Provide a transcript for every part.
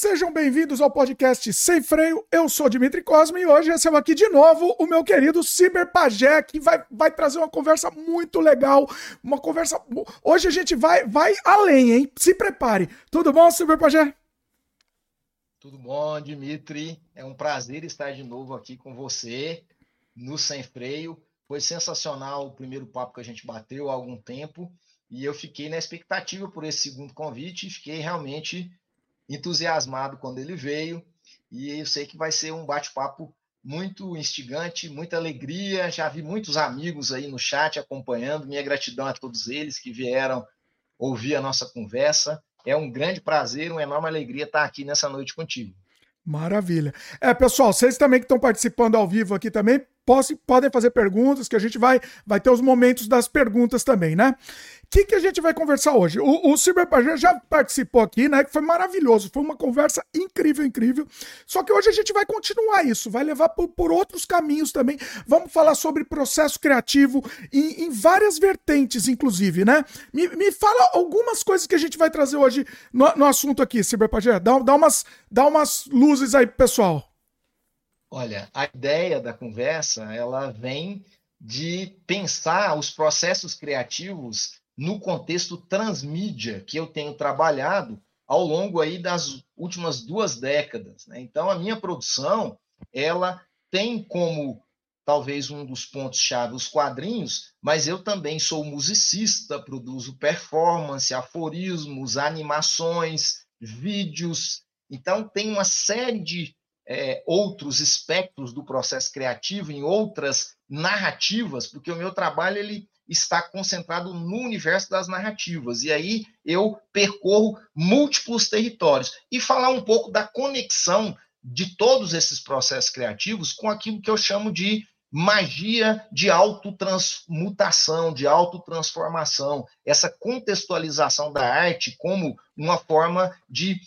Sejam bem-vindos ao podcast Sem Freio. Eu sou Dimitri Cosme e hoje recebo aqui de novo o meu querido Ciber Pajé, que vai, vai trazer uma conversa muito legal. Uma conversa. Hoje a gente vai, vai além, hein? Se prepare. Tudo bom, Ciber Pajé? Tudo bom, Dimitri? É um prazer estar de novo aqui com você no Sem Freio. Foi sensacional o primeiro papo que a gente bateu há algum tempo e eu fiquei na expectativa por esse segundo convite e fiquei realmente entusiasmado quando ele veio. E eu sei que vai ser um bate-papo muito instigante, muita alegria. Já vi muitos amigos aí no chat acompanhando. Minha gratidão a todos eles que vieram ouvir a nossa conversa. É um grande prazer, uma enorme alegria estar aqui nessa noite contigo. Maravilha. É, pessoal, vocês também que estão participando ao vivo aqui também, podem fazer perguntas, que a gente vai, vai ter os momentos das perguntas também, né? O que, que a gente vai conversar hoje? O, o Cyberpajé já participou aqui, né? Que foi maravilhoso, foi uma conversa incrível, incrível. Só que hoje a gente vai continuar isso, vai levar por, por outros caminhos também. Vamos falar sobre processo criativo em, em várias vertentes, inclusive, né? Me, me fala algumas coisas que a gente vai trazer hoje no, no assunto aqui, Cyberpajé. Dá, dá, umas, dá umas luzes aí, pessoal. Olha, a ideia da conversa, ela vem de pensar os processos criativos no contexto transmídia que eu tenho trabalhado ao longo aí das últimas duas décadas. Né? Então, a minha produção, ela tem como talvez um dos pontos-chave os quadrinhos, mas eu também sou musicista, produzo performance, aforismos, animações, vídeos. Então, tem uma série de é, outros espectros do processo criativo, em outras narrativas, porque o meu trabalho ele está concentrado no universo das narrativas. E aí eu percorro múltiplos territórios. E falar um pouco da conexão de todos esses processos criativos com aquilo que eu chamo de magia de autotransmutação, de autotransformação, essa contextualização da arte como uma forma de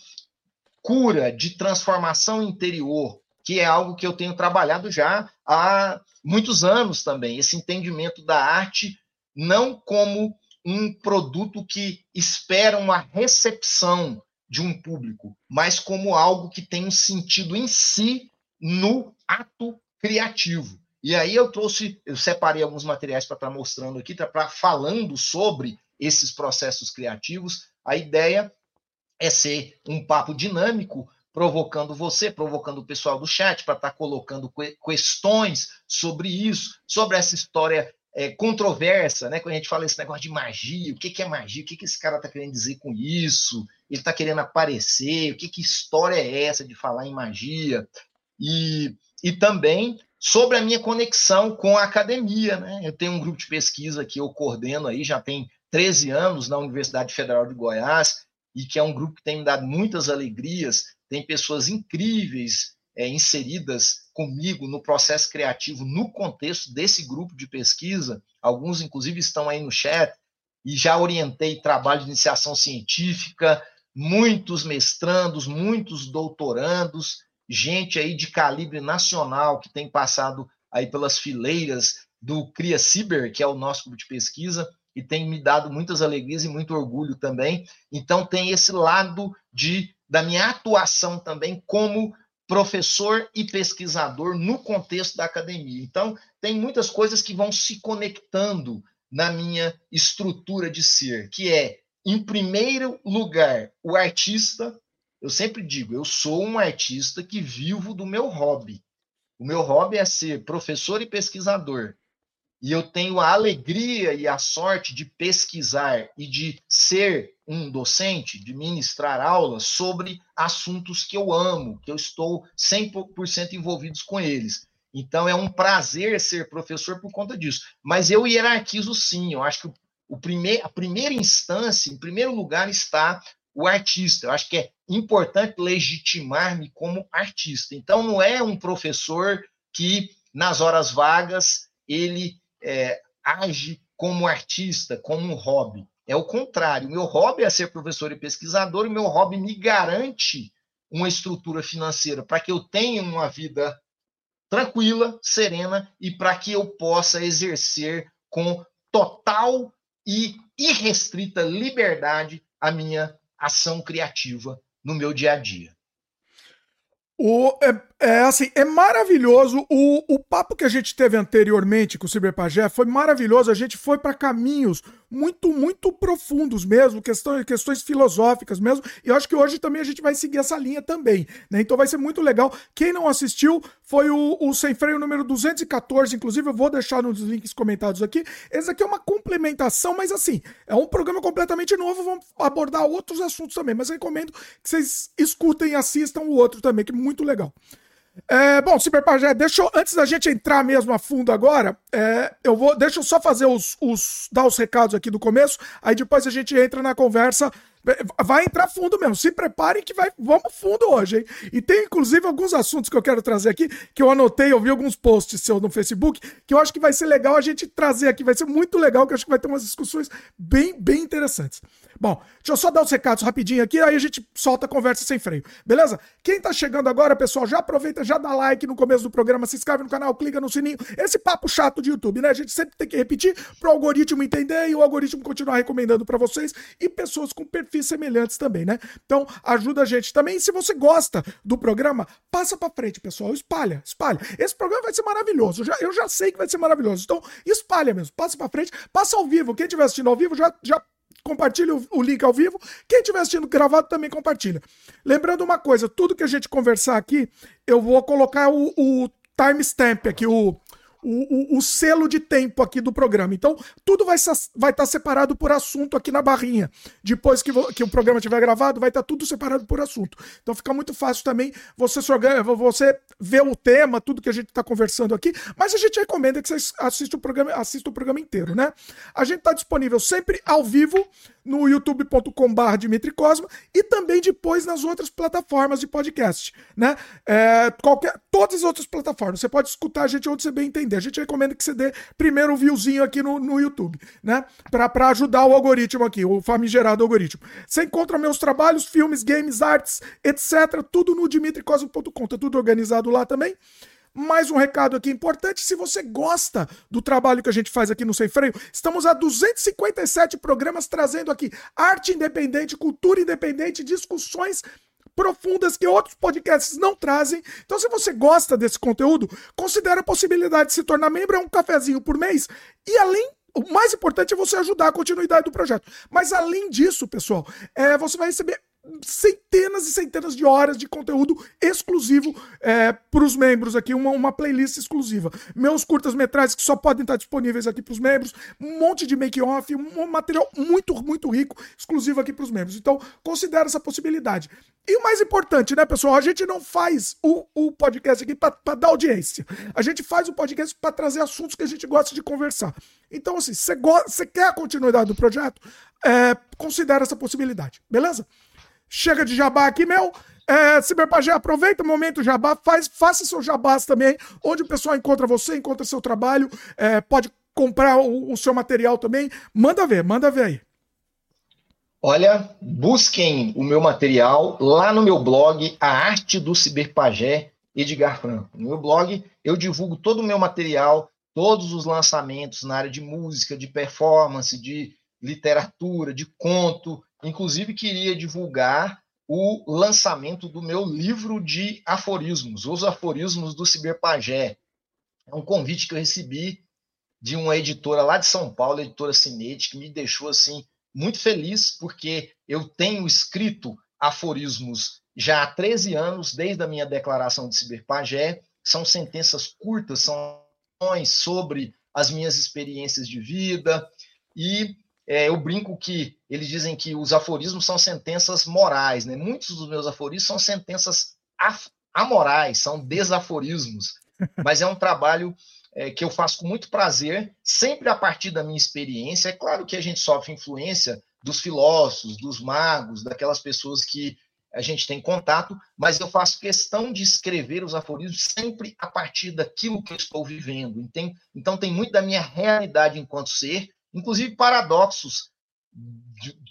cura, de transformação interior, que é algo que eu tenho trabalhado já há muitos anos também, esse entendimento da arte não como um produto que espera uma recepção de um público, mas como algo que tem um sentido em si no ato criativo. E aí eu trouxe, eu separei alguns materiais para estar tá mostrando aqui, tá, para falando sobre esses processos criativos. A ideia é ser um papo dinâmico, provocando você, provocando o pessoal do chat para estar tá colocando questões sobre isso, sobre essa história é, controversa, né? Quando a gente fala esse negócio de magia, o que, que é magia? O que, que esse cara está querendo dizer com isso? Ele está querendo aparecer? O que, que história é essa de falar em magia? E, e também sobre a minha conexão com a academia, né? Eu tenho um grupo de pesquisa que eu coordeno aí, já tem 13 anos na Universidade Federal de Goiás, e que é um grupo que tem me dado muitas alegrias, tem pessoas incríveis é, inseridas comigo no processo criativo, no contexto desse grupo de pesquisa, alguns inclusive estão aí no chat, e já orientei trabalho de iniciação científica, muitos mestrandos, muitos doutorandos, gente aí de calibre nacional que tem passado aí pelas fileiras do Cria Ciber, que é o nosso grupo de pesquisa, e tem me dado muitas alegrias e muito orgulho também. Então tem esse lado de da minha atuação também como professor e pesquisador no contexto da academia. Então tem muitas coisas que vão se conectando na minha estrutura de ser, que é em primeiro lugar o artista. Eu sempre digo, eu sou um artista que vivo do meu hobby. O meu hobby é ser professor e pesquisador e eu tenho a alegria e a sorte de pesquisar e de ser um docente, de ministrar aulas sobre assuntos que eu amo, que eu estou 100% envolvido com eles. Então é um prazer ser professor por conta disso. Mas eu hierarquizo sim, eu acho que o primeir, a primeira instância, em primeiro lugar, está o artista. Eu acho que é importante legitimar-me como artista. Então não é um professor que nas horas vagas ele é, age como artista, como um hobby. É o contrário. Meu hobby é ser professor e pesquisador, e meu hobby me garante uma estrutura financeira para que eu tenha uma vida tranquila, serena e para que eu possa exercer com total e irrestrita liberdade a minha ação criativa no meu dia a dia. O, é, assim, é maravilhoso. O, o papo que a gente teve anteriormente com o Ciberpagé foi maravilhoso. A gente foi para caminhos muito, muito profundos mesmo, questões, questões filosóficas mesmo. E eu acho que hoje também a gente vai seguir essa linha também. Né? Então vai ser muito legal. Quem não assistiu foi o, o Sem Freio número 214. Inclusive, eu vou deixar nos links comentados aqui. Esse aqui é uma complementação, mas assim, é um programa completamente novo. Vamos abordar outros assuntos também. Mas recomendo que vocês escutem e assistam o outro também, que é muito legal. É, bom, Ciberpajé, deixa eu, antes da gente entrar mesmo a fundo agora, é, eu vou, deixa eu só fazer os, os, dar os recados aqui do começo, aí depois a gente entra na conversa Vai entrar fundo mesmo. Se preparem que vai, vamos fundo hoje, hein? E tem inclusive alguns assuntos que eu quero trazer aqui, que eu anotei, eu vi alguns posts seus no Facebook, que eu acho que vai ser legal a gente trazer aqui. Vai ser muito legal, que eu acho que vai ter umas discussões bem, bem interessantes. Bom, deixa eu só dar os recados rapidinho aqui, aí a gente solta a conversa sem freio, beleza? Quem tá chegando agora, pessoal, já aproveita, já dá like no começo do programa, se inscreve no canal, clica no sininho. Esse papo chato de YouTube, né? A gente sempre tem que repetir pro algoritmo entender e o algoritmo continuar recomendando para vocês e pessoas com perfis semelhantes também, né? Então, ajuda a gente também. Se você gosta do programa, passa para frente, pessoal, espalha, espalha. Esse programa vai ser maravilhoso. Eu já, eu já sei que vai ser maravilhoso. Então, espalha mesmo, passa para frente, passa ao vivo. Quem estiver assistindo ao vivo já, já compartilha o, link ao vivo. Quem estiver assistindo gravado também compartilha. Lembrando uma coisa, tudo que a gente conversar aqui, eu vou colocar o, o timestamp aqui, o, o, o, selo de tempo aqui do programa. Então, tudo vai estar vai tá separado por assunto aqui na barrinha. Depois que, que o programa estiver gravado, vai estar tá tudo separado por assunto. Então, fica muito fácil também você, se você ver o tema, tudo que a gente está conversando aqui. Mas a gente recomenda que você assista o programa, assista o programa inteiro, né? A gente está disponível sempre ao vivo no youtube.com.br Dimitri Cosma e também depois nas outras plataformas de podcast, né? É, qualquer, todas as outras plataformas. Você pode escutar a gente onde você bem entender. A gente recomenda que você dê primeiro um viewzinho aqui no, no YouTube, né? Para ajudar o algoritmo aqui, o famigerado algoritmo. Você encontra meus trabalhos, filmes, games, artes, etc. Tudo no dimitricosmo.com. Tá tudo organizado lá também. Mais um recado aqui importante: se você gosta do trabalho que a gente faz aqui no Sem Freio, estamos a 257 programas trazendo aqui arte independente, cultura independente, discussões profundas que outros podcasts não trazem. Então, se você gosta desse conteúdo, considere a possibilidade de se tornar membro, é um cafezinho por mês. E além o mais importante é você ajudar a continuidade do projeto. Mas além disso, pessoal, é, você vai receber centenas e centenas de horas de conteúdo exclusivo é, para os membros aqui, uma, uma playlist exclusiva. Meus curtas-metragens que só podem estar disponíveis aqui para os membros, um monte de make-off, um material muito, muito rico, exclusivo aqui para os membros. Então, considere essa possibilidade. E o mais importante, né, pessoal? A gente não faz o, o podcast aqui para dar audiência. A gente faz o podcast para trazer assuntos que a gente gosta de conversar. Então, assim, você quer a continuidade do projeto? É, considere essa possibilidade, beleza? Chega de jabá aqui, meu. É, Ciberpagé, aproveita o momento jabá, faz, faça seu jabás também, onde o pessoal encontra você, encontra seu trabalho, é, pode comprar o, o, seu material também. Manda ver, manda ver aí. Olha, busquem o meu material lá no meu blog, A Arte do Ciberpagé, Edgar Franco. No meu blog, eu divulgo todo o meu material, todos os lançamentos na área de música, de performance, de literatura, de conto, Inclusive, queria divulgar o lançamento do meu livro de aforismos, Os Aforismos do Ciberpagé. É um convite que eu recebi de uma editora lá de São Paulo, a editora Cinete, que me deixou assim muito feliz, porque eu tenho escrito aforismos já há 13 anos, desde a minha declaração de Ciberpagé. São sentenças curtas, são sobre as minhas experiências de vida, e é, eu brinco que eles dizem que os aforismos são sentenças morais, né? Muitos dos meus aforismos são sentenças amorais, são desaforismos. Mas é um trabalho é, que eu faço com muito prazer, sempre a partir da minha experiência. É claro que a gente sofre influência dos filósofos, dos magos, daquelas pessoas que a gente tem contato, mas eu faço questão de escrever os aforismos sempre a partir daquilo que eu estou vivendo. Então, tem muito da minha realidade enquanto ser inclusive paradoxos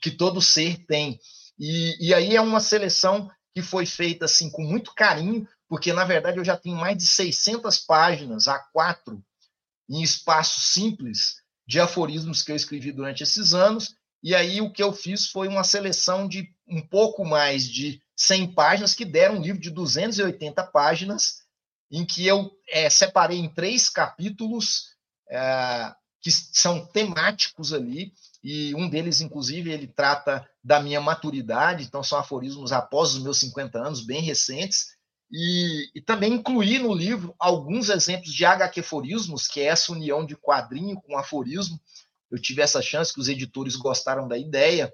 que todo ser tem. E, e aí é uma seleção que foi feita assim com muito carinho, porque na verdade eu já tenho mais de 600 páginas, A4, em espaço simples, de aforismos que eu escrevi durante esses anos. E aí o que eu fiz foi uma seleção de um pouco mais de 100 páginas, que deram um livro de 280 páginas, em que eu é, separei em três capítulos é, que são temáticos ali, e um deles, inclusive, ele trata da minha maturidade, então são aforismos após os meus 50 anos, bem recentes, e, e também incluí no livro alguns exemplos de HQ-forismos, que é essa união de quadrinho com aforismo. Eu tive essa chance que os editores gostaram da ideia,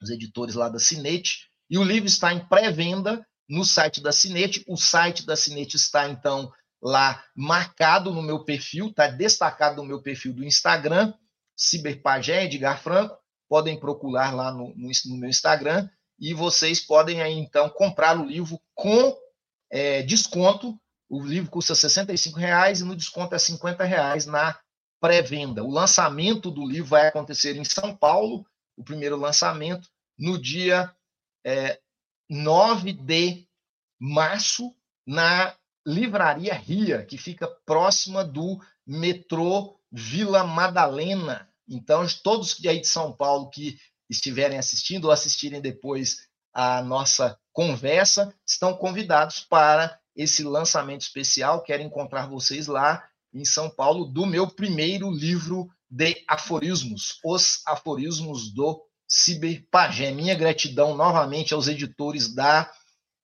os editores lá da Cinete, e o livro está em pré-venda no site da Cinete. O site da Cinete está, então, lá marcado no meu perfil, está destacado no meu perfil do Instagram, Ciberpagé Edgar Franco. Podem procurar lá no, no, no meu Instagram e vocês podem aí, então, comprar o livro com é, desconto. O livro custa R$ reais e no desconto é R$ reais na pré-venda. O lançamento do livro vai acontecer em São Paulo, o primeiro lançamento, no dia é, 9 de março, na Livraria Ria, que fica próxima do metrô Vila Madalena. Então, todos aí de São Paulo que estiverem assistindo ou assistirem depois a nossa conversa estão convidados para esse lançamento especial. Quero encontrar vocês lá em São Paulo do meu primeiro livro de aforismos, Os Aforismos do Ciberpagé. Minha gratidão novamente aos editores da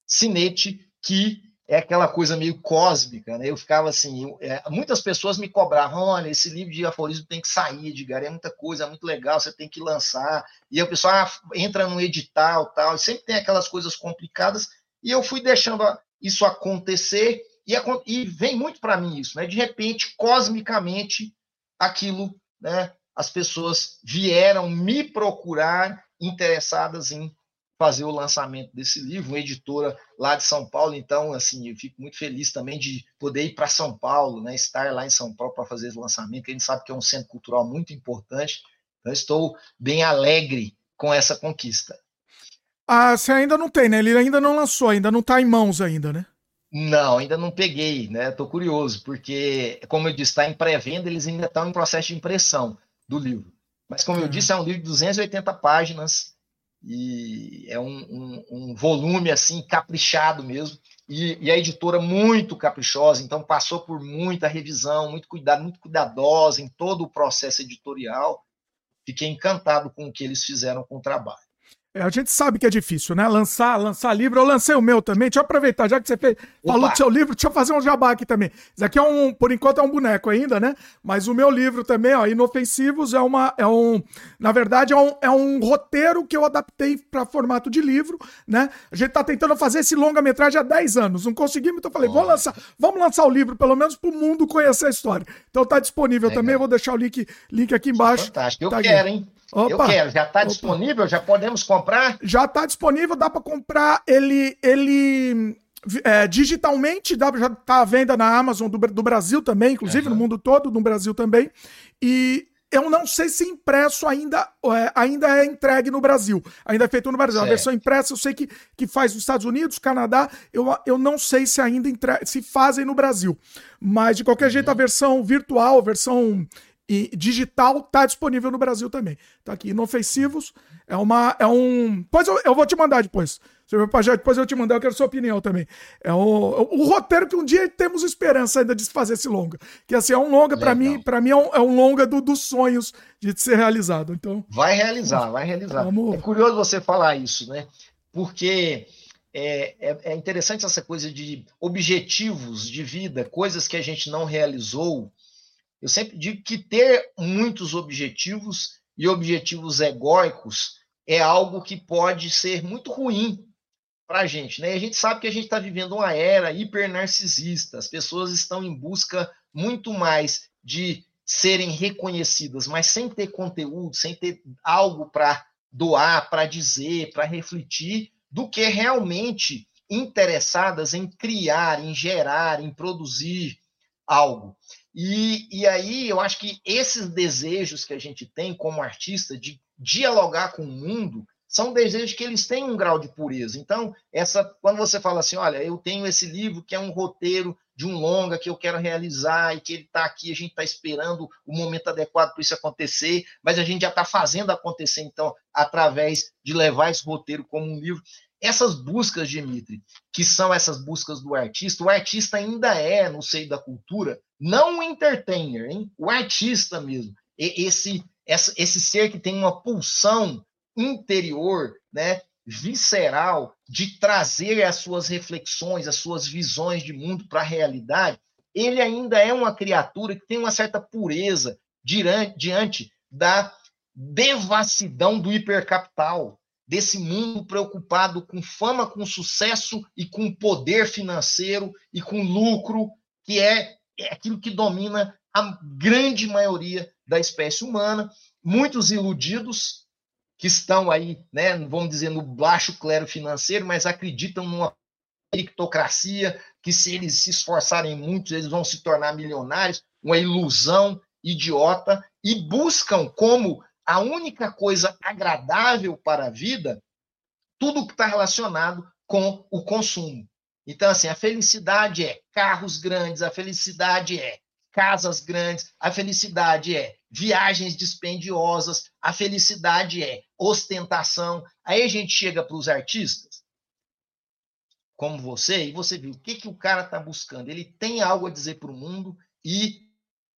Cinete, que é aquela coisa meio cósmica, né? Eu ficava assim, eu, é, muitas pessoas me cobravam, olha, esse livro de aforismo tem que sair, Edgar, é muita coisa, é muito legal, você tem que lançar. E o pessoal ah, entra no edital, tal, e sempre tem aquelas coisas complicadas. E eu fui deixando isso acontecer e, e vem muito para mim isso, né? De repente, cosmicamente, aquilo, né? As pessoas vieram me procurar interessadas em fazer o lançamento desse livro, uma editora lá de São Paulo, então, assim, eu fico muito feliz também de poder ir para São Paulo, né, estar lá em São Paulo para fazer esse lançamento, que a gente sabe que é um centro cultural muito importante, então estou bem alegre com essa conquista. Ah, você ainda não tem, né? Ele ainda não lançou, ainda não está em mãos ainda, né? Não, ainda não peguei, né? Estou curioso, porque, como eu disse, está em pré-venda, eles ainda estão em processo de impressão do livro. Mas, como eu disse, é um livro de 280 páginas, e é um, um, um volume assim caprichado mesmo. E, e, a editora muito caprichosa então passou por muita revisão muito cuidado muito cuidadosa em todo o processo editorial. Fiquei encantado com o que eles fizeram com o trabalho é, a gente sabe que é difícil, né? Lançar, lançar livro. Eu lancei o meu também. Deixa eu aproveitar, já que você fez, falou do seu livro, deixa eu fazer um jabá aqui também. Isso aqui é um, por enquanto é um boneco ainda, né? Mas o meu livro também, ó, Inofensivos, é uma, é um, na verdade é um, é um roteiro que eu adaptei para formato de livro, né? A gente tá tentando fazer esse longa-metragem há 10 anos, não conseguimos, então eu falei, vamos lançar, vamos lançar o livro, pelo menos para o mundo conhecer a história. Então tá disponível Legal. também, eu vou deixar o link, link aqui embaixo. Fantástico, eu tá quero, aqui. hein? Opa, eu quero, já está disponível? Já podemos comprar? Já está disponível, dá para comprar ele, ele é, digitalmente, dá, já está à venda na Amazon do, do Brasil também, inclusive uhum. no mundo todo, no Brasil também. E eu não sei se impresso ainda, é, ainda é entregue no Brasil. Ainda é feito no Brasil. Certo. A versão impressa eu sei que, que faz nos Estados Unidos, Canadá. Eu, eu não sei se ainda entre... se fazem no Brasil. Mas, de qualquer uhum. jeito, a versão virtual, a versão e digital tá disponível no Brasil também. Tá aqui, inofensivos. É uma. É um. Depois eu, eu vou te mandar depois. Seu Pajé, depois eu te mandar, eu quero sua opinião também. É o, o, o, roteiro que um dia temos esperança ainda de fazer esse longa. Que assim, é um longa, para mim, para mim é um, é um longa do, dos sonhos de ser realizado. Então. Vai realizar, vai realizar. Vamos... É curioso você falar isso, né? Porque. É, é, é interessante essa coisa de objetivos de vida, coisas que a gente não realizou, eu sempre digo que ter muitos objetivos e objetivos egóicos é algo que pode ser muito ruim para a gente. Né? E a gente sabe que a gente está vivendo uma era hiper-narcisista. As pessoas estão em busca muito mais de serem reconhecidas, mas sem ter conteúdo, sem ter algo para doar, para dizer, para refletir, do que realmente interessadas em criar, em gerar, em produzir algo. E, e aí eu acho que esses desejos que a gente tem como artista de dialogar com o mundo são desejos que eles têm um grau de pureza. Então, essa quando você fala assim, olha, eu tenho esse livro que é um roteiro de um longa que eu quero realizar e que ele está aqui, a gente está esperando o momento adequado para isso acontecer, mas a gente já está fazendo acontecer, então, através de levar esse roteiro como um livro. Essas buscas, Dimitri, que são essas buscas do artista, o artista ainda é, no seio da cultura, não o entertainer, hein? o artista mesmo. Esse, esse ser que tem uma pulsão interior, né, visceral, de trazer as suas reflexões, as suas visões de mundo para a realidade, ele ainda é uma criatura que tem uma certa pureza diante da devassidão do hipercapital, desse mundo preocupado com fama, com sucesso e com poder financeiro e com lucro, que é, é aquilo que domina a grande maioria da espécie humana. Muitos iludidos que estão aí, né, vamos dizer, no baixo clero financeiro, mas acreditam numa meritocracia, que se eles se esforçarem muito, eles vão se tornar milionários, uma ilusão idiota, e buscam como a única coisa agradável para a vida tudo que está relacionado com o consumo. Então, assim, a felicidade é carros grandes, a felicidade é casas grandes, a felicidade é viagens dispendiosas, a felicidade é ostentação. Aí a gente chega para os artistas, como você, e você viu o que, que o cara está buscando. Ele tem algo a dizer para o mundo e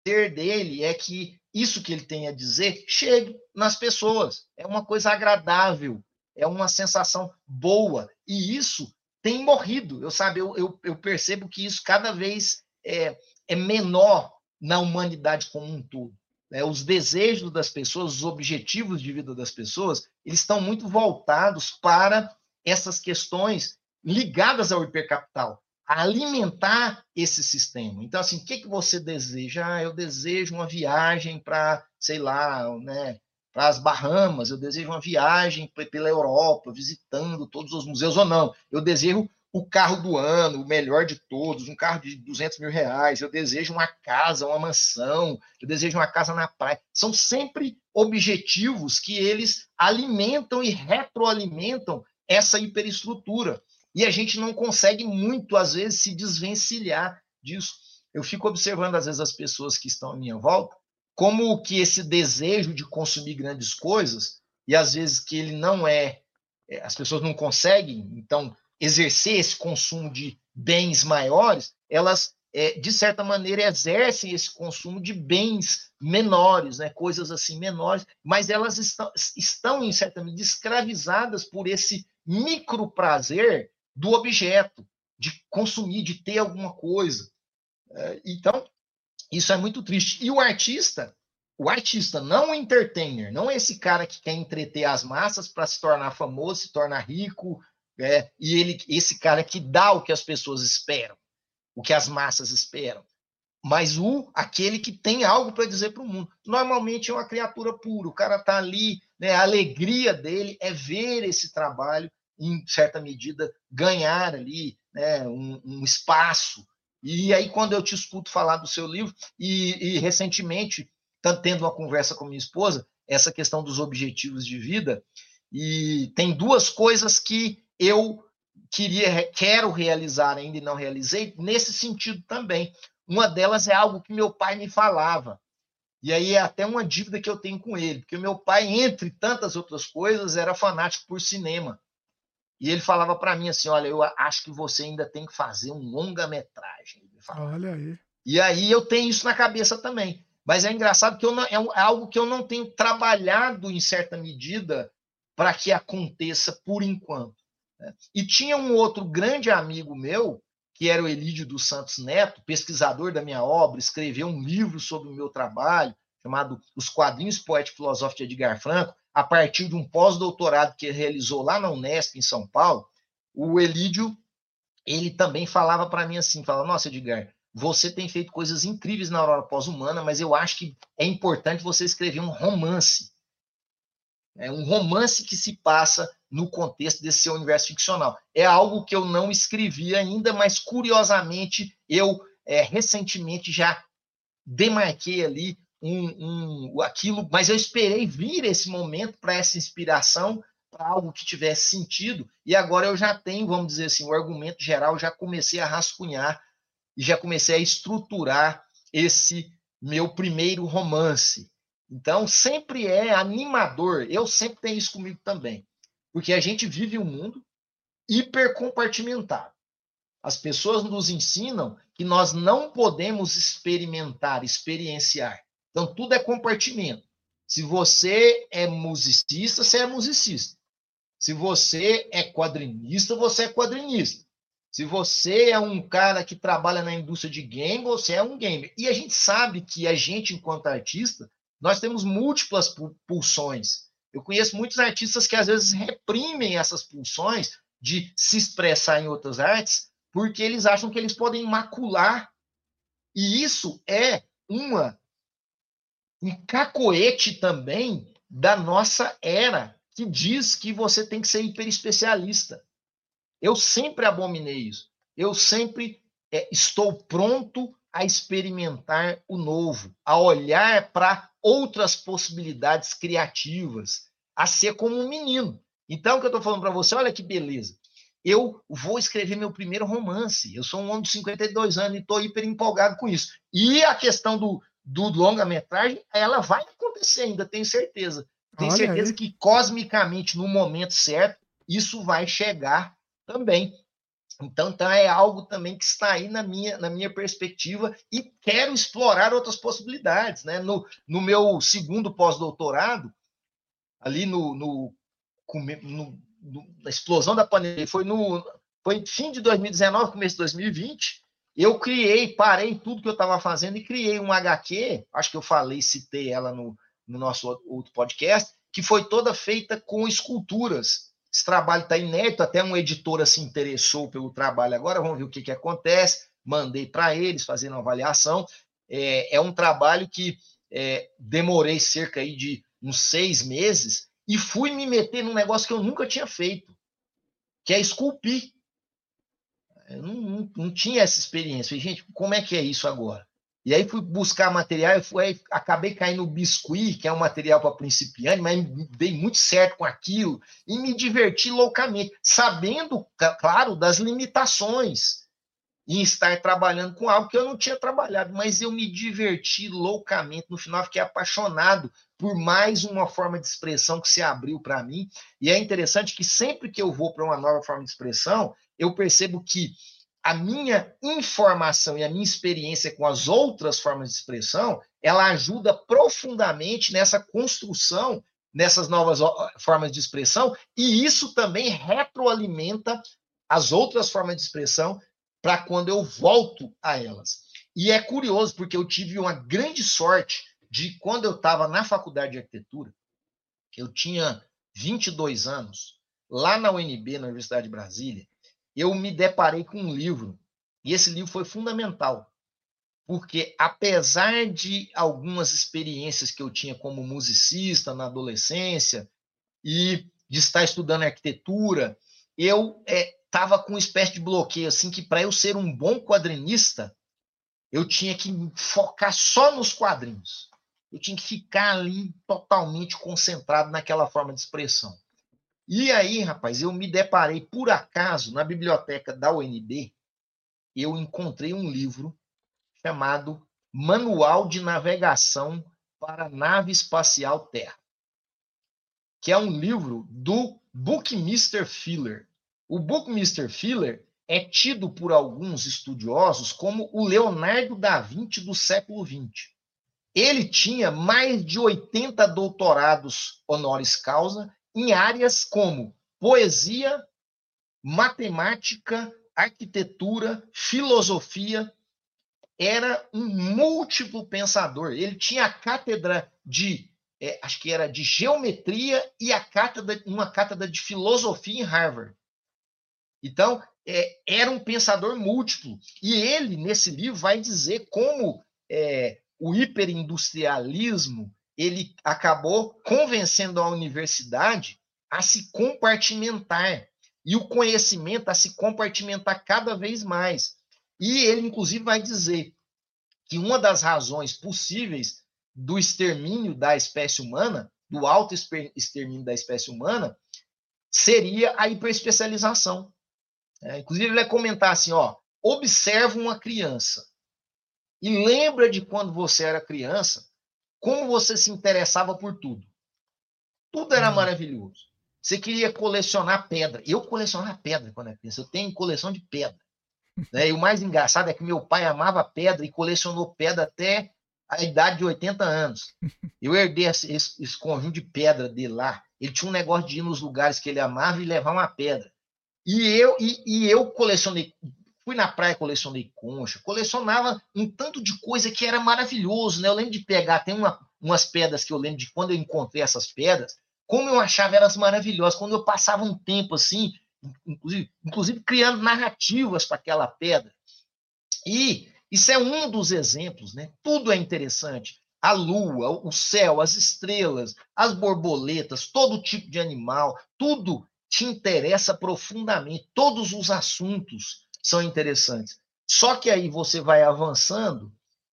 ter dele é que isso que ele tem a dizer chegue nas pessoas. É uma coisa agradável, é uma sensação boa. E isso tem morrido. Eu sabe, eu, eu, eu percebo que isso cada vez é, é menor na humanidade como um todo. É, os desejos das pessoas, os objetivos de vida das pessoas, eles estão muito voltados para essas questões ligadas ao hipercapital alimentar esse sistema. Então, assim, o que, que você deseja? Ah, eu desejo uma viagem para, sei lá, né, para as Bahamas, eu desejo uma viagem pela Europa, visitando todos os museus, ou não. Eu desejo o carro do ano, o melhor de todos, um carro de 200 mil reais, eu desejo uma casa, uma mansão, eu desejo uma casa na praia. São sempre objetivos que eles alimentam e retroalimentam essa hiperestrutura e a gente não consegue muito, às vezes, se desvencilhar disso. Eu fico observando, às vezes, as pessoas que estão à minha volta, como que esse desejo de consumir grandes coisas, e às vezes que ele não é, é as pessoas não conseguem, então, exercer esse consumo de bens maiores, elas, é, de certa maneira, exercem esse consumo de bens menores, né, coisas assim menores, mas elas estão, estão em certa medida, escravizadas por esse micro prazer do objeto, de consumir, de ter alguma coisa. É, então, isso é muito triste. E o artista, o artista, não o entertainer, não esse cara que quer entreter as massas para se tornar famoso, se tornar rico, é, e ele, esse cara que dá o que as pessoas esperam, o que as massas esperam. Mas o aquele que tem algo para dizer para o mundo. Normalmente é uma criatura pura, o cara está ali, né, a alegria dele é ver esse trabalho em certa medida, ganhar ali né, um, um, espaço. E aí, quando eu te escuto falar do seu livro, e, e recentemente, tendo uma conversa com minha esposa, essa questão dos objetivos de vida, e tem duas coisas que eu queria, quero realizar ainda e não realizei, nesse sentido também. Uma delas é algo que meu pai me falava. E aí é até uma dívida que eu tenho com ele, porque meu pai, entre tantas outras coisas, era fanático por cinema. E ele falava para mim assim: Olha, eu acho que você ainda tem que fazer um longa-metragem. Olha aí. E aí eu tenho isso na cabeça também. Mas é engraçado que eu não, é, é algo que eu não tenho trabalhado em certa medida para que aconteça por enquanto. Né? E tinha um outro grande amigo meu, que era o Elídio dos Santos Neto, pesquisador da minha obra, escreveu um livro sobre o meu trabalho, chamado Os Quadrinhos Poético Filosófico de Edgar Franco, a partir de um pós-doutorado que ele realizou lá na Unesp, em São Paulo, o Elídio, ele também falava para mim assim, falava, nossa, Edgar, você tem feito coisas incríveis na aurora pós-humana, mas eu acho que é importante você escrever um romance. É um romance que se passa no contexto desse seu universo ficcional. É algo que eu não escrevi ainda, mas curiosamente eu é, recentemente já demarquei ali um, um, aquilo, mas eu esperei vir esse momento para essa inspiração, para algo que tivesse sentido, e agora eu já tenho, vamos dizer assim, o argumento geral, já comecei a rascunhar e já comecei a estruturar esse meu primeiro romance. Então, sempre é animador. Eu sempre tenho isso comigo também. Porque a gente vive um mundo hipercompartimentado. As pessoas nos ensinam que nós não podemos experimentar, experienciar. Então, tudo é compartimento. Se você é musicista, você é musicista. Se você é quadrinista, você é quadrinista. Se você é um cara que trabalha na indústria de game, você é um gamer. E a gente sabe que a gente, enquanto artista, nós temos múltiplas pulsões. Eu conheço muitos artistas que às vezes reprimem essas pulsões de se expressar em outras artes, porque eles acham que eles podem macular. E isso é uma um cacoete também da nossa era, que diz que você tem que ser hiperespecialista. Eu sempre abominei isso. Eu sempre é, estou pronto a experimentar o novo, a olhar para outras possibilidades criativas, a ser como um menino. Então, o que eu estou falando para você, olha que beleza. Eu vou escrever meu primeiro romance. Eu sou um homem de 52 anos e estou hiper empolgado com isso. E a questão do, do longa-metragem, ela vai acontecer ainda, tenho certeza. Tenho Olha certeza aí. que cosmicamente, no momento certo, isso vai chegar também. Então, então, é algo também que está aí na minha, na minha perspectiva e quero explorar outras possibilidades. Né? No, no meu segundo pós-doutorado, ali no, no, no, no, na explosão da pandemia, foi no foi fim de 2019, começo de 2020, eu criei, parei tudo que eu estava fazendo e criei um HQ, acho que eu falei, citei ela no, no nosso outro podcast, que foi toda feita com esculturas. Esse trabalho está inédito, até uma editora se interessou pelo trabalho agora, vamos ver o que, que acontece. Mandei para eles fazendo uma avaliação. É, é um trabalho que é, demorei cerca aí de uns seis meses e fui me meter num negócio que eu nunca tinha feito, que é esculpir. Eu não, não, não, tinha essa experiência. Falei, gente, como é que é isso agora? E aí fui buscar material, e fui, acabei caindo no biscuit, que é um material para principiante, mas dei muito certo com aquilo e me diverti loucamente, sabendo, claro, das limitações em estar trabalhando com algo que eu não tinha trabalhado, mas eu me diverti loucamente. No final, fiquei apaixonado por mais uma forma de expressão que se abriu para mim. E é interessante que sempre que eu vou para uma nova forma de expressão, eu percebo que a minha informação e a minha experiência com as outras formas de expressão, ela ajuda profundamente nessa construção nessas novas formas de expressão, e isso também retroalimenta as outras formas de expressão para quando eu volto a elas. E é curioso, porque eu tive uma grande sorte de quando eu estava na faculdade de arquitetura, eu tinha 22 anos, lá na UNB, na Universidade de Brasília, eu me deparei com um livro, e esse livro foi fundamental, porque apesar de algumas experiências que eu tinha como musicista na adolescência e de estar estudando arquitetura, eu estava é, com uma espécie de bloqueio assim que para eu ser um bom quadrinista eu tinha que focar só nos quadrinhos. Eu tinha que ficar ali totalmente concentrado naquela forma de expressão. E aí, rapaz, eu me deparei por acaso na biblioteca da UNB, eu encontrei um livro chamado Manual de Navegação para Nave Espacial Terra, que é um livro do Buckminster Fuller. O Buckminster Fuller é tido por alguns estudiosos como o Leonardo da Vinci do século XX. Ele tinha mais de 80 doutorados honoris causa em áreas como poesia, matemática, arquitetura, filosofia. Era um múltiplo pensador. Ele tinha a cátedra de, é, acho que era de geometria e a cátedra, uma cátedra de filosofia em Harvard. Então, é, era um pensador múltiplo. E ele, nesse livro, vai dizer como é, o hiperindustrialismo ele acabou convencendo a universidade a se compartimentar e o conhecimento a se compartimentar cada vez mais. E ele, inclusive, vai dizer que uma das razões possíveis do extermínio da espécie humana, do alto extermínio da espécie humana, seria a hiperespecialização. É, inclusive, ele vai comentar assim: ó, observa uma criança e lembra de quando você era criança como você se interessava por tudo. Tudo era hum. maravilhoso. você queria colecionar pedra. Eu colecionava pedra quando era criança. Eu tenho coleção de pedra. Né? E o mais engraçado é que meu pai amava pedra e colecionou pedra até a idade de 80 anos. Eu herdei esse, esse, esse conjunto de pedra dele lá. Ele tinha um negócio de ir nos lugares que ele amava e levar uma pedra. E eu, e, e eu colecionei, fui na praia, colecionei concha, colecionava um tanto de coisa que era maravilhoso, né? Eu lembro de pegar, tem uma, umas pedras que eu lembro de quando eu encontrei essas pedras, como eu achava elas maravilhosas. Quando eu passava um tempo assim, inclusive, inclusive criando narrativas para aquela pedra. E isso é um dos exemplos, né? Tudo é interessante. A lua, o céu, as estrelas, as borboletas, todo tipo de animal, tudo te interessa profundamente. Todos os assuntos são interessantes. Só que aí você vai avançando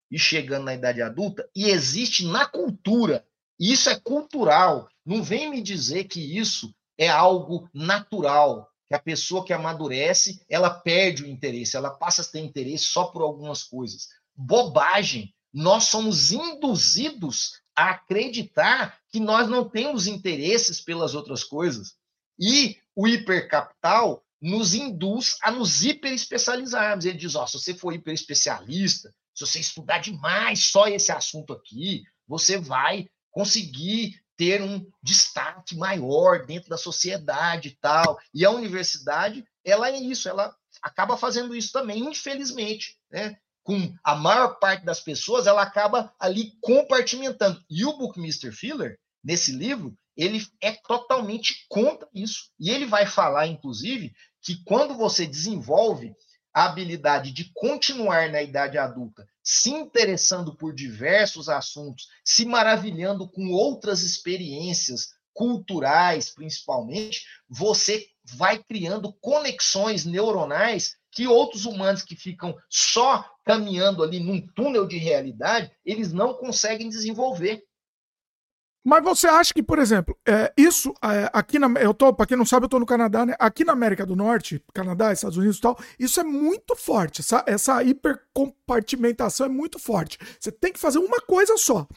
e chegando na idade adulta e existe na cultura. Isso é cultural. Não vem me dizer que isso é algo natural que a pessoa que amadurece, ela perde o interesse, ela passa a ter interesse só por algumas coisas. Bobagem. Nós somos induzidos a acreditar que nós não temos interesses pelas outras coisas. E o hipercapital nos induz a nos hiperespecializarmos. Ele diz: ó, se você for hiperespecialista, se você estudar demais só esse assunto aqui, você vai conseguir ter um destaque maior dentro da sociedade e tal. E a universidade, ela é isso, ela acaba fazendo isso também, infelizmente, né? Com a maior parte das pessoas, ela acaba ali compartimentando. E o Buckminster Fuller, nesse livro, ele é totalmente contra isso. E ele vai falar, inclusive, que quando você desenvolve a habilidade de continuar na idade adulta, se interessando por diversos assuntos, se maravilhando com outras experiências culturais, principalmente, você vai criando conexões neuronais que outros humanos que ficam só caminhando ali num túnel de realidade, eles não conseguem desenvolver. Mas você acha que, por exemplo, é, isso é, aqui na. Eu tô, pra quem não sabe, eu tô no Canadá, né? Aqui na América do Norte, Canadá, Estados Unidos e tal, isso é muito forte. Essa, essa hipercompartimentação é muito forte. Você tem que fazer uma coisa só.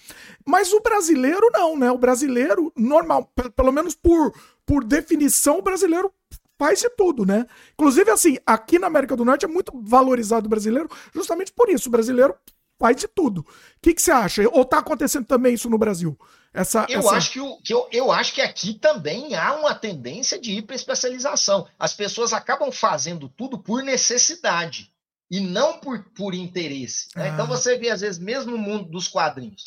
Mas o brasileiro não, né? O brasileiro, normal, pelo menos por, por definição, o brasileiro faz de tudo, né? Inclusive, assim, aqui na América do Norte é muito valorizado o brasileiro, justamente por isso. O brasileiro faz de tudo. O que, que você acha? Ou tá acontecendo também isso no Brasil? Essa, eu, essa... Acho que, o, que eu, eu acho que aqui também há uma tendência de hiperespecialização. As pessoas acabam fazendo tudo por necessidade e não por, por interesse. Né? Então, ah. Então você vê, às vezes, mesmo no mundo dos quadrinhos.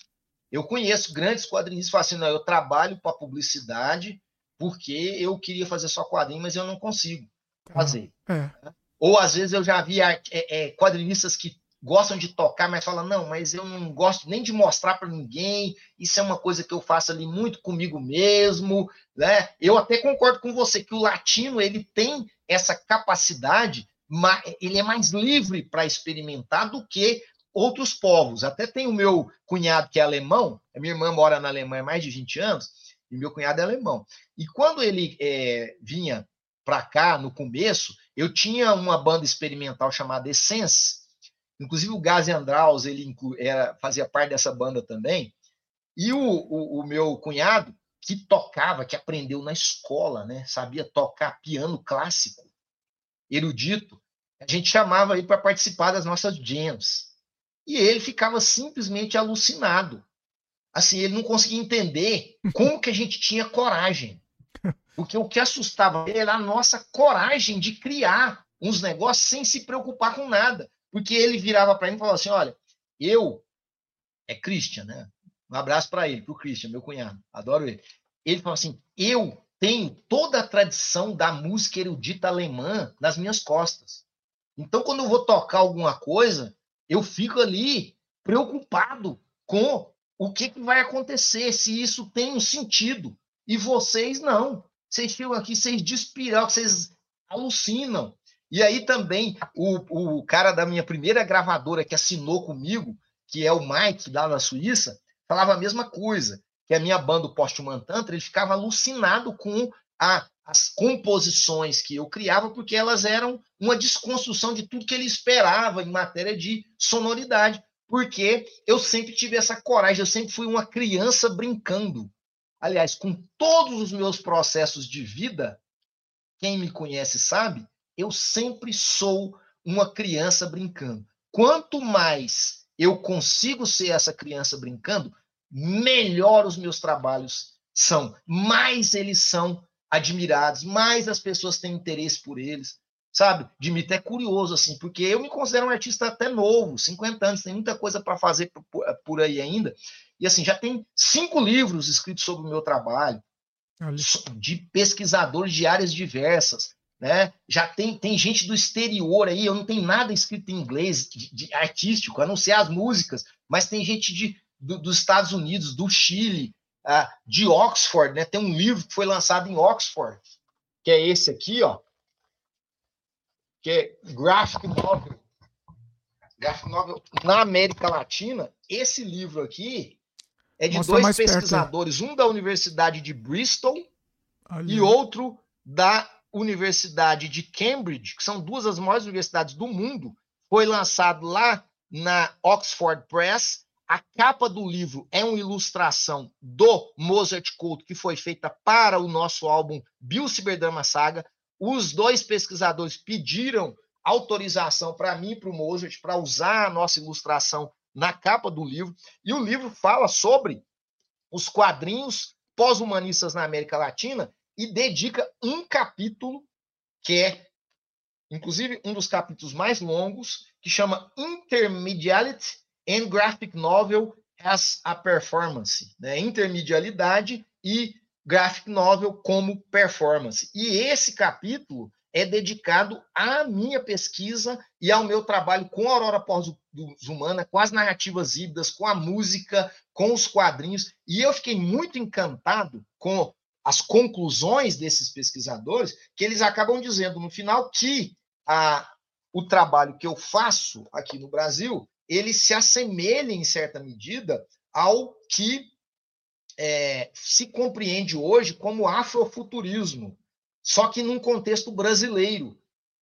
Eu conheço grandes quadrinhos que falam assim: não, eu trabalho para publicidade porque eu queria fazer só quadrinho, mas eu não consigo fazer. Ah, é. Ou às vezes eu já vi é, é, quadrinistas que gostam de tocar, mas falam, não, mas eu não gosto nem de mostrar para ninguém, isso é uma coisa que eu faço ali muito comigo mesmo, né? Eu até concordo com você que o latino, ele tem essa capacidade, ele é mais livre para experimentar do que outros povos. Até tem o meu cunhado que é alemão, a minha irmã mora na Alemanha há mais de 20 anos, e meu cunhado é alemão. E quando ele é, vinha para cá, no começo, eu tinha uma banda experimental chamada Essence, Inclusive o Gazi Andraus, ele era, fazia parte dessa banda também. E o, o, o, meu cunhado, que tocava, que aprendeu na escola, né? sabia tocar piano clássico, erudito, a gente chamava ele para participar das nossas jams. E ele ficava simplesmente alucinado. Assim, ele não conseguia entender como que a gente tinha coragem. Porque o que assustava ele era a nossa coragem de criar uns negócios sem se preocupar com nada. Porque ele virava para mim e falava assim: olha, eu. É Christian, né? Um abraço para ele, para o Christian, meu cunhado. Adoro ele. Ele falou assim: eu tenho toda a tradição da música erudita alemã nas minhas costas. Então, quando eu vou tocar alguma coisa, eu fico ali preocupado com o que, que vai acontecer, se isso tem um sentido. E vocês não. Vocês ficam aqui, vocês despiram, vocês alucinam. E aí também o, o cara da minha primeira gravadora que assinou comigo, que é o Mike, lá na Suíça, falava a mesma coisa, que a minha banda, o Postman Tantra, ele ficava alucinado com a, as composições que eu criava, porque elas eram uma desconstrução de tudo que ele esperava em matéria de sonoridade, porque eu sempre tive essa coragem, eu sempre fui uma criança brincando. aliás, com todos os meus processos de vida, quem me conhece sabe, eu sempre sou uma criança brincando. Quanto mais eu consigo ser essa criança brincando, melhor os meus trabalhos são, mais eles são admirados, mais as pessoas têm interesse por eles, sabe? De mim é curioso assim, porque eu me considero um artista até novo, 50 anos, tem muita coisa para fazer por aí ainda. E assim, já tem cinco livros escritos sobre o meu trabalho, de pesquisadores de áreas diversas, né? Já tem, tem gente do exterior aí, eu não tenho nada escrito em inglês de, de artístico, a não ser as músicas, mas tem gente de, do, dos Estados Unidos, do Chile, uh, de Oxford, né? Tem um livro que foi lançado em Oxford, que é esse aqui, ó, que é Graphic Novel. Graphic Novel na América Latina. Esse livro aqui é de Mostra dois pesquisadores, perto. um da Universidade de Bristol Olha. e outro da Universidade de Cambridge, que são duas das maiores universidades do mundo. Foi lançado lá na Oxford Press. A capa do livro é uma ilustração do Mozart Code, que foi feita para o nosso álbum Bill Ciberdama Saga. Os dois pesquisadores pediram autorização para mim e para o Mozart para usar a nossa ilustração na capa do livro, e o livro fala sobre os quadrinhos pós-humanistas na América Latina e dedica um capítulo, que é, inclusive, um dos capítulos mais longos, que chama Intermediality and Graphic Novel as a Performance, né? intermedialidade e graphic novel como performance. E esse capítulo é dedicado à minha pesquisa e ao meu trabalho com a Aurora Pós-Humana, com as narrativas híbridas, com a música, com os quadrinhos. E eu fiquei muito encantado com as conclusões desses pesquisadores, que eles acabam dizendo no final que a, o trabalho que eu faço aqui no Brasil, ele se assemelha, em certa medida, ao que é, se compreende hoje como afrofuturismo só que num contexto brasileiro,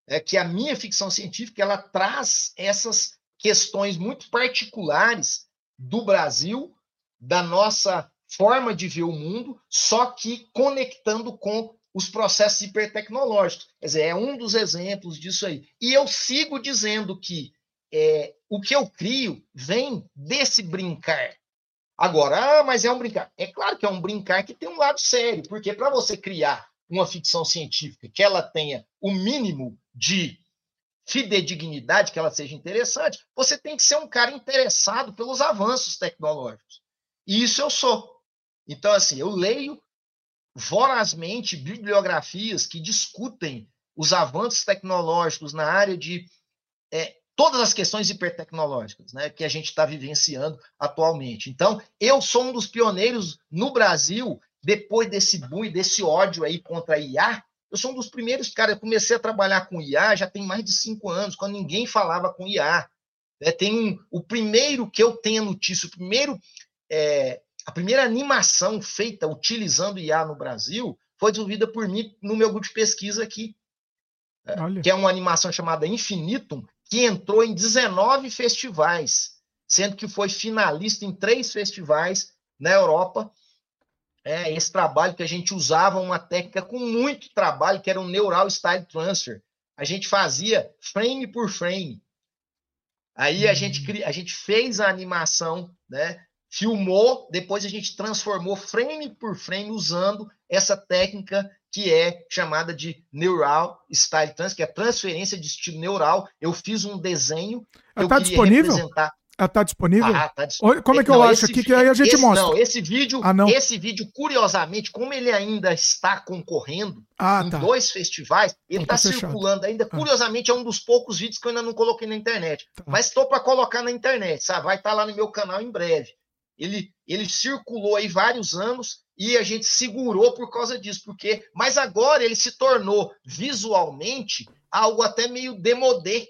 é que a minha ficção científica ela traz essas questões muito particulares do Brasil, da nossa forma de ver o mundo, só que conectando com os processos hipertecnológicos. Quer dizer, é um dos exemplos disso aí. E eu sigo dizendo que é, o que eu crio vem desse brincar. Agora, ah, mas é um brincar. É claro que é um brincar que tem um lado sério, porque para você criar uma ficção científica que ela tenha o mínimo de fidedignidade, que ela seja interessante, você tem que ser um cara interessado pelos avanços tecnológicos. E isso eu sou. Então, assim, eu leio vorazmente bibliografias que discutem os avanços tecnológicos na área de é, todas as questões hipertecnológicas né, que a gente está vivenciando atualmente. Então, eu sou um dos pioneiros no Brasil depois desse boom e desse ódio aí contra a IA, eu sou um dos primeiros, cara, eu comecei a trabalhar com IA já tem mais de cinco anos, quando ninguém falava com IA. É, tem um, o primeiro que eu tenho notícia, o primeiro, é, a primeira animação feita utilizando IA no Brasil foi desenvolvida por mim no meu grupo de pesquisa aqui, é, que é uma animação chamada Infinitum, que entrou em 19 festivais, sendo que foi finalista em três festivais na Europa é, esse trabalho que a gente usava uma técnica com muito trabalho, que era o Neural Style Transfer. A gente fazia frame por frame. Aí a gente, hum. a gente fez a animação, né? Filmou, depois a gente transformou frame por frame usando essa técnica que é chamada de Neural Style Transfer, que é transferência de estilo neural. Eu fiz um desenho. Está disponível? Representar... Ela tá disponível? Ah, tá disponível. Como é que não, eu acho aqui que aí a gente esse, mostra? Não, esse vídeo, ah, não. esse vídeo, curiosamente, como ele ainda está concorrendo ah, em tá. dois festivais, ele está então tá circulando ainda. Ah. Curiosamente, é um dos poucos vídeos que eu ainda não coloquei na internet. Tá. Mas estou para colocar na internet, sabe? Vai estar tá lá no meu canal em breve. Ele, ele circulou aí vários anos e a gente segurou por causa disso, porque mas agora ele se tornou visualmente algo até meio demodé,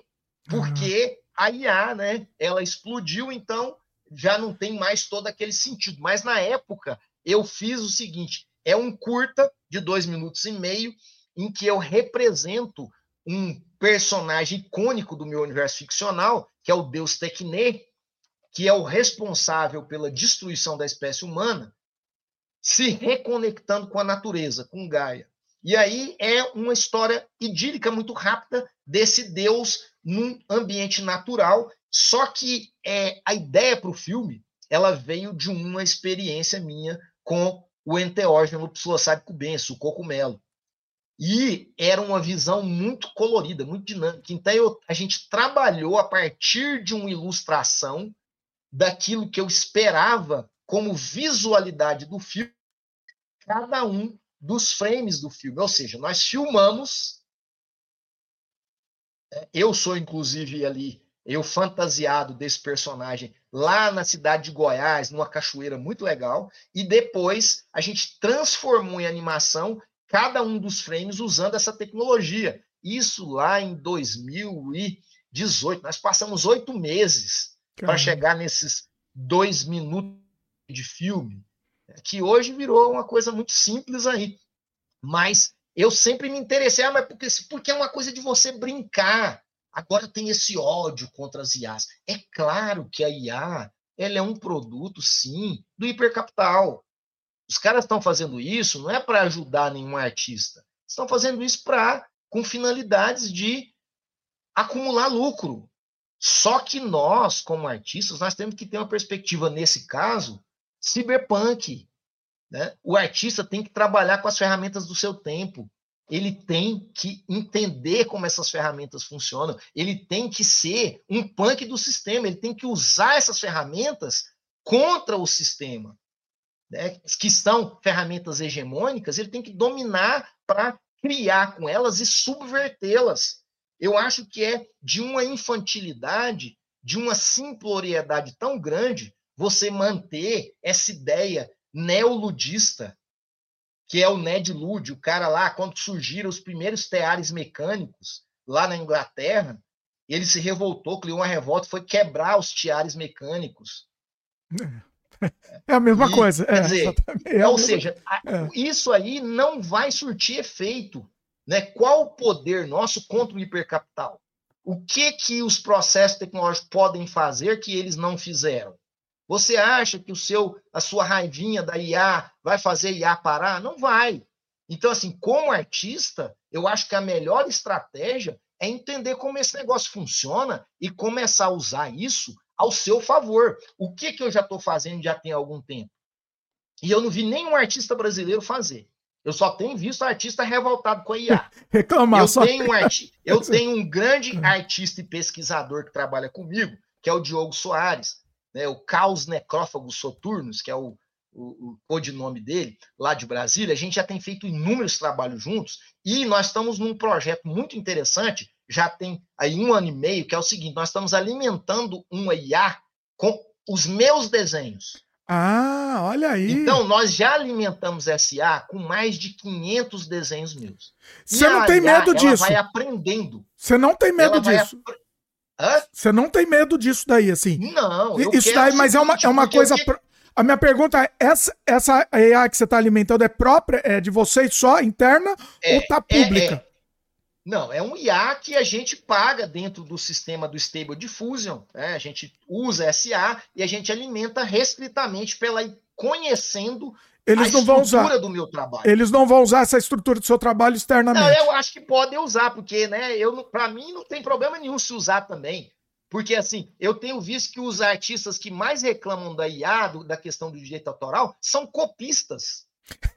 porque a IA, né, ela explodiu, então já não tem mais todo aquele sentido. Mas na época eu fiz o seguinte: é um curta de dois minutos e meio em que eu represento um personagem icônico do meu universo ficcional, que é o Deus Tecne, que é o responsável pela destruição da espécie humana, se reconectando com a natureza, com Gaia. E aí é uma história idílica muito rápida desse Deus num ambiente natural. Só que é, a ideia para o filme ela veio de uma experiência minha com o enteógeno psilocybe benço, o cocumelo. E era uma visão muito colorida, muito dinâmica. Então eu, a gente trabalhou a partir de uma ilustração daquilo que eu esperava como visualidade do filme, cada um dos frames do filme. Ou seja, nós filmamos. É, eu sou, inclusive, ali, eu fantasiado desse personagem lá na cidade de Goiás, numa cachoeira muito legal, e depois a gente transformou em animação cada um dos frames usando essa tecnologia. Isso lá em 2018. Nós passamos oito meses para chegar nesses dois minutos de filme que hoje virou uma coisa muito simples aí. Mas eu sempre me interessei, ah, mas porque, porque é uma coisa de você brincar. Agora tem esse ódio contra as IAs. É claro que a IA ela é um produto, sim, do hipercapital. Os caras estão fazendo isso não é para ajudar nenhum artista. Estão fazendo isso para com finalidades de acumular lucro. Só que nós, como artistas, nós temos que ter uma perspectiva, nesse caso, cyberpunk. Né? O artista tem que trabalhar com as ferramentas do seu tempo. Ele tem que entender como essas ferramentas funcionam. Ele tem que ser um punk do sistema. Ele tem que usar essas ferramentas contra o sistema. Né? Que são ferramentas hegemônicas, ele tem que dominar para criar com elas e subvertê-las. Eu acho que é de uma infantilidade, de uma simploriedade tão grande você manter essa ideia neoludista, que é o Ned Ludd, o cara lá, quando surgiram os primeiros teares mecânicos lá na Inglaterra, ele se revoltou, criou uma revolta, foi quebrar os tiares mecânicos. É a mesma e, coisa. Quer é, dizer, é ou seja, é. isso aí não vai surtir efeito. Né? Qual o poder nosso contra o hipercapital? O que que os processos tecnológicos podem fazer que eles não fizeram? Você acha que o seu, a sua raivinha da IA vai fazer IA parar? Não vai. Então, assim, como artista, eu acho que a melhor estratégia é entender como esse negócio funciona e começar a usar isso ao seu favor. O que, que eu já estou fazendo já tem algum tempo? E eu não vi nenhum artista brasileiro fazer. Eu só tenho visto artista revoltado com a IA. Reclamar eu só. Tenho um arti... Eu tenho um grande artista e pesquisador que trabalha comigo, que é o Diogo Soares né, o Caos Necrófago Soturnos, que é o, o, o codinome dele, lá de Brasília, a gente já tem feito inúmeros trabalhos juntos e nós estamos num projeto muito interessante, já tem aí um ano e meio, que é o seguinte: nós estamos alimentando uma IA com os meus desenhos. Ah, olha aí. Então, nós já alimentamos essa IA com mais de 500 desenhos meus. Você não tem medo disso? vai aprendendo. Você não tem medo disso? Você não tem medo disso daí, assim? Não. Isso daí, mas é uma, é uma coisa. Que... A minha pergunta é: essa, essa AI que você está alimentando é própria, é de vocês só, interna, é, ou está pública? É, é. Não, é um IA que a gente paga dentro do sistema do Stable Diffusion. Né? A gente usa SA e a gente alimenta restritamente pela conhecendo eles a não vão usar do meu trabalho. Eles não vão usar essa estrutura do seu trabalho externamente. Não, eu acho que podem usar, porque, né, eu para mim não tem problema nenhum se usar também. Porque assim, eu tenho visto que os artistas que mais reclamam da IA, do, da questão do direito autoral, são copistas.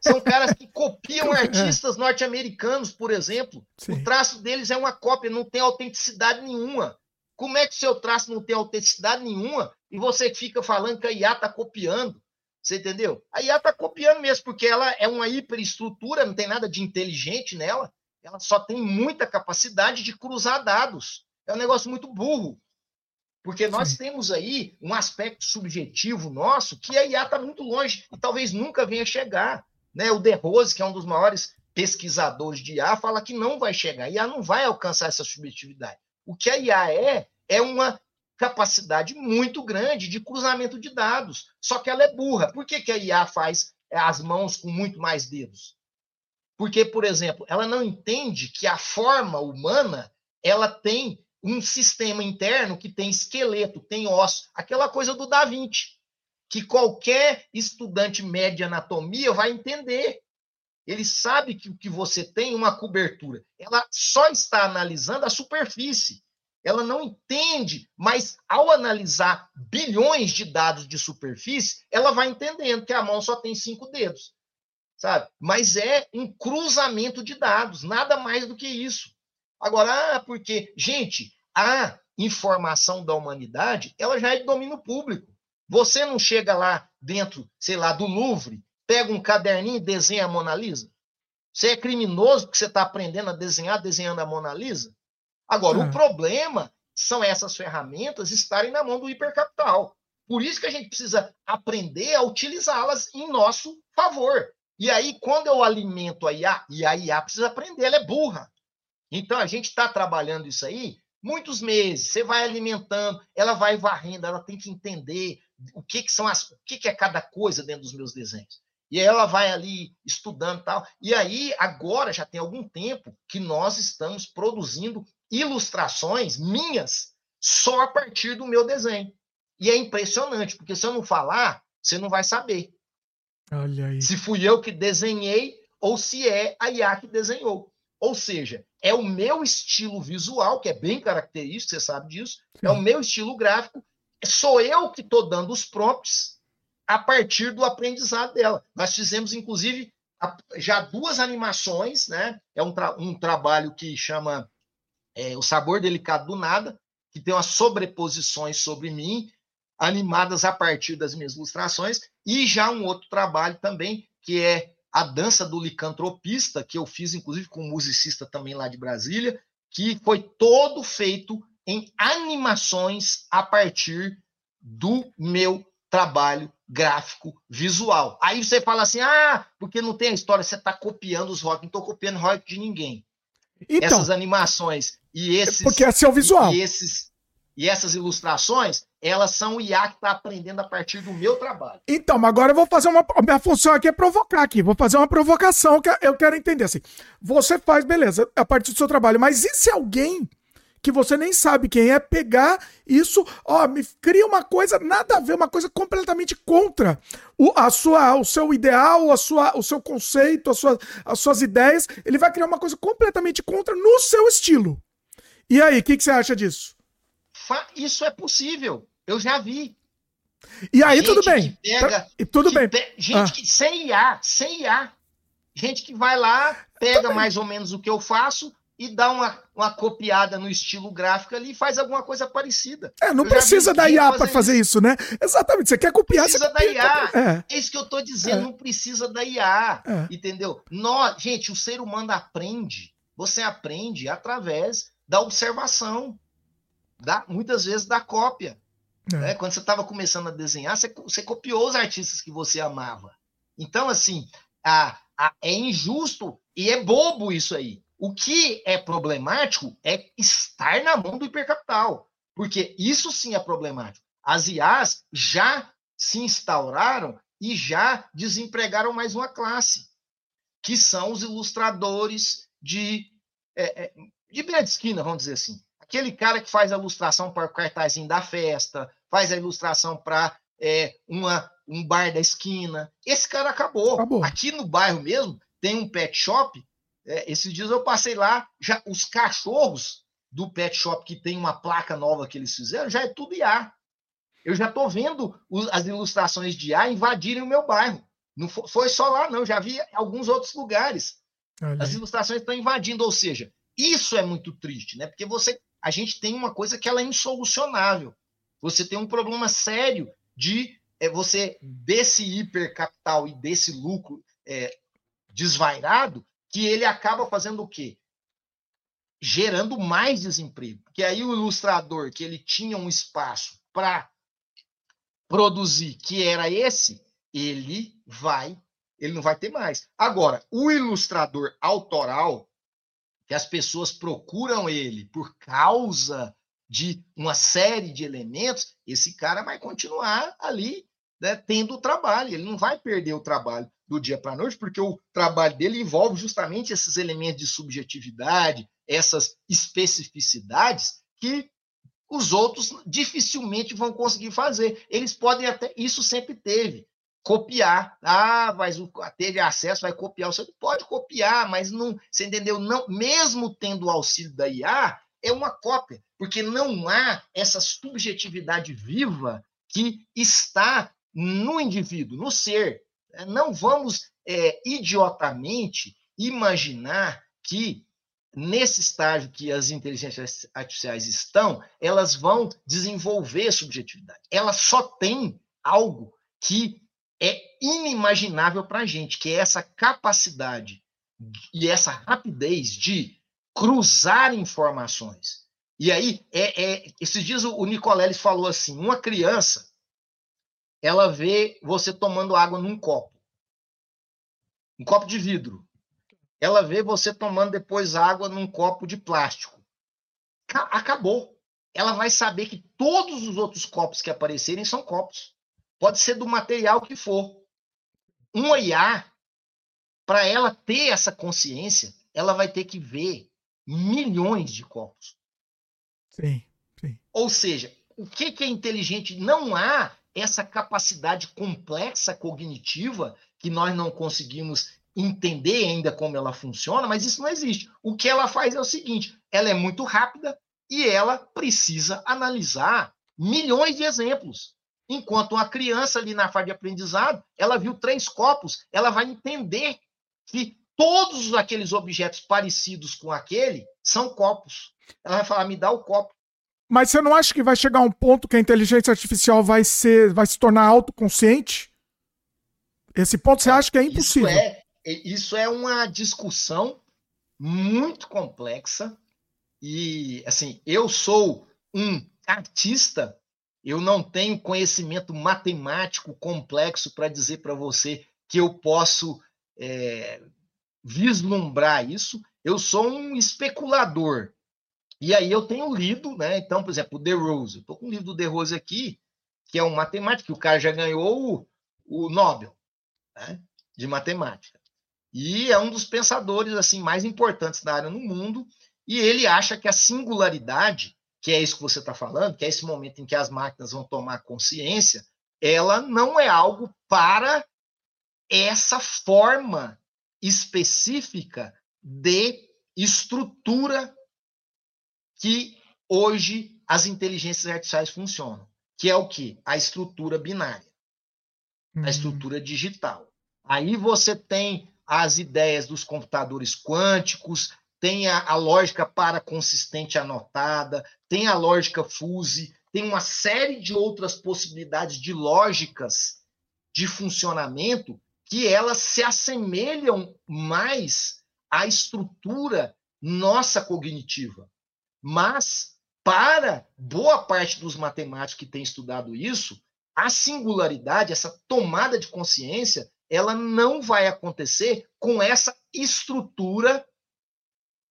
São caras que copiam é. artistas norte-americanos, por exemplo. Sim. O traço deles é uma cópia, não tem autenticidade nenhuma. Como é que o seu traço não tem autenticidade nenhuma e você fica falando que a IA está copiando? Você entendeu? A IA está copiando mesmo, porque ela é uma hiperestrutura, não tem nada de inteligente nela. Ela só tem muita capacidade de cruzar dados. É um negócio muito burro. Porque nós Sim. temos aí um aspecto subjetivo nosso que a IA está muito longe e talvez nunca venha chegar. Né? O De Rose, que é um dos maiores pesquisadores de IA, fala que não vai chegar. A IA não vai alcançar essa subjetividade. O que a IA é, é uma capacidade muito grande de cruzamento de dados. Só que ela é burra. Por que, que a IA faz as mãos com muito mais dedos? Porque, por exemplo, ela não entende que a forma humana ela tem um sistema interno que tem esqueleto, tem osso, aquela coisa do Da Vinci. que qualquer estudante médio de anatomia vai entender. Ele sabe que o que você tem uma cobertura. Ela só está analisando a superfície. Ela não entende, mas ao analisar bilhões de dados de superfície, ela vai entendendo que a mão só tem cinco dedos, sabe? Mas é um cruzamento de dados, nada mais do que isso. Agora, ah, porque, gente, a informação da humanidade, ela já é de domínio público. Você não chega lá dentro, sei lá, do Louvre, pega um caderninho e desenha a Mona Lisa? Você é criminoso porque você está aprendendo a desenhar desenhando a Mona Lisa? Agora, o é. problema são essas ferramentas estarem na mão do hipercapital. Por isso que a gente precisa aprender a utilizá-las em nosso favor. E aí, quando eu alimento a IA, e a IA precisa aprender, ela é burra. Então, a gente está trabalhando isso aí muitos meses. Você vai alimentando, ela vai varrendo, ela tem que entender o que, que são as, o que, que é cada coisa dentro dos meus desenhos. E aí ela vai ali estudando tal. E aí, agora já tem algum tempo que nós estamos produzindo ilustrações minhas só a partir do meu desenho. E é impressionante, porque se eu não falar, você não vai saber. Olha aí. Se fui eu que desenhei ou se é a IA que desenhou. Ou seja, é o meu estilo visual, que é bem característico, você sabe disso, Sim. é o meu estilo gráfico, sou eu que estou dando os prompts a partir do aprendizado dela. Nós fizemos, inclusive, já duas animações, né? É um, tra um trabalho que chama é, O Sabor Delicado do Nada, que tem umas sobreposições sobre mim, animadas a partir das minhas ilustrações, e já um outro trabalho também, que é a dança do licantropista, que eu fiz, inclusive, com um musicista também lá de Brasília, que foi todo feito em animações a partir do meu trabalho gráfico visual. Aí você fala assim: ah, porque não tem a história, você está copiando os rock. Não estou copiando rock de ninguém. Então, Essas animações e esses. Porque é seu visual. E, esses, e essas ilustrações, elas são o IA que está aprendendo a partir do meu trabalho. Então, mas agora eu vou fazer uma. Minha função aqui é provocar aqui. Vou fazer uma provocação que eu quero entender assim. Você faz, beleza, a partir do seu trabalho, mas e se alguém que você nem sabe quem é, pegar isso, ó, me cria uma coisa nada a ver, uma coisa completamente contra o, a sua, o seu ideal, a sua, o seu conceito, a sua, as suas ideias. Ele vai criar uma coisa completamente contra no seu estilo. E aí, o que, que você acha disso? Isso é possível. Eu já vi. E aí, gente tudo bem. Pega, e tudo bem. Pe... Gente ah. que sem IA, sem IA. Gente que vai lá, pega mais ou menos o que eu faço, e dá uma, uma copiada no estilo gráfico ali e faz alguma coisa parecida. É, não precisa da IA para fazer isso. isso. né? Exatamente, você quer copiar, precisa você da IA. É. é. isso que eu estou dizendo, é. não precisa da IA, é. entendeu? Nós, gente, o ser humano aprende. Você aprende através da observação, da, muitas vezes da cópia. É. Né? Quando você estava começando a desenhar, você, você copiou os artistas que você amava. Então, assim, a, a, é injusto e é bobo isso aí. O que é problemático é estar na mão do hipercapital, porque isso sim é problemático. As IAs já se instauraram e já desempregaram mais uma classe, que são os ilustradores de, é, é, de beira de esquina, vamos dizer assim. Aquele cara que faz a ilustração para o cartazinho da festa, faz a ilustração para é, uma, um bar da esquina. Esse cara acabou. acabou. Aqui no bairro mesmo tem um pet shop é, esses dias eu passei lá, já os cachorros do pet shop que tem uma placa nova que eles fizeram, já é tudo IA. Eu já estou vendo os, as ilustrações de IA invadirem o meu bairro. Não foi, foi só lá, não, já vi alguns outros lugares. As ilustrações estão invadindo, ou seja, isso é muito triste, né? Porque você, a gente tem uma coisa que ela é insolucionável. Você tem um problema sério de é, você desse hipercapital e desse lucro é, desvairado, que ele acaba fazendo o quê? Gerando mais desemprego. Porque aí o ilustrador, que ele tinha um espaço para produzir, que era esse, ele vai, ele não vai ter mais. Agora, o ilustrador autoral, que as pessoas procuram ele por causa de uma série de elementos, esse cara vai continuar ali né, tendo o trabalho, ele não vai perder o trabalho do dia para a noite, porque o trabalho dele envolve justamente esses elementos de subjetividade, essas especificidades que os outros dificilmente vão conseguir fazer. Eles podem até, isso sempre teve, copiar. Ah, mas o, teve acesso, vai copiar. Você pode copiar, mas não, você entendeu? Não, mesmo tendo o auxílio da IA, é uma cópia, porque não há essa subjetividade viva que está no indivíduo, no ser. Não vamos é, idiotamente imaginar que nesse estágio que as inteligências artificiais estão, elas vão desenvolver subjetividade. Elas só têm algo que é inimaginável para a gente, que é essa capacidade e essa rapidez de cruzar informações. E aí, é, é, esses dias o Nicoleles falou assim: uma criança, ela vê você tomando água num copo, um copo de vidro ela vê você tomando depois água num copo de plástico. Acabou. Ela vai saber que todos os outros copos que aparecerem são copos. Pode ser do material que for. Um IA, para ela ter essa consciência, ela vai ter que ver milhões de copos. Sim, sim. Ou seja, o que, que é inteligente? Não há essa capacidade complexa cognitiva que nós não conseguimos entender ainda como ela funciona, mas isso não existe. O que ela faz é o seguinte: ela é muito rápida e ela precisa analisar milhões de exemplos. Enquanto uma criança ali na fase de aprendizado, ela viu três copos, ela vai entender que todos aqueles objetos parecidos com aquele são copos. Ela vai falar: me dá o copo. Mas você não acha que vai chegar um ponto que a inteligência artificial vai ser, vai se tornar autoconsciente? Esse ponto você acha que é impossível? Isso é, isso é uma discussão muito complexa e assim eu sou um artista eu não tenho conhecimento matemático complexo para dizer para você que eu posso é, vislumbrar isso. Eu sou um especulador. E aí eu tenho lido né? Então por exemplo o De Rose. Eu estou com o livro do De Rose aqui que é um matemático que o cara já ganhou o, o Nobel né, de matemática. E é um dos pensadores assim mais importantes da área no mundo. E ele acha que a singularidade, que é isso que você está falando, que é esse momento em que as máquinas vão tomar consciência, ela não é algo para essa forma específica de estrutura que hoje as inteligências artificiais funcionam, que é o que? A estrutura binária, a uhum. estrutura digital. Aí você tem as ideias dos computadores quânticos, tem a, lógica para consistente anotada, tem a lógica fuse, tem uma série de outras possibilidades de lógicas de funcionamento que elas se assemelham mais à estrutura nossa cognitiva. Mas, para boa parte dos matemáticos que têm estudado isso, a singularidade, essa tomada de consciência, ela não vai acontecer com essa estrutura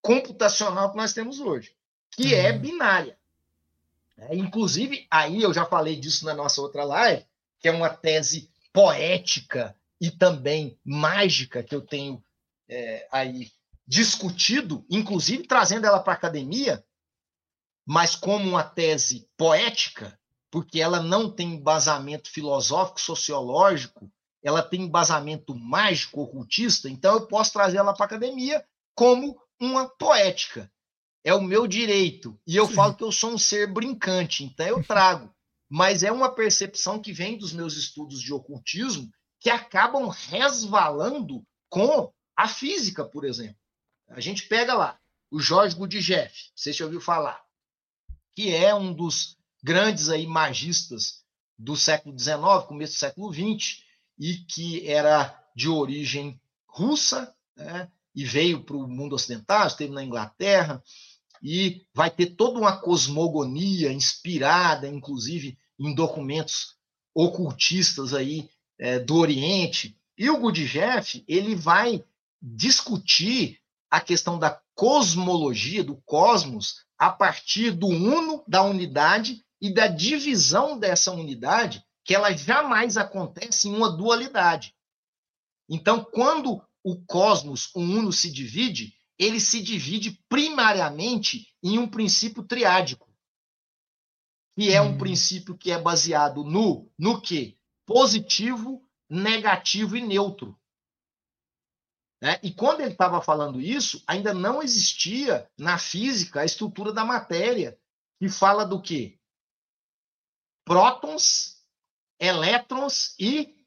computacional que nós temos hoje, que é uhum. binária. É, inclusive, aí eu já falei disso na nossa outra live, que é uma tese poética e também mágica que eu tenho é, aí discutido, inclusive trazendo ela para a academia, mas como uma tese poética, porque ela não tem embasamento filosófico, sociológico, ela tem embasamento mágico, ocultista, então eu posso trazer ela para a academia como uma poética. É o meu direito. E eu Sim. falo que eu sou um ser brincante, então eu trago. Mas é uma percepção que vem dos meus estudos de ocultismo que acabam resvalando com a física, por exemplo. A gente pega lá o Jorge Gurdjieff, você já ouviu falar, que é um dos grandes aí magistas do século XIX, começo do século XX, e que era de origem russa, né, e veio para o mundo ocidental, esteve na Inglaterra, e vai ter toda uma cosmogonia inspirada, inclusive, em documentos ocultistas aí é, do Oriente. E o Gurdjieff, ele vai discutir a questão da cosmologia, do cosmos, a partir do uno, da unidade, e da divisão dessa unidade que ela jamais acontece em uma dualidade. Então, quando o cosmos, o uno, se divide, ele se divide primariamente em um princípio triádico. que é um hum. princípio que é baseado no, no quê? Positivo, negativo e neutro. Né? E quando ele estava falando isso, ainda não existia na física a estrutura da matéria, que fala do quê? Prótons, elétrons e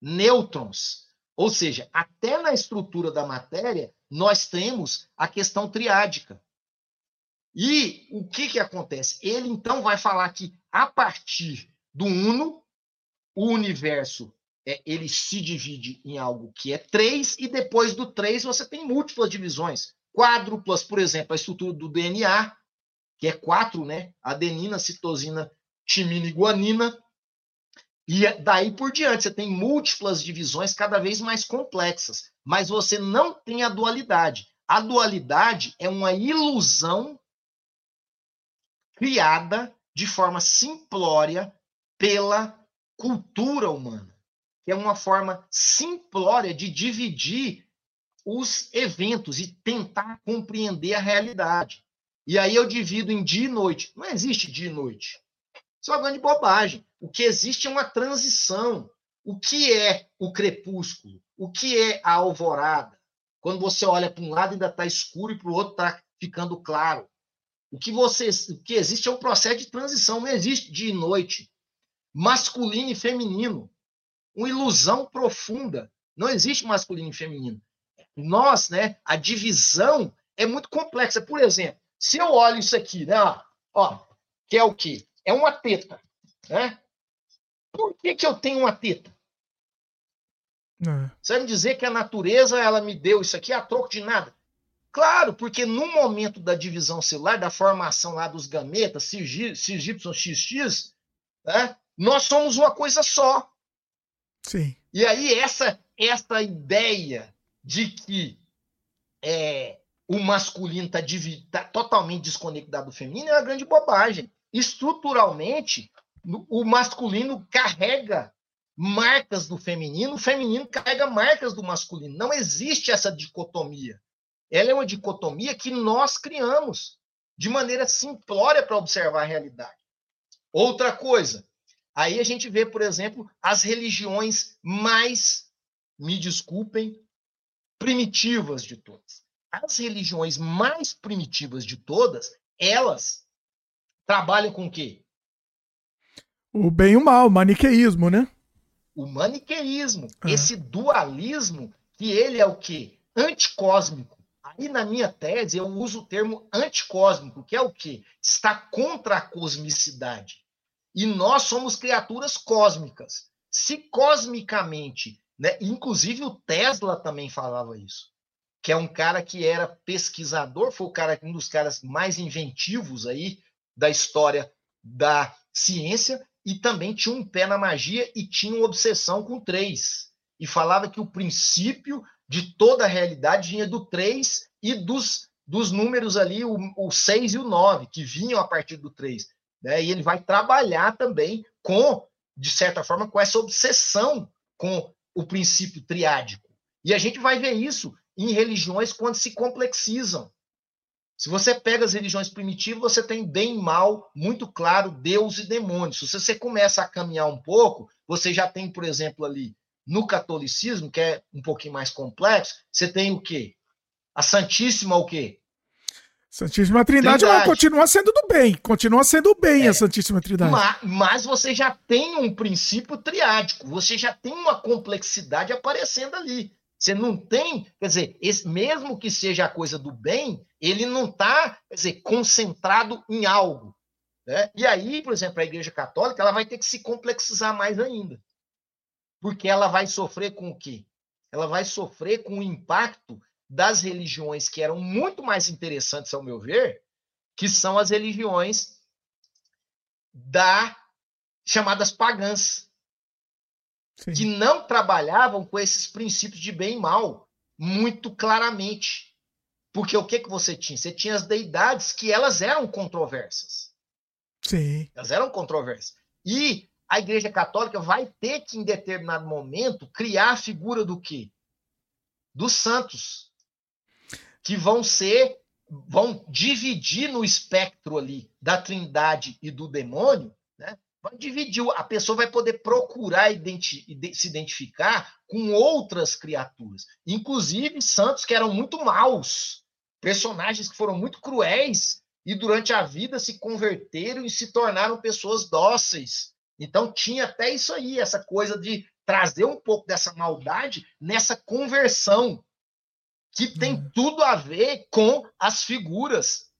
nêutrons. Ou seja, até na estrutura da matéria, nós temos a questão triádica. E o que, que acontece? Ele então vai falar que a partir do uno, o universo é, ele se divide em algo que é três, e depois do três você tem múltiplas divisões. Quádruplas, por exemplo, a estrutura do DNA, que é quatro, né? Adenina, citosina, timina e guanina. E daí por diante, você tem múltiplas divisões cada vez mais complexas, mas você não tem a dualidade. A dualidade é uma ilusão criada de forma simplória pela cultura humana que é uma forma simplória de dividir os eventos e tentar compreender a realidade. E aí eu divido em dia e noite. Não existe dia e noite. Isso é uma grande bobagem. O que existe é uma transição. O que é o crepúsculo? O que é a alvorada? Quando você olha para um lado ainda está escuro e para o outro está ficando claro. O que, você, o que existe é um processo de transição. Não existe dia e noite. Masculino e feminino uma ilusão profunda. Não existe masculino e feminino. Nós, né, a divisão é muito complexa. Por exemplo, se eu olho isso aqui, né, ó, ó que é o quê? É uma teta, né? Por que, que eu tenho uma teta? É. Você vai me dizer que a natureza ela me deu isso aqui a troco de nada? Claro, porque no momento da divisão celular, da formação lá dos gametas, CY, né, nós somos uma coisa só. Sim. E aí, essa, essa ideia de que é, o masculino está tá totalmente desconectado do feminino é uma grande bobagem. Estruturalmente, o masculino carrega marcas do feminino, o feminino carrega marcas do masculino. Não existe essa dicotomia. Ela é uma dicotomia que nós criamos de maneira simplória para observar a realidade. Outra coisa, Aí a gente vê, por exemplo, as religiões mais, me desculpem, primitivas de todas. As religiões mais primitivas de todas, elas trabalham com o quê? O bem e o mal, o maniqueísmo, né? O maniqueísmo, ah. esse dualismo, que ele é o quê? Anticósmico. Aí na minha tese eu uso o termo anticósmico, que é o quê? Está contra a cosmicidade. E nós somos criaturas cósmicas. Se cosmicamente, né, inclusive o Tesla também falava isso, que é um cara que era pesquisador, foi o cara, um dos caras mais inventivos aí da história da ciência, e também tinha um pé na magia e tinha uma obsessão com três. E falava que o princípio de toda a realidade vinha do três e dos, dos números ali, o, o seis e o nove, que vinham a partir do três. Né? E ele vai trabalhar também com, de certa forma, com essa obsessão com o princípio triádico. E a gente vai ver isso em religiões quando se complexizam. Se você pega as religiões primitivas, você tem bem e mal, muito claro, Deus e demônios. Se você começa a caminhar um pouco, você já tem, por exemplo, ali no catolicismo, que é um pouquinho mais complexo, você tem o quê? A Santíssima o quê? Santíssima Trindade, Trindade. continua sendo do bem, continua sendo bem é, a Santíssima Trindade. Mas, mas, você já tem um princípio triádico, você já tem uma complexidade aparecendo ali. Você não tem, quer dizer, esse, mesmo que seja a coisa do bem, ele não está, quer dizer, concentrado em algo. Né? E aí, por exemplo, a Igreja Católica ela vai ter que se complexizar mais ainda. Porque ela vai sofrer com o quê? Ela vai sofrer com o impacto das religiões que eram muito mais interessantes, ao meu ver, que são as religiões da chamadas pagãs, Sim. que não trabalhavam com esses princípios de bem e mal muito claramente. Porque o que, que você tinha? Você tinha as deidades que elas eram controversas. Sim. Elas eram controversas. E a Igreja Católica vai ter que, em determinado momento, criar a figura do quê? Dos santos que vão ser vão dividir no espectro ali da trindade e do demônio, né? Vai dividir, a pessoa vai poder procurar identi se identificar com outras criaturas, inclusive santos que eram muito maus, personagens que foram muito cruéis e durante a vida se converteram e se tornaram pessoas dóceis. Então tinha até isso aí, essa coisa de trazer um pouco dessa maldade nessa conversão, que tem uhum. tudo a ver com as figuras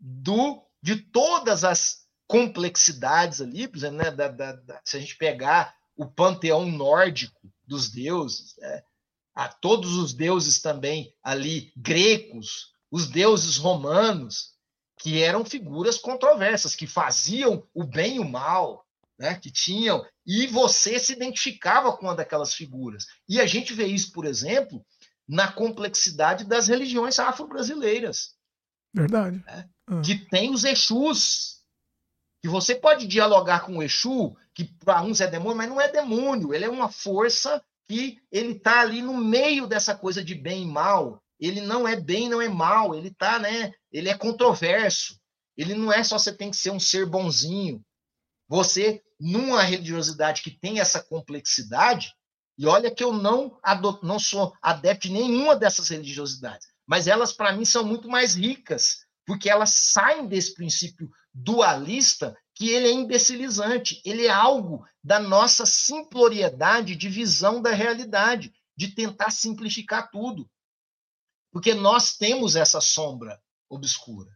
do de todas as complexidades ali, por exemplo, né, da, da, da, se a gente pegar o panteão nórdico dos deuses, né, a todos os deuses também ali gregos, os deuses romanos, que eram figuras controversas, que faziam o bem e o mal, né, que tinham, e você se identificava com uma daquelas figuras. E a gente vê isso, por exemplo, na complexidade das religiões afro-brasileiras. Verdade. Né, ah. Que tem os Exus, que você pode dialogar com o Exu, que para uns é demônio, mas não é demônio, ele é uma força que ele está ali no meio dessa coisa de bem e mal. Ele não é bem, não é mal, ele tá, né? Ele é controverso. Ele não é só você tem que ser um ser bonzinho. Você, numa religiosidade que tem essa complexidade, e olha que eu não, adot, não sou adepto de nenhuma dessas religiosidades, mas elas, para mim, são muito mais ricas, porque elas saem desse princípio dualista que ele é imbecilizante, ele é algo da nossa simploriedade de visão da realidade, de tentar simplificar tudo. Porque nós temos essa sombra obscura.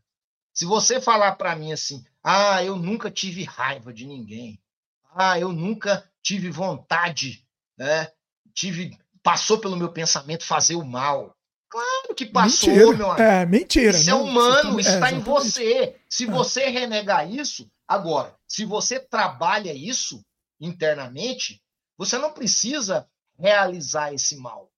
Se você falar para mim assim, ah, eu nunca tive raiva de ninguém. Ah, eu nunca tive vontade, né? Tive, passou pelo meu pensamento fazer o mal. Claro que passou, mentira. meu amigo. É, mentira. Isso é não, é humano, tá... está é, em você. Se é. você renegar isso, agora, se você trabalha isso internamente, você não precisa realizar esse mal.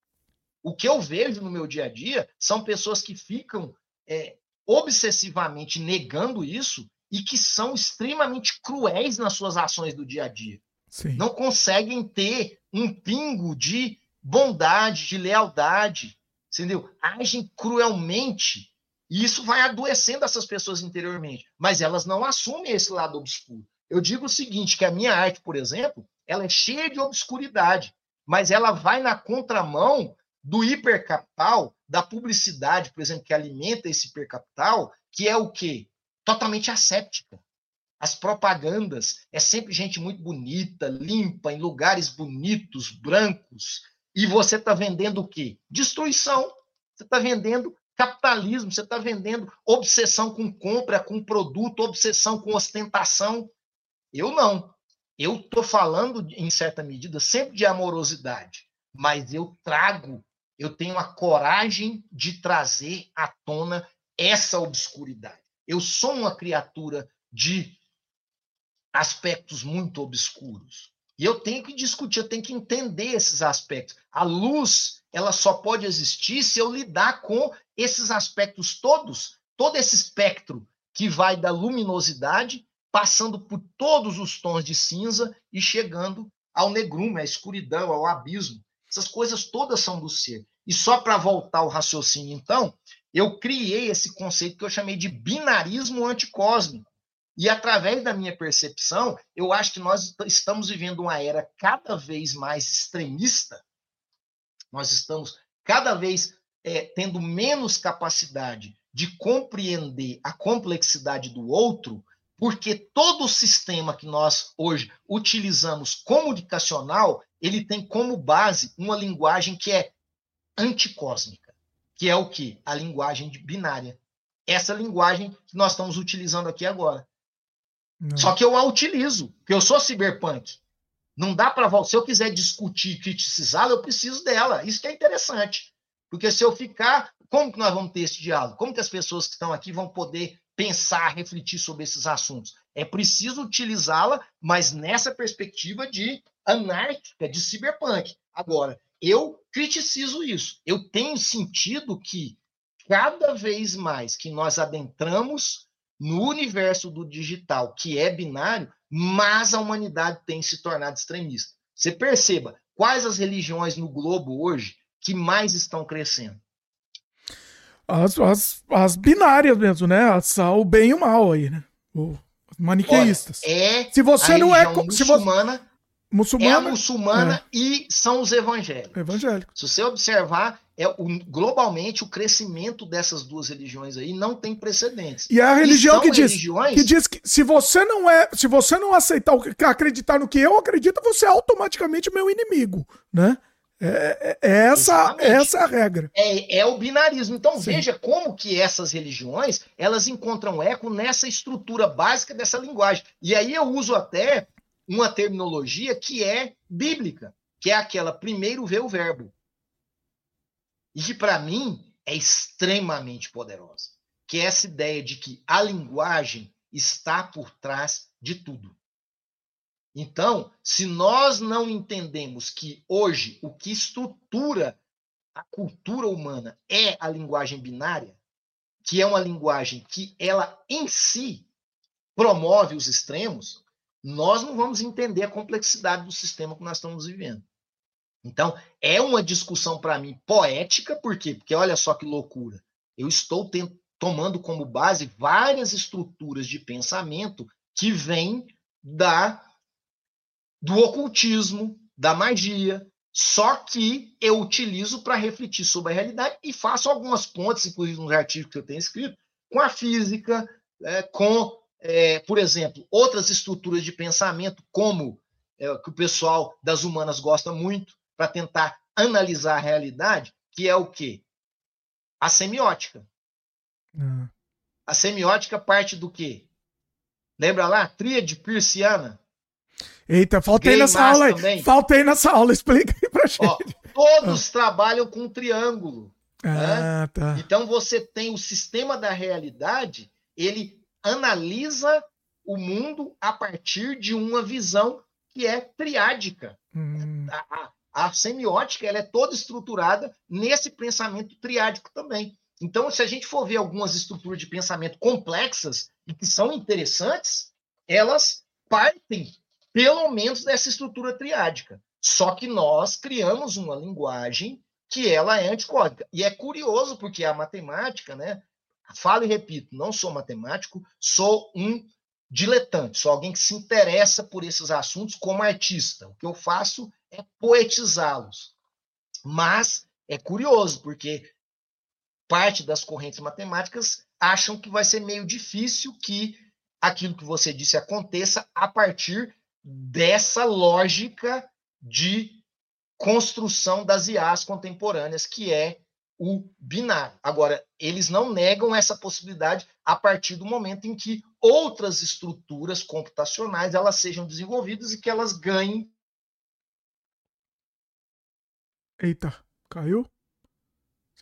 O que eu vejo no meu dia a dia são pessoas que ficam é, obsessivamente negando isso e que são extremamente cruéis nas suas ações do dia a dia. Sim. Não conseguem ter um pingo de bondade, de lealdade, entendeu? Agem cruelmente e isso vai adoecendo essas pessoas interiormente, mas elas não assumem esse lado obscuro. Eu digo o seguinte, que a minha arte, por exemplo, ela é cheia de obscuridade, mas ela vai na contramão do hipercapital, da publicidade, por exemplo, que alimenta esse hipercapital, que é o quê? Totalmente asséptica. As propagandas é sempre gente muito bonita, limpa, em lugares bonitos, brancos. E você está vendendo o quê? Destruição. Você está vendendo capitalismo, você está vendendo obsessão com compra, com produto, obsessão com ostentação. Eu não. Eu estou falando, em certa medida, sempre de amorosidade, mas eu trago eu tenho a coragem de trazer à tona essa obscuridade. Eu sou uma criatura de aspectos muito obscuros. E eu tenho que discutir, eu tenho que entender esses aspectos. A luz, ela só pode existir se eu lidar com esses aspectos todos, todo esse espectro que vai da luminosidade, passando por todos os tons de cinza e chegando ao negrume, à escuridão, ao abismo. Essas coisas todas são do ser. E só para voltar ao raciocínio, então, eu criei esse conceito que eu chamei de binarismo anticósmico. E através da minha percepção, eu acho que nós estamos vivendo uma era cada vez mais extremista. Nós estamos cada vez é, tendo menos capacidade de compreender a complexidade do outro, porque todo o sistema que nós hoje utilizamos comunicacional, ele tem como base uma linguagem que é anticósmica, que é o que? A linguagem binária. Essa linguagem que nós estamos utilizando aqui agora. Não. Só que eu a utilizo, porque eu sou cyberpunk. Não dá para se eu quiser discutir, criticizá-la, eu preciso dela. Isso que é interessante. Porque se eu ficar, como que nós vamos ter esse diálogo? Como que as pessoas que estão aqui vão poder pensar, refletir sobre esses assuntos? É preciso utilizá-la, mas nessa perspectiva de anárquica, de cyberpunk. Agora, eu criticizo isso. Eu tenho sentido que cada vez mais que nós adentramos no universo do digital, que é binário, mais a humanidade tem se tornado extremista. Você perceba quais as religiões no globo hoje que mais estão crescendo. as, as, as binárias mesmo, né? As, o bem e o mal aí, né? O, maniqueístas. Olha, é se você não é muçulmana, se você, muçulmana, é a muçulmana é. e são os evangélicos. Evangélicos. Se você observar, é o, globalmente o crescimento dessas duas religiões aí não tem precedentes. E é a religião que diz, religiões... que diz que se você não é, se você não aceitar acreditar no que eu acredito, você é automaticamente meu inimigo, né? É, é, é essa, essa é a regra. É, é o binarismo. Então Sim. veja como que essas religiões elas encontram eco nessa estrutura básica dessa linguagem. E aí eu uso até uma terminologia que é bíblica, que é aquela primeiro vê o verbo. E que para mim é extremamente poderosa, que é essa ideia de que a linguagem está por trás de tudo. Então, se nós não entendemos que hoje o que estrutura a cultura humana é a linguagem binária, que é uma linguagem que ela em si promove os extremos, nós não vamos entender a complexidade do sistema que nós estamos vivendo. Então, é uma discussão para mim poética, por quê? Porque olha só que loucura. Eu estou tomando como base várias estruturas de pensamento que vêm da do ocultismo, da magia, só que eu utilizo para refletir sobre a realidade e faço algumas pontes, inclusive nos artigos que eu tenho escrito, com a física, é, com, é, por exemplo, outras estruturas de pensamento, como é, que o pessoal das humanas gosta muito, para tentar analisar a realidade, que é o quê? A semiótica. Uhum. A semiótica parte do quê? Lembra lá? Tríade persiana. Eita, faltei nessa aula aí. Faltei nessa aula, explica aí pra gente. Ó, todos ah. trabalham com triângulo. Ah, né? tá. Então você tem o sistema da realidade, ele analisa o mundo a partir de uma visão que é triádica. Hum. A, a, a, semiótica ela é toda estruturada nesse pensamento triádico também. Então, se a gente for ver algumas estruturas de pensamento complexas e que são interessantes, elas partem pelo menos dessa estrutura triádica. Só que nós criamos uma linguagem que ela é anticódica. E é curioso porque a matemática, né? Falo e repito, não sou matemático, sou um diletante, sou alguém que se interessa por esses assuntos como artista. O que eu faço é poetizá-los. Mas é curioso, porque parte das correntes matemáticas acham que vai ser meio difícil que aquilo que você disse aconteça a partir dessa lógica de construção das IAs contemporâneas, que é o binário. Agora, eles não negam essa possibilidade a partir do momento em que outras estruturas computacionais elas sejam desenvolvidas e que elas ganhem. Eita, caiu?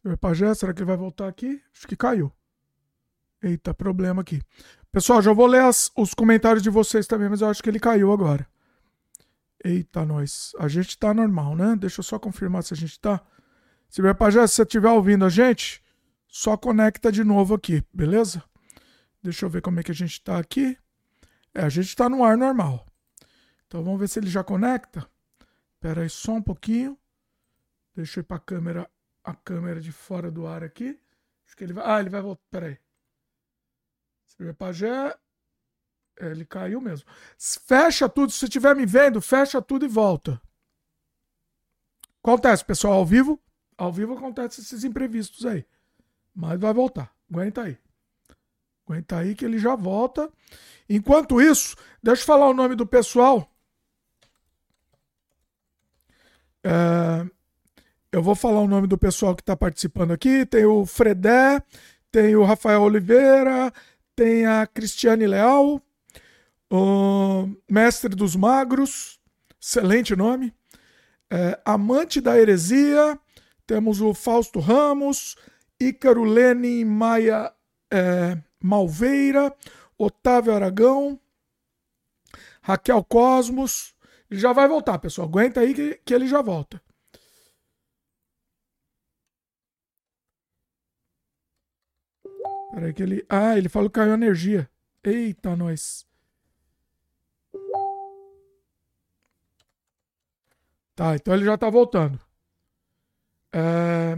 Senhor Pajé, será que ele vai voltar aqui? Acho que caiu. Eita, problema aqui. Pessoal, já vou ler as, os comentários de vocês também, mas eu acho que ele caiu agora. Eita, nós. A gente tá normal, né? Deixa eu só confirmar se a gente tá. Se Pajé, se você estiver ouvindo a gente, só conecta de novo aqui, beleza? Deixa eu ver como é que a gente tá aqui. É, a gente tá no ar normal. Então vamos ver se ele já conecta. Espera aí só um pouquinho. Deixa eu ir para a câmera, a câmera de fora do ar aqui. Acho que ele vai. Ah, ele vai voltar. Espera aí. Silvio Pajé. É, ele caiu mesmo. Fecha tudo. Se estiver me vendo, fecha tudo e volta. Acontece, pessoal, ao vivo. Ao vivo acontece esses imprevistos aí. Mas vai voltar. Aguenta aí. Aguenta aí que ele já volta. Enquanto isso, deixa eu falar o nome do pessoal. É, eu vou falar o nome do pessoal que está participando aqui. Tem o Fredé, tem o Rafael Oliveira, tem a Cristiane Leal, o Mestre dos Magros, excelente nome, é, Amante da Heresia, temos o Fausto Ramos, Ícaro Lene Maia é, Malveira, Otávio Aragão, Raquel Cosmos. Ele já vai voltar, pessoal. Aguenta aí que, que ele já volta. Peraí que ele. Ah, ele falou que caiu energia. Eita, nós. Tá, então ele já tá voltando. É...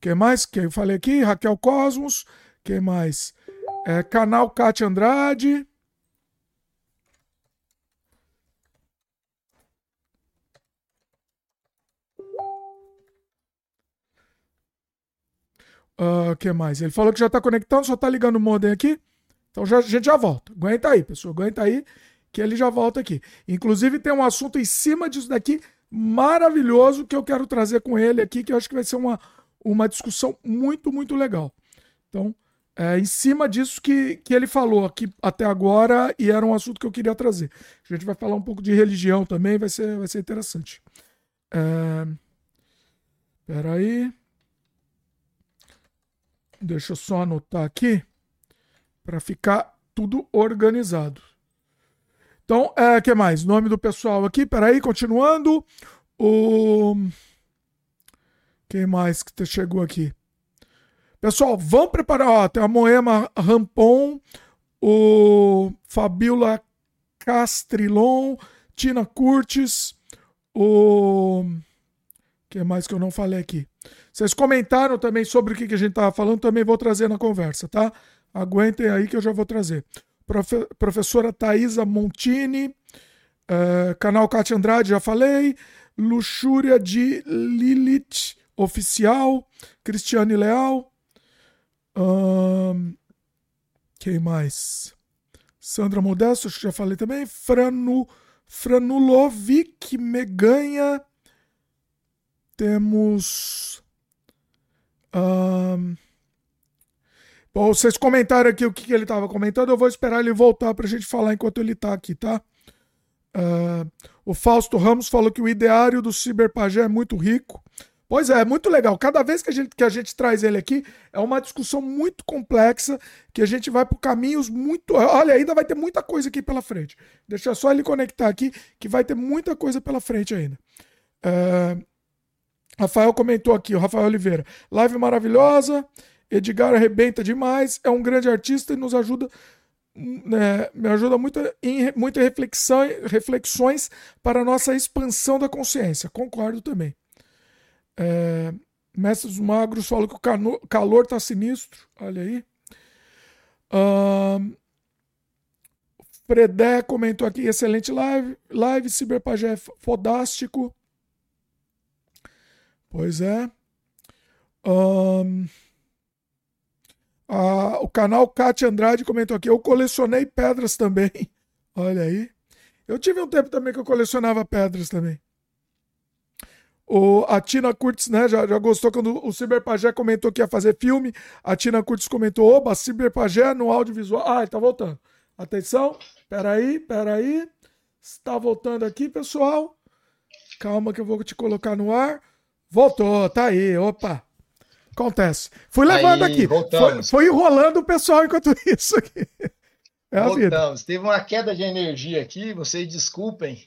Quem mais? Quem eu falei aqui? Raquel Cosmos. Quem mais? É, canal Cátia Andrade. O uh, que mais? Ele falou que já está conectando, só está ligando o modem aqui. Então já, a gente já volta. Aguenta aí, pessoal. Aguenta aí que ele já volta aqui. Inclusive tem um assunto em cima disso daqui maravilhoso que eu quero trazer com ele aqui, que eu acho que vai ser uma, uma discussão muito, muito legal. Então, é em cima disso que, que ele falou aqui até agora e era um assunto que eu queria trazer. A gente vai falar um pouco de religião também, vai ser, vai ser interessante. É... Peraí. Deixa eu só anotar aqui para ficar tudo organizado. Então, é, que mais? Nome do pessoal aqui, peraí, continuando. O. Quem mais que chegou aqui? Pessoal, vamos preparar. Ó, tem a Moema Rampon, o Fabiola Castrilon, Tina Curtis, o. que mais que eu não falei aqui? Vocês comentaram também sobre o que a gente estava falando, também vou trazer na conversa, tá? Aguentem aí que eu já vou trazer profe professora Thaisa Montini, uh, canal Cátia Andrade, já falei, Luxúria de Lilith Oficial, Cristiane Leal, quem mais? Sandra Modesto, acho que já falei também, Franu, Franulovic Meganha, temos... Bom, vocês comentaram aqui o que, ele estava comentando, eu vou esperar ele voltar para a gente falar enquanto ele está aqui, tá? Uh, o Fausto Ramos falou que o ideário do Ciberpagé é muito rico. Pois é, é muito legal. Cada vez que a, gente, que a gente traz ele aqui, é uma discussão muito complexa, que a gente vai por caminhos muito. Olha, ainda vai ter muita coisa aqui pela frente. Deixa só ele conectar aqui, que vai ter muita coisa pela frente ainda. Uh, Rafael comentou aqui, o Rafael Oliveira. Live maravilhosa. Edgar arrebenta demais, é um grande artista e nos ajuda né, me ajuda muito em muitas reflexão, reflexões para a nossa expansão da consciência. Concordo também. É, Mestre dos Magros fala que o calor está sinistro. Olha aí. Um, Fredé comentou aqui: excelente live. Live Ciberpagé fodástico. Pois é. Um, ah, o canal Cátia Andrade comentou aqui: eu colecionei pedras também. Olha aí. Eu tive um tempo também que eu colecionava pedras também. O, a Tina Curtis, né, já, já gostou quando o Ciberpagé comentou que ia fazer filme. A Tina Curtis comentou: oba, Ciberpagé no audiovisual. Ah, ele tá voltando. Atenção, peraí, peraí. Está voltando aqui, pessoal. Calma que eu vou te colocar no ar. Voltou, tá aí, opa. Acontece. Fui levando Aí, aqui. Foi, foi, enrolando o pessoal enquanto isso aqui. É voltamos. Teve uma queda de energia aqui, vocês desculpem.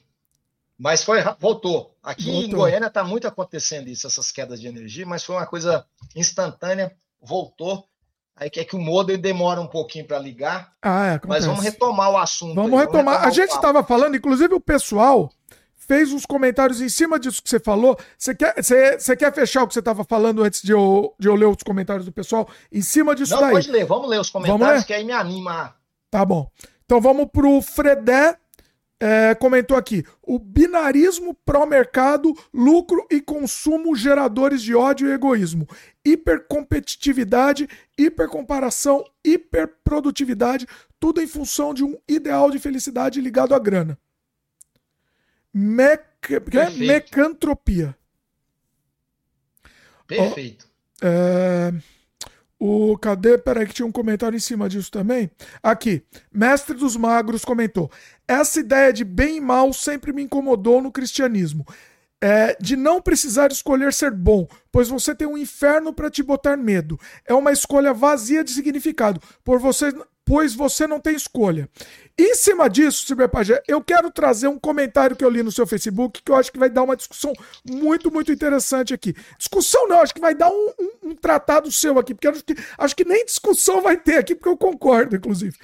Mas foi, voltou. Aqui voltou. em Goiânia está muito acontecendo isso, essas quedas de energia, mas foi uma coisa instantânea, voltou. Aí quer que o modem demora um pouquinho para ligar. Ah, é, mas vamos retomar o assunto. Vamos, aí, retomar. vamos retomar. A gente estava falando, inclusive o pessoal fez uns comentários em cima disso que você falou. Você quer, você, você quer fechar o que você estava falando antes de eu, de eu ler os comentários do pessoal? Em cima disso Não, daí. Pode ler, vamos ler os comentários que aí me anima. Tá bom. Então vamos pro Fredé. É, comentou aqui: o binarismo pró-mercado, lucro e consumo geradores de ódio e egoísmo, hipercompetitividade, hipercomparação, hiperprodutividade, tudo em função de um ideal de felicidade ligado à grana. Mec... É mecantropia. Perfeito. é... O cadê? Peraí, que tinha um comentário em cima disso também. Aqui, Mestre dos Magros comentou: essa ideia de bem e mal sempre me incomodou no cristianismo. É, de não precisar escolher ser bom, pois você tem um inferno para te botar medo. É uma escolha vazia de significado, por você, pois você não tem escolha. Em cima disso, Silvio Pajé, eu quero trazer um comentário que eu li no seu Facebook que eu acho que vai dar uma discussão muito, muito interessante aqui. Discussão não, acho que vai dar um, um, um tratado seu aqui, porque acho que, acho que nem discussão vai ter aqui, porque eu concordo, inclusive.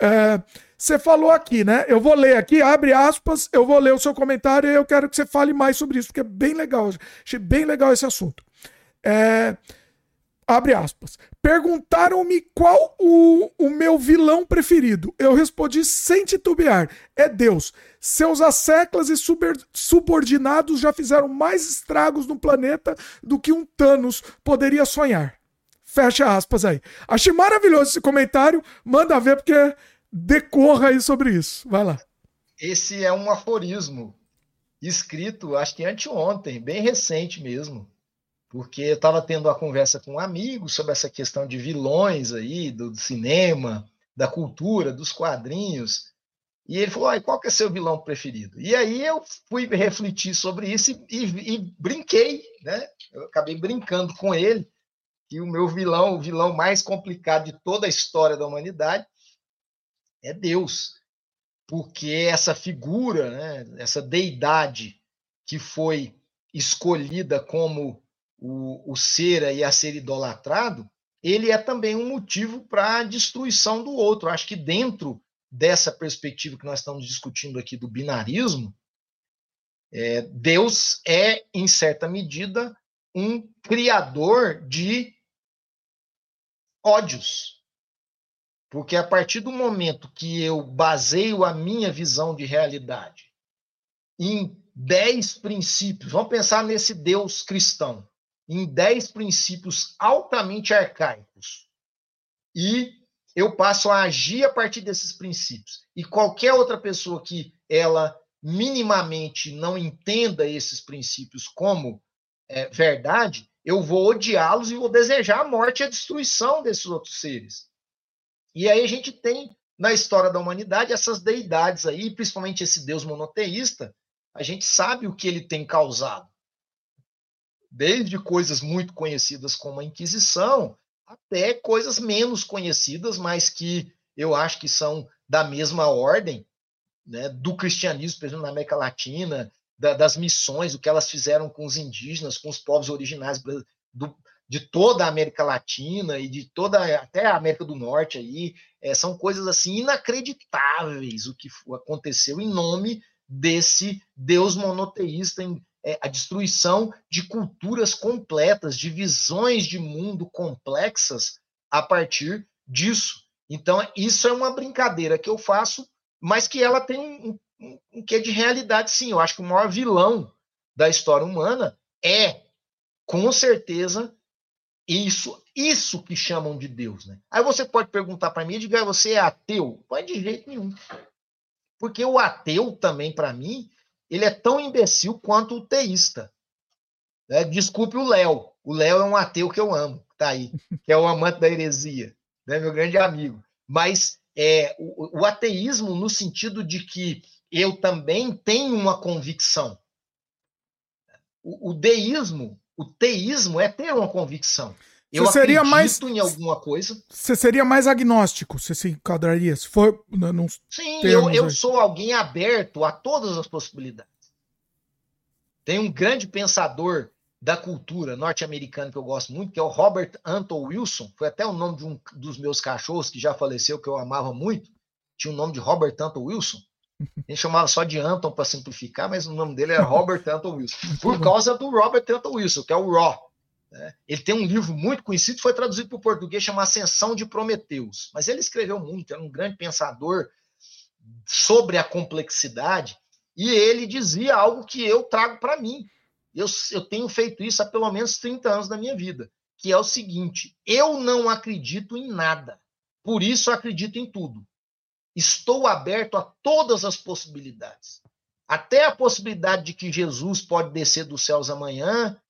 É, você falou aqui, né? Eu vou ler aqui, abre aspas, eu vou ler o seu comentário e eu quero que você fale mais sobre isso, porque é bem legal. Achei bem legal esse assunto. É, Abre aspas. Perguntaram-me qual o, o meu vilão preferido. Eu respondi sem titubear: é Deus. Seus asseclas e subordinados já fizeram mais estragos no planeta do que um Thanos poderia sonhar. Fecha aspas aí. Achei maravilhoso esse comentário. Manda ver, porque decorra aí sobre isso. Vai lá. Esse é um aforismo escrito, acho que anteontem, bem recente mesmo porque eu estava tendo uma conversa com um amigo sobre essa questão de vilões aí, do, cinema, da cultura, dos quadrinhos, e ele falou, qual que é seu vilão preferido? E aí eu fui refletir sobre isso e, e, e, brinquei, né? Eu acabei brincando com ele, que o meu vilão, o vilão mais complicado de toda a história da humanidade, é Deus. Porque essa figura, né, essa deidade que foi escolhida como o, o ser aí a ser idolatrado, ele é também um motivo para a destruição do outro. Acho que dentro dessa perspectiva que nós estamos discutindo aqui do binarismo, é, Deus é, em certa medida, um criador de ódios. Porque a partir do momento que eu baseio a minha visão de realidade em dez princípios, vamos pensar nesse Deus cristão em dez princípios altamente arcaicos. E eu passo a agir a partir desses princípios. E qualquer outra pessoa que ela minimamente não entenda esses princípios como é, verdade, eu vou odiá-los e vou desejar a morte e a destruição desses outros seres. E aí a gente tem na história da humanidade essas deidades aí, principalmente esse Deus monoteísta, a gente sabe o que ele tem causado desde coisas muito conhecidas como a Inquisição até coisas menos conhecidas, mas que eu acho que são da mesma ordem, né, do cristianismo, por exemplo, na América Latina, da, das missões, o que elas fizeram com os indígenas, com os povos originais do, de toda a América Latina e de toda até a América do Norte aí, é, são coisas assim inacreditáveis o que aconteceu em nome desse Deus monoteísta é, a destruição de culturas completas, de visões de mundo complexas a partir disso. Então, isso é uma brincadeira que eu faço, mas que ela tem um, um, um quê de realidade, sim. Eu acho que o maior vilão da história humana é, com certeza, isso, isso que chamam de Deus. Né? Aí você pode perguntar para mim, diga, você é ateu? Não é de jeito nenhum. Porque o ateu também, para mim, ele é tão imbecil quanto o teísta. Né? Desculpe o Léo. O Léo é um ateu que eu amo, tá aí, que é o amante da heresia, né? meu grande amigo. Mas é, o, o ateísmo no sentido de que eu também tenho uma convicção. O, o deísmo, o teísmo é ter uma convicção. Eu você seria mais em alguma coisa. Você seria mais agnóstico, você se enquadraria? Se for num Sim, eu, eu sou alguém aberto a todas as possibilidades. Tem um grande pensador da cultura norte-americana que eu gosto muito, que é o Robert Anton Wilson. Foi até o nome de um dos meus cachorros que já faleceu, que eu amava muito. Tinha o nome de Robert Anton Wilson. A gente chamava só de Anton para simplificar, mas o nome dele era Robert Anton Wilson. Por causa do Robert Anton Wilson, que é o Raw. Né? Ele tem um livro muito conhecido, foi traduzido para o português, chama Ascensão de Prometeus. Mas ele escreveu muito, era um grande pensador sobre a complexidade, e ele dizia algo que eu trago para mim. Eu, eu tenho feito isso há pelo menos 30 anos da minha vida, que é o seguinte: eu não acredito em nada, por isso acredito em tudo. Estou aberto a todas as possibilidades. Até a possibilidade de que Jesus pode descer dos céus amanhã,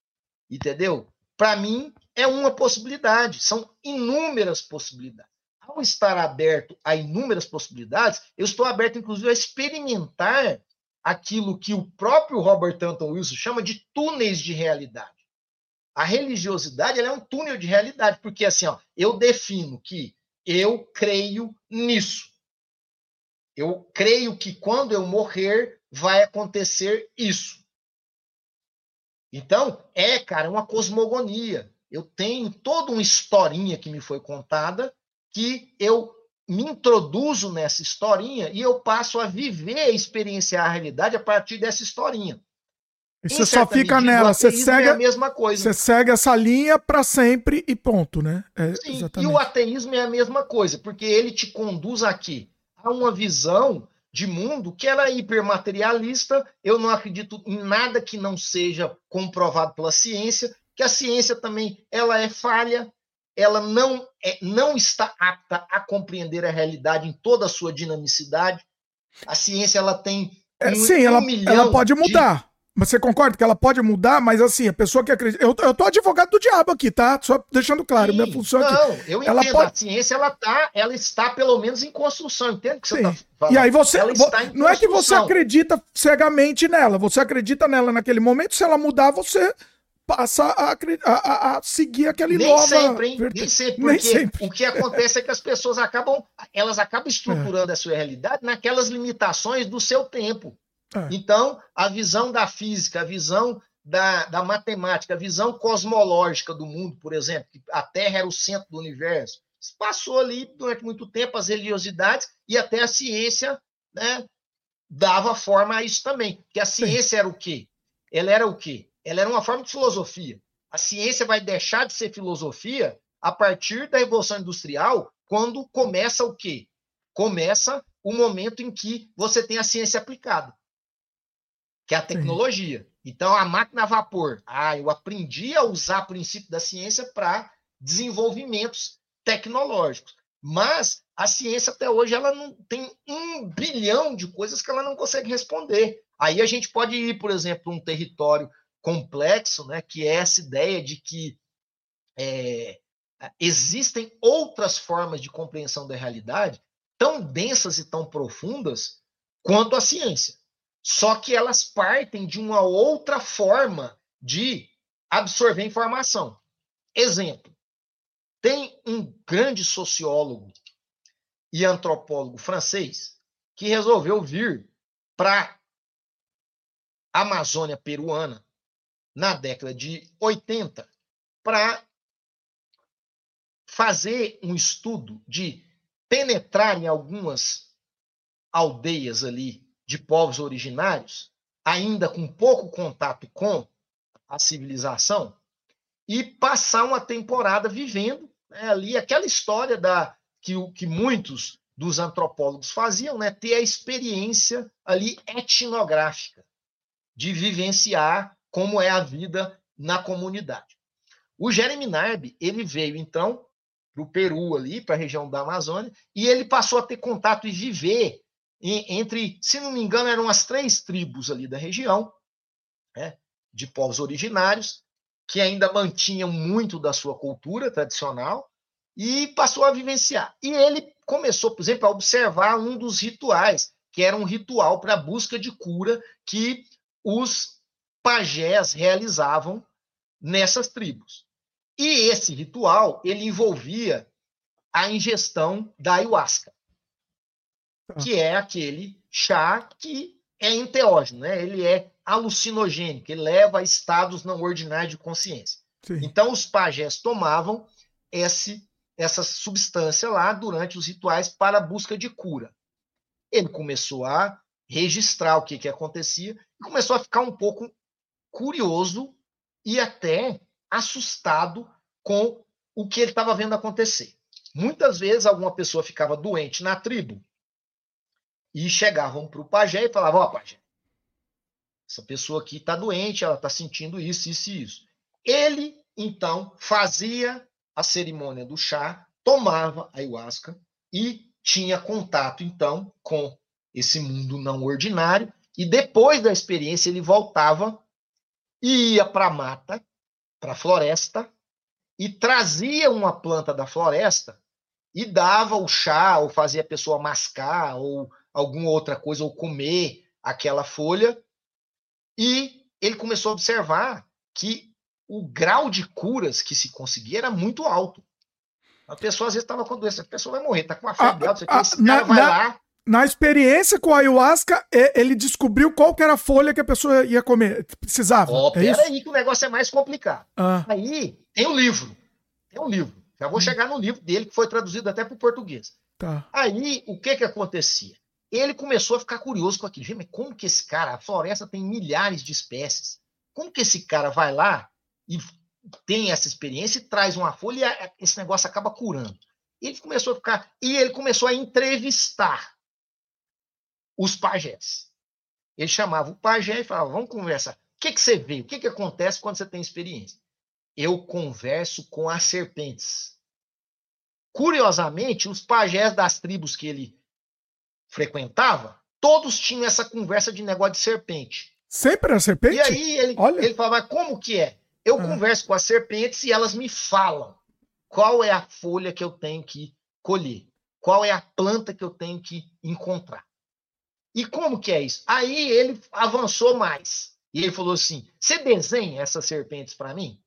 entendeu? Para mim, é uma possibilidade. São inúmeras possibilidades. Ao estar aberto a inúmeras possibilidades, eu estou aberto, inclusive, a experimentar aquilo que o próprio Robert Anton Wilson chama de túneis de realidade. A religiosidade é um túnel de realidade, porque assim, ó, eu defino que eu creio nisso. Eu creio que quando eu morrer vai acontecer isso. Então, é, cara, uma cosmogonia. Eu tenho toda uma historinha que me foi contada que eu me introduzo nessa historinha e eu passo a viver, a experienciar a realidade a partir dessa historinha. E você só fica medida, nela, você segue é a mesma coisa. Você segue essa linha para sempre e ponto, né? É, Sim, e o ateísmo é a mesma coisa, porque ele te conduz aqui a uma visão de mundo que ela é hipermaterialista. Eu não acredito em nada que não seja comprovado pela ciência, que a ciência também ela é falha, ela não é, não está apta a compreender a realidade em toda a sua dinamicidade. A ciência ela tem é, um, sim, ela, um ela pode mudar. Mas você concorda que ela pode mudar, mas assim, a pessoa que acredita. Eu, eu tô advogado do diabo aqui, tá? Só deixando claro, Sim, minha função não, aqui. Não, eu entendo. Ela pode... A ciência, ela, tá, ela está pelo menos em construção, entende o que Sim. você tá falando? E aí você. Não é que você acredita cegamente nela, você acredita nela naquele momento, se ela mudar, você passa a, a, a seguir aquele Nem nova... sempre, hein? Nem sempre, porque Nem sempre. o que acontece é que as pessoas acabam, elas acabam estruturando é. a sua realidade naquelas limitações do seu tempo. É. Então, a visão da física, a visão da, da matemática, a visão cosmológica do mundo, por exemplo, que a Terra era o centro do universo, passou ali durante muito tempo as religiosidades e até a ciência né, dava forma a isso também. Porque a ciência Sim. era o quê? Ela era o quê? Ela era uma forma de filosofia. A ciência vai deixar de ser filosofia a partir da Revolução Industrial, quando começa o quê? Começa o momento em que você tem a ciência aplicada que é a tecnologia. Sim. Então, a máquina a vapor. Ah, eu aprendi a usar o princípio da ciência para desenvolvimentos tecnológicos. Mas a ciência até hoje ela não tem um bilhão de coisas que ela não consegue responder. Aí a gente pode ir, por exemplo, um território complexo, né, que é essa ideia de que é, existem outras formas de compreensão da realidade tão densas e tão profundas quanto a ciência. Só que elas partem de uma outra forma de absorver informação. Exemplo: tem um grande sociólogo e antropólogo francês que resolveu vir para a Amazônia peruana na década de 80 para fazer um estudo de penetrar em algumas aldeias ali de povos originários, ainda com pouco contato com a civilização, e passar uma temporada vivendo né, ali aquela história da que, que muitos dos antropólogos faziam, né, ter a experiência ali etnográfica de vivenciar como é a vida na comunidade. O Jeremy Narb, ele veio então para o Peru ali, para a região da Amazônia, e ele passou a ter contato e viver entre, se não me engano, eram as três tribos ali da região, né, de povos originários, que ainda mantinham muito da sua cultura tradicional, e passou a vivenciar. E ele começou, por exemplo, a observar um dos rituais, que era um ritual para busca de cura que os pajés realizavam nessas tribos. E esse ritual, ele envolvia a ingestão da ayahuasca. Tá. que é aquele chá que é enteógeno, né? ele é alucinogênico, ele leva a estados não ordinários de consciência. Sim. Então, os pajés tomavam esse, essa substância lá durante os rituais para a busca de cura. Ele começou a registrar o que, que acontecia e começou a ficar um pouco curioso e até assustado com o que ele estava vendo acontecer. Muitas vezes, alguma pessoa ficava doente na tribo e chegavam para o pajé e falavam: Ó, oh, pajé, essa pessoa aqui está doente, ela está sentindo isso, isso e isso. Ele, então, fazia a cerimônia do chá, tomava ayahuasca e tinha contato, então, com esse mundo não ordinário. E depois da experiência, ele voltava e ia para a mata, para a floresta, e trazia uma planta da floresta e dava o chá, ou fazia a pessoa mascar, ou alguma outra coisa ou comer aquela folha. E ele começou a observar que o grau de curas que se conseguia era muito alto. A pessoa às vezes estava com doença, a pessoa vai morrer, está com uma febre alta, a, esse na, vai na, lá. Na experiência com a ayahuasca, ele descobriu qual que era a folha que a pessoa ia comer, precisava. Oh, é peraí que o negócio é mais complicado. Ah. Aí tem um livro, tem um livro. Já vou hum. chegar no livro dele, que foi traduzido até para o português. Tá. Aí, o que que acontecia? Ele começou a ficar curioso com aquilo. Mas como que esse cara, a floresta tem milhares de espécies. como que esse cara vai lá e tem essa experiência e traz uma folha e esse negócio acaba curando. Ele começou a ficar. E ele começou a entrevistar os pajés. Ele chamava o pajé e falava: vamos conversar. O que, que você vê? O que, que acontece quando você tem experiência? Eu converso com as serpentes. Curiosamente, os pajés das tribos que ele frequentava, todos tinham essa conversa de negócio de serpente. Sempre a serpente? E aí ele, Olha. ele falava, como que é? Eu ah. converso com as serpentes e elas me falam qual é a folha que eu tenho que colher, qual é a planta que eu tenho que encontrar. E como que é isso? Aí ele avançou mais. E ele falou assim: você desenha essas serpentes para mim?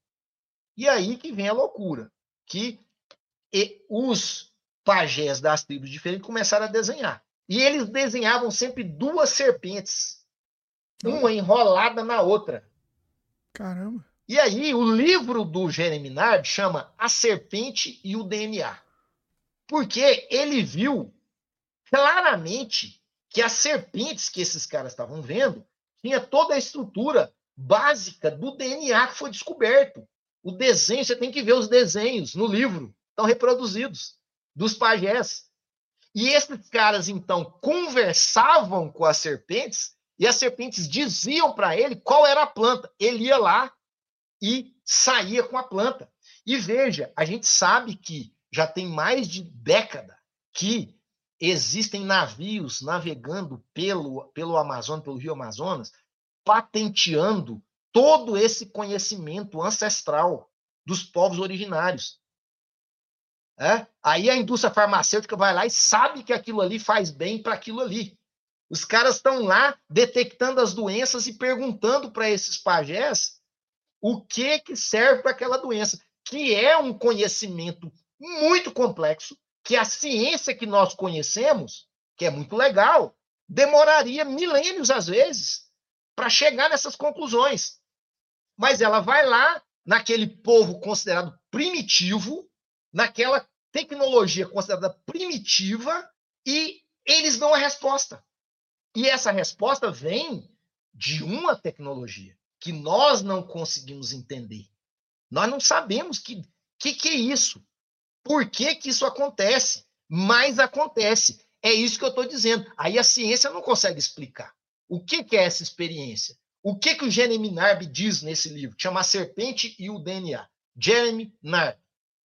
E aí que vem a loucura, que os pajés das tribos diferentes começaram a desenhar. E eles desenhavam sempre duas serpentes, uma enrolada na outra. Caramba. E aí, o livro do Jeremy Nard chama A Serpente e o DNA. Porque ele viu claramente que as serpentes que esses caras estavam vendo tinha toda a estrutura básica do DNA que foi descoberto. O desenho, você tem que ver os desenhos no livro, estão reproduzidos, dos pajés. E esses caras, então, conversavam com as serpentes e as serpentes diziam para ele qual era a planta. Ele ia lá e saía com a planta. E veja, a gente sabe que já tem mais de década que existem navios navegando pelo, pelo Amazonas, pelo Rio Amazonas, patenteando todo esse conhecimento ancestral dos povos originários. É? Aí a indústria farmacêutica vai lá e sabe que aquilo ali faz bem para aquilo ali. Os caras estão lá detectando as doenças e perguntando para esses pajés o que que serve para aquela doença, que é um conhecimento muito complexo, que a ciência que nós conhecemos, que é muito legal, demoraria milênios às vezes para chegar nessas conclusões. Mas ela vai lá naquele povo considerado primitivo, naquela tecnologia considerada primitiva e eles dão a resposta. E essa resposta vem de uma tecnologia que nós não conseguimos entender. Nós não sabemos que que, que é isso. Por que, que isso acontece? Mas acontece. É isso que eu estou dizendo. Aí a ciência não consegue explicar. O que, que é essa experiência? O que, que o Jeremy Narb diz nesse livro? Chama Serpente e o DNA. Jeremy Narb,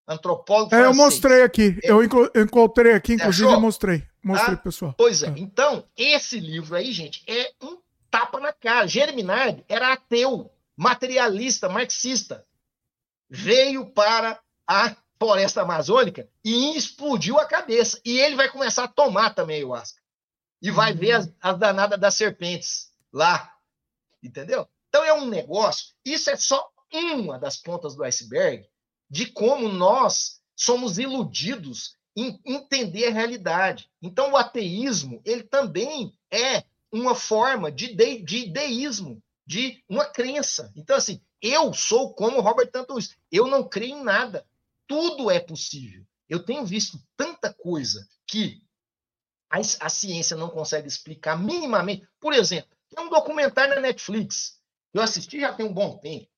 antropólogo é, Eu mostrei aqui. É. Eu, encontrei aqui, inclusive, eu mostrei. Mostrei, ah, pessoal. Pois é. é. Então, esse livro aí, gente, é um tapa na cara. Germinard era ateu, materialista, marxista. Veio para a floresta amazônica e explodiu a cabeça. E ele vai começar a tomar também ayahuasca. E vai uhum. ver as, as danadas das serpentes lá. Entendeu? Então é um negócio. Isso é só uma das pontas do iceberg de como nós somos iludidos em entender a realidade. Então o ateísmo, ele também é uma forma de, de, de deísmo, de uma crença. Então, assim, eu sou como Robert Tantos, eu não creio em nada. Tudo é possível. Eu tenho visto tanta coisa que a, a ciência não consegue explicar minimamente. Por exemplo, tem um documentário na Netflix. Eu assisti já tem um bom tempo.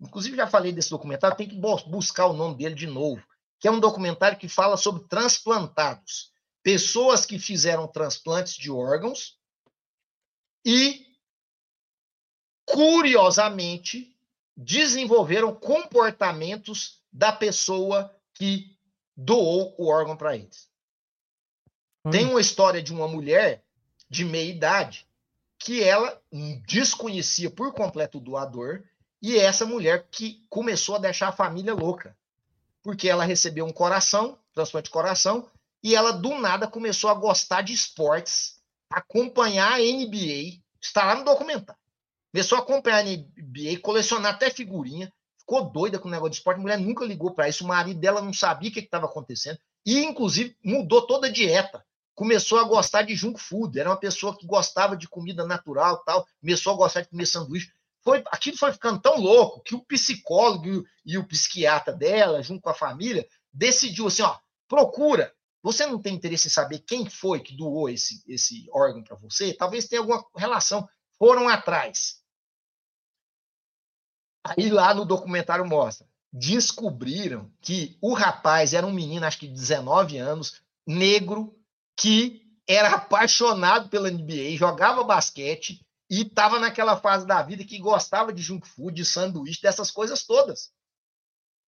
Inclusive, já falei desse documentário, tem que buscar o nome dele de novo. Que é um documentário que fala sobre transplantados. Pessoas que fizeram transplantes de órgãos e, curiosamente, desenvolveram comportamentos da pessoa que doou o órgão para eles. Hum. Tem uma história de uma mulher de meia idade que ela desconhecia por completo o doador e essa mulher que começou a deixar a família louca. Porque ela recebeu um coração, transplante de coração, e ela do nada começou a gostar de esportes acompanhar a NBA, está lá no documentário. Começou a acompanhar a NBA, colecionar até figurinha, ficou doida com o negócio de esporte, a mulher nunca ligou para isso, o marido dela não sabia o que estava acontecendo, e inclusive mudou toda a dieta. Começou a gostar de junk food, era uma pessoa que gostava de comida natural, tal, começou a gostar de comer sanduíche. Foi, aquilo foi ficando tão louco que o psicólogo e o, psiquiatra dela, junto com a família, decidiu assim, ó, procura você não tem interesse em saber quem foi que doou esse, esse órgão para você? Talvez tenha alguma relação. Foram atrás. Aí lá no documentário mostra, descobriram que o rapaz era um menino, acho que de 19 anos, negro, que era apaixonado pela NBA, jogava basquete e estava naquela fase da vida que gostava de junk food, de sanduíche, dessas coisas todas.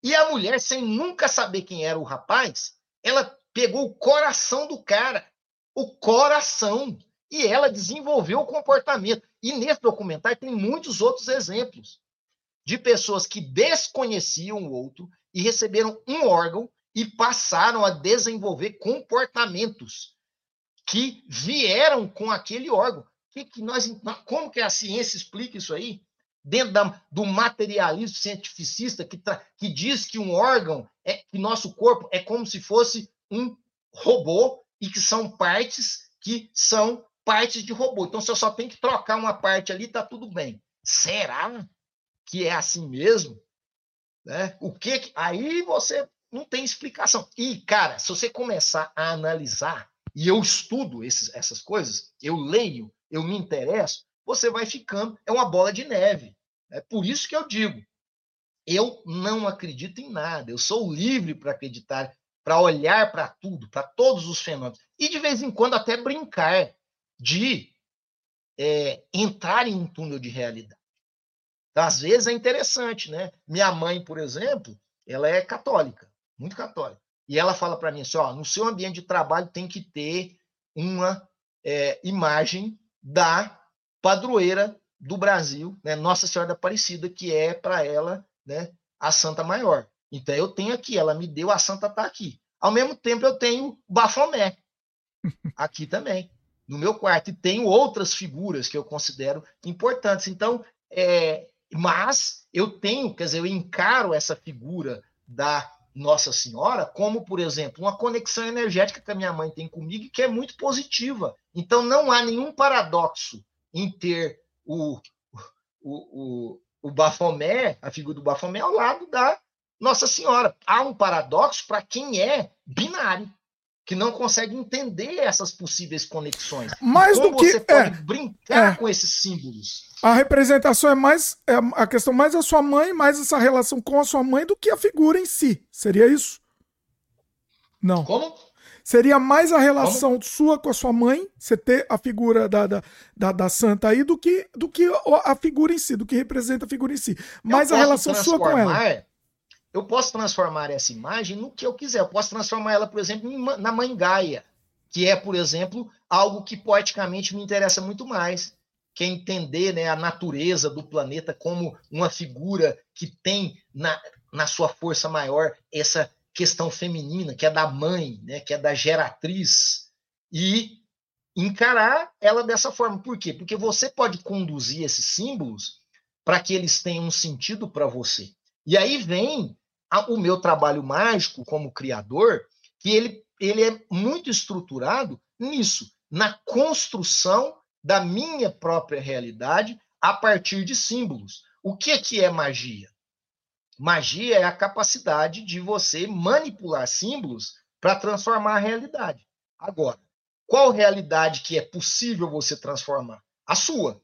E a mulher, sem nunca saber quem era o rapaz, ela pegou o coração do cara, o coração, e ela desenvolveu o comportamento. E nesse documentário tem muitos outros exemplos de pessoas que desconheciam o outro e receberam um órgão e passaram a desenvolver comportamentos que vieram com aquele órgão. Que, que nós, como que a ciência explica isso aí? Dentro da, do materialismo cientificista que, que diz que um órgão, é que nosso corpo é como se fosse um robô e que são partes que são partes de robô. Então, eu só tenho que trocar uma parte ali, está tudo bem. Será? que é assim mesmo, né? O que aí você não tem explicação. E cara, se você começar a analisar e eu estudo esses, essas coisas, eu leio, eu me interesso, você vai ficando é uma bola de neve. É por isso que eu digo, eu não acredito em nada. Eu sou livre para acreditar, para olhar para tudo, para todos os fenômenos e de vez em quando até brincar de é, entrar em um túnel de realidade. Às vezes é interessante, né? Minha mãe, por exemplo, ela é católica, muito católica. E ela fala para mim assim: ó, no seu ambiente de trabalho tem que ter uma é, imagem da padroeira do Brasil, né? Nossa Senhora da Aparecida, que é para ela né, a Santa Maior. Então eu tenho aqui, ela me deu, a Santa está aqui. Ao mesmo tempo eu tenho Bafomé aqui também, no meu quarto. E tenho outras figuras que eu considero importantes. Então, é, mas eu tenho, quer dizer, eu encaro essa figura da Nossa Senhora como, por exemplo, uma conexão energética que a minha mãe tem comigo e que é muito positiva. Então não há nenhum paradoxo em ter o, o, o, o Bafomé, a figura do Bafomé, ao lado da Nossa Senhora. Há um paradoxo para quem é binário que não consegue entender essas possíveis conexões. Mais do que você pode é, brincar é. com esses símbolos. A representação é mais é a questão mais a sua mãe, mais essa relação com a sua mãe do que a figura em si. Seria isso? Não. Como? Seria mais a relação Como? sua com a sua mãe, você ter a figura da, da, da, da, santa aí, do que, do que a figura em si, do que representa a figura em si. Mais a relação sua com ela eu posso transformar essa imagem no que eu quiser. Eu posso transformar ela, por exemplo, na mãe Gaia, que é, por exemplo, algo que poeticamente me interessa muito mais, que é entender né, a natureza do planeta como uma figura que tem na, na sua força maior essa questão feminina, que é da mãe, né, que é da geratriz, e encarar ela dessa forma. Por quê? Porque você pode conduzir esses símbolos para que eles tenham um sentido para você. E aí vem o meu trabalho mágico como criador, que ele, ele é muito estruturado nisso, na construção da minha própria realidade a partir de símbolos. O que, que é magia? Magia é a capacidade de você manipular símbolos para transformar a realidade. Agora, qual realidade que é possível você transformar? A sua.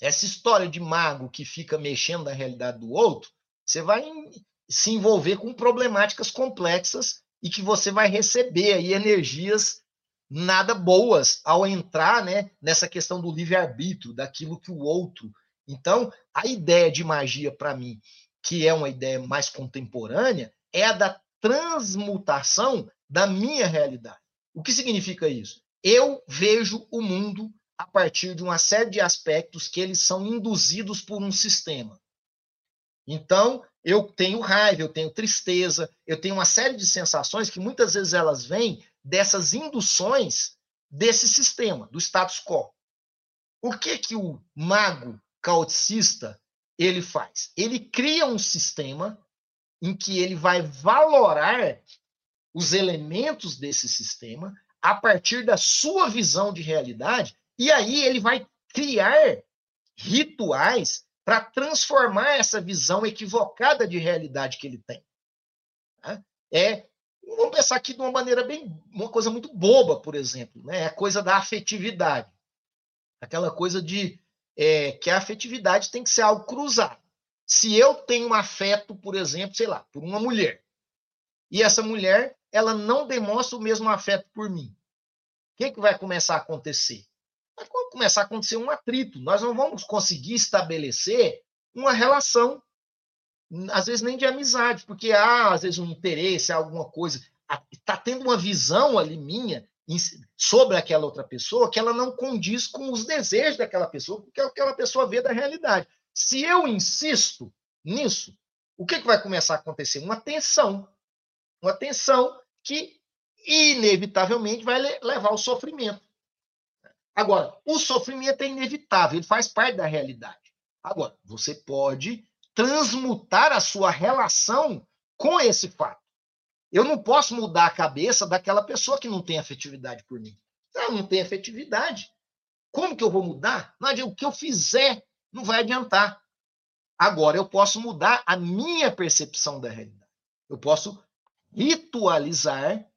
Essa história de mago que fica mexendo na realidade do outro, você vai se envolver com problemáticas complexas e que você vai receber aí energias nada boas ao entrar né, nessa questão do livre-arbítrio, daquilo que o outro. Então, a ideia de magia, para mim, que é uma ideia mais contemporânea, é a da transmutação da minha realidade. O que significa isso? Eu vejo o mundo a partir de uma série de aspectos que eles são induzidos por um sistema. Então, eu tenho raiva, eu tenho tristeza, eu tenho uma série de sensações que muitas vezes elas vêm dessas induções desse sistema, do status quo. O que que o mago caoticista ele faz? Ele cria um sistema em que ele vai valorar os elementos desse sistema a partir da sua visão de realidade, e aí ele vai criar rituais para transformar essa visão equivocada de realidade que ele tem. Né? É, vamos pensar aqui de uma maneira bem, uma coisa muito boba, por exemplo, né? É a coisa da afetividade, aquela coisa de é, que a afetividade tem que ser algo cruzado. Se eu tenho um afeto, por exemplo, sei lá, por uma mulher, e essa mulher, ela não demonstra o mesmo afeto por mim, o que, que vai começar a acontecer? Começar a acontecer um atrito. Nós não vamos conseguir estabelecer uma relação, às vezes nem de amizade, porque há, às vezes, um interesse, alguma coisa. Está tendo uma visão ali minha sobre aquela outra pessoa que ela não condiz com os desejos daquela pessoa, porque é o que aquela pessoa vê da realidade. Se eu insisto nisso, o que, que vai começar a acontecer? Uma tensão. Uma tensão que, inevitavelmente, vai levar ao sofrimento. Agora, o sofrimento é inevitável, ele faz parte da realidade. Agora, você pode transmutar a sua relação com esse fato. Eu não posso mudar a cabeça daquela pessoa que não tem afetividade por mim. Ela não tem afetividade. Como que eu vou mudar? Não adianta, o que eu fizer não vai adiantar. Agora, eu posso mudar a minha percepção da realidade. Eu posso ritualizar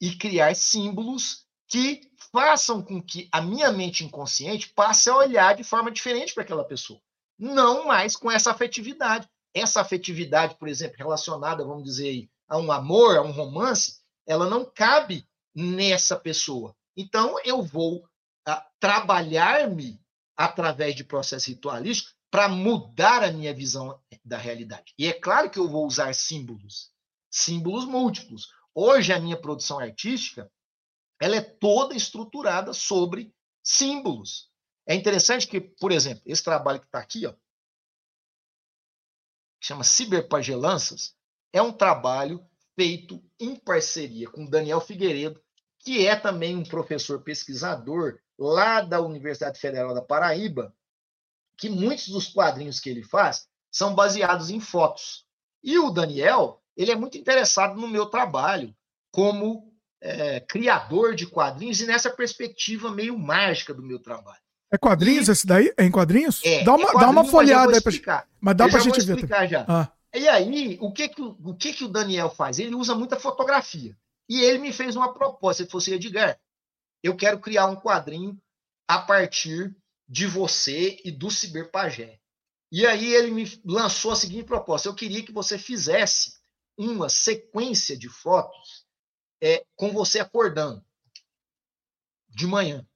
e criar símbolos que façam com que a minha mente inconsciente passe a olhar de forma diferente para aquela pessoa. Não mais com essa afetividade. Essa afetividade, por exemplo, relacionada, vamos dizer a um amor, a um romance, ela não cabe nessa pessoa. Então, eu vou ah, trabalhar-me através de processos ritualísticos para mudar a minha visão da realidade. E é claro que eu vou usar símbolos, símbolos múltiplos. Hoje, a minha produção artística ela é toda estruturada sobre símbolos. É interessante que, por exemplo, esse trabalho que está aqui, ó, que chama Ciberpagelanças, é um trabalho feito em parceria com Daniel Figueiredo, que é também um professor pesquisador lá da Universidade Federal da Paraíba, que muitos dos quadrinhos que ele faz são baseados em fotos. E o Daniel, ele é muito interessado no meu trabalho como é, criador de quadrinhos e nessa perspectiva meio mágica do meu trabalho. É quadrinhos e... esse daí? É em quadrinhos? É, dá uma, é dá uma folhada aí pra, mas dá eu pra gente ver. Já. Ah. E aí, o que que, o que que o Daniel faz? Ele usa muita fotografia. E ele me fez uma proposta. Ele falou assim, Edgar, eu quero criar um quadrinho a partir de você e do Ciberpagé. E aí ele me lançou a seguinte proposta. Eu queria que você fizesse uma sequência de fotos é, com você acordando de manhã.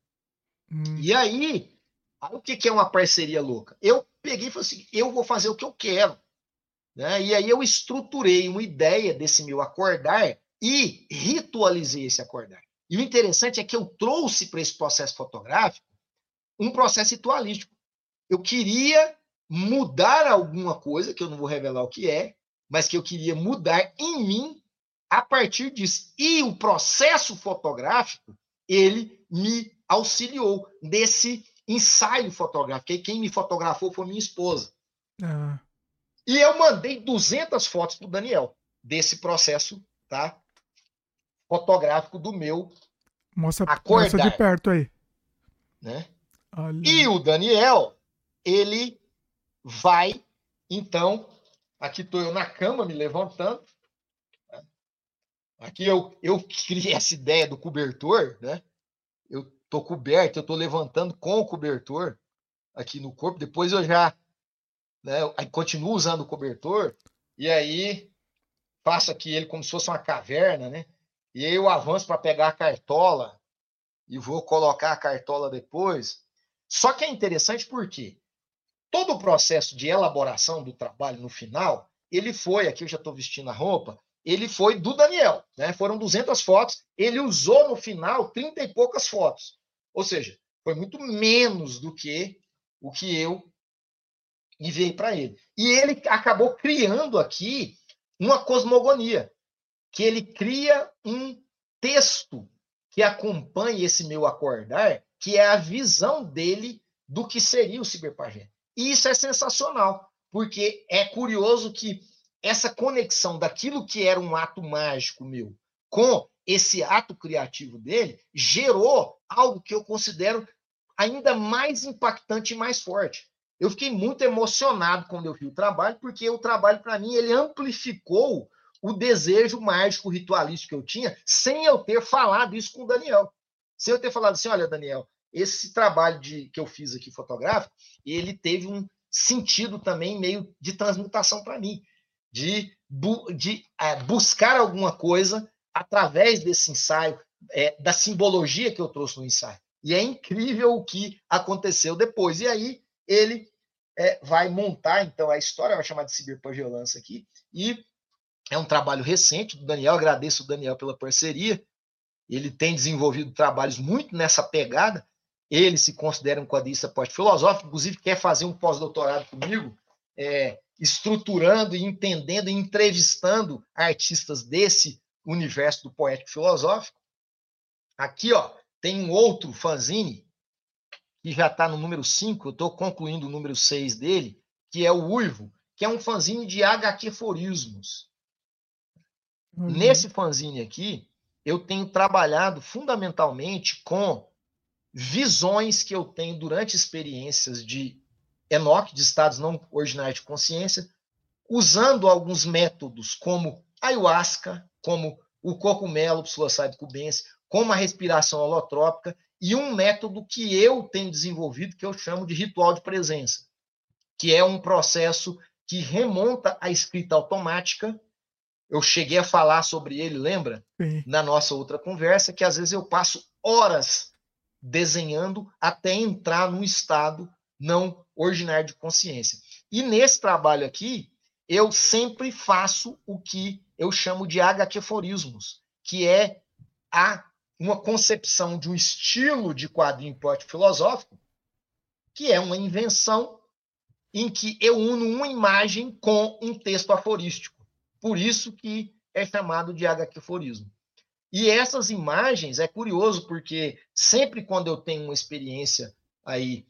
Hum. E aí, o que, que é uma parceria louca? Eu peguei e falei assim: eu vou fazer o que eu quero. Né? E aí eu estruturei uma ideia desse meu acordar e ritualizei esse acordar. E o interessante é que eu trouxe para esse processo fotográfico um processo ritualístico. Eu queria mudar alguma coisa, que eu não vou revelar o que é, mas que eu queria mudar em mim a partir disso. E o processo fotográfico, ele me auxiliou nesse ensaio fotográfico. E quem me fotografou foi minha esposa. Ah. E eu mandei 200 fotos para o Daniel desse processo tá? fotográfico do meu mostra, acordar. Mostra de perto aí. Né? E o Daniel, ele vai, então, aqui estou eu na cama me levantando, Aqui eu, eu criei essa ideia do cobertor, né? Eu tô coberto, eu tô levantando com o cobertor aqui no corpo. Depois eu já né, continuo usando o cobertor e aí faço aqui ele como se fosse uma caverna, né? E aí eu avanço para pegar a cartola e vou colocar a cartola depois. Só que é interessante porque todo o processo de elaboração do trabalho no final, ele foi, aqui eu já estou vestindo a roupa, ele foi do Daniel, né? Foram 200 fotos, ele usou no final 30 e poucas fotos. Ou seja, foi muito menos do que o que eu enviei para ele. E ele acabou criando aqui uma cosmogonia, que ele cria um texto que acompanha esse meu acordar, que é a visão dele do que seria o ciberpagé. E isso é sensacional, porque é curioso que essa conexão daquilo que era um ato mágico meu com esse ato criativo dele gerou algo que eu considero ainda mais impactante e mais forte. Eu fiquei muito emocionado quando eu vi o trabalho, porque o trabalho, para mim, ele amplificou o desejo mágico ritualístico que eu tinha, sem eu ter falado isso com o Daniel. Sem eu ter falado assim: olha, Daniel, esse trabalho de, que eu fiz aqui fotográfico, ele teve um sentido também meio de transmutação para mim, de, de é, buscar alguma coisa através desse ensaio, é, da simbologia que eu trouxe no ensaio. E é incrível o que aconteceu depois. E aí ele é, vai montar, então, a história, vai chamar de ciberpagiolância aqui, e é um trabalho recente do Daniel, agradeço o Daniel pela parceria, ele tem desenvolvido trabalhos muito nessa pegada, ele se considera um quadrista pós-filosófico, inclusive quer fazer um pós-doutorado comigo, é, estruturando e entendendo e entrevistando artistas desse universo do poético filosófico. Aqui, ó, tem um outro fanzine, que já está no número 5, eu estou concluindo o número 6 dele, que é o Uivo, que é um fanzine de HQ-forismos. Uhum. Nesse fanzine aqui, eu tenho trabalhado fundamentalmente com visões que eu tenho durante experiências de Enoch, de estados não originários de consciência, usando alguns métodos como ayahuasca, como o cogumelo psilocybe cubense, como a respiração holotrópica e um método que eu tenho desenvolvido que eu chamo de ritual de presença, que é um processo que remonta à escrita automática. Eu cheguei a falar sobre ele, lembra? Sim. Na nossa outra conversa, que às vezes eu passo horas desenhando até entrar num estado não originário de consciência. E nesse trabalho aqui, eu sempre faço o que eu chamo de HQforismos, que é a uma concepção de um estilo de quadrinho poético filosófico, que é uma invenção em que eu uno uma imagem com um texto aforístico. Por isso que é chamado de HQforismo. E essas imagens é curioso porque sempre quando eu tenho uma experiência aí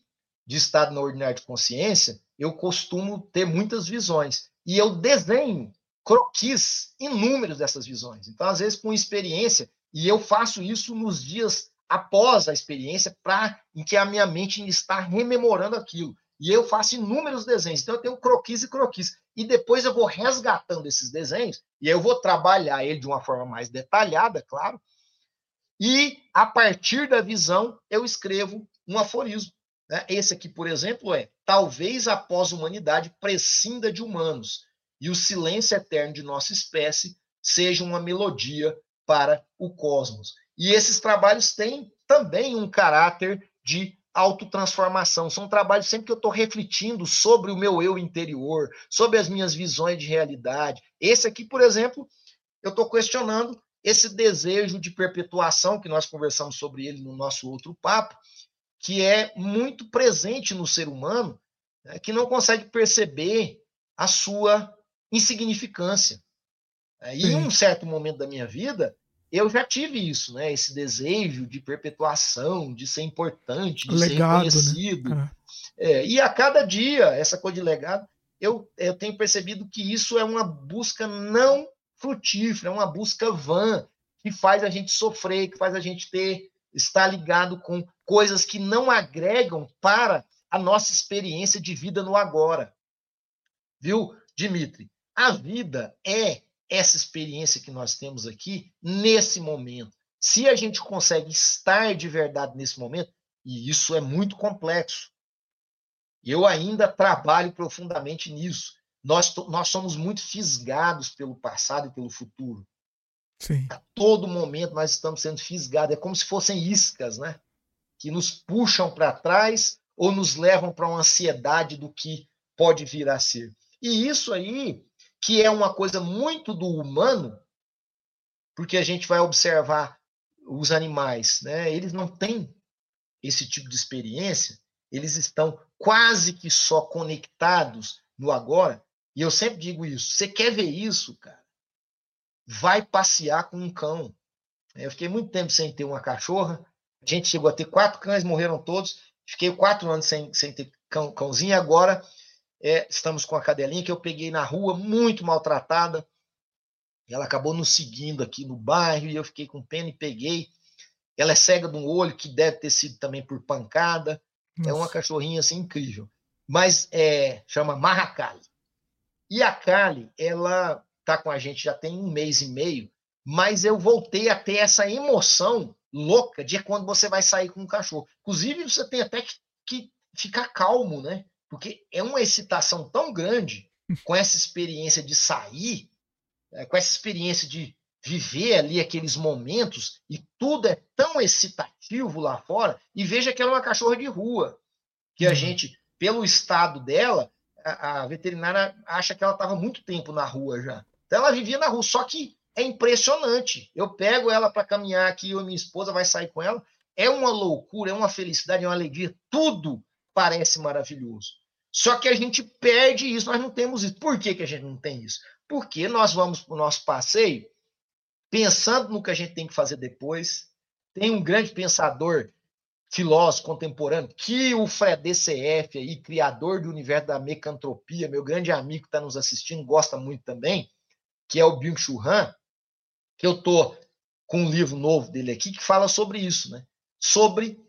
de estado na ordinária de consciência, eu costumo ter muitas visões e eu desenho croquis inúmeros dessas visões. Então, às vezes, com experiência, e eu faço isso nos dias após a experiência, para em que a minha mente está rememorando aquilo. E eu faço inúmeros desenhos. Então eu tenho croquis e croquis. E depois eu vou resgatando esses desenhos, e eu vou trabalhar ele de uma forma mais detalhada, claro. E a partir da visão, eu escrevo um aforismo. Né? Esse aqui, por exemplo, é: talvez a pós-humanidade prescinda de humanos, e o silêncio eterno de nossa espécie seja uma melodia para o cosmos. E esses trabalhos têm também um caráter de autotransformação. São trabalhos sempre que eu estou refletindo sobre o meu eu interior, sobre as minhas visões de realidade. Esse aqui, por exemplo, eu estou questionando esse desejo de perpetuação, que nós conversamos sobre ele no nosso outro papo, que é muito presente no ser humano, né, que não consegue perceber a sua insignificância. É, e em um certo momento da minha vida, eu já tive isso, né? Esse desejo de perpetuação, de ser importante, de legado, ser né? reconhecido. Né? É, e a cada dia, essa coisa de legado, eu, eu tenho percebido que isso é uma busca não frutífera, é uma busca vã, que faz a gente sofrer, que faz a gente ter estar ligado com coisas que não agregam para a nossa experiência de vida no agora. Viu, Dimitri? A vida é essa experiência que nós temos aqui nesse momento. Se a gente consegue estar de verdade nesse momento, e isso é muito complexo, eu ainda trabalho profundamente nisso. Nós, nós somos muito fisgados pelo passado e pelo futuro. Sim. A todo momento nós estamos sendo fisgados. É como se fossem iscas, né? Que nos puxam para trás ou nos levam para uma ansiedade do que pode vir a ser. E isso aí que é uma coisa muito do humano, porque a gente vai observar os animais, né? Eles não têm esse tipo de experiência, eles estão quase que só conectados no agora. E eu sempre digo isso: você quer ver isso, cara? Vai passear com um cão. Eu fiquei muito tempo sem ter uma cachorra. A gente chegou a ter quatro cães, morreram todos. Fiquei quatro anos sem, sem ter cão, cãozinho. Agora é, estamos com a cadelinha que eu peguei na rua, muito maltratada. Ela acabou nos seguindo aqui no bairro e eu fiquei com pena e peguei. Ela é cega de um olho, que deve ter sido também por pancada. Nossa. É uma cachorrinha assim incrível. Mas é, chama Marracali. E a Kali, ela tá com a gente já tem um mês e meio, mas eu voltei a ter essa emoção louca de quando você vai sair com um cachorro. Inclusive, você tem até que, que ficar calmo, né? porque é uma excitação tão grande com essa experiência de sair, é, com essa experiência de viver ali aqueles momentos, e tudo é tão excitativo lá fora, e veja que ela é uma cachorra de rua, que a uhum. gente, pelo estado dela, a, a veterinária acha que ela estava muito tempo na rua já. Então ela vivia na rua, só que é impressionante. Eu pego ela para caminhar aqui, eu e minha esposa vai sair com ela. É uma loucura, é uma felicidade, é uma alegria. Tudo parece maravilhoso. Só que a gente perde isso, nós não temos isso. Por que, que a gente não tem isso? Porque nós vamos para o nosso passeio pensando no que a gente tem que fazer depois. Tem um grande pensador, filósofo contemporâneo, que o Fred DCF, aí, criador do universo da mecantropia, meu grande amigo que está nos assistindo, gosta muito também, que é o Byung-Chul Han, que eu tô com um livro novo dele aqui que fala sobre isso, né? Sobre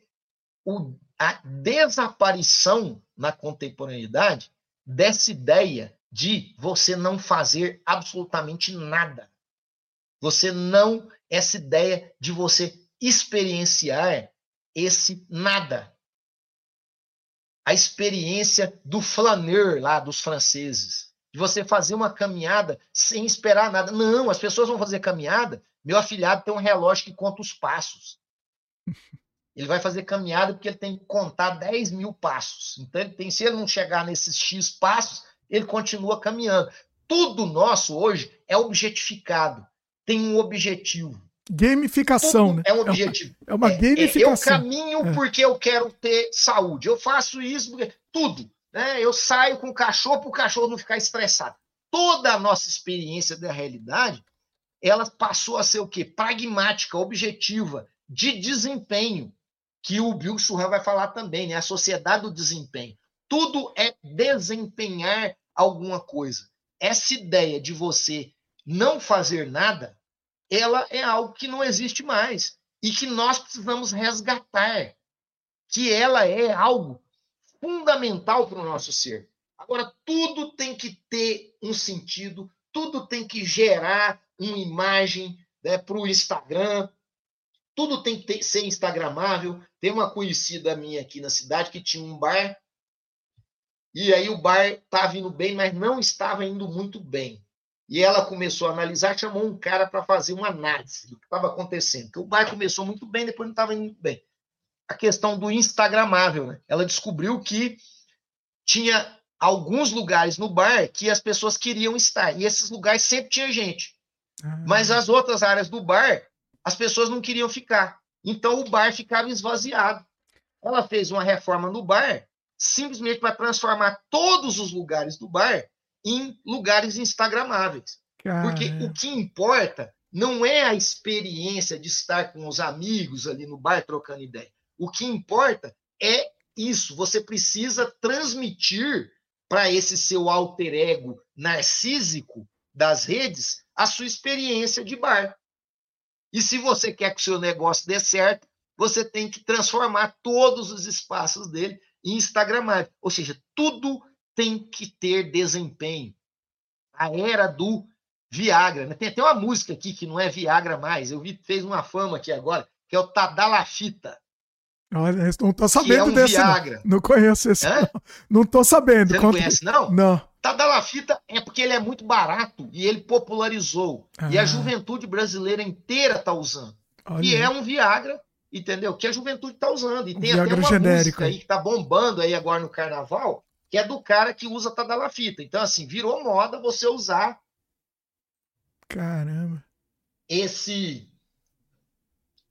o, a desaparição na contemporaneidade dessa ideia de você não fazer absolutamente nada. Você não essa ideia de você experienciar esse nada. A experiência do flaneur lá dos franceses de você fazer uma caminhada sem esperar nada. Não, as pessoas vão fazer caminhada. Meu afilhado tem um relógio que conta os passos. Ele vai fazer caminhada porque ele tem que contar 10 mil passos. Então, ele tem, se ele não chegar nesses X passos, ele continua caminhando. Tudo nosso hoje é objetificado, tem um objetivo. Gamificação, Tudo né? É um objetivo. É uma, é uma gamificação. eu caminho é. porque eu quero ter saúde. Eu faço isso porque. Tudo. Né? Eu saio com o cachorro para o cachorro não ficar estressado. Toda a nossa experiência da realidade, ela passou a ser o quê? Pragmática, objetiva, de desempenho, que o Bill Churran vai falar também, né? A sociedade do desempenho. Tudo é desempenhar alguma coisa. Essa ideia de você não fazer nada, ela é algo que não existe mais e que nós precisamos resgatar, que ela é algo fundamental para o nosso ser. Agora, tudo tem que ter um sentido, tudo tem que gerar uma imagem né, para o Instagram, tudo tem que ter, ser instagramável. Tem uma conhecida minha aqui na cidade que tinha um bar, e aí o bar estava indo bem, mas não estava indo muito bem. E ela começou a analisar, chamou um cara para fazer uma análise do que estava acontecendo. Porque o bar começou muito bem, depois não estava indo muito bem a questão do Instagramável. Né? Ela descobriu que tinha alguns lugares no bar que as pessoas queriam estar. E esses lugares sempre tinha gente. Ah. Mas as outras áreas do bar, as pessoas não queriam ficar. Então o bar ficava esvaziado. Ela fez uma reforma no bar, simplesmente para transformar todos os lugares do bar em lugares instagramáveis. Porque o que importa não é a experiência de estar com os amigos ali no bar trocando ideia. O que importa é isso. Você precisa transmitir para esse seu alter ego narcísico das redes a sua experiência de bar. E se você quer que o seu negócio dê certo, você tem que transformar todos os espaços dele em Instagramável. Ou seja, tudo tem que ter desempenho. A era do Viagra. Né? Tem até uma música aqui que não é Viagra mais. Eu vi, fez uma fama aqui agora, que é o Tadalafita. Olha, não tô sabendo é um desse. Viagra. Não. não conheço esse. Não. não tô sabendo. Você não Conta... conhece, não? Não. Tadalafita é porque ele é muito barato e ele popularizou. Ah. E a juventude brasileira inteira tá usando. Olha. E é um Viagra, entendeu? Que a juventude tá usando. E tem Viagra até uma genérico. música aí que tá bombando aí agora no carnaval, que é do cara que usa Tadalafita. Então, assim, virou moda você usar. Caramba. Esse.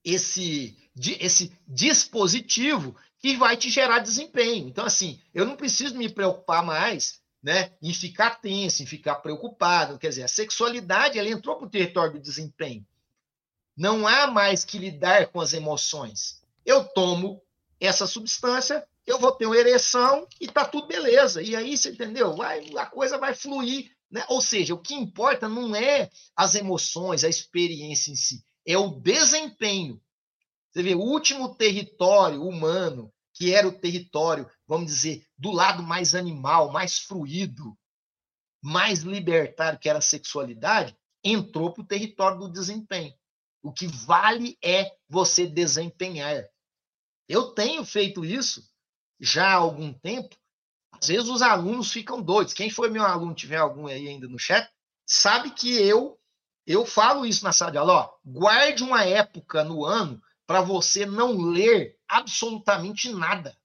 Esse esse dispositivo que vai te gerar desempenho. Então, assim, eu não preciso me preocupar mais né, em ficar tenso, em ficar preocupado. Quer dizer, a sexualidade ela entrou para o território do desempenho. Não há mais que lidar com as emoções. Eu tomo essa substância, eu vou ter uma ereção e tá tudo beleza. E aí, você entendeu? Vai, a coisa vai fluir. Né? Ou seja, o que importa não é as emoções, a experiência em si, é o desempenho. Você vê, o último território humano, que era o território, vamos dizer, do lado mais animal, mais fluido, mais libertário, que era a sexualidade, entrou para o território do desempenho. O que vale é você desempenhar. Eu tenho feito isso já há algum tempo, Às vezes os alunos ficam doidos. Quem foi meu aluno, tiver algum aí ainda no chat, sabe que eu eu falo isso na sala de aula, ó, guarde uma época no ano para você não ler absolutamente nada.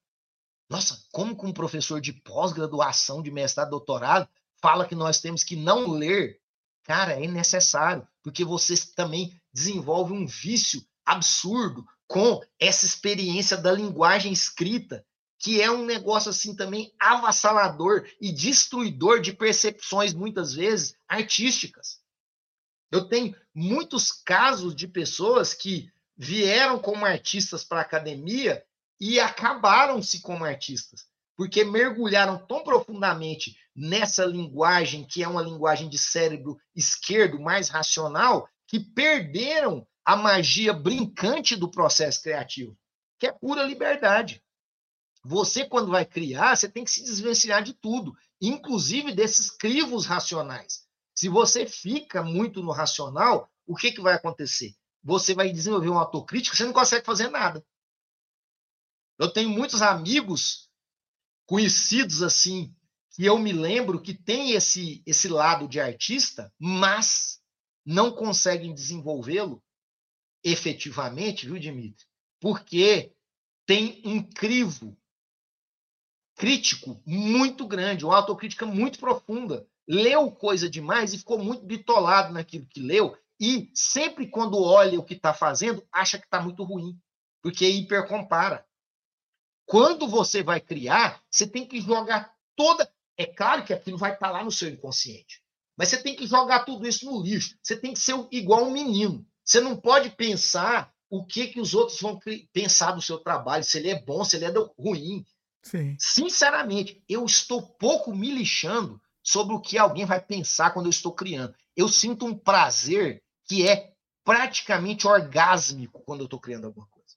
Nossa, como que um professor de pós-graduação, de mestrado, doutorado, fala que nós temos que não ler? Cara, é necessário, porque você também desenvolve um vício absurdo com essa experiência da linguagem escrita, que é um negócio assim também avassalador e destruidor de percepções, muitas vezes, artísticas. Eu tenho muitos casos de pessoas que vieram como artistas para a academia e acabaram-se como artistas, porque mergulharam tão profundamente nessa linguagem, que é uma linguagem de cérebro esquerdo, mais racional, que perderam a magia brincante do processo criativo, que é pura liberdade. Você, quando vai criar, você tem que se desvencilhar de tudo, inclusive desses crivos racionais. Se você fica muito no racional, o que, que vai acontecer? Você vai desenvolver uma autocrítica, você não consegue fazer nada. Eu tenho muitos amigos conhecidos assim, que eu me lembro que tem esse, esse lado de artista, mas não conseguem desenvolvê-lo efetivamente, viu, Dimitri? Porque tem um crivo crítico muito grande, uma autocrítica muito profunda leu coisa demais e ficou muito bitolado naquilo que leu, e sempre quando olha o que está fazendo, acha que está muito ruim, porque hipercompara. Quando você vai criar, você tem que jogar toda. É claro que aquilo vai estar tá lá no seu inconsciente, mas você tem que jogar tudo isso no lixo. Você tem que ser igual um menino. Você não pode pensar o que, que os outros vão pensar do seu trabalho, se ele é bom, se ele é ruim. Sim. Sinceramente, eu estou pouco me lixando sobre o que alguém vai pensar quando eu estou criando. Eu sinto um prazer que é praticamente orgásmico quando eu estou criando alguma coisa.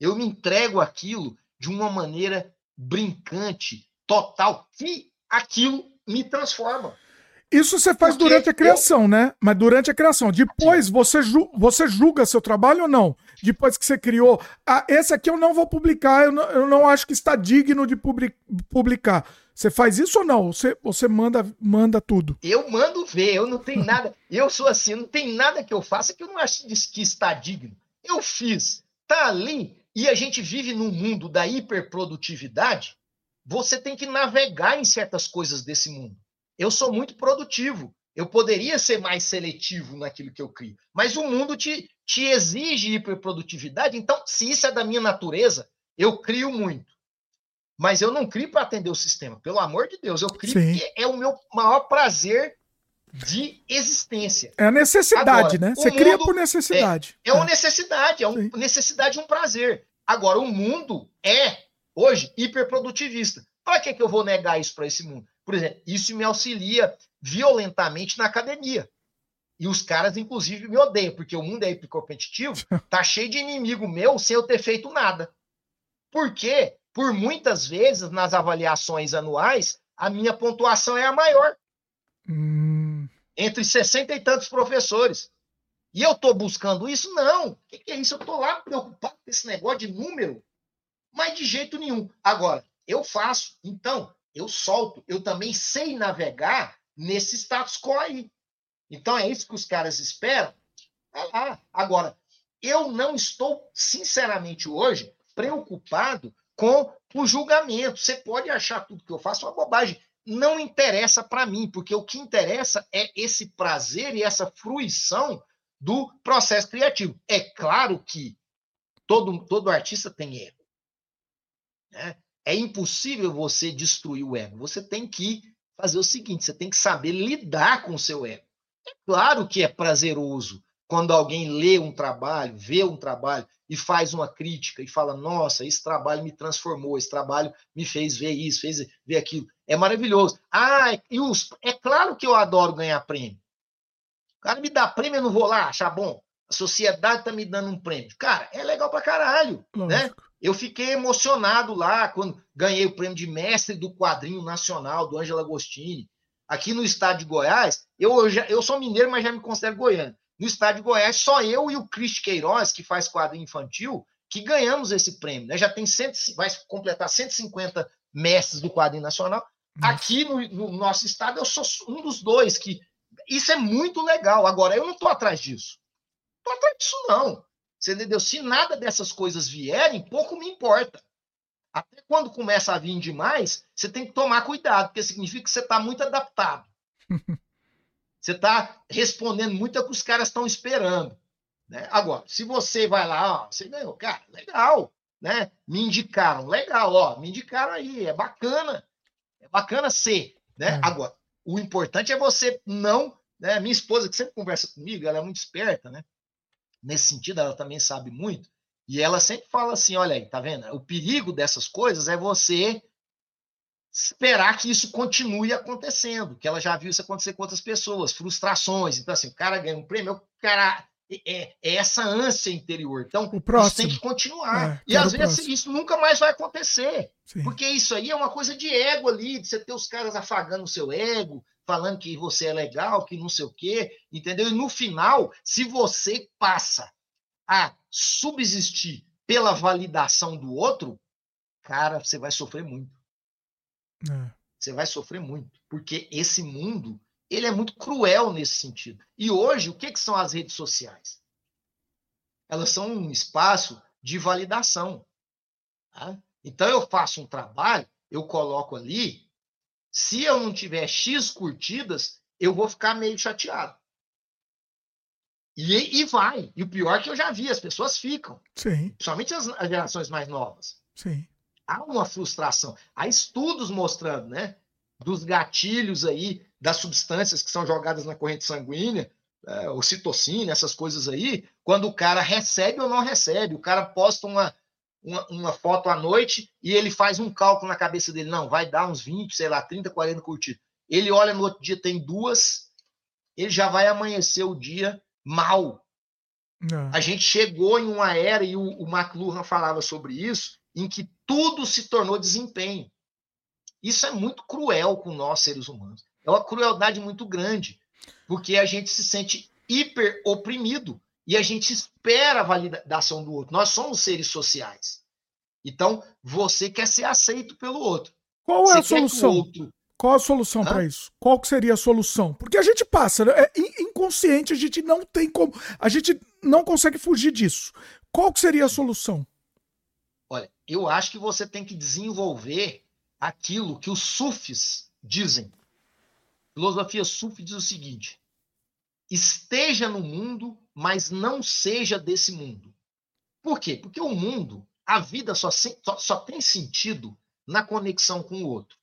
Eu me entrego aquilo de uma maneira brincante, total, que aquilo me transforma. Isso você faz Porque durante a criação, eu... né? Mas durante a criação. Depois você, ju você julga seu trabalho ou não? Depois que você criou. Ah, esse aqui eu não vou publicar, eu não, eu não acho que está digno de publicar. Você faz isso ou não? Você, você manda, manda tudo? Eu mando ver, eu não tenho nada. eu sou assim, não tem nada que eu faça que eu não acho que está digno. Eu fiz, tá ali, e a gente vive num mundo da hiperprodutividade. Você tem que navegar em certas coisas desse mundo. Eu sou muito produtivo. Eu poderia ser mais seletivo naquilo que eu crio. Mas o mundo te, te exige hiperprodutividade. Então, se isso é da minha natureza, eu crio muito. Mas eu não crio para atender o sistema, pelo amor de Deus. Eu crio Sim. porque é o meu maior prazer de existência. É a necessidade, Agora, né? Você cria por necessidade. É, é uma necessidade, é uma necessidade e um prazer. Agora, o mundo é, hoje, hiperprodutivista. Para que, que eu vou negar isso para esse mundo? Por exemplo, isso me auxilia violentamente na academia. E os caras, inclusive, me odeiam, porque o mundo é hipercompetitivo, tá cheio de inimigo meu sem eu ter feito nada. Por quê? por muitas vezes, nas avaliações anuais, a minha pontuação é a maior. Hum. Entre 60 e tantos professores. E eu estou buscando isso? Não. O que, que, é isso? Eu estou lá preocupado com esse negócio de número, mas de jeito nenhum. Agora, eu faço. Então, eu solto. Eu também sei navegar nesse status quo aí. Então, é isso que os caras esperam. Vai lá. Agora, eu não estou, sinceramente, hoje, preocupado com o julgamento. Você pode achar tudo que eu faço uma bobagem. Não interessa para mim, porque o que interessa é esse prazer e essa fruição do processo criativo. É claro que todo, todo artista tem ego. Né? É impossível você destruir o ego. Você tem que fazer o seguinte: você tem que saber lidar com o seu ego. É claro que é prazeroso quando alguém lê um trabalho, vê um trabalho e faz uma crítica e fala: Nossa, esse trabalho me transformou, esse trabalho me fez ver isso, fez ver aquilo. É maravilhoso. Ah, e os, é claro que eu adoro ganhar prêmio. O cara me dá prêmio, eu não vou lá achar bom. A sociedade tá me dando um prêmio. Cara, é legal pra caralho, né? Eu fiquei emocionado lá quando ganhei o prêmio de mestre do quadrinho nacional do Ângelo Agostini. Aqui no estado de Goiás, eu, já, eu sou mineiro, mas já me considero goiano no estado de Goiás, só eu e o Cristi Queiroz, que faz quadrinho infantil, que ganhamos esse prêmio. Né? Já tem 100, vai completar 150 mestres do quadrinho nacional. Aqui no, no, nosso estado, eu sou um dos dois que. Isso é muito legal. Agora, eu não estou atrás disso. Não estou atrás disso, não. Você entendeu? Se nada dessas coisas vierem, pouco me importa. Até quando começa a vir demais, você tem que tomar cuidado, porque significa que você está muito adaptado. Você está respondendo muito ao que os caras estão esperando. Né? Agora, se você vai lá, ó, você ganhou, cara, legal, né? Me indicaram, legal, ó, me indicaram aí, é bacana, é bacana ser, né? É. Agora, o importante é você não, né? Minha esposa que sempre conversa comigo, ela é muito esperta, né? Nesse sentido, ela também sabe muito. E ela sempre fala assim: olha aí, tá vendo? O perigo dessas coisas é você esperar que isso continue acontecendo, que ela já viu isso acontecer com outras pessoas, frustrações. Então, assim, o cara ganha um prêmio, o cara. É, é essa ânsia interior. Então, o próximo. isso tem que continuar. É, e às vezes próximo. isso nunca mais vai acontecer. Sim. Porque isso aí é uma coisa de ego ali, de você ter os caras afagando o seu ego, falando que você é legal, que não sei o quê, entendeu? E no final, se você passa a subsistir pela validação do outro, cara, você vai sofrer muito. É. Você vai sofrer muito, porque esse mundo ele é muito cruel nesse sentido. E hoje, o que, que são as redes sociais? Elas são um espaço de validação. Tá? Então, eu faço um trabalho, eu coloco ali, se eu não tiver X curtidas, eu vou ficar meio chateado. E, e vai. E o pior é que eu já vi, as pessoas ficam. Sim. Principalmente as, as gerações mais novas. Sim. Há uma frustração. Há estudos mostrando, né? Dos gatilhos aí, das substâncias que são jogadas na corrente sanguínea, é, citocina, essas coisas aí, quando o cara recebe ou não recebe. O cara posta uma, uma, uma, foto à noite e ele faz um cálculo na cabeça dele. Não, vai dar uns 20, sei lá, 30, 40 curtidas. Ele olha no outro dia, tem duas, ele já vai amanhecer o dia mal. Não. A gente chegou em uma era, e o, o McLuhan falava sobre isso, em que tudo se tornou desempenho. Isso é muito cruel com nós, seres humanos. É uma crueldade muito grande, porque a gente se sente hiper oprimido e a gente espera a validação do outro. Nós somos seres sociais. Então, você quer ser aceito pelo outro. Qual é você a solução? Outro... Qual a solução para isso? Qual que seria a solução? Porque a gente passa, né? é inconsciente, a gente não tem como, a gente não consegue fugir disso. Qual que seria a solução? Olha, eu acho que você tem que desenvolver aquilo que os sufis dizem. Filosofia sufi diz o seguinte: esteja no mundo, mas não seja desse mundo. Por quê? Porque o mundo, a vida só, só, só tem sentido na conexão com o outro.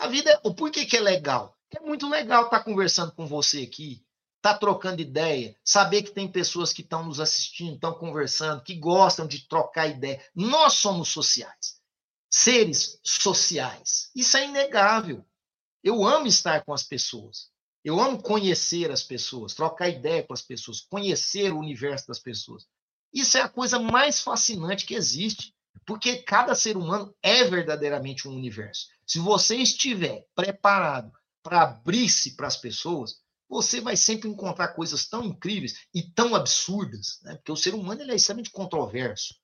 A vida, o porquê que é legal? É muito legal estar conversando com você aqui, estar trocando ideia, saber que tem pessoas que estão nos assistindo, estão conversando, que gostam de trocar ideia. Nós somos sociais, seres sociais. Isso é inegável. Eu amo estar com as pessoas. Eu amo conhecer as pessoas, trocar ideia com as pessoas, conhecer o universo das pessoas. Isso é a coisa mais fascinante que existe, porque cada ser humano é verdadeiramente um universo. Se você estiver preparado para abrir-se para as pessoas, você vai sempre encontrar coisas tão incríveis e tão absurdas, né? porque o ser humano ele é extremamente controverso.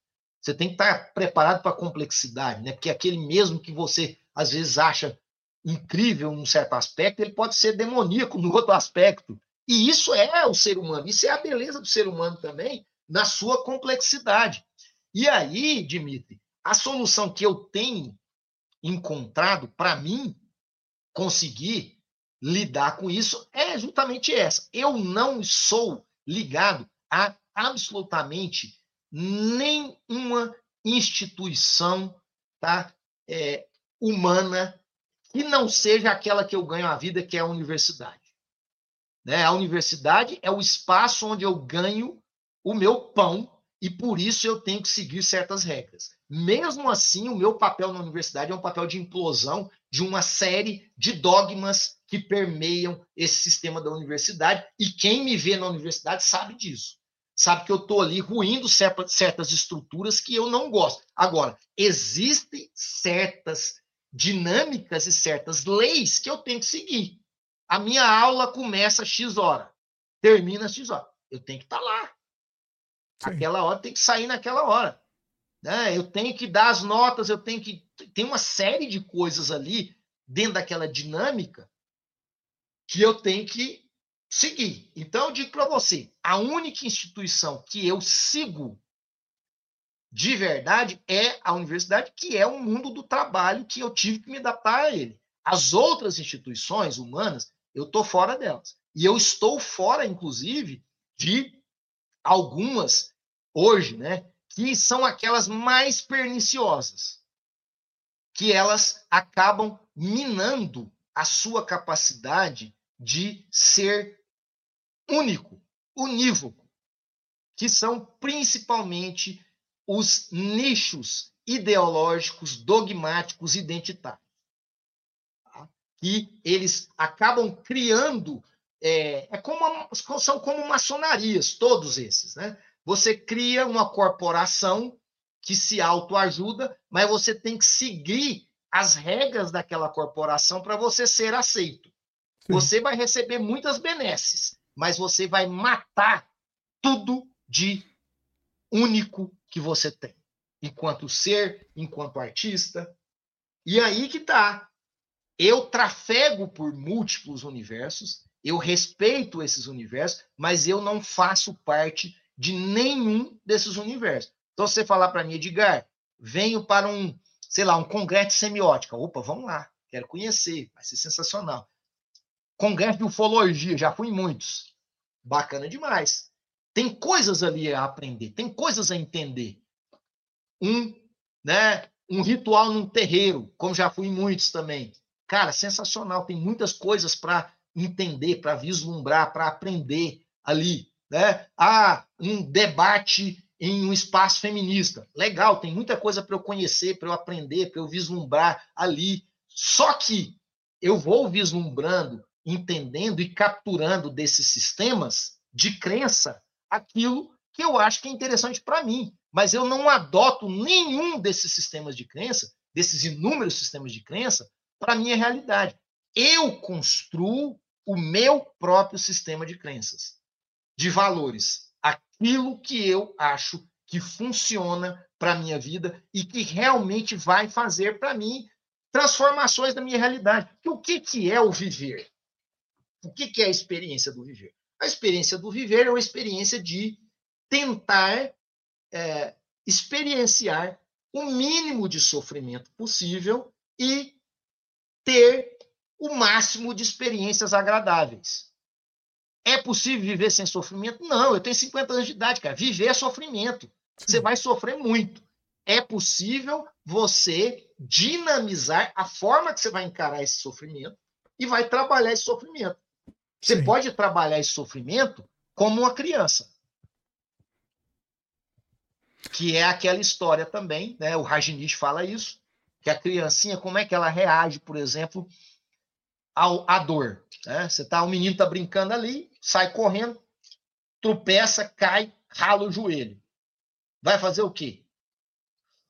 Você tem que estar preparado para a complexidade, né? porque aquele mesmo que você às vezes acha incrível num certo aspecto, ele pode ser demoníaco no outro aspecto. E isso é o ser humano, isso é a beleza do ser humano também, na sua complexidade. E aí, Dimitri, a solução que eu tenho encontrado para mim conseguir lidar com isso é justamente essa. Eu não sou ligado a absolutamente nenhuma instituição tá, é, humana que não seja aquela que eu ganho a vida, que é a universidade. Né? A universidade é o espaço onde eu ganho o meu pão e por isso eu tenho que seguir certas regras. Mesmo assim, o meu papel na universidade é um papel de implosão de uma série de dogmas que permeiam esse sistema da universidade, e quem me vê na universidade sabe disso. Sabe que eu estou ali ruindo certas estruturas que eu não gosto. Agora, existem certas dinâmicas e certas leis que eu tenho que seguir. A minha aula começa X hora, termina X hora. Eu tenho que estar tá lá. Sim. Aquela hora tem que sair naquela hora. né? Eu tenho que dar as notas, eu tenho que. Tem uma série de coisas ali dentro daquela dinâmica que eu tenho que seguir. Então, eu digo para você: a única instituição que eu sigo de verdade é a universidade, que é o mundo do trabalho que eu tive que me adaptar a ele. As outras instituições humanas, eu estou fora delas. E eu estou fora, inclusive, de algumas hoje, né? Que são aquelas mais perniciosas, que elas acabam minando a sua capacidade de ser único, unívoco, que são principalmente os nichos ideológicos, dogmáticos, identitários. Tá? Que eles acabam criando. É, é como são como maçonarias, todos esses. Né? Você cria uma corporação que se autoajuda, mas você tem que seguir as regras daquela corporação para você ser aceito. Sim. Você vai receber muitas benesses, mas você vai matar tudo de único que você tem, enquanto ser, enquanto artista. E aí que tá. Eu trafego por múltiplos universos, eu respeito esses universos, mas eu não faço parte de nenhum desses universos. Então, você falar para mim, Edgar, venho para um, sei lá, um congresso de semiótica. Opa, vamos lá, quero conhecer, vai ser sensacional. Congresso de ufologia, já fui em muitos. Bacana demais. Tem coisas ali a aprender, tem coisas a entender. Um, né, um ritual num terreiro, como já fui em muitos também. Cara, sensacional, tem muitas coisas para entender, para vislumbrar, para aprender ali, né? Ah, um debate em um espaço feminista. Legal, tem muita coisa para eu conhecer, para eu aprender, para eu vislumbrar ali. Só que eu vou vislumbrando, entendendo e capturando desses sistemas de crença aquilo que eu acho que é interessante para mim. Mas eu não adoto nenhum desses sistemas de crença, desses inúmeros sistemas de crença, para a minha realidade. Eu construo o meu próprio sistema de crenças, de valores. Aquilo que eu acho que funciona para a minha vida e que realmente vai fazer para mim transformações da minha realidade. o que, que é o viver? O que, que é a experiência do viver? A experiência do viver é uma experiência de tentar é, experienciar o mínimo de sofrimento possível e ter o máximo de experiências agradáveis. É possível viver sem sofrimento? Não, eu tenho 50 anos de idade, cara. Viver é sofrimento. Você vai sofrer muito. É possível você dinamizar a forma que você vai encarar esse sofrimento e vai trabalhar esse sofrimento. Você Sim. pode trabalhar esse sofrimento como uma criança. Que é aquela história também, né? O Rajinish fala isso, que a criancinha, como é que ela reage, por exemplo, ao, à dor. Né? Você tá, o menino está brincando ali, sai correndo, tropeça, cai, rala o joelho. Vai fazer o quê?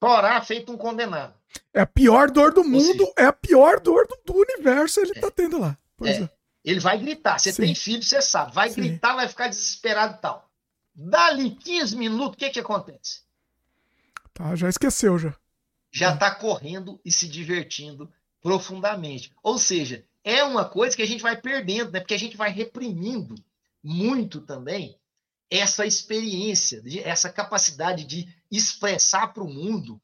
Chorar feito um condenado. É a pior dor do mundo, é a pior dor do, do universo ele está é, tendo lá. Pois é. é. Ele vai gritar. Você Sim. tem filho, você sabe. Vai Sim. gritar, vai ficar desesperado e tal. Dali 15 minutos, o que, que acontece? Tá, já esqueceu já. Já está correndo e se divertindo profundamente. Ou seja, é uma coisa que a gente vai perdendo, né? Porque a gente vai reprimindo muito também essa experiência, essa capacidade de expressar para o mundo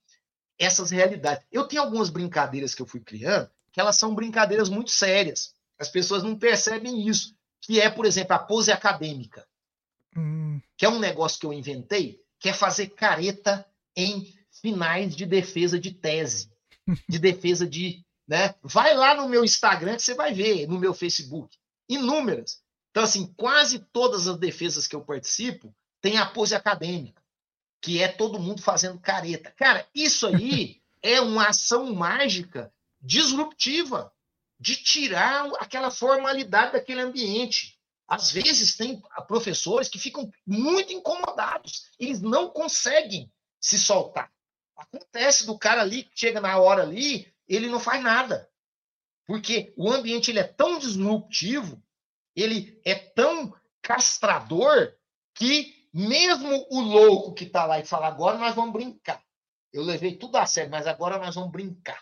essas realidades. Eu tenho algumas brincadeiras que eu fui criando, que elas são brincadeiras muito sérias. As pessoas não percebem isso, que é, por exemplo, a pose acadêmica, hum. que é um negócio que eu inventei, que é fazer careta em finais de defesa de tese, de defesa de, né? Vai lá no meu Instagram que você vai ver, no meu Facebook, inúmeras. Então, assim, quase todas as defesas que eu participo têm a pose acadêmica, que é todo mundo fazendo careta. Cara, isso aí é uma ação mágica disruptiva de tirar aquela formalidade daquele ambiente. Às vezes tem professores que ficam muito incomodados, eles não conseguem se soltar. Acontece do cara ali que chega na hora ali, ele não faz nada. Porque o ambiente ele é tão disruptivo, ele é tão castrador que mesmo o louco que está lá e fala agora nós vamos brincar. eu levei tudo a sério, mas agora nós vamos brincar.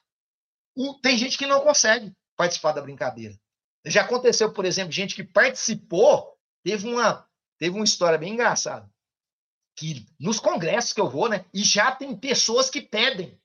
O, tem gente que não consegue participar da brincadeira. Já aconteceu, por exemplo, gente que participou, teve uma, teve uma história bem engraçada. Que nos congressos que eu vou, né? E já tem pessoas que pedem.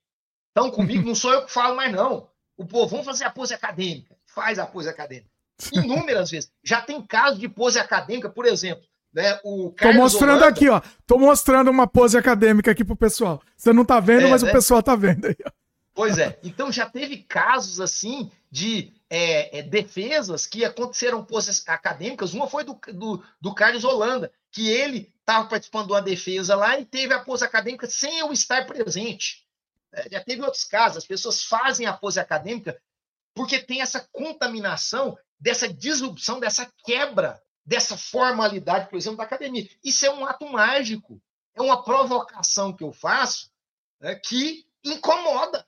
Então, comigo, não sou eu que falo mais, não. O povo, vamos fazer a pose acadêmica. Faz a pose acadêmica. Inúmeras vezes. Já tem casos de pose acadêmica, por exemplo. Né, o Carlos Tô mostrando Holanda... aqui, ó. Tô mostrando uma pose acadêmica aqui pro pessoal. Você não tá vendo, é, mas né? o pessoal tá vendo aí, ó. Pois é. Então já teve casos assim de é, é, defesas que aconteceram poses acadêmicas. Uma foi do, do, do Carlos Holanda, que ele estava participando de uma defesa lá e teve a pose acadêmica sem eu estar presente. É, já teve outros casos, as pessoas fazem a pose acadêmica porque tem essa contaminação, dessa disrupção, dessa quebra dessa formalidade, por exemplo, da academia. Isso é um ato mágico, é uma provocação que eu faço né, que incomoda.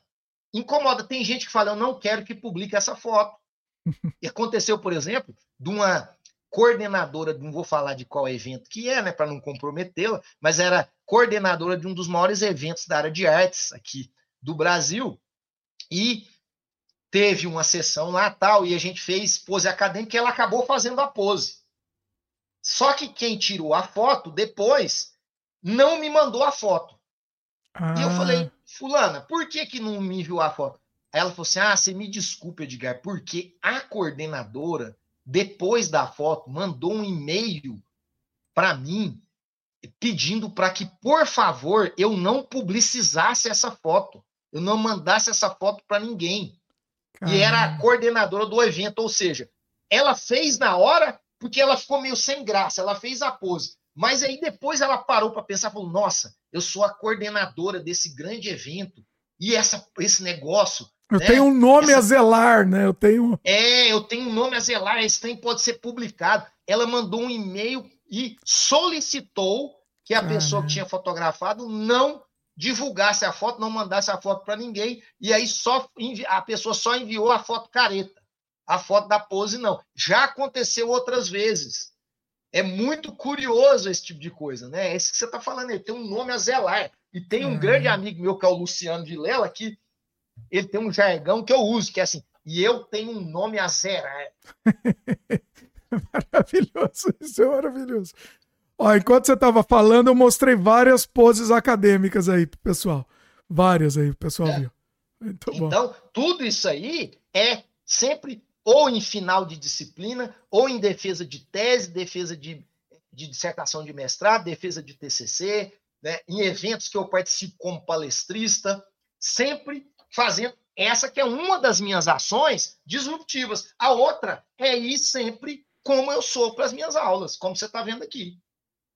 Incomoda. Tem gente que fala, eu não quero que publique essa foto. E aconteceu, por exemplo, de uma coordenadora, não vou falar de qual evento que é, né, para não comprometê-la, mas era coordenadora de um dos maiores eventos da área de artes aqui do Brasil. E teve uma sessão lá tal, e a gente fez pose acadêmica e ela acabou fazendo a pose. Só que quem tirou a foto depois não me mandou a foto. Ah. E eu falei, ah. Fulana, por que, que não me enviou a foto? Aí ela falou assim: ah, você me desculpe, Edgar, porque a coordenadora, depois da foto, mandou um e-mail para mim pedindo para que, por favor, eu não publicizasse essa foto. Eu não mandasse essa foto para ninguém. Caramba. E era a coordenadora do evento, ou seja, ela fez na hora porque ela ficou meio sem graça, ela fez a pose. Mas aí depois ela parou para pensar, falou: "Nossa, eu sou a coordenadora desse grande evento e essa, esse negócio eu né? tenho um nome Essa... a zelar, né? Eu tenho. É, eu tenho um nome a zelar, esse trem pode ser publicado. Ela mandou um e-mail e solicitou que a pessoa que tinha fotografado não divulgasse a foto, não mandasse a foto para ninguém, e aí só envi... a pessoa só enviou a foto careta a foto da pose, não. Já aconteceu outras vezes. É muito curioso esse tipo de coisa, né? Isso que você está falando, ele tem um nome a zelar. E tem um uhum. grande amigo meu, que é o Luciano Vilela, que ele tem um jargão que eu uso, que é assim, e eu tenho um nome a zerar. maravilhoso, isso é maravilhoso. Ó, enquanto você estava falando, eu mostrei várias poses acadêmicas aí pro pessoal. Várias aí, o pessoal é. viu. então, tudo isso aí é sempre ou em final de disciplina, ou em defesa de tese, defesa de, de dissertação de mestrado, defesa de TCC, né, em eventos que eu participo como palestrista, sempre fazendo essa que é uma das minhas ações disruptivas. A outra é ir sempre como eu sou para as minhas aulas, como você está vendo aqui.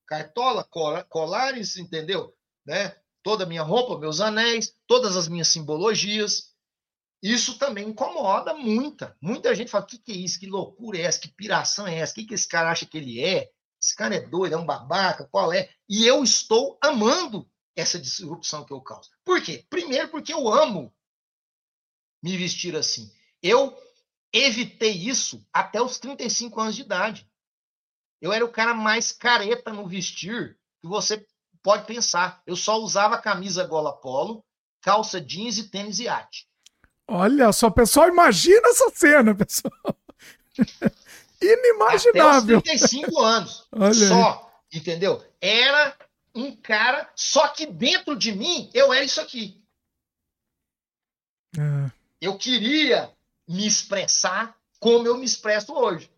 Cartola, colares, entendeu? Né? Toda a minha roupa, meus anéis, todas as minhas simbologias, isso também incomoda muita. Muita gente fala: o que, que é isso? Que loucura é essa? Que piração é essa? O que, que esse cara acha que ele é? Esse cara é doido, é um babaca, qual é? E eu estou amando essa disrupção que eu causo. Por quê? Primeiro, porque eu amo me vestir assim. Eu evitei isso até os 35 anos de idade. Eu era o cara mais careta no vestir que você pode pensar. Eu só usava camisa gola polo, calça jeans e tênis iate. Olha só, pessoal, imagina essa cena, pessoal. Inimaginável. Até os 35 anos. Olha só, aí. entendeu? Era um cara, só que dentro de mim eu era isso aqui. É. Eu queria me expressar como eu me expresso hoje.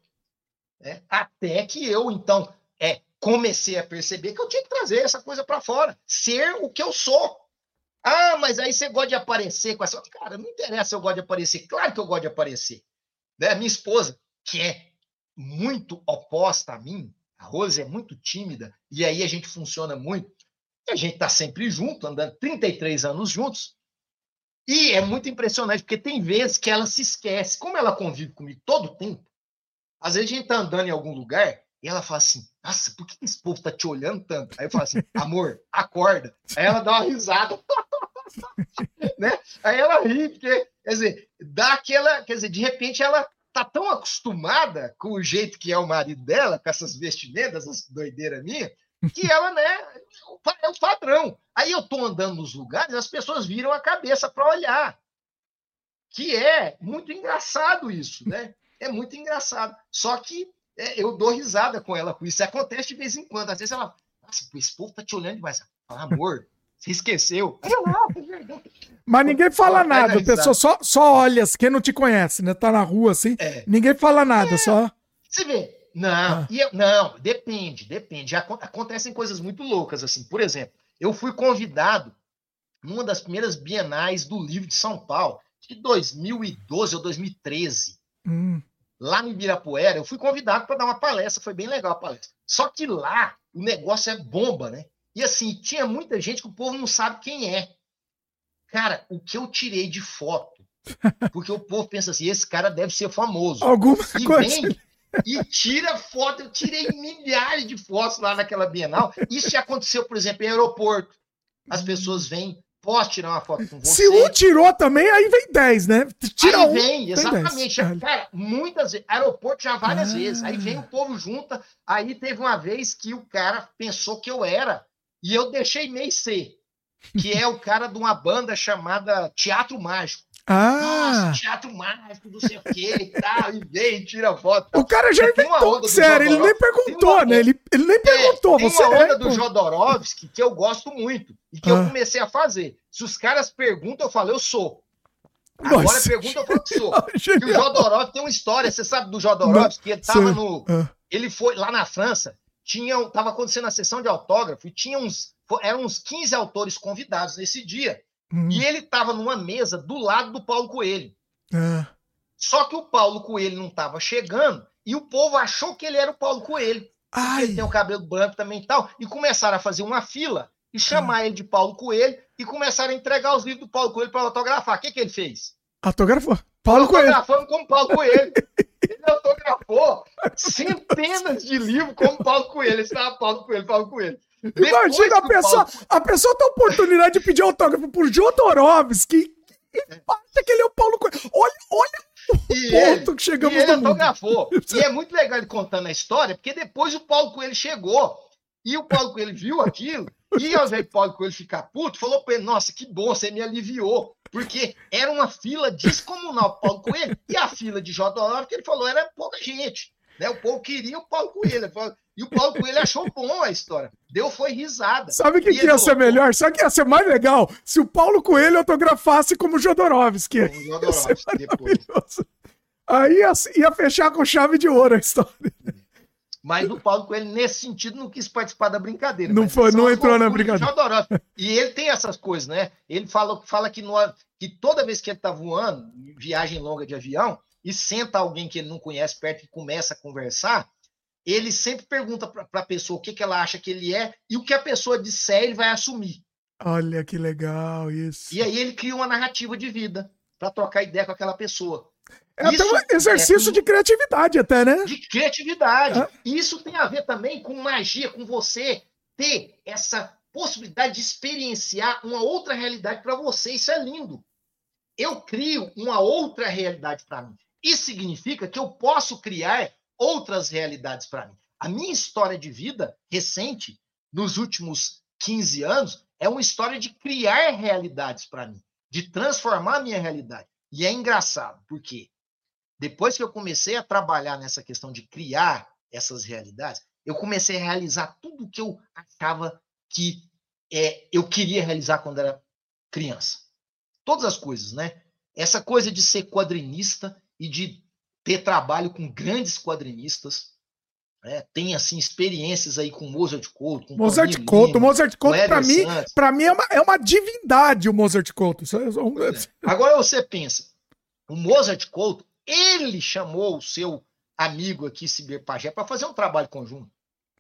Né? Até que eu, então, é, comecei a perceber que eu tinha que trazer essa coisa para fora, ser o que eu sou. Ah, mas aí você gosta de aparecer com essa. Cara, não interessa eu gosto de aparecer. Claro que eu gosto de aparecer. Né? Minha esposa, que é muito oposta a mim, a Rose é muito tímida, e aí a gente funciona muito. A gente está sempre junto, andando 33 anos juntos. E é muito impressionante, porque tem vezes que ela se esquece. Como ela convive comigo todo o tempo, às vezes a gente está andando em algum lugar e ela fala assim: Nossa, por que esse povo está te olhando tanto? Aí eu falo assim: Amor, acorda. Aí ela dá uma risada. né? Aí ela ri, porque, quer dizer, dá aquela. Quer dizer, de repente ela tá tão acostumada com o jeito que é o marido dela, com essas vestimentas, essas doideiras minhas, que ela, né, é o padrão. Aí eu tô andando nos lugares, as pessoas viram a cabeça para olhar. Que é muito engraçado isso, né? É muito engraçado. Só que é, eu dou risada com ela com isso. Acontece de vez em quando. Às vezes ela, nossa, esse povo tá te olhando demais. Fala, amor, você esqueceu? Mas ninguém fala nada, a pessoa só, só olha, quem não te conhece, né? Tá na rua assim, é. ninguém fala nada, é. só. Você vê, não, ah. eu, não, depende, depende. Acontecem coisas muito loucas, assim. Por exemplo, eu fui convidado numa das primeiras bienais do livro de São Paulo, de 2012 ou 2013. Hum. Lá no Ibirapuera, eu fui convidado para dar uma palestra, foi bem legal a palestra. Só que lá o negócio é bomba, né? E assim, tinha muita gente que o povo não sabe quem é. Cara, o que eu tirei de foto, porque o povo pensa assim, esse cara deve ser famoso. Alguma e coisa. Vem, e tira foto. Eu tirei milhares de fotos lá naquela Bienal. Isso já aconteceu, por exemplo, em aeroporto. As pessoas vêm, posso tirar uma foto com você? Se um tirou também, aí vem 10, né? Tira aí um, vem, exatamente. Cara, muitas vezes, aeroporto já várias ah. vezes. Aí vem o povo junta. Aí teve uma vez que o cara pensou que eu era. E eu deixei meio ser. Que é o cara de uma banda chamada Teatro Mágico. Ah! Nossa, teatro mágico, não sei o que e tal, e vem, tira foto. O cara já inventou, sério, ele nem perguntou, né? Ele, ele nem é, perguntou, tem você uma onda é, do Jodorowsky que eu gosto muito e que ah. eu comecei a fazer. Se os caras perguntam, eu falo, eu sou. Agora Nossa, pergunta, eu falo que sou. E o Jodorowsky tem uma história, você sabe do Jodorowsky, que ele tava no... Ah. Ele foi lá na França, tinha, tava acontecendo a sessão de autógrafo e tinha uns... Eram uns 15 autores convidados nesse dia. Hum. E ele estava numa mesa do lado do Paulo Coelho. É. Só que o Paulo Coelho não estava chegando e o povo achou que ele era o Paulo Coelho. Ai. Ele tem o cabelo branco também e tal. E começaram a fazer uma fila e chamar ah. ele de Paulo Coelho e começaram a entregar os livros do Paulo Coelho para autografar. O que, que ele fez? Autografou. Paulo Coelho. Autografando como Paulo Coelho. ele autografou centenas de livros como Paulo Coelho. Ele estava Paulo Coelho, Paulo Coelho. Imagina a pessoa, Paulo... a pessoa tem a oportunidade de pedir autógrafo por Jodorowsky e acha que ele é o Paulo Coelho. Olha, olha o e ponto ele, que chegamos e ele autografou. E é muito legal ele contando a história, porque depois o Paulo Coelho chegou e o Paulo Coelho viu aquilo e ao invés do Paulo Coelho ficar puto, falou para ele, nossa, que bom, você me aliviou. Porque era uma fila descomunal Paulo Coelho e a fila de Jodorowsky, que ele falou, era pouca gente. Né? O povo queria o Paulo Coelho. E o Paulo Coelho achou bom a história. Deu foi risada. Sabe o que, que ia ser melhor? Sabe o que ia ser mais legal? Se o Paulo Coelho autografasse como Jodorowsky. Como Jodorowsky depois. Aí ia, ia, fechar com chave de ouro a história. Mas o Paulo Coelho, nesse sentido, não quis participar da brincadeira. Não, foi, não entrou na brincadeira. E ele tem essas coisas, né? Ele fala, fala que, no, que toda vez que ele tá voando, viagem longa de avião, e senta alguém que ele não conhece perto e começa a conversar, ele sempre pergunta para a pessoa o que, que ela acha que ele é e o que a pessoa disser ele vai assumir. Olha que legal isso. E aí ele cria uma narrativa de vida para trocar ideia com aquela pessoa. É até um exercício é, de criatividade, até, né? De criatividade. É. E isso tem a ver também com magia, com você ter essa possibilidade de experienciar uma outra realidade para você. Isso é lindo. Eu crio uma outra realidade para mim. Isso significa que eu posso criar outras realidades para mim. A minha história de vida recente, nos últimos 15 anos, é uma história de criar realidades para mim, de transformar a minha realidade. E é engraçado, porque depois que eu comecei a trabalhar nessa questão de criar essas realidades, eu comecei a realizar tudo o que eu achava que é, eu queria realizar quando era criança. Todas as coisas, né? Essa coisa de ser quadrinista, e de ter trabalho com grandes quadrinistas. Né? Tem assim experiências aí com Mozart Couto, com Mozart Couto, Mozart Couto para mim, para mim é uma, é uma divindade o Mozart Couto. É, é. Agora você pensa, o Mozart Couto, ele chamou o seu amigo aqui, Sibir Pajé, para fazer um trabalho conjunto.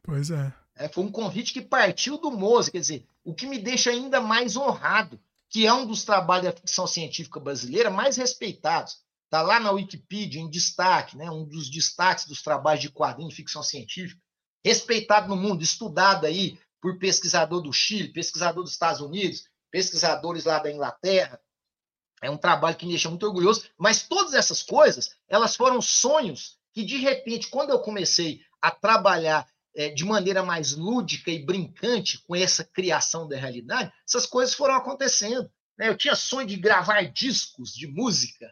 Pois é. é. Foi um convite que partiu do Mozart, quer dizer, o que me deixa ainda mais honrado, que é um dos trabalhos da ficção científica brasileira mais respeitados. Está lá na Wikipedia, em destaque, né? um dos destaques dos trabalhos de quadrinho de ficção científica, respeitado no mundo, estudado aí por pesquisador do Chile, pesquisador dos Estados Unidos, pesquisadores lá da Inglaterra. É um trabalho que me deixa muito orgulhoso, mas todas essas coisas, elas foram sonhos que, de repente, quando eu comecei a trabalhar é, de maneira mais lúdica e brincante com essa criação da realidade, essas coisas foram acontecendo. Né? Eu tinha sonho de gravar discos de música.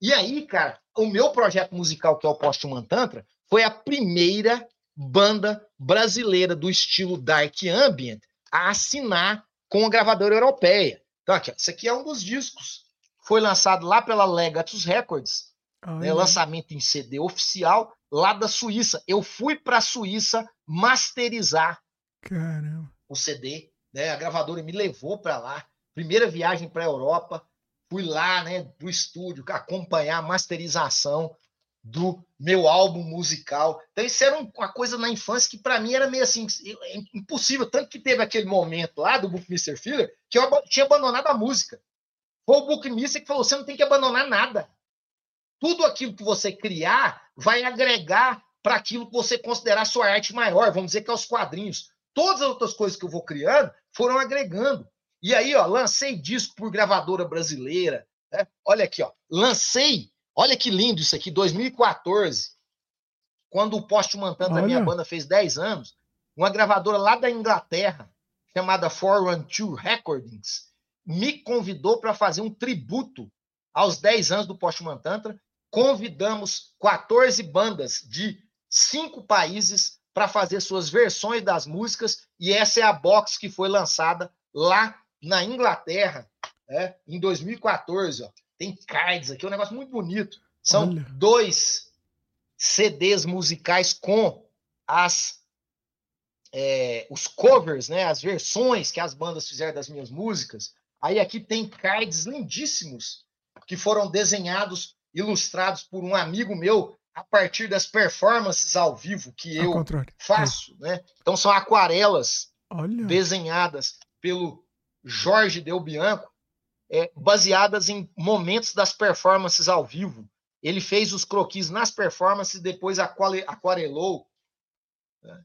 E aí, cara, o meu projeto musical, que é o Postman Tantra, foi a primeira banda brasileira do estilo Dark Ambient a assinar com a gravadora europeia. Então, aqui, ó, esse aqui é um dos discos. Foi lançado lá pela Legatus Records, né, lançamento em CD oficial lá da Suíça. Eu fui para a Suíça masterizar Caramba. o CD. Né? A gravadora me levou para lá. Primeira viagem para a Europa. Fui lá né, do estúdio acompanhar a masterização do meu álbum musical. Então, isso era uma coisa na infância que para mim era meio assim, é impossível. Tanto que teve aquele momento lá do Bookmister Filler que eu tinha abandonado a música. Foi o Bookmister que falou: você não tem que abandonar nada. Tudo aquilo que você criar vai agregar para aquilo que você considerar sua arte maior, vamos dizer que é os quadrinhos. Todas as outras coisas que eu vou criando foram agregando. E aí, ó, lancei disco por gravadora brasileira. Né? Olha aqui, ó, lancei Olha que lindo isso aqui, 2014, quando o Poste Mantana da minha banda fez 10 anos, uma gravadora lá da Inglaterra, chamada 412 Recordings, me convidou para fazer um tributo aos 10 anos do Poste Mantantra. Convidamos 14 bandas de cinco países para fazer suas versões das músicas, e essa é a box que foi lançada lá na Inglaterra, é, em 2014. Ó. Tem cards aqui, é um negócio muito bonito. São Olha. dois CDs musicais com as é, os covers, né, as versões que as bandas fizeram das minhas músicas. Aí aqui tem cards lindíssimos que foram desenhados, ilustrados por um amigo meu a partir das performances ao vivo que eu contrário. faço, é. né? Então são aquarelas Olha. desenhadas pelo Jorge Del Bianco é, baseadas em momentos das performances ao vivo. Ele fez os croquis nas performances e depois aquarelou. Né?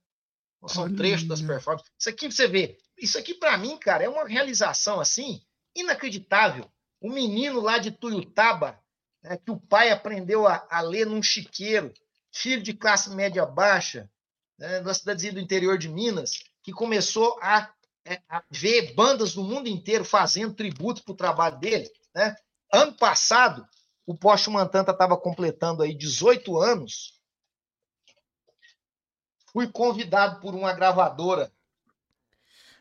São Olha. trechos das performances. Isso aqui você vê. Isso aqui, para mim, cara, é uma realização assim inacreditável. O menino lá de Tuiutaba, né, que o pai aprendeu a, a, ler num chiqueiro, filho de classe média baixa, né, da cidadezinha do interior de Minas, que começou a é, ver bandas do mundo inteiro fazendo tributo para o trabalho dele. Né? Ano passado, o Poste Mantanta estava completando aí 18 anos. Fui convidado por uma gravadora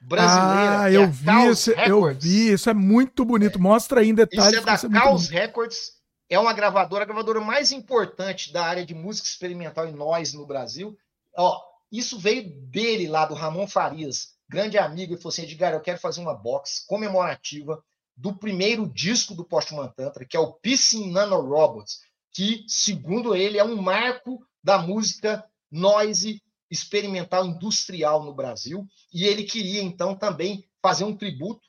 brasileira. Ah, eu é vi, isso, eu vi, isso é muito bonito. Mostra aí em detalhes. Isso é da Caos Records, é uma gravadora, a gravadora mais importante da área de música experimental e nós no Brasil. Ó, isso veio dele lá, do Ramon Farias grande amigo, e falou assim: Edgar, eu quero fazer uma box comemorativa do primeiro disco do Postman Tantra, que é o Pissing Nano Robots, que, segundo ele, é um marco da música noise experimental industrial no Brasil. E ele queria, então, também fazer um tributo.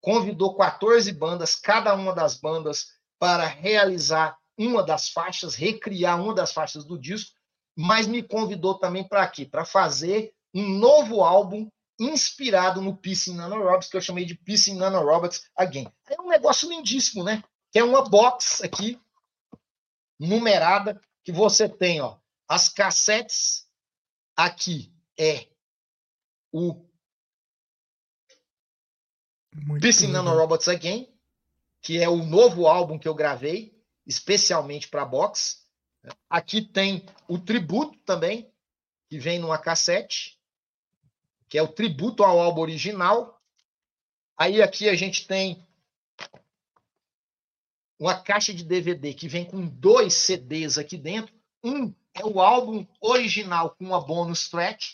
Convidou 14 bandas, cada uma das bandas, para realizar uma das faixas, recriar uma das faixas do disco, mas me convidou também para quê? Para fazer um novo álbum inspirado no Peace in Nanorobots, que eu chamei de Peace in Nanorobots Again. É um negócio lindíssimo, né? Que é uma box aqui, numerada, que você tem, ó, as cassetes, aqui é o Muito Peace in Nanorobots Again, que é o novo álbum que eu gravei, especialmente para box. Aqui tem o tributo também, que vem numa cassete que é o tributo ao álbum original. Aí aqui a gente tem uma caixa de DVD que vem com dois CDs aqui dentro. Um é o álbum original com uma bonus track,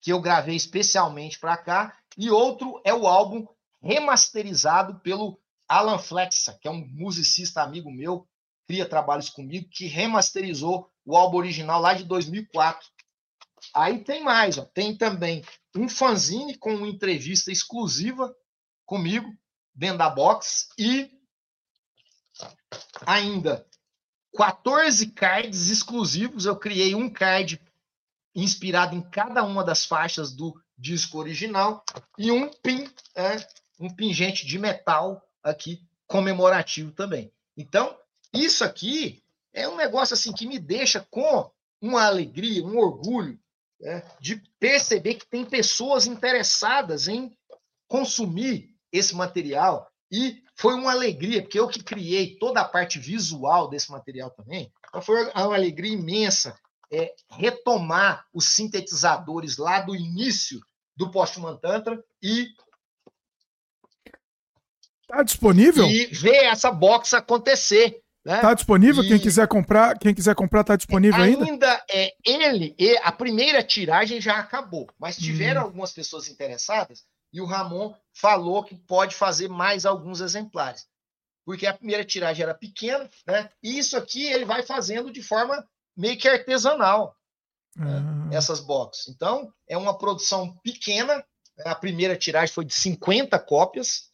que eu gravei especialmente para cá, e outro é o álbum remasterizado pelo Alan Flexa, que é um musicista amigo meu, cria trabalhos comigo, que remasterizou o álbum original lá de 2004. Aí tem mais, ó, tem também um fanzine com uma entrevista exclusiva comigo, dentro da box, e ainda 14 cards exclusivos. Eu criei um card inspirado em cada uma das faixas do disco original e um pin, é, um pingente de metal aqui comemorativo também. Então, isso aqui é um negócio assim que me deixa com uma alegria, um orgulho né, de perceber que tem pessoas interessadas em consumir esse material. E foi uma alegria, porque eu que criei toda a parte visual desse material também. Então foi uma alegria imensa é, retomar os sintetizadores lá do início do Postman Tantra e Tá disponível? E ver essa box acontecer. Né? Tá disponível? E... Quem quiser comprar, quem quiser comprar, tá disponível ainda? Ainda é ele, a primeira tiragem já acabou, mas tiveram hum. algumas pessoas interessadas e o Ramon falou que pode fazer mais alguns exemplares. Porque a primeira tiragem era pequena, né? E isso aqui ele vai fazendo de forma meio que artesanal. Né? Ah. Essas boxes. Então, é uma produção pequena. Né? A primeira tiragem foi de 50 cópias,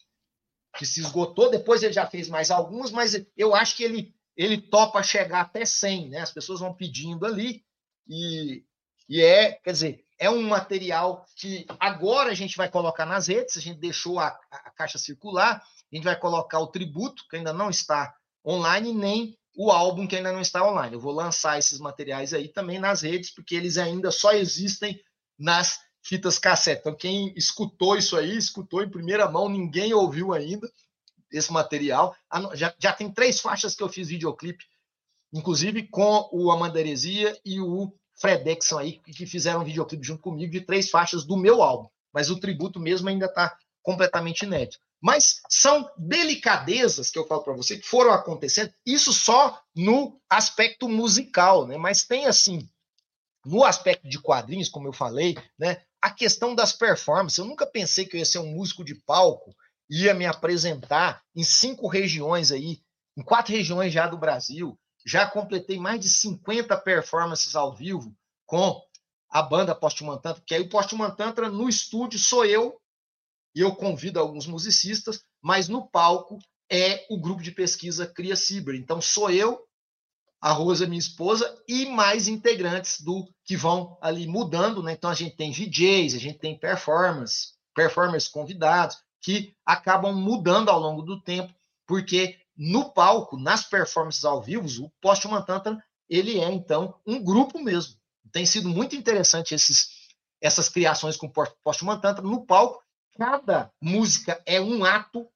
que se esgotou. Depois ele já fez mais algumas, mas eu acho que ele, ele topa chegar até 100, né? As pessoas vão pedindo ali e, e é, quer dizer, é um material que agora a gente vai colocar nas redes, a gente deixou a, a caixa circular, a gente vai colocar o tributo, que ainda não está online, nem o álbum que ainda não está online. Eu vou lançar esses materiais aí também nas redes, porque eles ainda só existem nas fitas cassete. Então, quem escutou isso aí, escutou em primeira mão, ninguém ouviu ainda esse material. Já, já tem três faixas que eu fiz videoclipe, inclusive com o Amandaresia e o Fredexon aí, que fizeram um videoclipe junto comigo de três faixas do meu álbum. Mas o tributo mesmo ainda está completamente inédito. Mas são delicadezas que eu falo para você que foram acontecendo, isso só no aspecto musical, né? Mas tem assim, no aspecto de quadrinhos, como eu falei, né? a questão das performances. Eu nunca pensei que eu ia ser um músico de palco, ia me apresentar em cinco regiões aí, em quatro regiões já do Brasil. Já completei mais de 50 performances ao vivo com a banda Postman Tantra, que aí o Postman Tantra no estúdio sou eu, e eu convido alguns musicistas, mas no palco é o grupo de pesquisa Cria Ciber. Então sou eu a Rosa, minha esposa, e mais integrantes do que vão ali mudando, né? Então a gente tem DJs, a gente tem performance, performers convidados, que acabam mudando ao longo do tempo, porque no palco, nas performances ao vivo, o Postman Tantra, ele é então um grupo mesmo. Tem sido muito interessante esses, essas criações com o Postman Tantra no palco. Cada música é um ato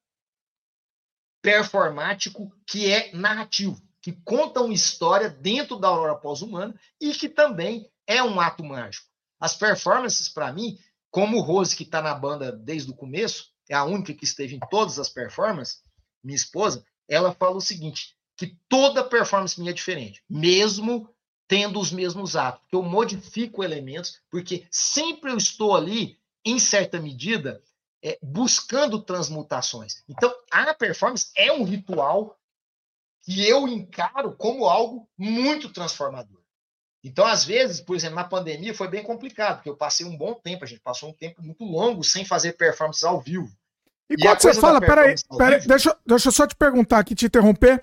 performático que é narrativo que contam história dentro da aurora pós-humana e que também é um ato mágico. As performances, para mim, como Rose, que está na banda desde o começo, é a única que esteve em todas as performances, minha esposa, ela fala o seguinte, que toda performance minha é diferente, mesmo tendo os mesmos atos, eu modifico elementos, porque sempre eu estou ali, em certa medida, é, buscando transmutações. Então, a performance é um ritual que eu encaro como algo muito transformador. Então, às vezes, por exemplo, na pandemia foi bem complicado, porque eu passei um bom tempo, a gente passou um tempo muito longo sem fazer performances ao vivo. E, e quando você fala, peraí, peraí deixa, deixa eu só te perguntar aqui, te interromper.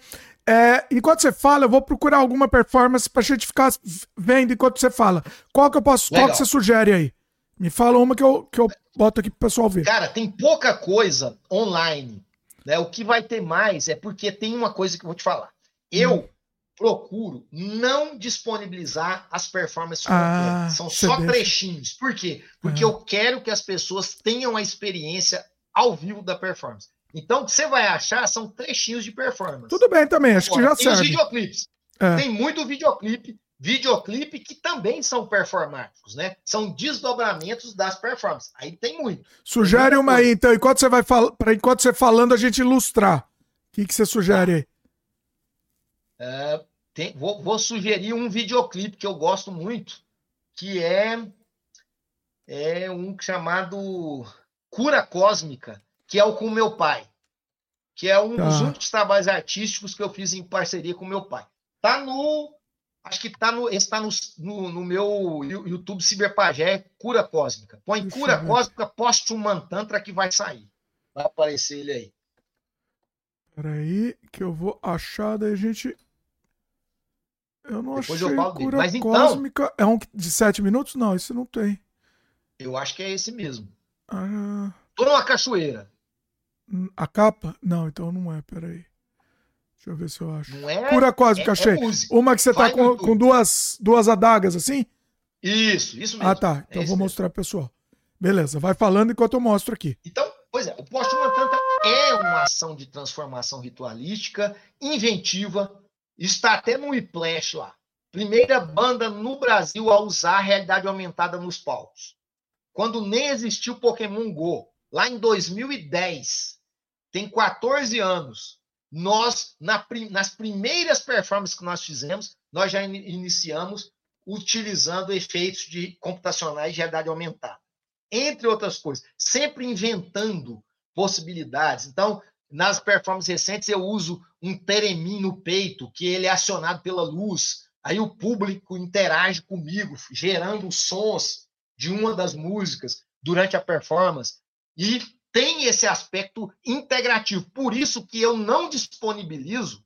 É, enquanto você fala, eu vou procurar alguma performance para a gente ficar vendo enquanto você fala. Qual que eu posso, qual que você sugere aí? Me fala uma que eu, que eu boto aqui pro pessoal ver. Cara, tem pouca coisa online né? O que vai ter mais é porque tem uma coisa que eu vou te falar. Eu hum. procuro não disponibilizar as performances ah, completas. São só deixa. trechinhos. Por quê? Porque uhum. eu quero que as pessoas tenham a experiência ao vivo da performance. Então, o que você vai achar são trechinhos de performance. Tudo bem também, acho Agora, que já tem serve. Tem os videoclipes. É. Tem muito videoclipe videoclipe que também são performáticos, né? São desdobramentos das performances. Aí tem muito. Sugere uma aí, então, enquanto você vai falar, para enquanto você falando a gente ilustrar. O que, que você sugere aí? É, tem, vou, vou, sugerir um videoclipe que eu gosto muito, que é é um chamado Cura Cósmica, que é o com meu pai, que é um tá. dos únicos trabalhos artísticos que eu fiz em parceria com meu pai. Tá no Acho que tá no, esse está no, no, no, meu YouTube Ciberpagé, Cura Cósmica. Põe Cura Cósmica, poste um mantantra que vai sair. Vai aparecer ele aí. Peraí, que eu vou achar, daí a gente. Eu não Depois achei eu falo Cura Mas então- Cósmica. Então... É um de 7 minutos? Não, esse não tem. Eu acho que é esse mesmo. Ah... Tô numa cachoeira. A capa? Não, então não é, peraí. Deixa eu ver se eu acho. Não é, Cura cósmica, é, achei. É Uma que você tá com, com duas, duas adagas assim? Isso, isso mesmo. Ah, tá. Então é vou mostrar pro pessoal. Beleza, vai falando enquanto eu mostro aqui. Então, pois é, o Postmantanta é uma ação de transformação ritualística inventiva. Está até no Whiplash lá. Primeira banda no Brasil a usar a realidade aumentada nos palcos. Quando nem existiu Pokémon Go, lá em 2010, tem 14 anos, nós, na, nas primeiras performances que nós fizemos, nós já in, iniciamos utilizando efeitos de computacionais de realidade aumentada. Entre outras coisas, sempre inventando possibilidades. Então, nas performances recentes, eu uso um teremim no peito, que ele é acionado pela luz. Aí o público interage comigo, gerando sons de uma das músicas durante a performance. E tem esse aspecto integrativo. Por isso que eu não disponibilizo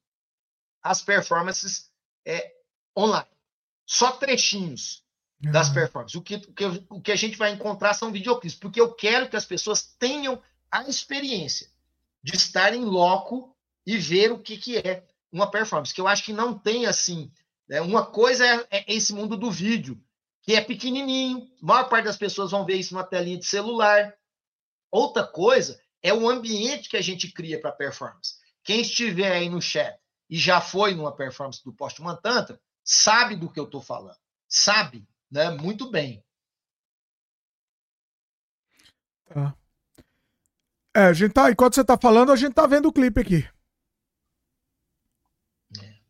as performances é, online. Só trechinhos das uhum. performances. O que, o, que, o que a gente vai encontrar são videoclipes, porque eu quero que as pessoas tenham a experiência de estar em loco e ver o que, que é uma performance. Que eu acho que não tem assim. Né? Uma coisa é, é esse mundo do vídeo, que é pequenininho, a maior parte das pessoas vão ver isso numa telinha de celular. Outra coisa é o ambiente que a gente cria para performance. Quem estiver aí no chat e já foi numa performance do Postman Tantra, sabe do que eu estou falando. Sabe, né? Muito bem. Tá. É, a gente tá, enquanto você está falando, a gente tá vendo o clipe aqui. É.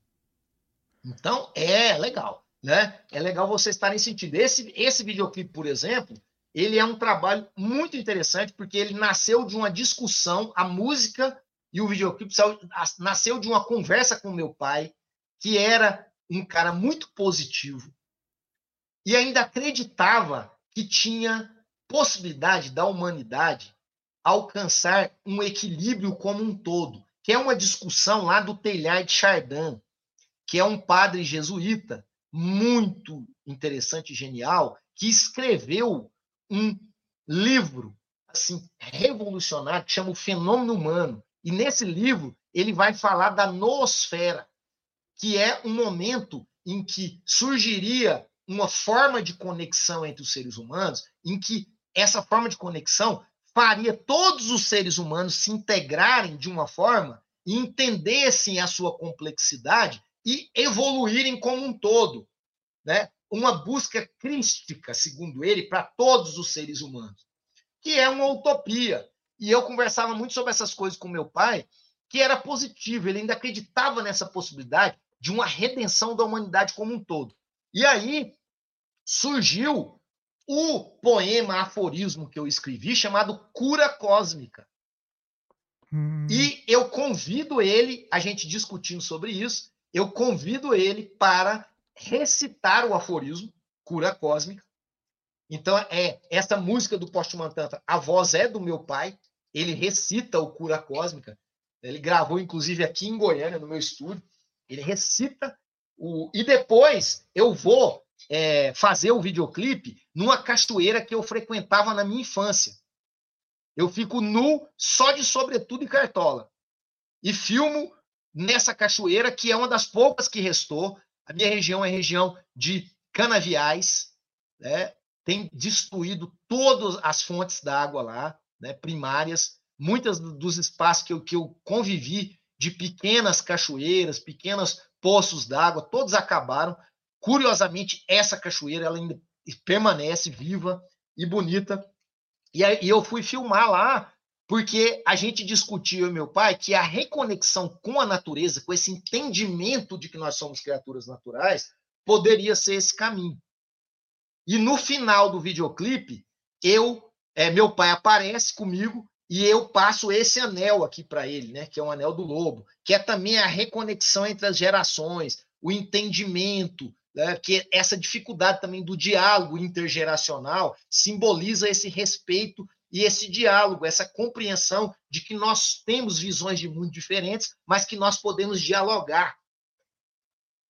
Então, é legal, né? É legal vocês estarem sentindo. Esse, esse videoclipe, por exemplo, ele é um trabalho muito interessante porque ele nasceu de uma discussão, a música e o videoclipe nasceu de uma conversa com meu pai, que era um cara muito positivo e ainda acreditava que tinha possibilidade da humanidade alcançar um equilíbrio como um todo, que é uma discussão lá do Teilhard de Chardin, que é um padre jesuíta muito interessante e genial, que escreveu um livro assim revolucionário que chama o Fenômeno Humano. E nesse livro ele vai falar da noosfera, que é um momento em que surgiria uma forma de conexão entre os seres humanos, em que essa forma de conexão faria todos os seres humanos se integrarem de uma forma e entendessem a sua complexidade e evoluírem como um todo, né? uma busca crística, segundo ele, para todos os seres humanos, que é uma utopia. E eu conversava muito sobre essas coisas com meu pai, que era positivo, ele ainda acreditava nessa possibilidade de uma redenção da humanidade como um todo. E aí surgiu o poema aforismo que eu escrevi chamado Cura Cósmica. Hum. E eu convido ele, a gente discutindo sobre isso, eu convido ele para recitar o aforismo, cura cósmica. Então, é essa música do Postman Tantra, a voz é do meu pai, ele recita o cura cósmica. Ele gravou, inclusive, aqui em Goiânia, no meu estúdio. Ele recita o. E depois eu vou é, fazer o videoclipe numa cachoeira que eu frequentava na minha infância. Eu fico nu, só de sobretudo e cartola. E filmo nessa cachoeira, que é uma das poucas que restou. A minha região é região de canaviais, né? tem destruído todas as fontes d'água lá, né? primárias. Muitos dos espaços que eu, que eu convivi de pequenas cachoeiras, pequenos poços d'água, todos acabaram. Curiosamente, essa cachoeira ela ainda permanece viva e bonita. E eu fui filmar lá porque a gente discutiu, e meu pai, que a reconexão com a natureza, com esse entendimento de que nós somos criaturas naturais, poderia ser esse caminho. E no final do videoclipe, eu, é, meu pai aparece comigo e eu passo esse anel aqui para ele, né, que é um anel do lobo, que é também a reconexão entre as gerações, o entendimento, né, que essa dificuldade também do diálogo intergeracional simboliza esse respeito e esse diálogo, essa compreensão de que nós temos visões de mundo diferentes, mas que nós podemos dialogar.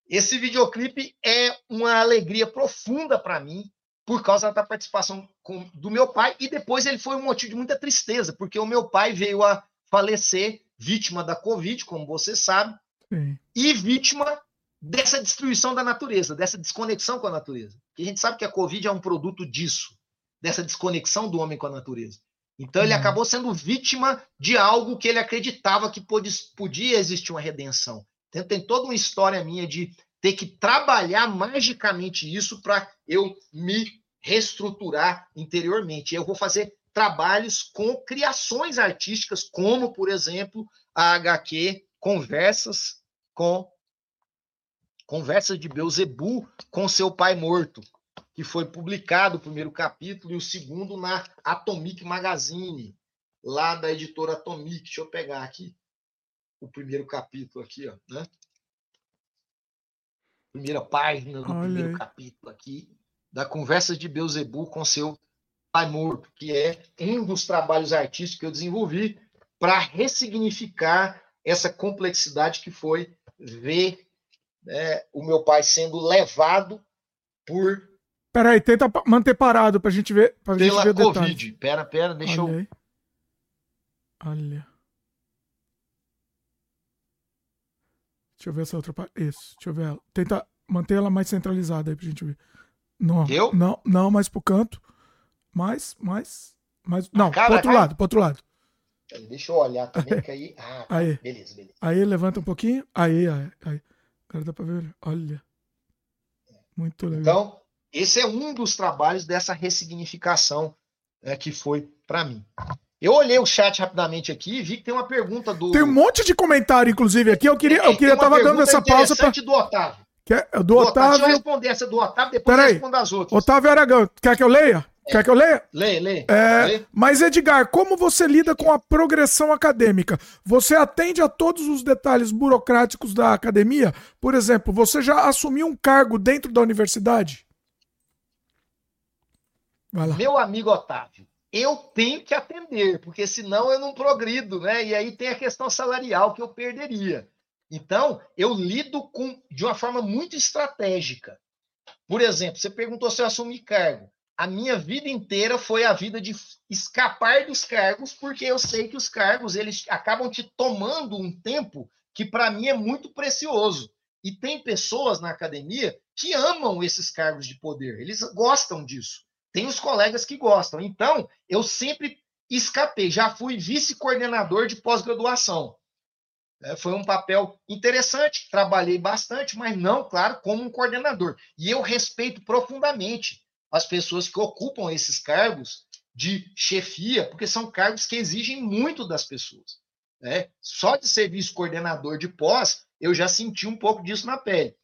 Esse videoclipe é uma alegria profunda para mim, por causa da participação com, do meu pai, e depois ele foi um motivo de muita tristeza, porque o meu pai veio a falecer vítima da Covid, como você sabe, Sim. e vítima dessa destruição da natureza, dessa desconexão com a natureza. Porque a gente sabe que a Covid é um produto disso, dessa desconexão do homem com a natureza. Então ele uhum. acabou sendo vítima de algo que ele acreditava que podia existir uma redenção. Então, tem toda uma história minha de ter que trabalhar magicamente isso para eu me reestruturar interiormente. Eu vou fazer trabalhos com criações artísticas, como, por exemplo, a HQ Conversas com Conversas de Beuzebu com seu pai morto, que foi publicado o primeiro capítulo e o segundo na Atomic Magazine, lá da editora Atomic. Deixa eu pegar aqui o primeiro capítulo aqui, ó, né? Primeira página do Olha primeiro capítulo aqui da Conversas de Beuzebu com seu pai morto, que é um dos trabalhos artísticos que eu desenvolvi para ressignificar essa complexidade que foi ver né, o meu pai sendo levado por. Peraí, tenta manter parado para a gente ver. Pra pela gente ver Covid. Pera, pera, deixa Olha eu. Aí. Olha. Deixa eu ver essa outra parte. Isso, deixa eu ver ela. Tenta manter ela mais centralizada aí pra gente ver. Não, eu? Não, não, mais pro canto. Mais, mais, mais. Não, cara, pro outro cara. lado, pro outro lado. Deixa eu olhar também, que aí. Ah, tá. aí. beleza, beleza. Aí levanta um pouquinho. Aí, aí. aí. Agora dá pra ver. Olha. Muito legal. Então, esse é um dos trabalhos dessa ressignificação né, que foi para mim. Eu olhei o chat rapidamente aqui e vi que tem uma pergunta do. Tem um monte de comentário, inclusive, aqui. Eu queria, eu queria tava dando essa pausa para. do Otávio. Quer, do, do Otávio. Otávio. Deixa eu responder essa do Otávio, depois Peraí. eu respondo as outras. Otávio Aragão, quer que eu leia? Quer que eu leia? Leia, leia. É, mas, Edgar, como você lida com a progressão acadêmica? Você atende a todos os detalhes burocráticos da academia? Por exemplo, você já assumiu um cargo dentro da universidade? Meu amigo Otávio, eu tenho que atender, porque senão eu não progrido, né? E aí tem a questão salarial que eu perderia. Então, eu lido com de uma forma muito estratégica. Por exemplo, você perguntou se eu assumi cargo a minha vida inteira foi a vida de escapar dos cargos, porque eu sei que os cargos eles acabam te tomando um tempo que para mim é muito precioso. E tem pessoas na academia que amam esses cargos de poder, eles gostam disso. Tem os colegas que gostam. Então, eu sempre escapei, já fui vice-coordenador de pós-graduação. É, foi um papel interessante, trabalhei bastante, mas não, claro, como um coordenador. E eu respeito profundamente as pessoas que ocupam esses cargos de chefia, porque são cargos que exigem muito das pessoas. Né? Só de serviço coordenador de pós, eu já senti um pouco disso na pele.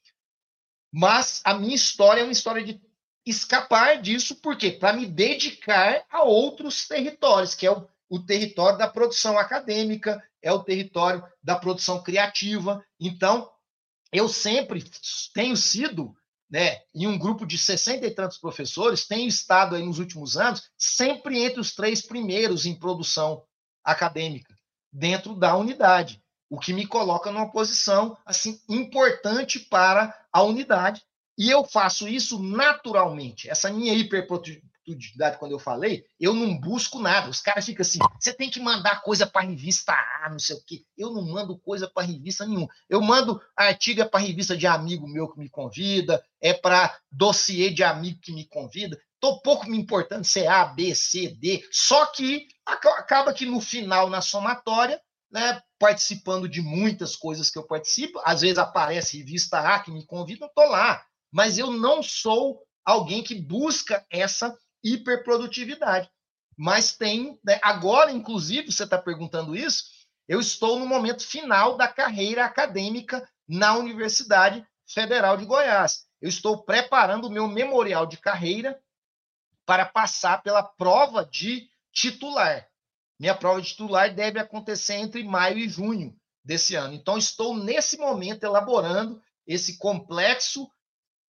Mas a minha história é uma história de escapar disso, por quê? Para me dedicar a outros territórios, que é o, o território da produção acadêmica, é o território da produção criativa. Então, eu sempre tenho sido né, em um grupo de 60 e tantos professores, tem estado aí nos últimos anos sempre entre os três primeiros em produção acadêmica dentro da unidade, o que me coloca numa posição assim importante para a unidade. E eu faço isso naturalmente. Essa minha produtividade, quando eu falei, eu não busco nada. Os caras ficam assim: você tem que mandar coisa para revista A, não sei o quê. Eu não mando coisa para revista nenhuma. Eu mando artigo é para revista de amigo meu que me convida, é para dossiê de amigo que me convida. Tô pouco me importando se é A, B, C, D. Só que acaba que no final, na somatória, né, participando de muitas coisas que eu participo, às vezes aparece revista A que me convida, eu tô lá. Mas eu não sou alguém que busca essa hiperprodutividade. Mas tem, né, agora, inclusive, você está perguntando isso, eu estou no momento final da carreira acadêmica na Universidade Federal de Goiás. Eu estou preparando o meu memorial de carreira para passar pela prova de titular. Minha prova de titular deve acontecer entre maio e junho desse ano. Então, estou nesse momento elaborando esse complexo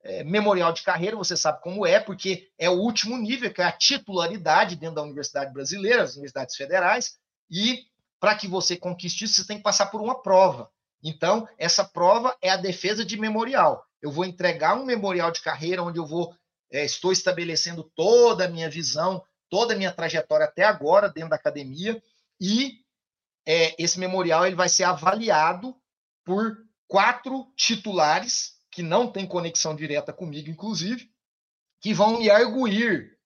é, memorial de carreira, você sabe como é, porque é o último nível, que é a titularidade dentro da Universidade Brasileira, as universidades federais, e para que você conquiste isso, você tem que passar por uma prova. Então, essa prova é a defesa de memorial. Eu vou entregar um memorial de carreira onde eu vou é, estou estabelecendo toda a minha visão, toda a minha trajetória até agora dentro da academia, e é, esse memorial ele vai ser avaliado por quatro titulares que não têm conexão direta comigo, inclusive, que vão me arguir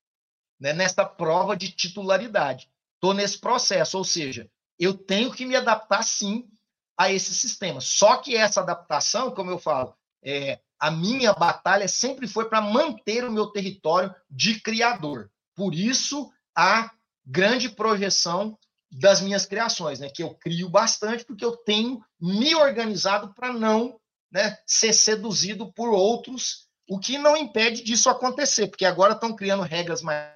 né, nessa prova de titularidade. Estou nesse processo, ou seja, eu tenho que me adaptar sim a esse sistema. Só que essa adaptação, como eu falo, é, a minha batalha sempre foi para manter o meu território de criador. Por isso, a grande projeção das minhas criações, né? Que eu crio bastante porque eu tenho me organizado para não né, ser seduzido por outros, o que não impede disso acontecer, porque agora estão criando regras mais,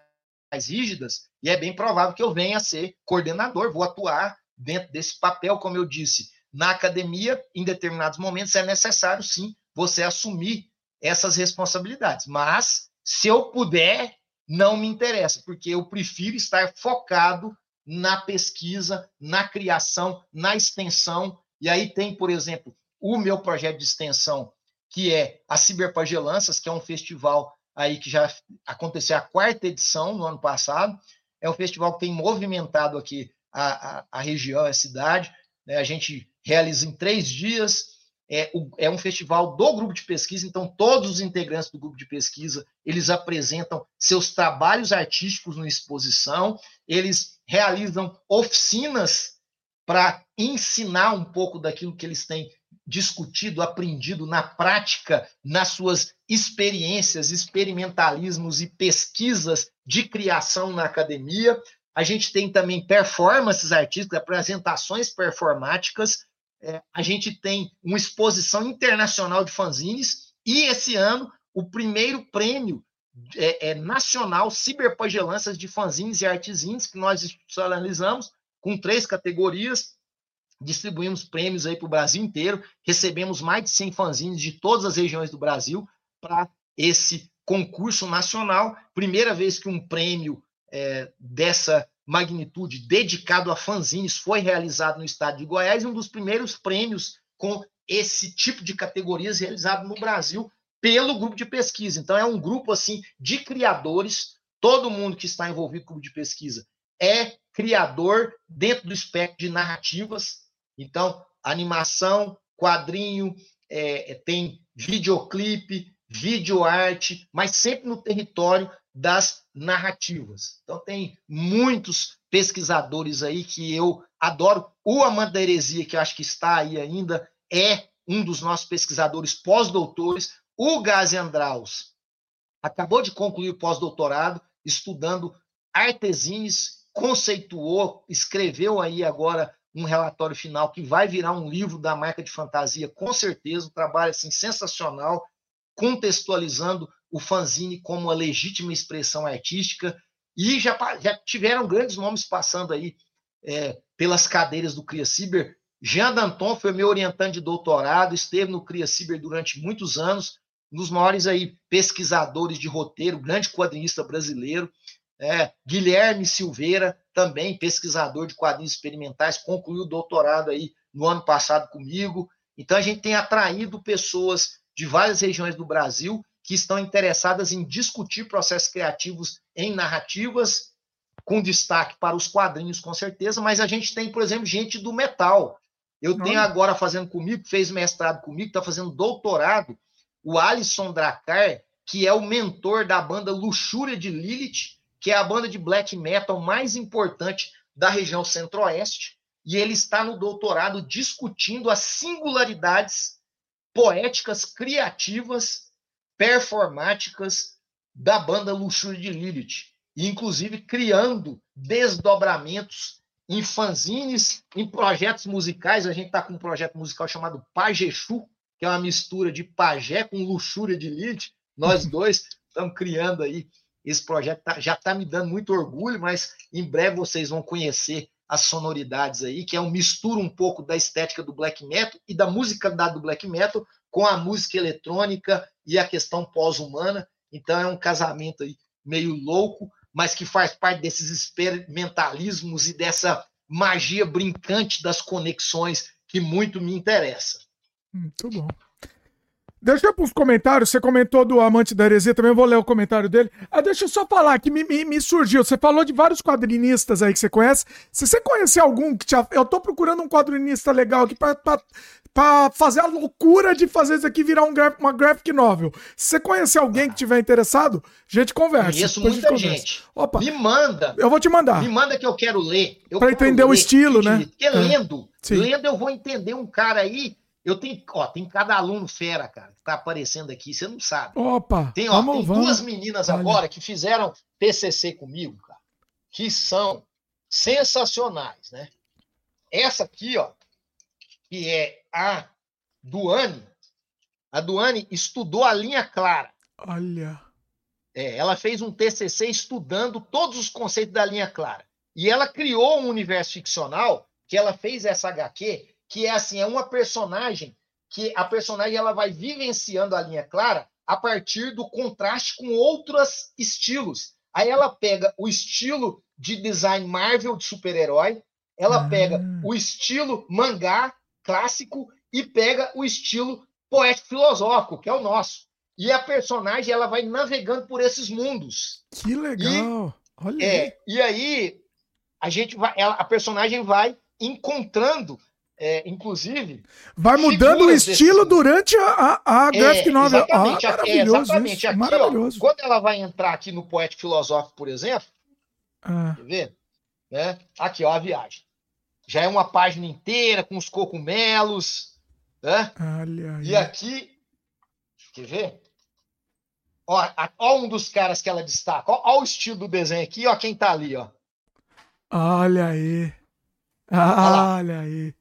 mais rígidas e é bem provável que eu venha a ser coordenador, vou atuar dentro desse papel, como eu disse, na academia, em determinados momentos é necessário sim você assumir essas responsabilidades. Mas se eu puder, não me interessa, porque eu prefiro estar focado na pesquisa, na criação, na extensão. E aí tem, por exemplo, o meu projeto de extensão, que é a Ciberpagelanças, que é um festival aí que já aconteceu a quarta edição no ano passado. É um festival que tem movimentado aqui a, a, a região, a cidade. Né? A gente realiza em três dias. É, o, é, um festival do grupo de pesquisa, então todos os integrantes do grupo de pesquisa eles apresentam seus trabalhos artísticos na exposição, eles realizam oficinas para ensinar um pouco daquilo que eles têm discutido, aprendido na prática, nas suas experiências, experimentalismos e pesquisas de criação na academia. A gente tem também performances artísticas, apresentações performáticas. É, a gente tem uma exposição internacional de fanzines e esse ano o primeiro prêmio é, é nacional Ciberpagelanças de fanzines e artesins que nós institucionalizamos com três categorias distribuímos prêmios aí para o Brasil inteiro, recebemos mais de 100 fanzines de todas as regiões do Brasil para esse concurso nacional. Primeira vez que um prêmio é, dessa magnitude dedicado a fanzines foi realizado no estado de Goiás, um dos primeiros prêmios com esse tipo de categorias realizado no Brasil pelo grupo de pesquisa. Então é um grupo assim de criadores, todo mundo que está envolvido com o grupo de pesquisa é criador dentro do espectro de narrativas então, animação, quadrinho, é, é, tem videoclipe, videoarte, mas sempre no território das narrativas. Então, tem muitos pesquisadores aí que eu adoro. O Amanda Heresia, que acho que está aí ainda, é um dos nossos pesquisadores pós-doutores. O Gazi Andraus acabou de concluir o pós-doutorado estudando artesines, conceituou, escreveu aí agora um relatório final que vai virar um livro da marca de fantasia, com certeza, um trabalho assim sensacional, contextualizando o fanzine como uma legítima expressão artística, e já, já tiveram grandes nomes passando aí é, pelas cadeiras do Cria Ciber. Jean Danton foi meu orientante de doutorado, esteve no Cria Ciber durante muitos anos, um dos maiores aí pesquisadores de roteiro, grande quadrinista brasileiro. É, Guilherme Silveira, também pesquisador de quadrinhos experimentais, concluiu o doutorado aí no ano passado comigo. Então a gente tem atraído pessoas de várias regiões do Brasil que estão interessadas em discutir processos criativos em narrativas, com destaque para os quadrinhos, com certeza, mas a gente tem, por exemplo, gente do metal. Eu tenho agora fazendo comigo, fez mestrado comigo, está fazendo doutorado, o Alisson Dracar, que é o mentor da banda Luxúria de Lilith, que é a banda de black metal mais importante da região centro-oeste, e ele está no doutorado discutindo as singularidades poéticas, criativas, performáticas da banda Luxúria de Lilith, e inclusive criando desdobramentos em fanzines, em projetos musicais. A gente está com um projeto musical chamado Pajechu, que é uma mistura de pajé com luxúria de Lilith. Nós dois estamos criando aí esse projeto tá, já está me dando muito orgulho, mas em breve vocês vão conhecer as sonoridades aí, que é um mistura um pouco da estética do black metal e da musicalidade do black metal com a música eletrônica e a questão pós-humana. Então é um casamento aí meio louco, mas que faz parte desses experimentalismos e dessa magia brincante das conexões que muito me interessa. Muito bom. Deixa eu para os comentários. Você comentou do Amante da Heresia, também vou ler o comentário dele. Ah, deixa eu só falar que me, me, me, surgiu. Você falou de vários quadrinistas aí que você conhece. Se você conhecer algum que te. Eu tô procurando um quadrinista legal aqui para fazer a loucura de fazer isso aqui virar um uma graphic novel. Se você conhecer alguém que tiver interessado, a gente conversa. Conheço muita gente, gente. Opa. Me manda. Eu vou te mandar. Me manda que eu quero ler. Para entender ler, o estilo, né? Porque é. lendo, lendo eu vou entender um cara aí eu tenho, ó, tem cada aluno fera, cara, que tá aparecendo aqui, você não sabe. Opa! Tem, ó, vamos, tem vamos. duas meninas Olha. agora que fizeram TCC comigo, cara, que são sensacionais, né? Essa aqui, ó, que é a Duane, a Duane estudou a linha clara. Olha. É, ela fez um TCC estudando todos os conceitos da linha clara. E ela criou um universo ficcional que ela fez essa HQ que é assim, é uma personagem que a personagem ela vai vivenciando a linha clara a partir do contraste com outros estilos. Aí ela pega o estilo de design Marvel de super-herói, ela ah. pega o estilo mangá clássico e pega o estilo poético filosófico, que é o nosso. E a personagem ela vai navegando por esses mundos. Que legal! E, Olha é, aí. e aí a gente vai, ela, a personagem vai encontrando é, inclusive. Vai mudando o estilo desse... durante a, a, a é, graphic novel. Exatamente, ah, maravilhoso, exatamente. Aqui, maravilhoso. Ó, quando ela vai entrar aqui no Poético Filosófico, por exemplo, ah. quer ver? Né? Aqui, ó, a viagem. Já é uma página inteira com os cogumelos. Né? Olha e aqui, quer ver? Ó, ó, um dos caras que ela destaca. Ó, ó, o estilo do desenho aqui, ó, quem tá ali, ó. Olha aí. Olha aí.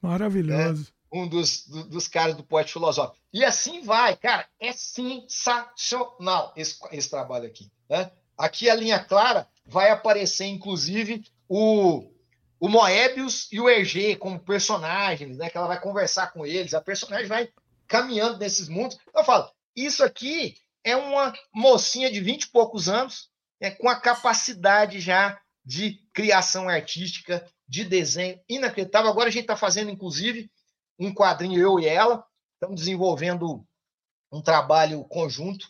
Maravilhoso. Né? Um dos, do, dos caras do poeta filosófico. E assim vai, cara. É sensacional esse, esse trabalho aqui. Né? Aqui a linha clara vai aparecer, inclusive, o, o Moebius e o Hergé como personagens, né? Que ela vai conversar com eles. A personagem vai caminhando nesses mundos. Eu falo, isso aqui é uma mocinha de vinte e poucos anos, é, com a capacidade já de criação artística, de desenho inacreditável. Agora a gente está fazendo, inclusive, um quadrinho, eu e ela, estamos desenvolvendo um trabalho conjunto.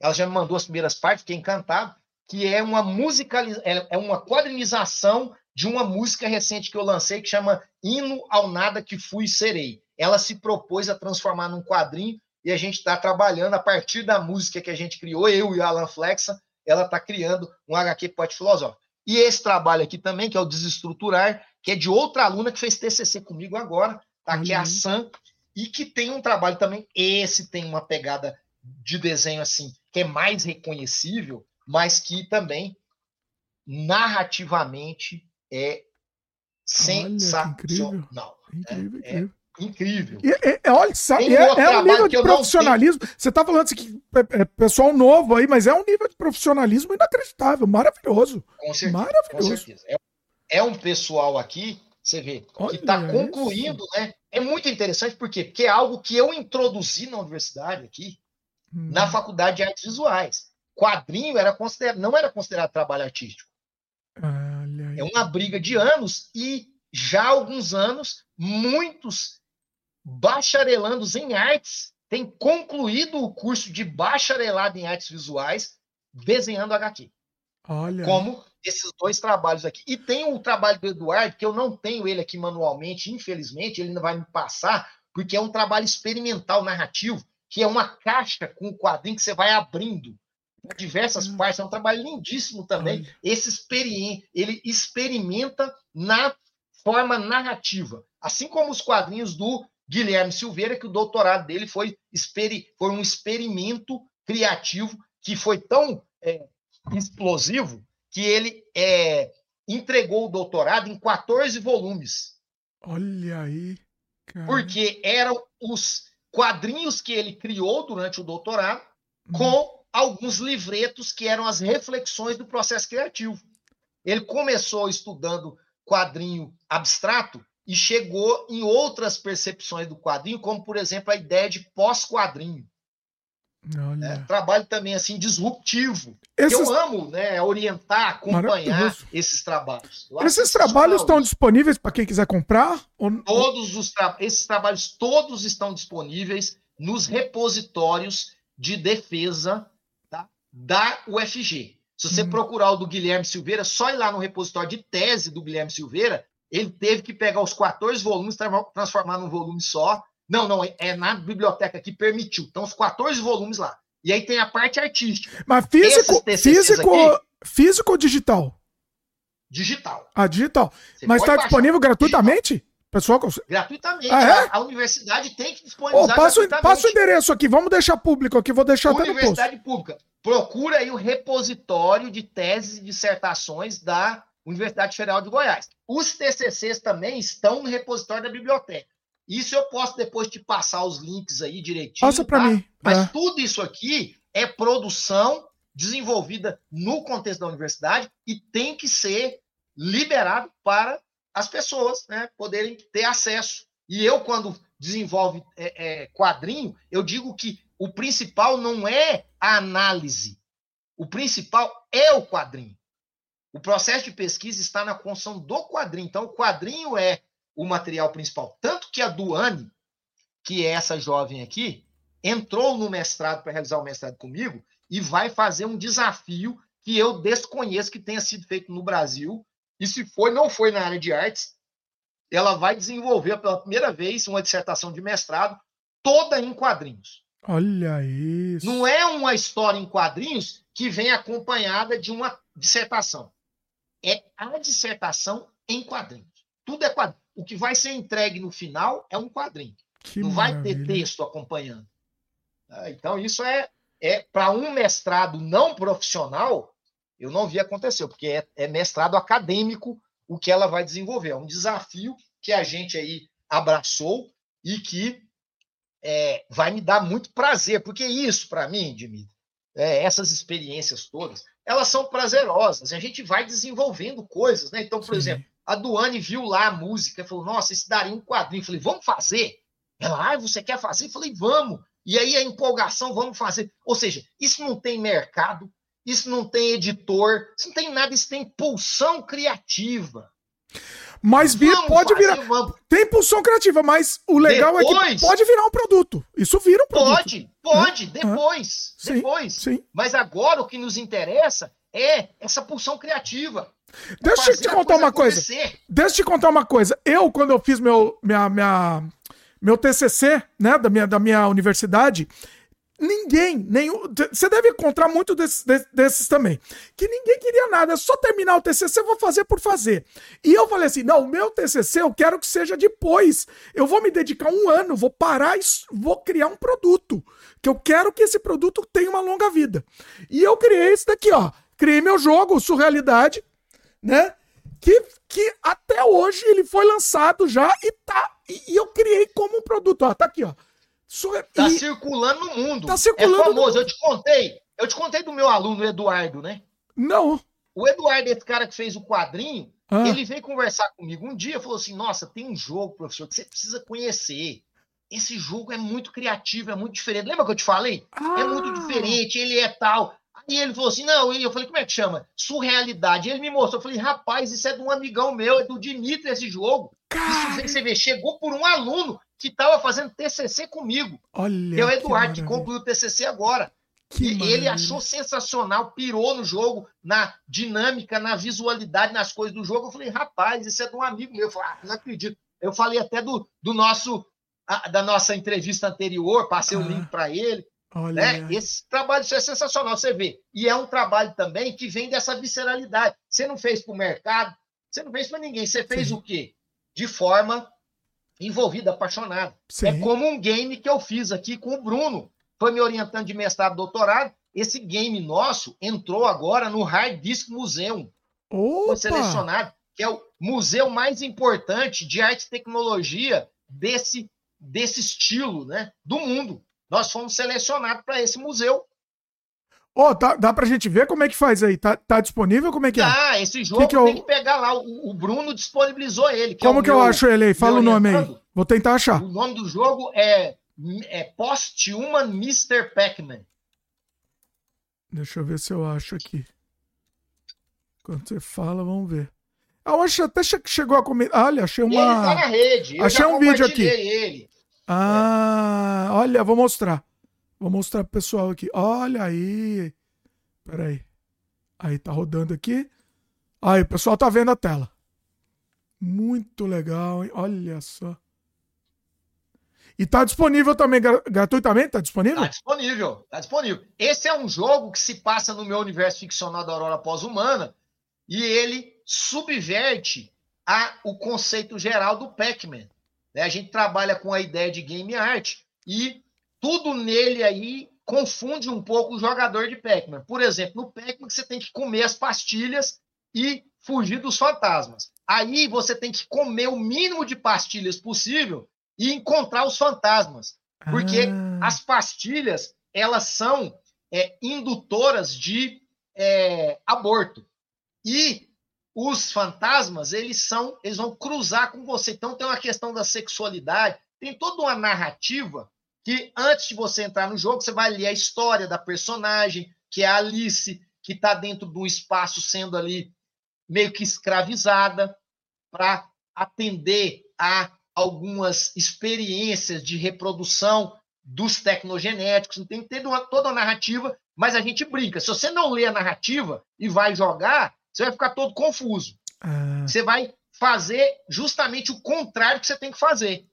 Ela já me mandou as primeiras partes, fiquei encantado, que é uma musicalização, é, é uma quadrinização de uma música recente que eu lancei que chama Hino ao Nada que Fui e Serei. Ela se propôs a transformar num quadrinho e a gente está trabalhando a partir da música que a gente criou, eu e a Alan Flexa, ela está criando um HQ Pote Filosófico. E esse trabalho aqui também, que é o Desestruturar, que é de outra aluna que fez TCC comigo agora, tá? que é a uhum. Sam, e que tem um trabalho também. Esse tem uma pegada de desenho assim, que é mais reconhecível, mas que também narrativamente é sensacional. Olha, incrível, é, incrível. É, Incrível. E, é, olha, sabe, é, é um nível de profissionalismo. Você está falando assim que é, é, pessoal novo aí, mas é um nível de profissionalismo inacreditável, maravilhoso. Com certeza. Maravilhoso. Com certeza. É, é um pessoal aqui, você vê, olha que está concluindo, né? É muito interessante, por quê? Porque é algo que eu introduzi na universidade aqui, hum. na faculdade de artes visuais. Quadrinho era considerado, não era considerado trabalho artístico. É uma briga de anos e já há alguns anos, muitos bacharelandos em artes têm concluído o curso de bacharelado em artes visuais desenhando HQ. Olha. Como esses dois trabalhos aqui. E tem o trabalho do Eduardo, que eu não tenho ele aqui manualmente, infelizmente, ele não vai me passar, porque é um trabalho experimental narrativo, que é uma caixa com um quadrinho que você vai abrindo diversas hum. partes. É um trabalho lindíssimo também. Esse experi ele experimenta na forma narrativa. Assim como os quadrinhos do Guilherme Silveira, que o doutorado dele foi, foi um experimento criativo que foi tão é, explosivo que ele é, entregou o doutorado em 14 volumes. Olha aí. Cara. Porque eram os quadrinhos que ele criou durante o doutorado hum. com alguns livretos que eram as reflexões do processo criativo. Ele começou estudando quadrinho abstrato e chegou em outras percepções do quadrinho, como, por exemplo, a ideia de pós-quadrinho. É, trabalho também assim disruptivo. Esses... Eu amo né, orientar, acompanhar esses trabalhos. Esses trabalhos estão disponíveis para quem quiser comprar? Ou... Todos os tra... esses trabalhos todos estão disponíveis nos repositórios de defesa tá, da UFG. Se você uhum. procurar o do Guilherme Silveira, só ir lá no repositório de tese do Guilherme Silveira, ele teve que pegar os 14 volumes, transformar num volume só. Não, não, é na biblioteca que permitiu. Então, os 14 volumes lá. E aí tem a parte artística. Mas físico, físico, aqui, físico ou digital? Digital. Ah, digital. Você Mas está disponível gratuitamente? Digital. Pessoal, gratuitamente. Ah, é? a, universidade tem que disponibilizar. Oh, passa, passa o endereço aqui, vamos deixar público aqui, vou deixar até Universidade Pública. Procura aí o repositório de teses e dissertações da Universidade Federal de Goiás. Os TCCs também estão no repositório da biblioteca. Isso eu posso depois te passar os links aí direitinho. Passa para tá? mim. Mas é. tudo isso aqui é produção desenvolvida no contexto da universidade e tem que ser liberado para as pessoas né, poderem ter acesso. E eu, quando desenvolve é, é, quadrinho, eu digo que o principal não é a análise, o principal é o quadrinho. O processo de pesquisa está na construção do quadrinho. Então, o quadrinho é o material principal. Tanto que a Duane, que é essa jovem aqui, entrou no mestrado para realizar o mestrado comigo e vai fazer um desafio que eu desconheço que tenha sido feito no Brasil, e se foi, não foi na área de artes, ela vai desenvolver pela primeira vez uma dissertação de mestrado toda em quadrinhos. Olha isso. Não é uma história em quadrinhos que vem acompanhada de uma dissertação. É a dissertação em quadrinhos. Tudo é quadrinho. O que vai ser entregue no final é um quadrinho. Que não maravilha. vai ter texto acompanhando. Ah, então, isso é, é para um mestrado não profissional, eu não vi acontecer, porque é, é mestrado acadêmico o que ela vai desenvolver. É um desafio que a gente aí abraçou e que é, vai me dar muito prazer, porque isso, para mim, Dimitri, é, essas experiências todas, elas são prazerosas. A gente vai desenvolvendo coisas, né? Então, por Sim. exemplo, a Duane viu lá a música e falou: Nossa, isso daria um quadrinho. Eu falei: Vamos fazer? Ela, ah, você quer fazer? Eu falei: Vamos. E aí a empolgação, vamos fazer. Ou seja, isso não tem mercado, isso não tem editor, isso não tem nada, isso tem pulsão criativa. Mas vir, pode fazer, virar. Vamos. Tem pulsão criativa, mas o legal depois, é que pode virar um produto. Isso vira um produto. Pode, pode, depois. Sim, depois. Sim. Mas agora o que nos interessa é essa pulsão criativa. Deixa eu te contar uma coisa. Deixa eu te contar uma coisa. Eu, quando eu fiz meu, minha, minha, meu TCC, né, da minha, da minha universidade, Ninguém, nenhum. Você deve encontrar muito desses, desses, também. Que ninguém queria nada, é só terminar o TCC, vou fazer por fazer. E eu falei assim: não, o meu TCC eu quero que seja depois. Eu vou me dedicar um ano, vou parar e vou criar um produto. Que eu quero que esse produto tenha uma longa vida. E eu criei esse daqui, ó. Criei meu jogo, Surrealidade, né? Que, que até hoje ele foi lançado já e tá. E, e eu criei como um produto, ó. Tá aqui, ó. Está e... circulando no mundo. Tá circulando. É famoso. Eu te contei. Eu te contei do meu aluno Eduardo, né? Não. O Eduardo, esse cara que fez o quadrinho, ah. ele veio conversar comigo um dia, falou assim: "Nossa, tem um jogo, professor, que você precisa conhecer. Esse jogo é muito criativo, é muito diferente. Lembra que eu te falei? Ah. É muito diferente, ele é tal. Aí ele falou assim: não, e eu falei, como é que chama? Surrealidade. Ele me mostrou, eu falei, rapaz, isso é de um amigão meu, é do Dimitri esse jogo. Cara. Isso você vê, chegou por um aluno que estava fazendo TCC comigo. Olha. Que é o Eduardo, que, que concluiu o TCC agora. Que e maravilha. ele achou sensacional, pirou no jogo, na dinâmica, na visualidade, nas coisas do jogo. Eu falei, rapaz, isso é de um amigo meu. Eu falei, ah, não acredito. Eu falei até do, do nosso a, da nossa entrevista anterior, passei ah, o link para ele. Olha. Né? Esse trabalho é sensacional, você vê. E é um trabalho também que vem dessa visceralidade. Você não fez para o mercado, você não fez para ninguém. Você fez Sim. o quê? De forma envolvida, apaixonada. Sim. É como um game que eu fiz aqui com o Bruno. Foi me orientando de mestrado, doutorado. Esse game nosso entrou agora no Hard Disk Museum. Opa. Foi selecionado, que é o museu mais importante de arte e tecnologia desse, desse estilo né, do mundo. Nós fomos selecionados para esse museu. Ó, oh, dá, dá pra gente ver como é que faz aí? Tá, tá disponível? Como é que é? Ah, esse jogo que que eu... tem que pegar lá. O, o Bruno disponibilizou ele. Que é como é que meu, eu acho ele aí? Fala o nome aí. Vou tentar achar. O nome do jogo é, é Post-Human Mr. Pac-Man. Deixa eu ver se eu acho aqui. Quando você fala, vamos ver. Ah, eu acho até que chegou a comer. olha, achei uma. Ele tá na rede. achei um vídeo aqui. Ele. Ah, é. olha, vou mostrar. Vou mostrar pro pessoal aqui. Olha aí. Pera aí. Aí, tá rodando aqui. Aí, o pessoal tá vendo a tela. Muito legal, hein? Olha só. E tá disponível também gratuitamente? Tá disponível? Tá disponível, tá disponível. Esse é um jogo que se passa no meu universo ficcional da Aurora Pós-Humana e ele subverte a, o conceito geral do Pac-Man. Né? A gente trabalha com a ideia de game art e tudo nele aí confunde um pouco o jogador de Pac-Man. Por exemplo, no Pac-Man você tem que comer as pastilhas e fugir dos fantasmas. Aí você tem que comer o mínimo de pastilhas possível e encontrar os fantasmas. Porque ah. as pastilhas, elas são é, indutoras de é, aborto. E os fantasmas, eles são, eles vão cruzar com você. Então tem uma questão da sexualidade, tem toda uma narrativa que antes de você entrar no jogo, você vai ler a história da personagem, que é a Alice, que está dentro do espaço sendo ali meio que escravizada para atender a algumas experiências de reprodução dos tecnogenéticos, tem que ter toda a narrativa, mas a gente brinca. Se você não lê a narrativa e vai jogar, você vai ficar todo confuso. Ah. Você vai fazer justamente o contrário que você tem que fazer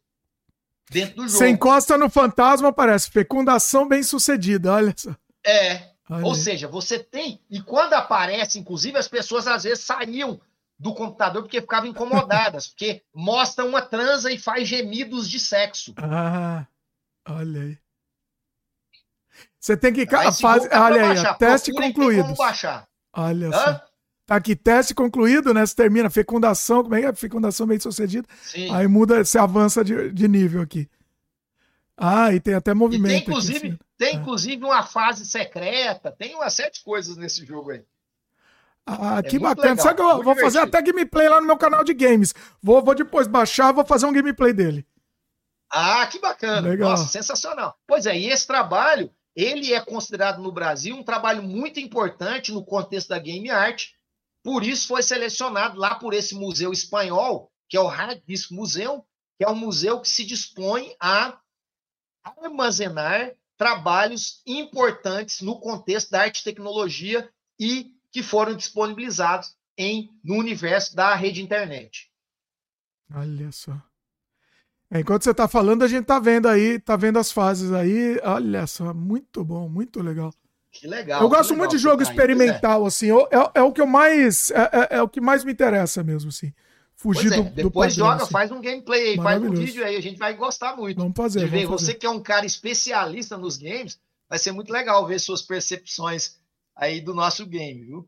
dentro do jogo. Você encosta no fantasma, parece fecundação bem sucedida, olha só. É. Olha Ou aí. seja, você tem. E quando aparece, inclusive, as pessoas às vezes saíam do computador porque ficavam incomodadas, porque mostra uma transa e faz gemidos de sexo. Ah, olha aí. Você tem que. Faz, olha aí, teste concluído. Olha Hã? só. Tá aqui, teste concluído, né? Você termina fecundação, como é que é? Fecundação bem sucedida. Sim. Aí muda, você avança de, de nível aqui. Ah, e tem até movimento. E tem inclusive, aqui, tem, ah. inclusive uma fase secreta, tem umas sete coisas nesse jogo aí. Ah, é que bacana. Legal, Sabe que eu vou divertido. fazer até gameplay lá no meu canal de games. Vou, vou depois baixar, vou fazer um gameplay dele. Ah, que bacana. Legal. Nossa, sensacional. Pois é, e esse trabalho, ele é considerado no Brasil um trabalho muito importante no contexto da game art. Por isso foi selecionado lá por esse museu espanhol, que é o Hard Disk Museum, que é um museu que se dispõe a armazenar trabalhos importantes no contexto da arte e tecnologia e que foram disponibilizados em, no universo da rede internet. Olha só. É, enquanto você está falando, a gente está vendo aí, está vendo as fases aí. Olha só, muito bom, muito legal. Que legal. Eu gosto legal muito de jogo experimental, é. assim. É, é, o que eu mais. É, é, é, o que mais me interessa mesmo, assim. Fugir é, do, Depois do padrão, joga, assim. faz um gameplay aí, faz um vídeo aí, a gente vai gostar muito. Vamos fazer. De ver. Você que é um cara especialista nos games, vai ser muito legal ver suas percepções aí do nosso game, viu?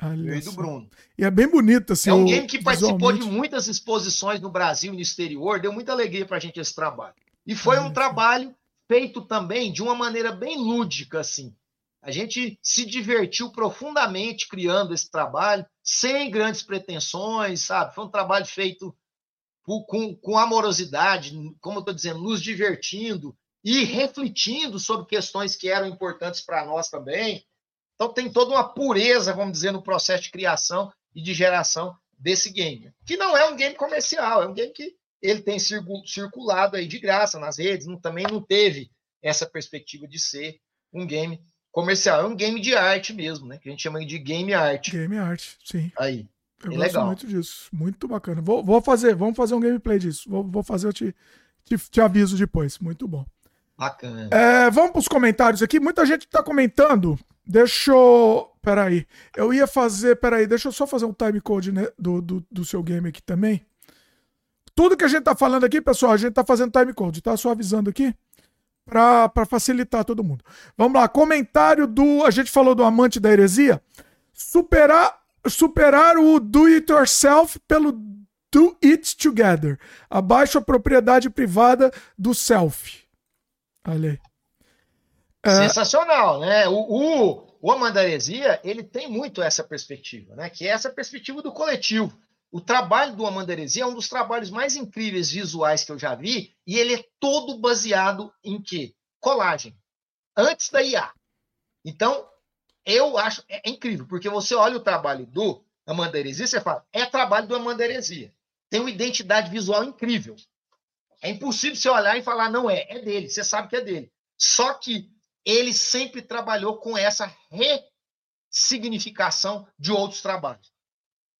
Olha e do Bruno. E é bem bonito, assim. É um game que participou de muitas exposições no Brasil e no exterior, deu muita alegria pra gente esse trabalho. E foi um trabalho feito também de uma maneira bem lúdica, assim. A gente se divertiu profundamente criando esse trabalho, sem grandes pretensões, sabe? Foi um trabalho feito com, com amorosidade, como eu estou dizendo, nos divertindo e refletindo sobre questões que eram importantes para nós também. Então tem toda uma pureza, vamos dizer, no processo de criação e de geração desse game, que não é um game comercial, é um game que ele tem circulado aí de graça nas redes, não, também não teve essa perspectiva de ser um game comercial, é um game de arte mesmo, né? Que a gente chama de game art. Game art, sim. Aí. Eu é gosto legal. muito disso, muito bacana. Vou, vou fazer, vamos fazer um gameplay disso. Vou, vou fazer, eu te, te, te aviso depois. Muito bom. Bacana. É, vamos para os comentários aqui. Muita gente está comentando. Deixa eu. Peraí. Eu ia fazer. Peraí, deixa eu só fazer um time code né, do, do, do, seu game aqui também. Tudo que a gente está falando aqui, pessoal, a gente está fazendo time code, tá? Só avisando aqui. Para facilitar todo mundo. Vamos lá. Comentário do. A gente falou do amante da heresia. Superar, superar o do it yourself pelo do it together. Abaixo a propriedade privada do self. Olha aí. É... Sensacional, né? O, o, o Amandaresia, ele tem muito essa perspectiva, né? Que é essa perspectiva do coletivo. O trabalho do Amandaresia é um dos trabalhos mais incríveis visuais que eu já vi, e ele é todo baseado em quê? Colagem. Antes da IA. Então, eu acho é, é incrível, porque você olha o trabalho do Amandaresia, você fala, é trabalho do Amandaresia. Tem uma identidade visual incrível. É impossível você olhar e falar, não é, é dele, você sabe que é dele. Só que ele sempre trabalhou com essa ressignificação de outros trabalhos,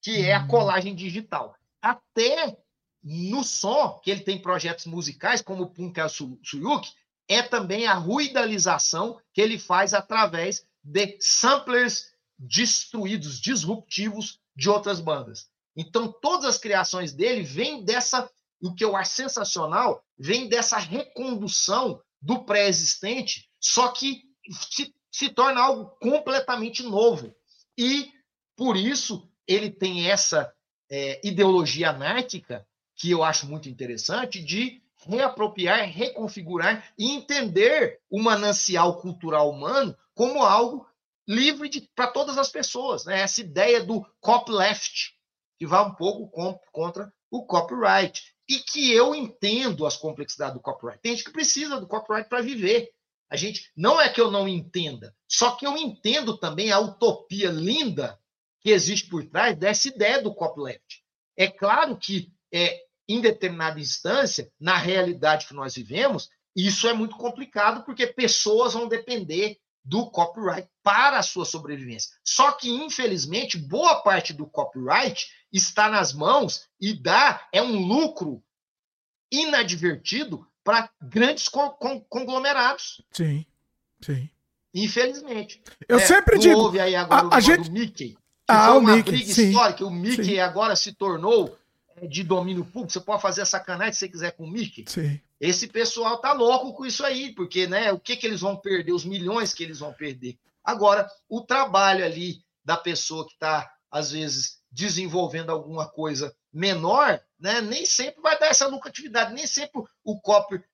que é a colagem digital. Até no som, que ele tem projetos musicais, como o Punka Suyuki, é também a ruidalização que ele faz através de samplers destruídos, disruptivos de outras bandas. Então, todas as criações dele vêm dessa, o que eu acho sensacional, vem dessa recondução do pré-existente, só que se, se torna algo completamente novo. E, por isso, ele tem essa é, ideologia anárquica que eu acho muito interessante, de reapropriar, reconfigurar e entender o manancial cultural humano como algo livre para todas as pessoas. Né? Essa ideia do copyleft, que vai um pouco com, contra o copyright. E que eu entendo as complexidades do copyright. Tem gente que precisa do copyright para viver. A gente não é que eu não entenda, só que eu entendo também a utopia linda que existe por trás dessa ideia do copyleft. É claro que é, em determinada instância, na realidade que nós vivemos, isso é muito complicado, porque pessoas vão depender do copyright para a sua sobrevivência. Só que, infelizmente, boa parte do copyright está nas mãos e dá é um lucro inadvertido para grandes conglomerados. Sim, sim. Infelizmente. Eu é, sempre digo. Houve aí agora a, a gente... Mickey. Ah, foi uma Mickey, briga sim, histórica. O Mickey sim. agora se tornou é, de domínio público. Você pode fazer a sacanagem se você quiser com o Mickey. Sim. Esse pessoal tá louco com isso aí, porque né, o que, que eles vão perder? Os milhões que eles vão perder. Agora, o trabalho ali da pessoa que está, às vezes, desenvolvendo alguma coisa menor, né, nem sempre vai dar essa lucratividade, nem sempre o copyright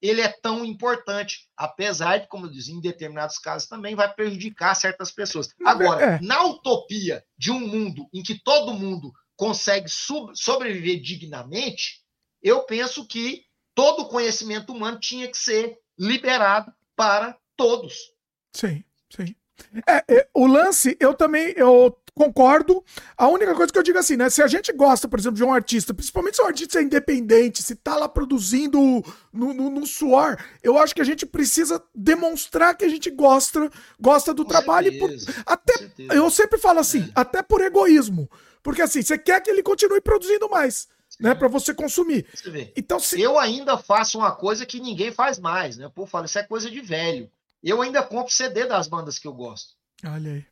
ele é tão importante, apesar de, como eu disse, em determinados casos também vai prejudicar certas pessoas. Agora, é. na utopia de um mundo em que todo mundo consegue sobreviver dignamente, eu penso que todo o conhecimento humano tinha que ser liberado para todos. Sim, sim. É, é, o lance, eu também eu concordo. A única coisa que eu digo assim, né? Se a gente gosta, por exemplo, de um artista, principalmente se o artista é independente, se tá lá produzindo no, no, no suor, eu acho que a gente precisa demonstrar que a gente gosta, gosta do Com trabalho. certeza, por, até, eu sempre falo assim, é. até por egoísmo. Porque assim, você quer que ele continue produzindo mais. Né, para você consumir. Você então, se... Eu ainda faço uma coisa que ninguém faz mais, né? Povo fala, isso é coisa de velho. Eu ainda compro CD das bandas que eu gosto. Olha aí.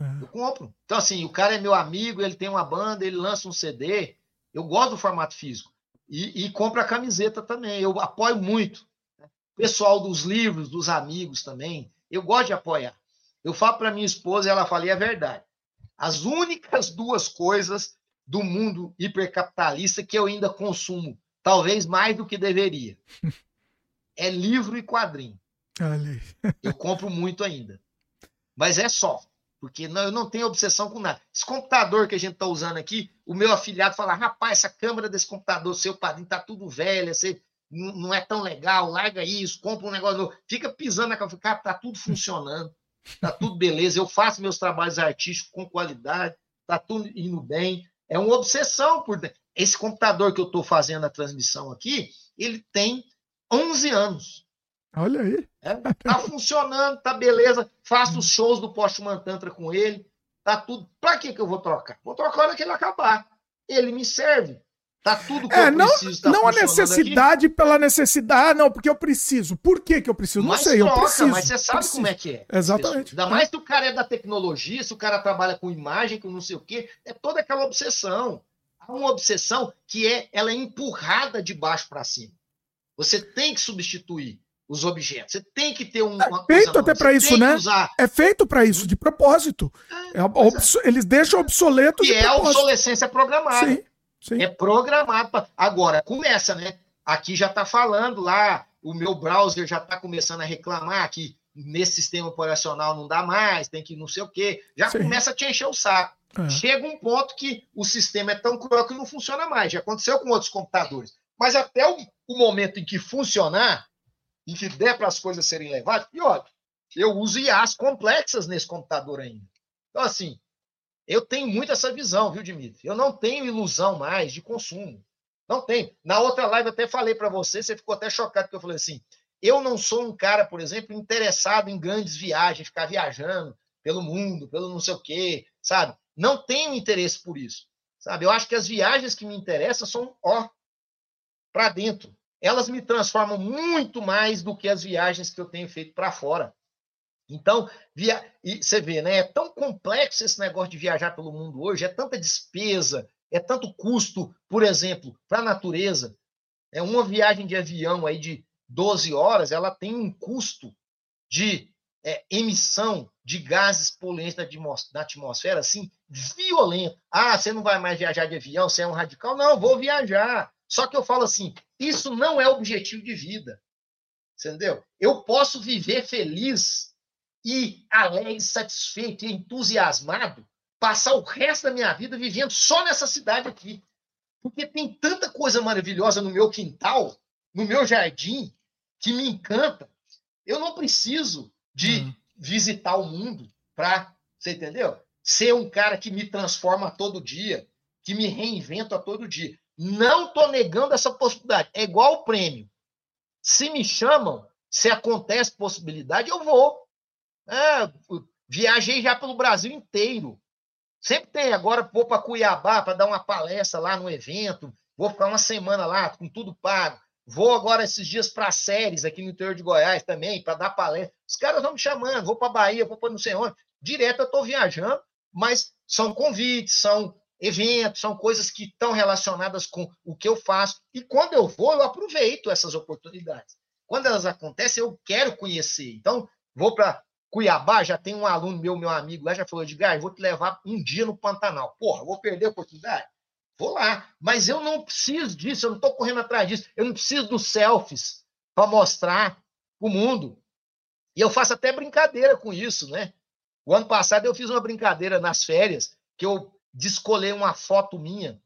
É. Eu compro. Então, assim, o cara é meu amigo, ele tem uma banda, ele lança um CD. Eu gosto do formato físico. E, e compro a camiseta também. Eu apoio muito. Pessoal dos livros, dos amigos também. Eu gosto de apoiar. Eu falo para minha esposa e ela fala, e é verdade. As únicas duas coisas do mundo hipercapitalista que eu ainda consumo, talvez mais do que deveria, é livro e quadrinho. Eu compro muito ainda. Mas é só. Porque não, eu não tenho obsessão com nada. Esse computador que a gente está usando aqui, o meu afilhado fala: rapaz, essa câmera desse computador, seu padrinho, tá tudo velha, você não é tão legal, larga isso, compra um negócio novo. Fica pisando na câmera, cara, tá tudo funcionando, tá tudo beleza. Eu faço meus trabalhos artísticos com qualidade, tá tudo indo bem. É uma obsessão por esse computador que eu estou fazendo a transmissão aqui, ele tem 11 anos. Olha aí. É, tá funcionando, tá beleza. Faço os shows do Postman Tantra com ele. Tá tudo. Pra que, que eu vou trocar? Vou trocar hora que ele acabar. Ele me serve. Tá tudo que é, eu não, preciso. Tá não a necessidade aqui. pela necessidade. Ah, não, porque eu preciso. Por que, que eu preciso? Não mas sei, troca, eu preciso. Mas você sabe preciso. como é que é. Exatamente. Ainda mais se o cara é da tecnologia, se o cara trabalha com imagem, com não sei o quê. É toda aquela obsessão. Há uma obsessão que é, ela é empurrada de baixo para cima. Você tem que substituir os objetos. Você tem que ter um, é feito até para isso, né? Usar... É feito para isso, de propósito. É, é, eles deixam obsoleto. E é a obsolescência programada. Sim, sim. É programado. Pra... Agora, começa, né? Aqui já está falando lá, o meu browser já está começando a reclamar que nesse sistema operacional não dá mais, tem que não sei o quê. Já sim. começa a te encher o saco. É. Chega um ponto que o sistema é tão cruel que não funciona mais. Já aconteceu com outros computadores. Mas até o, o momento em que funcionar, em que der para as coisas serem levadas, e olha, eu uso IAs complexas nesse computador ainda. Então, assim, eu tenho muito essa visão, viu, Dimitri? Eu não tenho ilusão mais de consumo. Não tem. Na outra live eu até falei para você, você ficou até chocado que eu falei assim: eu não sou um cara, por exemplo, interessado em grandes viagens, ficar viajando pelo mundo, pelo não sei o quê, sabe? Não tenho interesse por isso, sabe? Eu acho que as viagens que me interessam são, ó, para dentro. Elas me transformam muito mais do que as viagens que eu tenho feito para fora. Então, via... e você vê, né? É tão complexo esse negócio de viajar pelo mundo hoje, é tanta despesa, é tanto custo, por exemplo, para a natureza. É uma viagem de avião aí de 12 horas, ela tem um custo de é, emissão de gases poluentes na atmosfera, assim, violento. Ah, você não vai mais viajar de avião, você é um radical? Não, vou viajar. Só que eu falo assim, isso não é objetivo de vida. Entendeu? Eu posso viver feliz e alegre, satisfeito e entusiasmado passar o resto da minha vida vivendo só nessa cidade aqui. Porque tem tanta coisa maravilhosa no meu quintal, no meu jardim, que me encanta. Eu não preciso de uhum. visitar o mundo para, você entendeu? Ser um cara que me transforma todo dia, que me reinventa a todo dia. Não estou negando essa possibilidade. É igual o prêmio. Se me chamam, se acontece possibilidade, eu vou. É, viajei já pelo Brasil inteiro. Sempre tem. Agora vou para Cuiabá para dar uma palestra lá no evento. Vou ficar uma semana lá com tudo pago. Vou agora esses dias para séries aqui no interior de Goiás também, para dar palestra. Os caras vão me chamando, vou para Bahia, vou para não sei onde. Direto eu estou viajando, mas são convites, são eventos, são coisas que estão relacionadas com o que eu faço. E quando eu vou, eu aproveito essas oportunidades. Quando elas acontecem, eu quero conhecer. Então, vou para Cuiabá, já tem um aluno meu, meu amigo lá, já falou, Edgar, vou te levar um dia no Pantanal. Porra, vou perder a oportunidade? Vou lá. Mas eu não preciso disso, eu não estou correndo atrás disso. Eu não preciso dos selfies para mostrar o mundo. E eu faço até brincadeira com isso, né? O ano passado eu fiz uma brincadeira nas férias, que eu descolei uma foto minha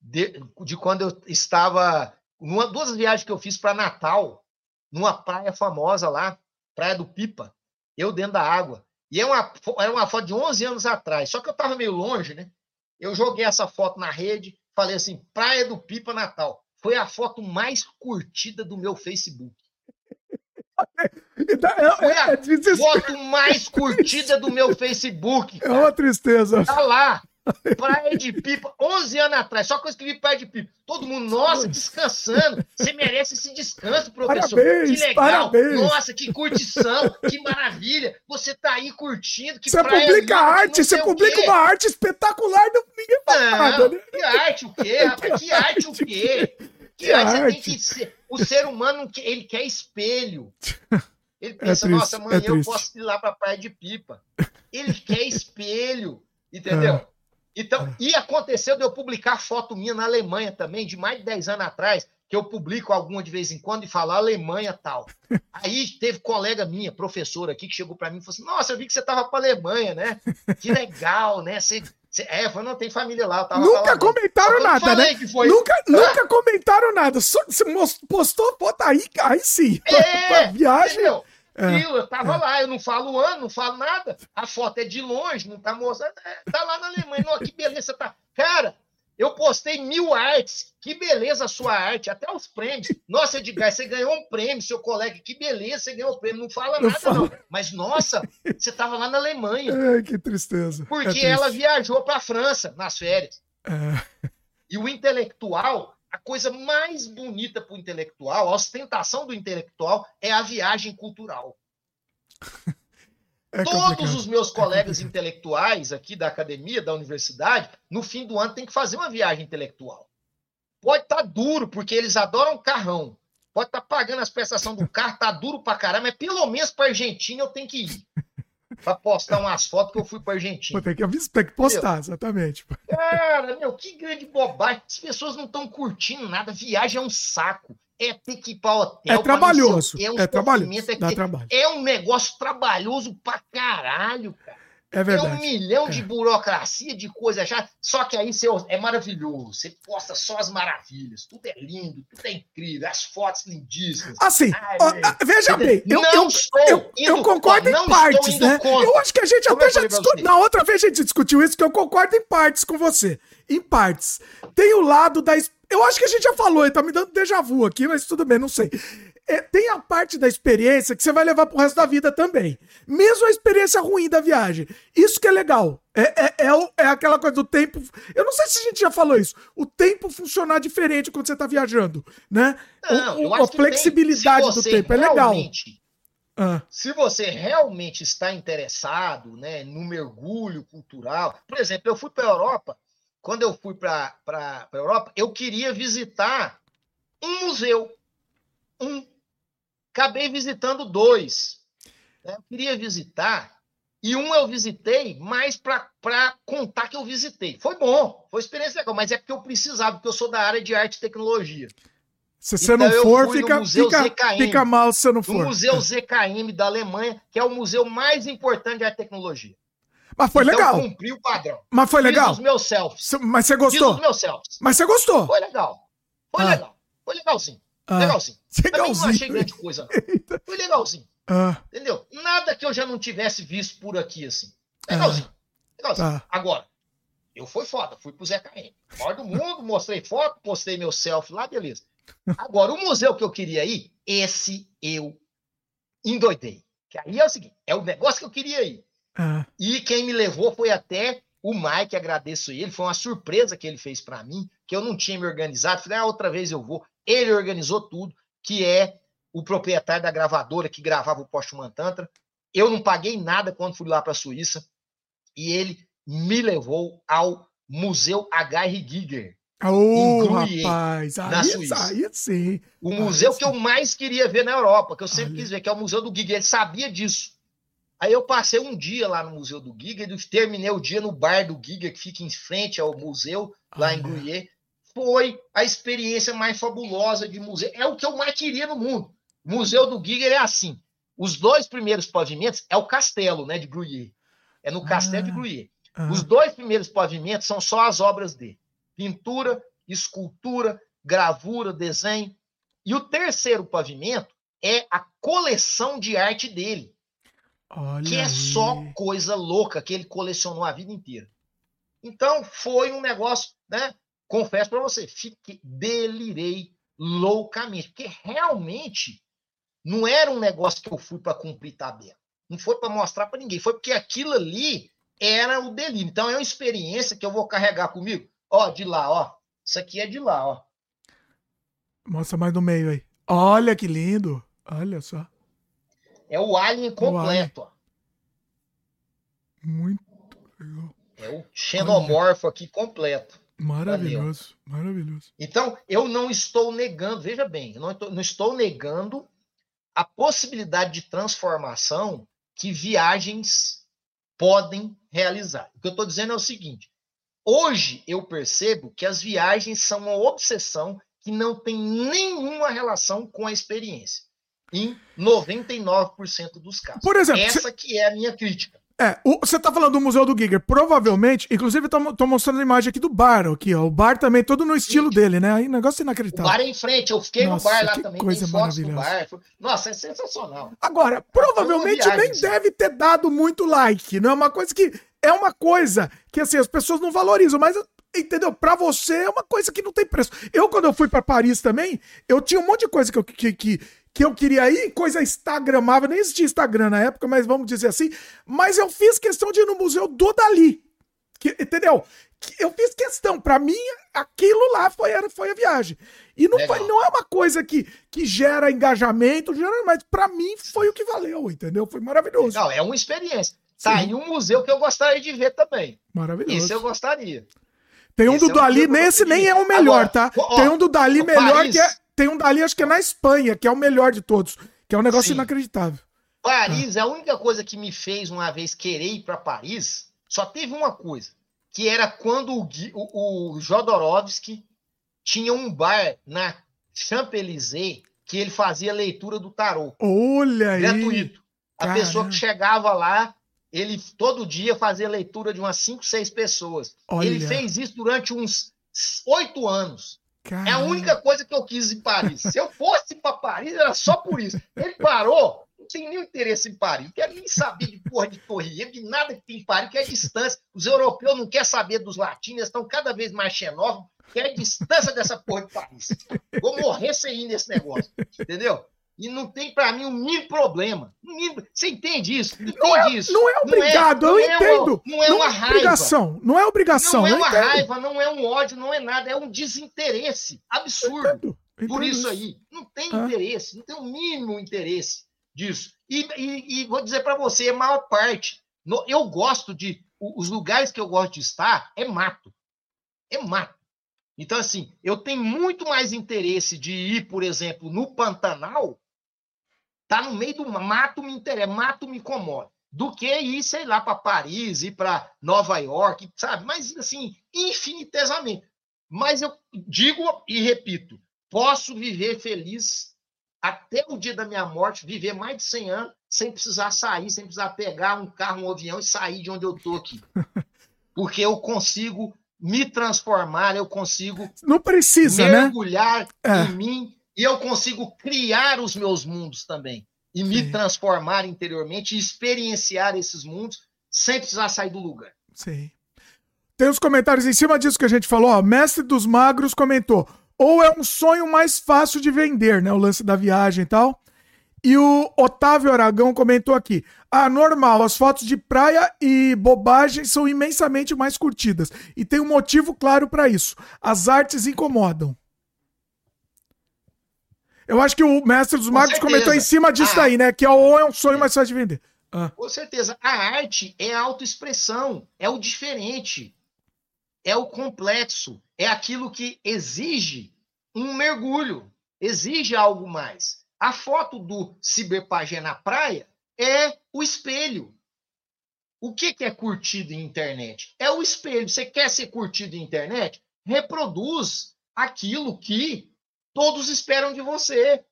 de, de quando eu estava. Numa, duas viagens que eu fiz para Natal, numa praia famosa lá, Praia do Pipa eu dentro da água. E é uma, era uma foto de 11 anos atrás, só que eu estava meio longe, né? Eu joguei essa foto na rede, falei assim: Praia do Pipa Natal. Foi a foto mais curtida do meu Facebook. Foi a é foto mais curtida do meu Facebook. Cara. É uma tristeza. Tá lá. Praia de Pipa, 11 anos atrás, só que eu escrevi Praia de Pipa. Todo mundo, nossa, descansando. Você merece esse descanso, professor. Parabéns, que legal. Parabéns. Nossa, que curtição, que maravilha. Você tá aí curtindo. Que você publica linda, arte, você publica uma arte espetacular, não, ninguém fala não, nada. Né? Que arte o quê, rapaz? Que arte o quê? Que, arte, que. O ser humano, ele quer espelho. Ele é pensa, é triste, nossa, amanhã é eu posso ir lá pra Praia de Pipa. Ele quer espelho, entendeu? É. Então, e aconteceu de eu publicar foto minha na Alemanha também, de mais de 10 anos atrás, que eu publico alguma de vez em quando e falar Alemanha tal. Aí teve colega minha, professora aqui, que chegou para mim e falou assim: Nossa, eu vi que você estava para Alemanha, né? Que legal, né? Você... É, eu não tem família lá. nunca comentaram nada, né? Nunca, ah. nunca comentaram nada. Só, você postou foto aí, aí sim. É, viagem. Entendeu? É, eu tava é. lá, eu não falo ano, não falo nada. A foto é de longe, não tá mostrando. É, tá lá na Alemanha. Não, que beleza tá. Cara, eu postei mil artes. Que beleza a sua arte, até os prêmios. Nossa, Edgar, você ganhou um prêmio, seu colega. Que beleza, você ganhou um prêmio. Não fala nada, não. Mas, nossa, você tava lá na Alemanha. É, que tristeza. Porque é ela viajou para a França nas férias. É. E o intelectual, a coisa mais bonita para o intelectual, a ostentação do intelectual, é a viagem cultural. É Todos os meus é colegas é intelectuais aqui da academia, da universidade, no fim do ano tem que fazer uma viagem intelectual. Pode estar tá duro, porque eles adoram carrão. Pode estar tá pagando as prestações do carro, tá duro pra caramba, mas pelo menos para Argentina eu tenho que ir para postar umas fotos que eu fui para Argentina. Pô, tem, que, tem que postar, exatamente. Cara, meu, que grande bobagem. As pessoas não estão curtindo nada. Viagem é um saco. É ter que ir para hotel. É trabalhoso. É, um é trabalhoso. É, trabalho. é um negócio trabalhoso pra caralho, cara. É verdade. É um milhão é. de burocracia, de coisa já. Só que aí você, é maravilhoso. Você posta só as maravilhas. Tudo é lindo, tudo é incrível. As fotos lindíssimas. Assim, Ai, ó, veja bem. Eu, não eu, estou eu, eu concordo em partes, né? Contra. Eu acho que a gente Como até já discutiu. Na outra vez a gente discutiu isso, que eu concordo em partes com você. Em partes. Tem o lado da eu acho que a gente já falou, ele tá me dando déjà vu aqui, mas tudo bem, não sei. É, tem a parte da experiência que você vai levar pro resto da vida também. Mesmo a experiência ruim da viagem. Isso que é legal. É, é, é, é, aquela coisa do tempo. Eu não sei se a gente já falou isso. O tempo funcionar diferente quando você tá viajando, né? Não, o, a flexibilidade do tempo é legal. Ah. Se você realmente está interessado né, no mergulho cultural, por exemplo, eu fui para a Europa, quando eu fui para a Europa, eu queria visitar um museu. Um. Acabei visitando dois. Né, eu queria visitar, e um eu visitei mais para contar que eu visitei. Foi bom, foi experiência legal, mas é porque eu precisava, porque eu sou da área de arte e tecnologia. Se você então, não for, fica, fica, fica, mal se você não for. No Museu ZKM da Alemanha, que é o museu mais importante de arte e tecnologia. Mas foi então, legal. cumpri o padrão. Mas foi legal. Fiz os meus selfies. Mas você gostou? Fiz os meus selfies. Mas você gostou? Foi legal. Foi ah. legal. Foi legalzinho. Ah. Legalzinho. Legalzinho. Também não achei grande coisa. Não. Foi legalzinho. Ah. Entendeu? Nada que eu já não tivesse visto por aqui, assim. Legalzinho. Ah. Legalzinho. Ah. Agora, eu fui foda. Fui pro ZKM. Maior do mundo, mostrei foto, postei meu selfie lá, beleza. Agora, o museu que eu queria ir, esse eu endoidei. Que aí é o seguinte, é o negócio que eu queria ir. Ah. E quem me levou foi até o Mike, agradeço ele, foi uma surpresa que ele fez para mim, que eu não tinha me organizado. Falei, ah, outra vez eu vou. Ele organizou tudo, que é o proprietário da gravadora que gravava o Postman Tantra. Eu não paguei nada quando fui lá para a Suíça. E ele me levou ao Museu H.R. Giger, Oh, rapaz, aí, aí sim. O museu aí, que eu mais queria ver na Europa, que eu sempre Olha. quis ver, que é o Museu do Giga. Ele sabia disso. Aí eu passei um dia lá no Museu do Giga e terminei o dia no bar do Giga, que fica em frente ao museu, lá Olha. em Gruyère. Foi a experiência mais fabulosa de museu. É o que eu mais queria no mundo. O Museu do Giga é assim. Os dois primeiros pavimentos é o castelo, né, de Gruyère. É no castelo ah, de Gruyère. Ah. Os dois primeiros pavimentos são só as obras dele pintura, escultura, gravura, desenho. E o terceiro pavimento é a coleção de arte dele. Olha que é aí. só coisa louca que ele colecionou a vida inteira. Então foi um negócio, né? Confesso para você, fiquei, delirei loucamente, porque realmente não era um negócio que eu fui para cumprir tabela. Não foi para mostrar para ninguém, foi porque aquilo ali era o delírio. Então é uma experiência que eu vou carregar comigo Ó, de lá, ó. Isso aqui é de lá, ó. Mostra mais no meio aí. Olha que lindo. Olha só. É o alien completo, o alien. ó. Muito legal. É o xenomorfo aqui completo. Maravilhoso, Valeu. maravilhoso. Então, eu não estou negando, veja bem, eu não estou, não estou negando a possibilidade de transformação que viagens podem realizar. O que eu estou dizendo é o seguinte: Hoje eu percebo que as viagens são uma obsessão que não tem nenhuma relação com a experiência. Em 99% dos casos. Por exemplo, essa cê... que é a minha crítica. É, o, você tá falando do Museu do Giger, provavelmente, inclusive tô, tô, mostrando a imagem aqui do bar aqui, ó. O bar também todo no estilo Sim. dele, né? Aí negócio inacreditável. O bar é em frente, eu fiquei Nossa, no bar lá também, coisa tem maravilhosa. Nossa, é sensacional. Agora, provavelmente nem deve ter dado muito like, não é uma coisa que é uma coisa que assim as pessoas não valorizam, mas entendeu? Para você é uma coisa que não tem preço. Eu quando eu fui para Paris também, eu tinha um monte de coisa que eu, que, que, que eu queria ir, coisa instagramável, nem existia Instagram na época, mas vamos dizer assim, mas eu fiz questão de ir no museu do Dali. Que, entendeu? Eu fiz questão, para mim, aquilo lá foi, era, foi a viagem. E não, foi, não é uma coisa que, que gera engajamento, gera, mas para mim foi o que valeu, entendeu? Foi maravilhoso. Não, é uma experiência. Tá aí um museu que eu gostaria de ver também. Maravilhoso. Isso eu gostaria. Tem um Esse do é Dali, nesse nem é o melhor, Agora, tá? Ó, tem um do Dali melhor Paris, que é. Tem um Dali, acho que é na Espanha, que é o melhor de todos. Que é um negócio sim. inacreditável. Paris, ah. a única coisa que me fez uma vez querer ir para Paris, só teve uma coisa. Que era quando o, o, o Jodorowsky tinha um bar na Champs-Élysées que ele fazia leitura do tarô. Olha gratuito. aí! Gratuito. A Caramba. pessoa que chegava lá ele todo dia fazia leitura de umas 5, 6 pessoas. Olha. Ele fez isso durante uns oito anos. Caramba. É a única coisa que eu quis em Paris. Se eu fosse para Paris, era só por isso. Ele parou, tenho nenhum interesse em Paris. Não quero nem saber de porra de Torre de nada que tem em Paris, que é distância. Os europeus não querem saber dos latinos, estão cada vez mais xenófobos, que é distância dessa porra de Paris. Vou morrer sem ir nesse negócio, entendeu? E não tem, para mim, um mínimo problema. Você entende isso? Entende não é, isso? Não é obrigado, não é, eu não entendo. É, não é não uma é obrigação, raiva. Não é obrigação. Não é uma raiva, não é um ódio, não é nada. É um desinteresse absurdo. Eu entendo, eu por isso, isso aí. Não tem ah. interesse, não tem o um mínimo interesse disso. E, e, e vou dizer para você, a maior parte. No, eu gosto de. Os lugares que eu gosto de estar é mato. É mato. Então, assim, eu tenho muito mais interesse de ir, por exemplo, no Pantanal Tá no meio do mato me interessa, mato me incomoda. Do que ir, sei lá, para Paris, ir para Nova York, sabe? Mas, assim, infinitesamente. Mas eu digo e repito, posso viver feliz até o dia da minha morte, viver mais de 100 anos, sem precisar sair, sem precisar pegar um carro, um avião e sair de onde eu estou aqui. Porque eu consigo me transformar, eu consigo não precisa, né? mergulhar né? em mim e eu consigo criar os meus mundos também e me Sim. transformar interiormente e experienciar esses mundos sem precisar sair do lugar. Sim. Tem uns comentários em cima disso que a gente falou, ó, Mestre dos Magros comentou, ou é um sonho mais fácil de vender, né, o lance da viagem e tal. E o Otávio Aragão comentou aqui: ah, normal, as fotos de praia e bobagem são imensamente mais curtidas. E tem um motivo claro para isso: as artes incomodam. Eu acho que o mestre dos magos comentou em cima disso ah, né? Que é ou é um sonho, mais fácil de vender. Ah. Com certeza. A arte é a autoexpressão, é o diferente, é o complexo, é aquilo que exige um mergulho, exige algo mais. A foto do ciberpagé na praia é o espelho. O que, que é curtido em internet? É o espelho. Você quer ser curtido em internet? Reproduz aquilo que Todos esperam de você.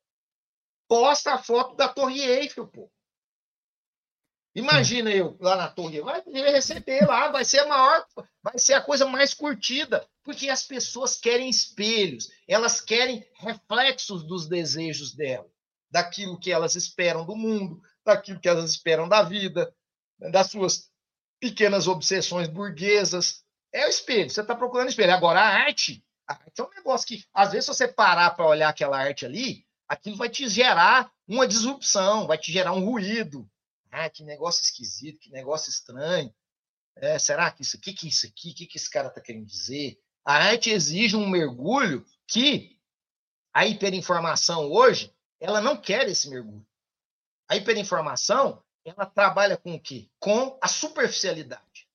Posta a foto da Torre Eiffel, pô. Imagina eu lá na torre, vai receber lá, vai ser a maior, vai ser a coisa mais curtida, porque as pessoas querem espelhos, elas querem reflexos dos desejos dela, daquilo que elas esperam do mundo, daquilo que elas esperam da vida, das suas pequenas obsessões burguesas. É o espelho, você está procurando espelho. Agora, a arte, arte é um negócio que, às vezes, se você parar para olhar aquela arte ali, aquilo vai te gerar uma disrupção, vai te gerar um ruído. Ah, que negócio esquisito, que negócio estranho. É, será que isso aqui, que isso aqui, o que, que esse cara está querendo dizer? A arte exige um mergulho que a hiperinformação hoje, ela não quer esse mergulho. A hiperinformação, ela trabalha com o quê? Com a superficialidade.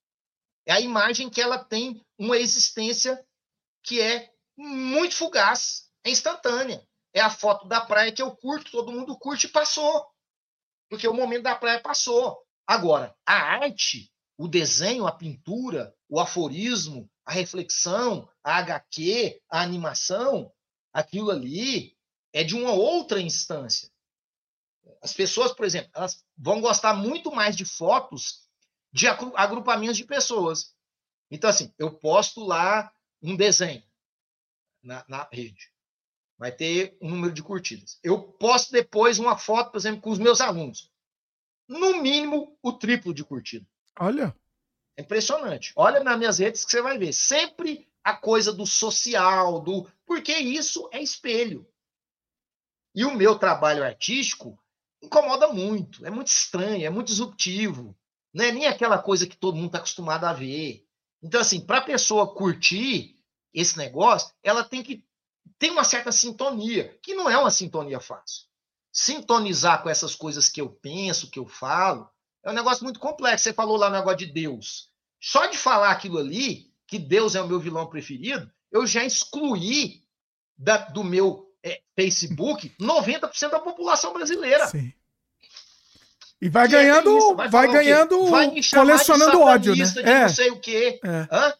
É a imagem que ela tem uma existência que é muito fugaz, é instantânea. É a foto da praia que eu curto, todo mundo curte e passou. Porque o momento da praia passou. Agora, a arte, o desenho, a pintura, o aforismo, a reflexão, a HQ, a animação, aquilo ali é de uma outra instância. As pessoas, por exemplo, elas vão gostar muito mais de fotos de agrupamentos de pessoas. Então, assim, eu posto lá um desenho na, na rede. Vai ter um número de curtidas. Eu posto depois uma foto, por exemplo, com os meus alunos. No mínimo, o triplo de curtida. Olha. É impressionante. Olha nas minhas redes que você vai ver. Sempre a coisa do social, do. Porque isso é espelho. E o meu trabalho artístico incomoda muito. É muito estranho, é muito disruptivo. Não é nem aquela coisa que todo mundo está acostumado a ver. Então, assim, para a pessoa curtir, esse negócio, ela tem que ter uma certa sintonia, que não é uma sintonia fácil. Sintonizar com essas coisas que eu penso, que eu falo, é um negócio muito complexo. Você falou lá no negócio de Deus. Só de falar aquilo ali, que Deus é o meu vilão preferido, eu já excluí da, do meu é, Facebook 90% da população brasileira. Sim. E vai que ganhando, é vai, vai ganhando, vai colecionando ódio, né? De é. não sei o quê. É. Hã?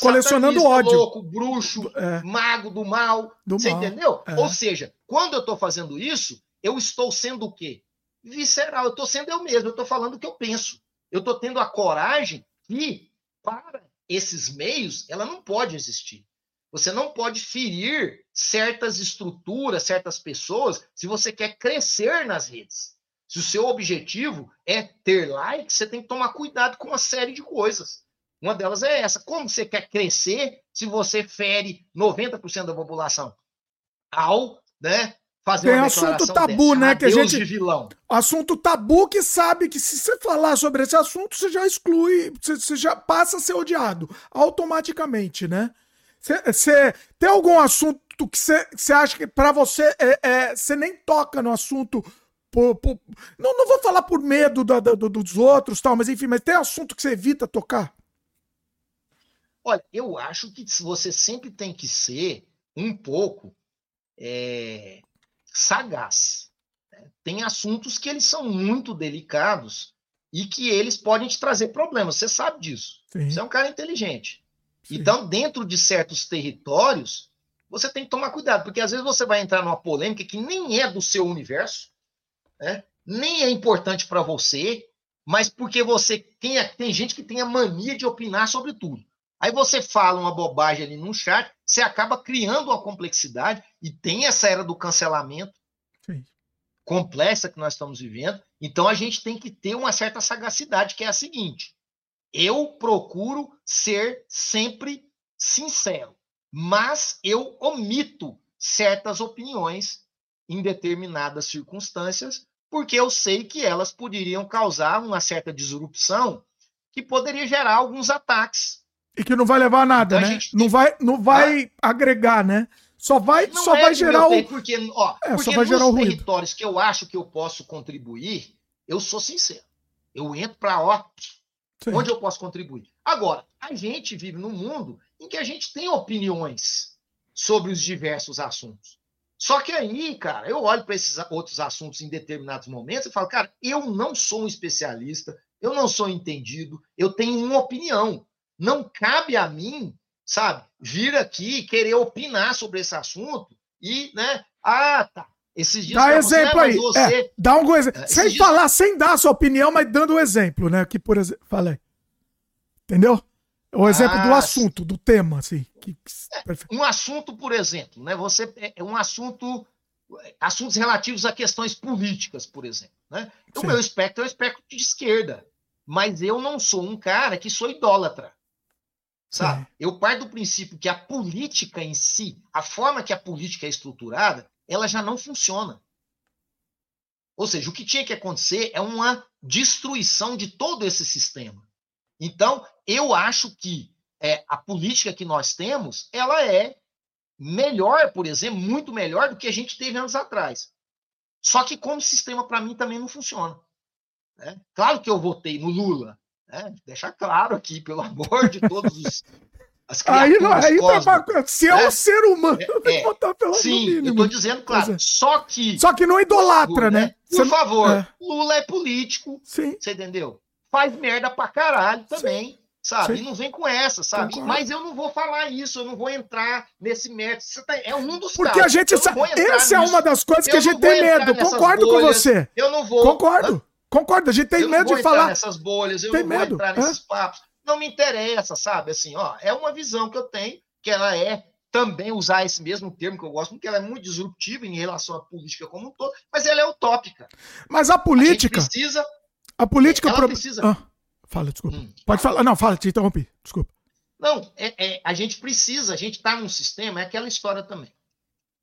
Colecionando ódio. louco, bruxo, é. mago do mal. Do você mal. entendeu? É. Ou seja, quando eu estou fazendo isso, eu estou sendo o quê? Visceral. Eu estou sendo eu mesmo. Eu estou falando o que eu penso. Eu estou tendo a coragem que, para esses meios, ela não pode existir. Você não pode ferir certas estruturas, certas pessoas, se você quer crescer nas redes. Se o seu objetivo é ter likes, você tem que tomar cuidado com uma série de coisas. Uma delas é essa. Como você quer crescer se você fere 90% da população? Ao né, fazer Tem assunto tabu, dessa, né? Que a gente. Vilão. Assunto tabu que sabe que se você falar sobre esse assunto, você já exclui, você, já passa a ser odiado automaticamente, né? Você tem algum assunto que você acha que para você é, é, você nem toca no assunto por, por, não, não vou falar por medo da, da, dos outros, tal, mas enfim, mas tem assunto que você evita tocar? Olha, eu acho que você sempre tem que ser um pouco é, sagaz. Né? Tem assuntos que eles são muito delicados e que eles podem te trazer problemas. Você sabe disso. Sim. Você é um cara inteligente. Sim. Então, dentro de certos territórios, você tem que tomar cuidado, porque às vezes você vai entrar numa polêmica que nem é do seu universo, né? nem é importante para você, mas porque você tem, tem gente que tem a mania de opinar sobre tudo. Aí você fala uma bobagem ali num chat, você acaba criando uma complexidade e tem essa era do cancelamento Sim. complexa que nós estamos vivendo. Então a gente tem que ter uma certa sagacidade, que é a seguinte: eu procuro ser sempre sincero, mas eu omito certas opiniões em determinadas circunstâncias, porque eu sei que elas poderiam causar uma certa disrupção que poderia gerar alguns ataques e que não vai levar a nada, então, né? A não vai, não vai ah. agregar, né? Só vai, não só é vai gerar o. Porque, ó, é, porque só vai gerar o territórios que eu acho que eu posso contribuir, eu sou sincero. Eu entro para ó, Sim. onde eu posso contribuir. Agora, a gente vive num mundo em que a gente tem opiniões sobre os diversos assuntos. Só que aí, cara, eu olho para esses outros assuntos em determinados momentos e falo, cara, eu não sou um especialista, eu não sou entendido, eu tenho uma opinião. Não cabe a mim, sabe, vir aqui querer opinar sobre esse assunto e, né, ah, tá. Esses dias dá exemplo você, aí. Você... É, dá um exemplo. É, sem dias... falar, sem dar a sua opinião, mas dando o um exemplo, né? Que, por exemplo, falei. Entendeu? O exemplo ah, do assunto, do tema, assim. Que... É, um assunto, por exemplo, né? Você é, é um assunto, assuntos relativos a questões políticas, por exemplo, né? O meu espectro é o espectro de esquerda, mas eu não sou um cara que sou idólatra. Sabe? Eu parto do princípio que a política em si, a forma que a política é estruturada, ela já não funciona. Ou seja, o que tinha que acontecer é uma destruição de todo esse sistema. Então, eu acho que é, a política que nós temos, ela é melhor, por exemplo, muito melhor do que a gente teve anos atrás. Só que como sistema, para mim, também não funciona. Né? Claro que eu votei no Lula, né? Deixar claro aqui, pelo amor de todos os. As aí aí tá, se é né? um ser humano, é, tem que votar pelo Sim, mínimo. eu tô dizendo, claro. É. Só que. Só que não idolatra, né? né? Por Você, favor, é. Lula é político. Sim. Você entendeu? Faz merda pra caralho também. Sim. Sabe? Sim. E não vem com essa, sabe? Concordo. Mas eu não vou falar isso, eu não vou entrar nesse método. Tá, é um dos Porque casos. a gente sabe. Essa é uma das coisas que eu a gente tem medo. Concordo bolhas, com você. Eu não vou. Concordo. Concordo, a gente tem eu medo de falar. nessas bolhas, eu tem não vou medo. entrar nesses papos. Não me interessa, sabe? Assim, ó, é uma visão que eu tenho, que ela é também usar esse mesmo termo que eu gosto, porque ela é muito disruptiva em relação à política como um todo, mas ela é utópica. Mas a política. A precisa. A política. Ela pro... precisa. Ah, fala, desculpa. Hum, Pode falar. Não, fala, te interrompi. Desculpa. Não, é, é, a gente precisa, a gente está num sistema, é aquela história também.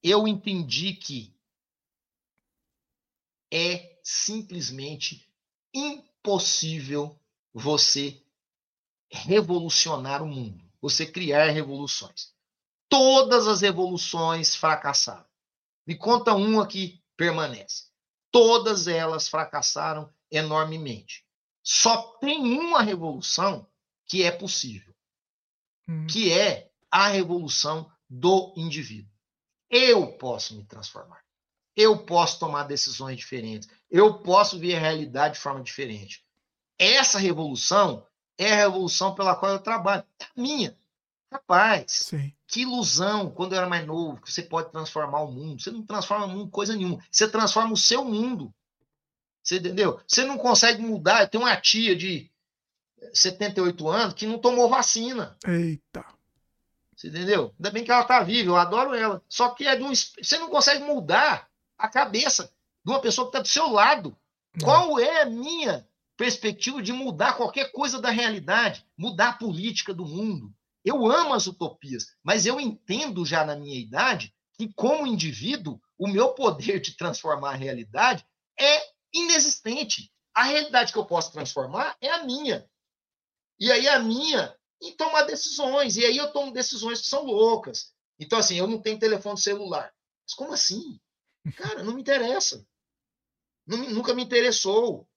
Eu entendi que é simplesmente impossível você revolucionar o mundo, você criar revoluções. Todas as revoluções fracassaram. Me conta uma que permanece. Todas elas fracassaram enormemente. Só tem uma revolução que é possível, hum. que é a revolução do indivíduo. Eu posso me transformar eu posso tomar decisões diferentes, eu posso ver a realidade de forma diferente. Essa revolução é a revolução pela qual eu trabalho, é a minha. Rapaz, Sim. que ilusão quando eu era mais novo, que você pode transformar o mundo. Você não transforma o mundo coisa nenhuma. Você transforma o seu mundo. Você entendeu? Você não consegue mudar. Eu tenho uma tia de 78 anos que não tomou vacina. Eita. Você entendeu? Ainda bem que ela tá viva, eu adoro ela. Só que é de um, você não consegue mudar a cabeça de uma pessoa que está do seu lado. Qual é a minha perspectiva de mudar qualquer coisa da realidade, mudar a política do mundo? Eu amo as utopias, mas eu entendo já na minha idade que, como indivíduo, o meu poder de transformar a realidade é inexistente. A realidade que eu posso transformar é a minha. E aí a minha em tomar decisões. E aí eu tomo decisões que são loucas. Então, assim, eu não tenho telefone celular. Mas como assim? Cara, não me interessa. Nunca me interessou.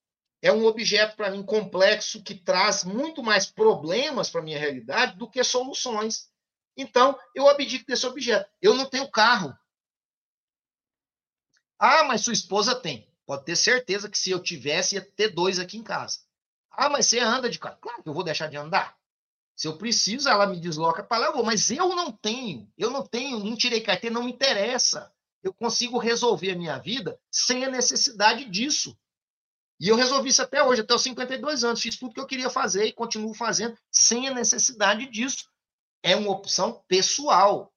É um objeto para mim complexo que traz muito mais problemas para minha realidade do que soluções. Então, eu abdico desse objeto. Eu não tenho carro. Ah, mas sua esposa tem. Pode ter certeza que se eu tivesse, ia ter dois aqui em casa. Ah, mas você anda de carro. Claro que eu vou deixar de andar. Se eu preciso, ela me desloca para lá, eu vou. Mas eu não tenho. Eu não tenho, não tirei carteira, não me interessa. Eu consigo resolver a minha vida sem a necessidade disso. E eu resolvi isso até hoje, até os 52 anos. Fiz tudo que eu queria fazer e continuo fazendo sem a necessidade disso. É uma opção pessoal.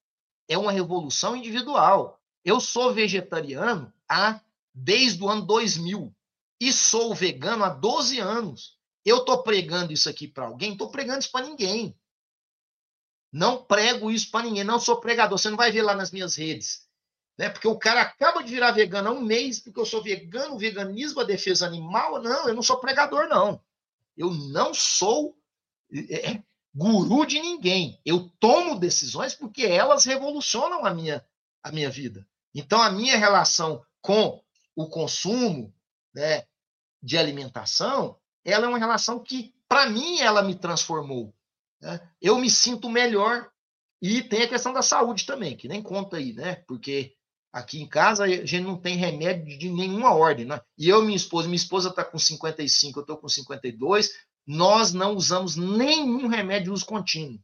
É uma revolução individual. Eu sou vegetariano há desde o ano 2000 e sou vegano há 12 anos. Eu estou pregando isso aqui para alguém? Estou pregando isso para ninguém. Não prego isso para ninguém. Não sou pregador. Você não vai ver lá nas minhas redes. Né? Porque o cara acaba de virar vegano há um mês, porque eu sou vegano, veganismo, a defesa animal. Não, eu não sou pregador, não. Eu não sou é, é, guru de ninguém. Eu tomo decisões porque elas revolucionam a minha, a minha vida. Então, a minha relação com o consumo né, de alimentação ela é uma relação que, para mim, ela me transformou. Né? Eu me sinto melhor. E tem a questão da saúde também, que nem conta aí, né? Porque aqui em casa a gente não tem remédio de nenhuma ordem, né? E eu e minha esposa, minha esposa está com 55, eu estou com 52, nós não usamos nenhum remédio de uso contínuo.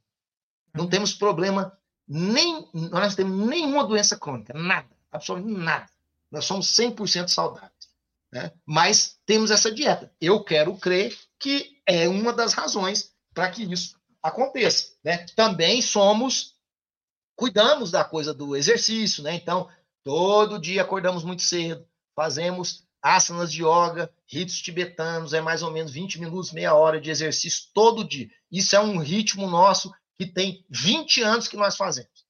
Não uhum. temos problema, nem nós temos nenhuma doença crônica, nada, absolutamente nada. Nós somos 100% saudáveis. Né? Mas temos essa dieta. Eu quero crer que é uma das razões para que isso aconteça. Né? Também somos, cuidamos da coisa do exercício, né? Então, todo dia acordamos muito cedo, fazemos asanas de yoga, ritos tibetanos, é mais ou menos 20 minutos, meia hora de exercício todo dia. Isso é um ritmo nosso que tem 20 anos que nós fazemos.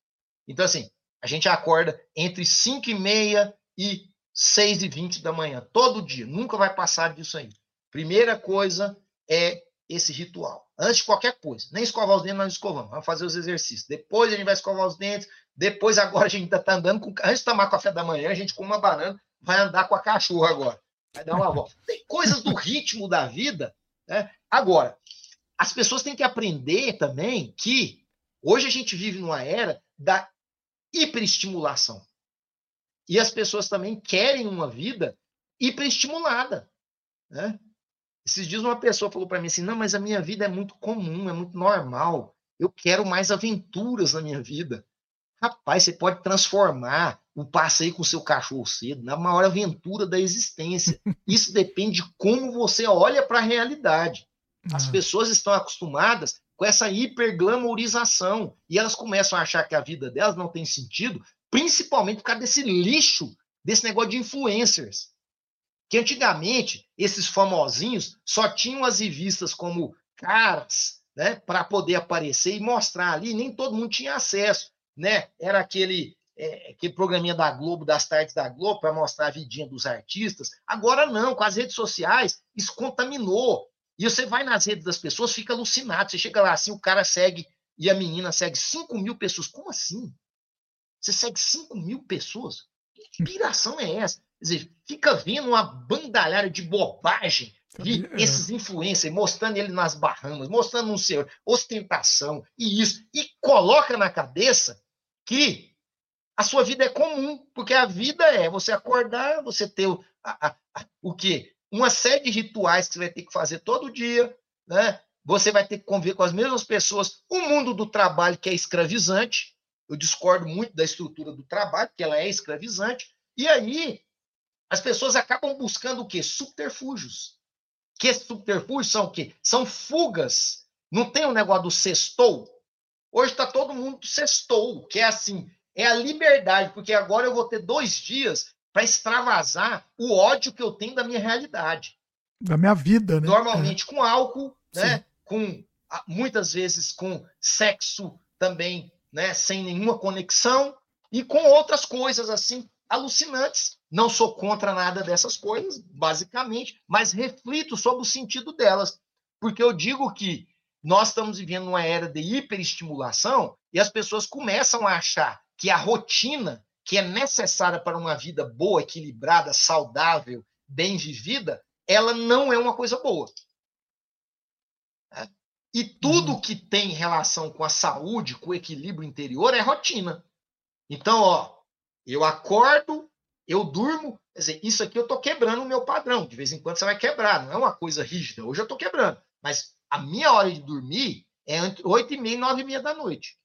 Então, assim, a gente acorda entre 5 e meia e 6 e 20 da manhã, todo dia, nunca vai passar disso aí. Primeira coisa é esse ritual. Antes de qualquer coisa, nem escovar os dentes nós escovamos, vamos fazer os exercícios. Depois a gente vai escovar os dentes, depois agora a gente ainda está andando com. Antes de tomar café da manhã, a gente com uma banana vai andar com a cachorra agora. Vai dar uma volta. Tem coisas do ritmo da vida. Né? Agora, as pessoas têm que aprender também que hoje a gente vive numa era da hiperestimulação. E as pessoas também querem uma vida hiperestimulada. Né? Esses dias uma pessoa falou para mim assim: não, mas a minha vida é muito comum, é muito normal. Eu quero mais aventuras na minha vida. Rapaz, você pode transformar o passeio com o seu cachorro cedo na maior aventura da existência. Isso depende de como você olha para a realidade. As uhum. pessoas estão acostumadas com essa hiperglamorização e elas começam a achar que a vida delas não tem sentido principalmente por causa desse lixo, desse negócio de influencers. Que antigamente, esses famosinhos só tinham as revistas como caras, né, para poder aparecer e mostrar ali, nem todo mundo tinha acesso, né? Era aquele é, aquele programinha da Globo, das tardes da Globo, para mostrar a vidinha dos artistas. Agora não, com as redes sociais, isso contaminou. E você vai nas redes das pessoas, fica alucinado. Você chega lá assim, o cara segue e a menina segue 5 mil pessoas. Como assim? Você segue 5 mil pessoas? Que inspiração é essa? Quer dizer, fica vendo uma bandalhada de bobagem de é. esses influencers, mostrando ele nas Bahamas, mostrando um senhor, ostentação e isso, e coloca na cabeça que a sua vida é comum, porque a vida é você acordar, você ter o, a, a, o quê? Uma série de rituais que você vai ter que fazer todo dia, né? Você vai ter que conviver com as mesmas pessoas, o mundo do trabalho que é escravizante, eu discordo muito da estrutura do trabalho, porque ela é escravizante. E aí, as pessoas acabam buscando o quê? Subterfúgios. Que subterfúgios são o quê? São fugas. Não tem o um negócio do sextou? Hoje está todo mundo sextou, que é assim, é a liberdade, porque agora eu vou ter dois dias para extravasar o ódio que eu tenho da minha realidade. Da minha vida, né? Normalmente é. com álcool, né? Com muitas vezes com sexo também, né? Sem nenhuma conexão e com outras coisas assim alucinantes. Não sou contra nada dessas coisas, basicamente, mas reflito sobre o sentido delas, porque eu digo que nós estamos vivendo uma era de hiperestimulação e as pessoas começam a achar que a rotina que é necessária para uma vida boa, equilibrada, saudável, bem vivida, ela não é uma coisa boa. E tudo uhum. que tem relação com a saúde, com o equilíbrio interior, é rotina. Então, ó, eu acordo, eu durmo, quer dizer, isso aqui eu estou quebrando o meu padrão. De vez em quando você vai quebrar, não é uma coisa rígida. Hoje eu estou quebrando. Mas a minha hora de dormir é entre 8 e meia e 9 e meia da noite.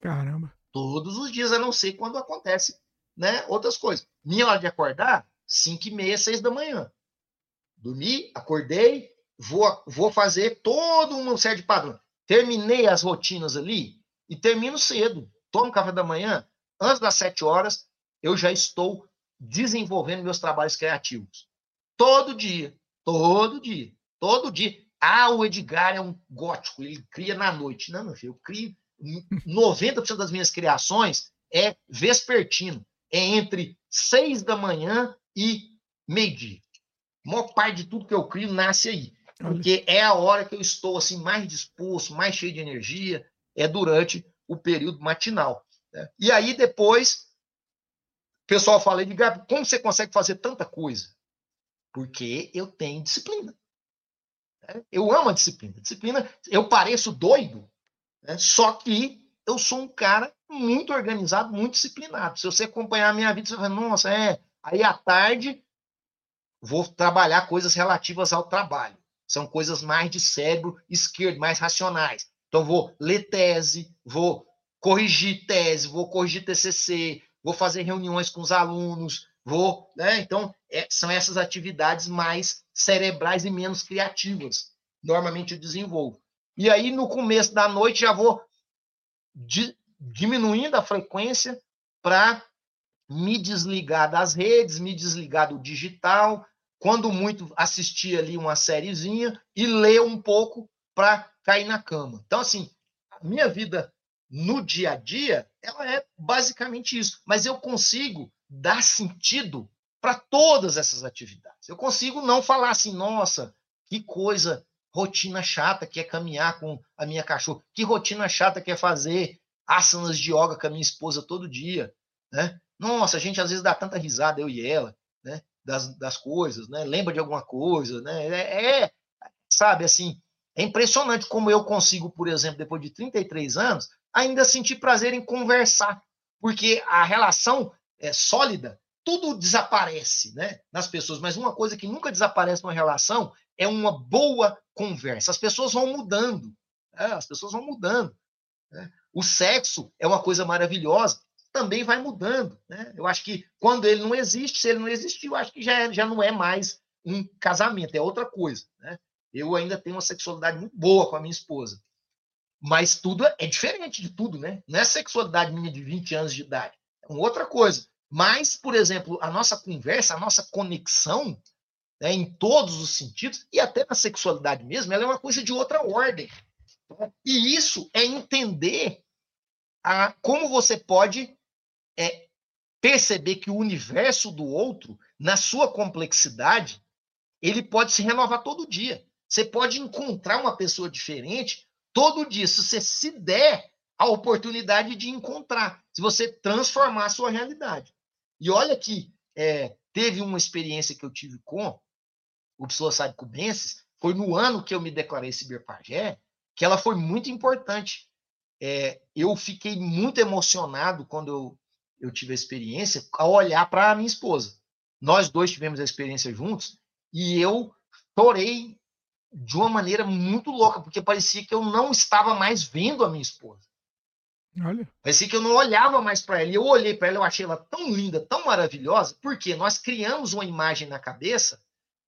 Caramba. Todos os dias, a não ser quando acontece né, outras coisas. Minha hora de acordar, 5 e meia, 6 da manhã. Dormi, acordei, vou, vou fazer todo um série de padrões. Terminei as rotinas ali e termino cedo. Tomo café da manhã, antes das 7 horas, eu já estou desenvolvendo meus trabalhos criativos. Todo dia, todo dia, todo dia. Ah, o Edgar é um gótico, ele cria na noite. Não, meu filho, eu crio 90% das minhas criações é vespertino, é entre 6 da manhã e meio-dia. A maior parte de tudo que eu crio nasce aí, porque é a hora que eu estou assim mais disposto, mais cheio de energia, é durante o período matinal. Né? E aí depois, o pessoal fala, Edgar, como você consegue fazer tanta coisa? Porque eu tenho disciplina. Eu amo a disciplina. Disciplina, eu pareço doido, né? só que eu sou um cara muito organizado, muito disciplinado. Se você acompanhar a minha vida, você vai nossa, é. Aí à tarde vou trabalhar coisas relativas ao trabalho. São coisas mais de cérebro esquerdo, mais racionais. Então vou ler tese, vou corrigir tese, vou corrigir TCC, vou fazer reuniões com os alunos, vou, né? Então é, são essas atividades mais cerebrais e menos criativas. Normalmente eu desenvolvo. E aí, no começo da noite, já vou di diminuindo a frequência para me desligar das redes, me desligar do digital, quando muito assistir ali uma sériezinha e ler um pouco para cair na cama. Então, assim, a minha vida no dia a dia, ela é basicamente isso. Mas eu consigo dar sentido para todas essas atividades. Eu consigo não falar assim, nossa, que coisa, rotina chata que é caminhar com a minha cachorra, que rotina chata que é fazer asanas de yoga com a minha esposa todo dia, né? Nossa, a gente às vezes dá tanta risada, eu e ela, né? Das, das coisas, né? Lembra de alguma coisa, né? É, é, sabe, assim, é impressionante como eu consigo, por exemplo, depois de 33 anos, ainda sentir prazer em conversar, porque a relação é sólida tudo desaparece né, nas pessoas, mas uma coisa que nunca desaparece numa relação é uma boa conversa. As pessoas vão mudando, né? as pessoas vão mudando. Né? O sexo é uma coisa maravilhosa, também vai mudando. Né? Eu acho que quando ele não existe, se ele não existiu, acho que já, é, já não é mais um casamento, é outra coisa. Né? Eu ainda tenho uma sexualidade muito boa com a minha esposa. Mas tudo é diferente de tudo, né? Não é sexualidade minha de 20 anos de idade. É uma outra coisa. Mas, por exemplo, a nossa conversa, a nossa conexão, né, em todos os sentidos, e até na sexualidade mesmo, ela é uma coisa de outra ordem. E isso é entender a, como você pode é, perceber que o universo do outro, na sua complexidade, ele pode se renovar todo dia. Você pode encontrar uma pessoa diferente todo dia, se você se der a oportunidade de encontrar, se você transformar a sua realidade. E olha que é, teve uma experiência que eu tive com o psilocybe foi no ano que eu me declarei ciberpagé, que ela foi muito importante. É, eu fiquei muito emocionado quando eu, eu tive a experiência ao olhar para a minha esposa. Nós dois tivemos a experiência juntos e eu chorei de uma maneira muito louca, porque parecia que eu não estava mais vendo a minha esposa. Olha. Parecia que eu não olhava mais para ela. E eu olhei para ela, eu achei ela tão linda, tão maravilhosa, porque nós criamos uma imagem na cabeça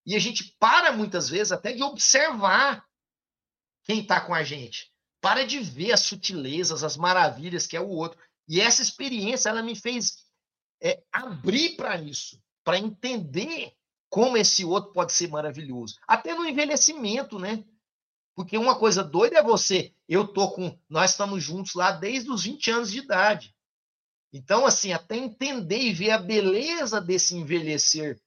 e a gente para muitas vezes até de observar quem está com a gente. Para de ver as sutilezas, as maravilhas que é o outro. E essa experiência, ela me fez é, abrir para isso. para entender como esse outro pode ser maravilhoso. Até no envelhecimento, né? Porque uma coisa doida é você, eu tô com, nós estamos juntos lá desde os 20 anos de idade. Então, assim, até entender e ver a beleza desse envelhecer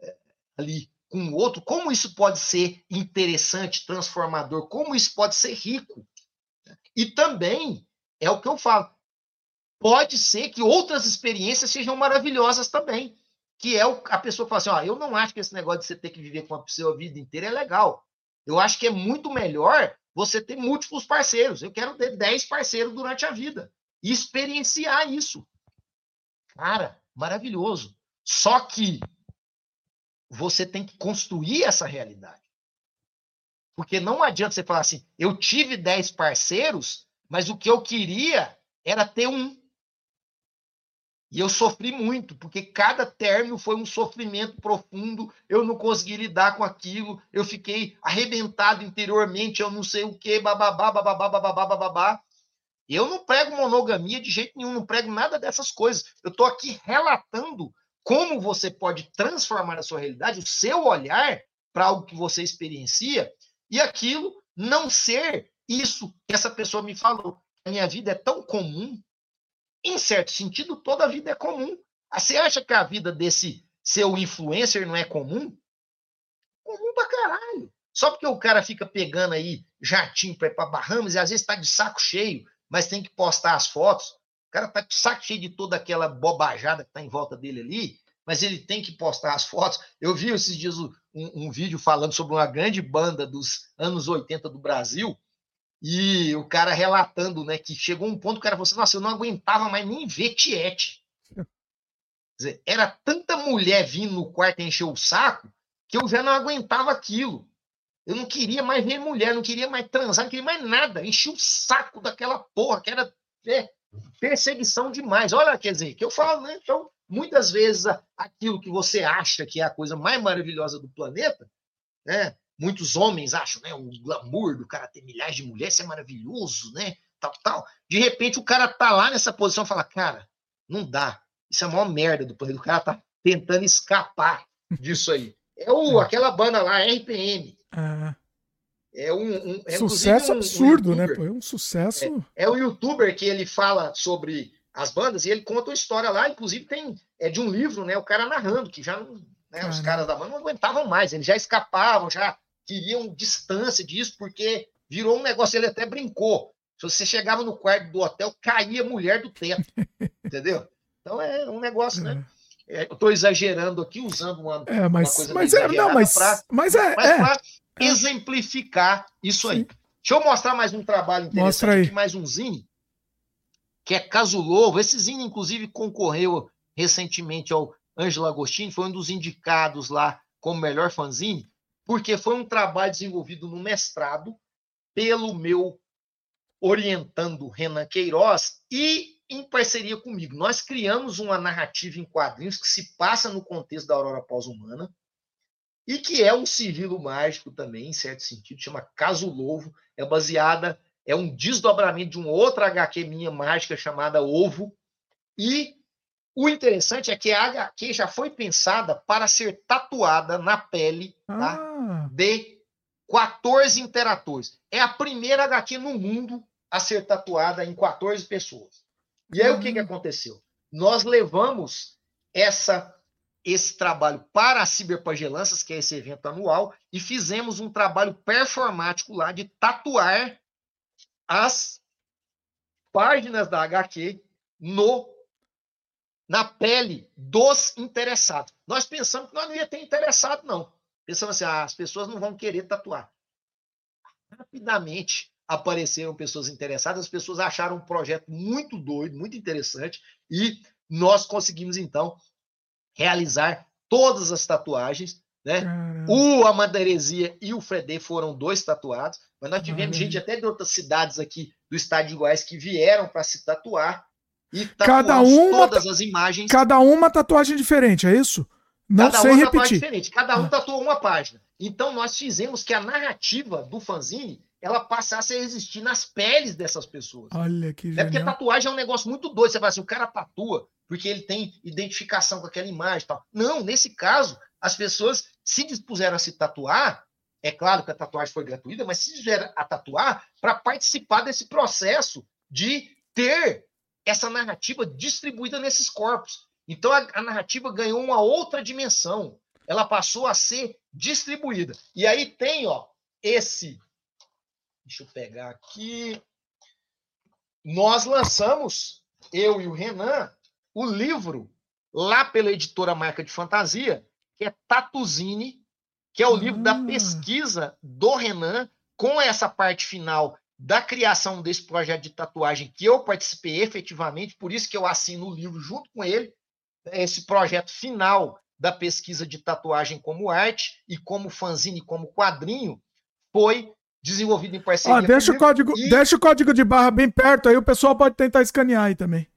é, ali com o outro, como isso pode ser interessante, transformador, como isso pode ser rico. E também, é o que eu falo, pode ser que outras experiências sejam maravilhosas também. Que é o, a pessoa fala assim: ó, eu não acho que esse negócio de você ter que viver com a pessoa a vida inteira é legal. Eu acho que é muito melhor você ter múltiplos parceiros. Eu quero ter 10 parceiros durante a vida e experienciar isso. Cara, maravilhoso. Só que você tem que construir essa realidade. Porque não adianta você falar assim, eu tive 10 parceiros, mas o que eu queria era ter um. E eu sofri muito, porque cada término foi um sofrimento profundo, eu não consegui lidar com aquilo, eu fiquei arrebentado interiormente, eu não sei o que, bababá, bababá, bababá, bababá. Eu não prego monogamia de jeito nenhum, não prego nada dessas coisas. Eu estou aqui relatando como você pode transformar a sua realidade, o seu olhar para algo que você experiencia, e aquilo não ser isso que essa pessoa me falou. A minha vida é tão comum, em certo sentido, toda a vida é comum. Ah, você acha que a vida desse seu influencer não é comum? Comum pra caralho. Só porque o cara fica pegando aí jatinho para ir para Bahamas e às vezes está de saco cheio, mas tem que postar as fotos. O cara tá de saco cheio de toda aquela bobajada que tá em volta dele ali, mas ele tem que postar as fotos. Eu vi esses dias um, um vídeo falando sobre uma grande banda dos anos 80 do Brasil, e o cara relatando, né, que chegou um ponto que o cara falou assim, nossa, eu não aguentava mais nem ver Tiete. Dizer, era tanta mulher vindo no quarto encher o saco que eu já não aguentava aquilo. Eu não queria mais ver mulher, não queria mais transar, não queria mais nada. Enchi o saco daquela porra, que era é, perseguição demais. Olha, quer dizer, que eu falo, né? Então, muitas vezes aquilo que você acha que é a coisa mais maravilhosa do planeta, né? Muitos homens acham, né? O glamour do cara ter milhares de mulheres, isso é maravilhoso, né? Tal, tal. De repente o cara tá lá nessa posição e fala, cara, não dá. Isso é a maior merda do planeta. O cara tá tentando escapar disso aí. É o, é. aquela banda lá, RPM. É, é um, um é sucesso um, absurdo, um né? Pô, é um sucesso. É, é o youtuber que ele fala sobre as bandas e ele conta uma história lá, inclusive tem é de um livro, né? O cara narrando que já né, os caras da banda não aguentavam mais, eles já escapavam, já queriam distância disso porque virou um negócio. Ele até brincou. Se você chegava no quarto do hotel, caía mulher do teto, entendeu? Então é um negócio, né? É. É, eu estou exagerando aqui, usando uma, é, mas, uma coisa mas é, não, mas, pra, mas é, mas é, exemplificar isso aí. Deixa eu mostrar mais um trabalho interessante aqui, mais um zine, que é Casulovo. Esse zine, inclusive, concorreu recentemente ao Ângelo Agostini, foi um dos indicados lá como melhor fanzine, porque foi um trabalho desenvolvido no mestrado pelo meu orientando Renan Queiroz e em parceria comigo. Nós criamos uma narrativa em quadrinhos que se passa no contexto da Aurora Pós-Humana e que é um sigilo mágico também, em certo sentido, chama Caso Lovo, é baseada, é um desdobramento de uma outra HQ minha mágica chamada Ovo, e o interessante é que a HQ já foi pensada para ser tatuada na pele tá, ah. de 14 interatores. É a primeira HQ no mundo a ser tatuada em 14 pessoas. E aí uhum. o que, que aconteceu? Nós levamos essa esse trabalho para a Ciberpagelanças, que é esse evento anual, e fizemos um trabalho performático lá de tatuar as páginas da HQ no na pele dos interessados. Nós pensamos que nós não ia ter interessado, não. Pensamos assim, ah, as pessoas não vão querer tatuar. Rapidamente, apareceram pessoas interessadas, as pessoas acharam um projeto muito doido, muito interessante, e nós conseguimos, então, realizar todas as tatuagens. Né? O Amaderesia e o Fredê foram dois tatuados, mas nós tivemos gente até de outras cidades aqui do estado de Goiás que vieram para se tatuar e cada uma todas as imagens. Cada uma tatuagem diferente, é isso? Não cada sei uma repetir. diferente, cada um tatuou uma página. Então nós fizemos que a narrativa do fanzine ela passasse a existir nas peles dessas pessoas. Olha que genial. É porque tatuagem é um negócio muito doido. Você fala assim, o cara tatua porque ele tem identificação com aquela imagem tal. Não, nesse caso, as pessoas se dispuseram a se tatuar, é claro que a tatuagem foi gratuita, mas se dispuseram a tatuar para participar desse processo de ter essa narrativa distribuída nesses corpos. Então a, a narrativa ganhou uma outra dimensão. Ela passou a ser distribuída. E aí tem, ó, esse. Deixa eu pegar aqui. Nós lançamos, eu e o Renan, o livro lá pela editora Marca de Fantasia, que é Tatuzine, que é o livro da ah. pesquisa do Renan, com essa parte final da criação desse projeto de tatuagem que eu participei efetivamente, por isso que eu assino o livro junto com ele, esse projeto final da pesquisa de tatuagem como arte e como fanzine, como quadrinho, foi desenvolvido em parceria. Ah, deixa, o código, e... deixa o código de barra bem perto, aí o pessoal pode tentar escanear aí também.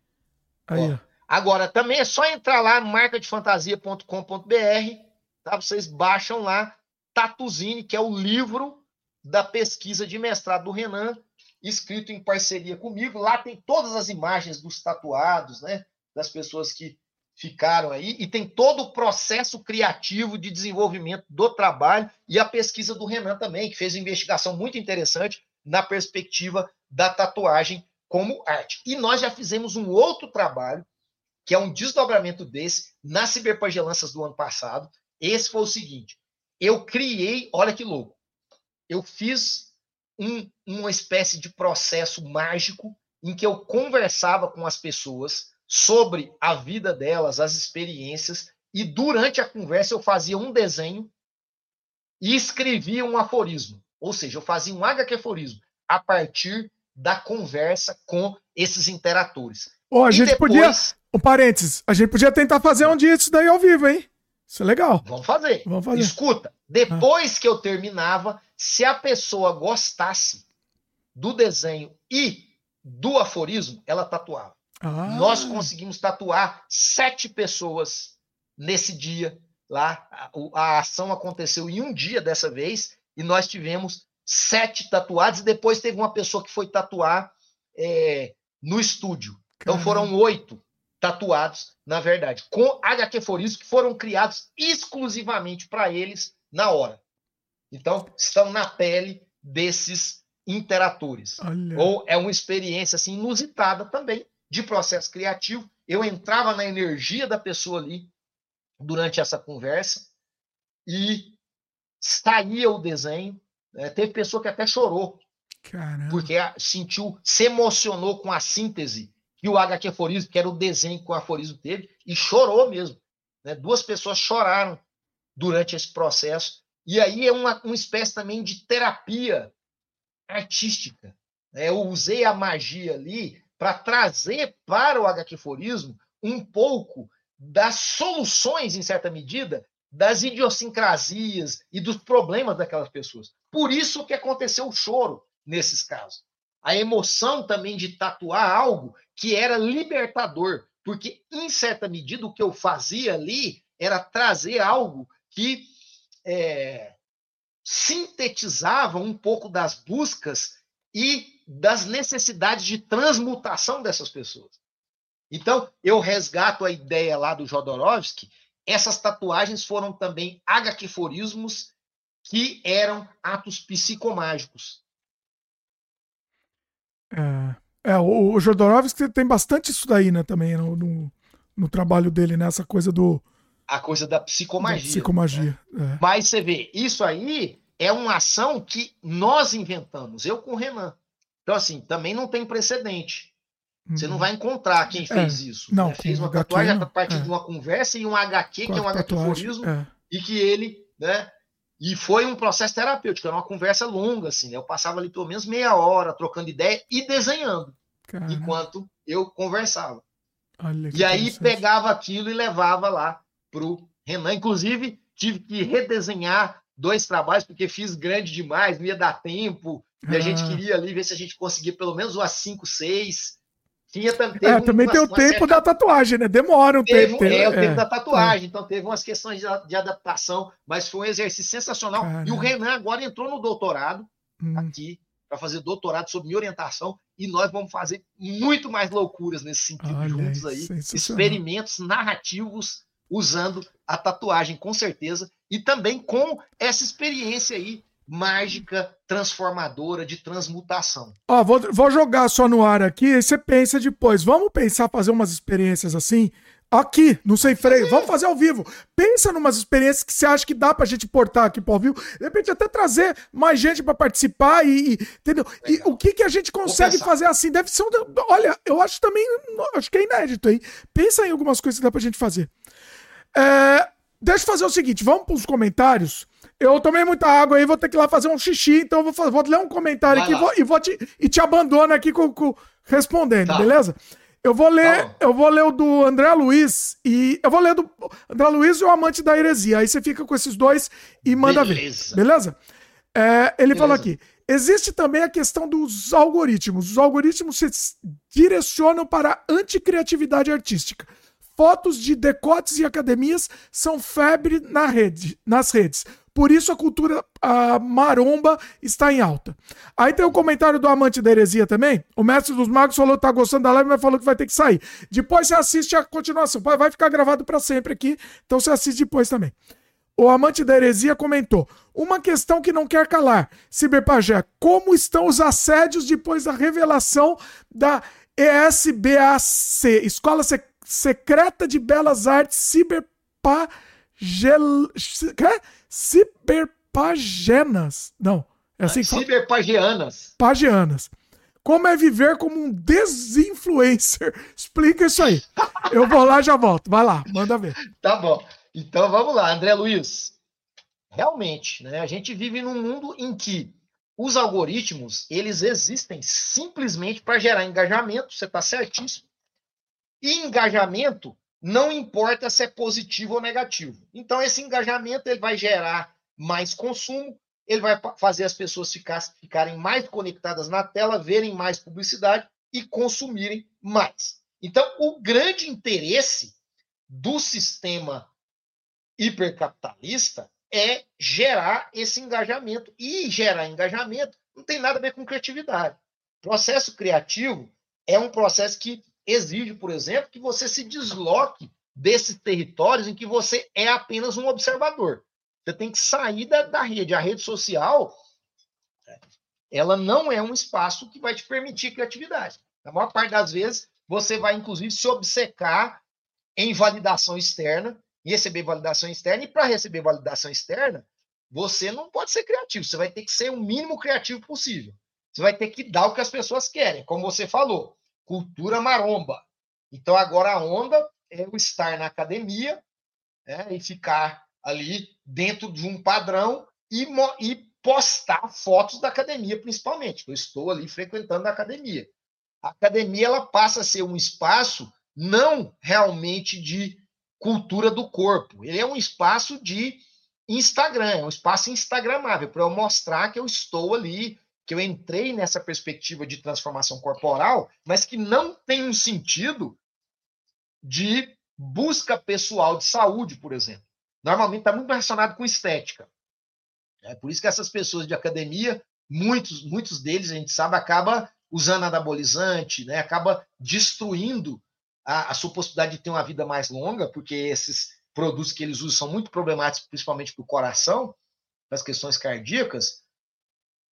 Aí. Agora, também é só entrar lá no marcadefantasia.com.br, tá? Vocês baixam lá Tatuzine, que é o livro da pesquisa de mestrado do Renan, escrito em parceria comigo. Lá tem todas as imagens dos tatuados, né? Das pessoas que ficaram aí, e tem todo o processo criativo de desenvolvimento do trabalho e a pesquisa do Renan também, que fez uma investigação muito interessante na perspectiva da tatuagem como arte. E nós já fizemos um outro trabalho, que é um desdobramento desse, nas ciberpagelanças do ano passado. Esse foi o seguinte: eu criei, olha que louco, eu fiz um, uma espécie de processo mágico em que eu conversava com as pessoas sobre a vida delas, as experiências, e durante a conversa eu fazia um desenho e escrevia um aforismo. Ou seja, eu fazia um HQ-aforismo a partir da conversa com esses interatores. Oh, a e gente depois... podia. Um parênteses, a gente podia tentar fazer um dia isso daí ao vivo, hein? Isso é legal. Vamos fazer. Vamos fazer. Escuta, depois ah. que eu terminava, se a pessoa gostasse do desenho e do aforismo, ela tatuava. Ah. Nós conseguimos tatuar sete pessoas nesse dia lá. A, a, ação aconteceu em um dia dessa vez e nós tivemos sete tatuados e depois teve uma pessoa que foi tatuar é, no estúdio. Então foram oito tatuados, na verdade, com HQ Forismo que foram criados exclusivamente para eles na hora. Então estão na pele desses interatores. Olha. Ou é uma experiência assim inusitada também de processo criativo. Eu entrava na energia da pessoa ali durante essa conversa e saía o desenho. Né? Teve pessoa que até chorou, Caramba. porque sentiu, se emocionou com a síntese que o HQ aforismo, que era o desenho que o aforismo teve, e chorou mesmo. Né? Duas pessoas choraram durante esse processo. E aí é uma, uma espécie também de terapia artística. Né? Eu usei a magia ali para trazer para o HQforismo um pouco das soluções, em certa medida, das idiosincrasias e dos problemas daquelas pessoas. Por isso que aconteceu o choro nesses casos. A emoção também de tatuar algo que era libertador, porque, em certa medida, o que eu fazia ali era trazer algo que é, sintetizava um pouco das buscas e das necessidades de transmutação dessas pessoas. Então, eu resgato a ideia lá do Jodorowsky, essas tatuagens foram também HQforismos que eram atos psicomágicos. É, é o, o Jodorowsky tem bastante isso daí, né, também, no, no, no trabalho dele, nessa né, coisa do... A coisa da psicomagia. Da psicomagia, né? é. Mas você vê, isso aí é uma ação que nós inventamos, eu com o Renan. Então, assim, também não tem precedente. Você não uhum. vai encontrar quem é, fez isso. Não, né? Fez uma tatuagem a partir é. de uma conversa e um HQ, que é um HQ-forismo, é. e que ele, né? E foi um processo terapêutico, era uma conversa longa, assim, né? Eu passava ali pelo menos meia hora trocando ideia e desenhando, enquanto eu conversava. Olha e aí pegava aquilo e levava lá pro Renan. Inclusive, tive que redesenhar dois trabalhos, porque fiz grande demais, não ia dar tempo. E a gente ah. queria ali ver se a gente conseguia pelo menos umas 5, 6. Tinha, é, também uma, tem o tempo certa... da tatuagem, né? Demora um teve, tempo. É, o tempo é, da tatuagem. É. Então teve umas questões de, de, adaptação, mas foi um exercício sensacional. E o Renan agora entrou no doutorado hum. aqui para fazer doutorado sob minha orientação e nós vamos fazer muito mais loucuras nesse sentido Olha, juntos aí, experimentos narrativos usando a tatuagem com certeza e também com essa experiência aí mágica, transformadora, de transmutação. Ó, vou, vou jogar só no ar aqui, e você pensa depois. Vamos pensar fazer umas experiências assim? Aqui, no Sem Freio. Vamos fazer ao vivo. Pensa numas experiências que você acha que dá pra gente portar aqui pro ao vivo. De repente até trazer mais gente para participar e, e, entendeu? E o que que a gente consegue fazer assim? Deve ser um... Olha, eu acho também, acho que é inédito aí. Pensa em algumas coisas que dá pra gente fazer. É, deixa eu fazer o seguinte, vamos pros comentários. Eu tomei muita água aí, vou ter que ir lá fazer um xixi, então vou, fazer, vou ler um comentário Vai aqui vou, e vou te, e te abandono aqui com, com respondendo, tá. beleza? Eu vou ler, tá eu vou ler o do André Luiz e eu vou ler do André Luiz e o amante da heresia. Aí você fica com esses dois e manda beleza. ver. Beleza? É, ele falou aqui: existe também a questão dos algoritmos. Os algoritmos se direcionam para a anticriatividade artística. Fotos de decotes e academias são febre na rede, nas redes. Por isso a cultura a maromba está em alta. Aí tem o comentário do amante da heresia também. O mestre dos magos falou que tá gostando da live, mas falou que vai ter que sair. Depois você assiste a continuação. Vai ficar gravado para sempre aqui, então você assiste depois também. O amante da heresia comentou: uma questão que não quer calar. Ciberpagé, como estão os assédios depois da revelação da ESBAC, Escola Secreta de Belas Artes. Ciberpagenas. Não, é assim que Ciberpagianas. Pagianas. Como é viver como um desinfluencer? Explica isso aí. Eu vou lá já volto. Vai lá, manda ver. Tá bom. Então vamos lá, André Luiz. Realmente, né, a gente vive num mundo em que os algoritmos, eles existem simplesmente para gerar engajamento, você está certíssimo. E engajamento não importa se é positivo ou negativo. Então, esse engajamento ele vai gerar mais consumo, ele vai fazer as pessoas ficar, ficarem mais conectadas na tela, verem mais publicidade e consumirem mais. Então, o grande interesse do sistema hipercapitalista é gerar esse engajamento. E gerar engajamento não tem nada a ver com criatividade. Processo criativo é um processo que exige, por exemplo, que você se desloque desses territórios em que você é apenas um observador. Você tem que sair da, da rede. A rede social, ela não é um espaço que vai te permitir criatividade. Na maior parte das vezes, você vai, inclusive, se obcecar em validação externa, e receber validação externa, e para receber validação externa, você não pode ser criativo, você vai ter que ser o mínimo criativo possível. Você vai ter que dar o que as pessoas querem, como você falou cultura maromba. Então agora a onda é o estar na academia né, e ficar ali dentro de um padrão e, e postar fotos da academia, principalmente. Eu estou ali frequentando a academia. A academia ela passa a ser um espaço não realmente de cultura do corpo. Ele é um espaço de Instagram, é um espaço instagramável para eu mostrar que eu estou ali que eu entrei nessa perspectiva de transformação corporal, mas que não tem um sentido de busca pessoal de saúde, por exemplo. Normalmente está muito relacionado com estética. É por isso que essas pessoas de academia, muitos, muitos deles, a gente sabe, acaba usando anabolizante, né? acaba destruindo a, a sua possibilidade de ter uma vida mais longa, porque esses produtos que eles usam são muito problemáticos, principalmente para o coração, para as questões cardíacas,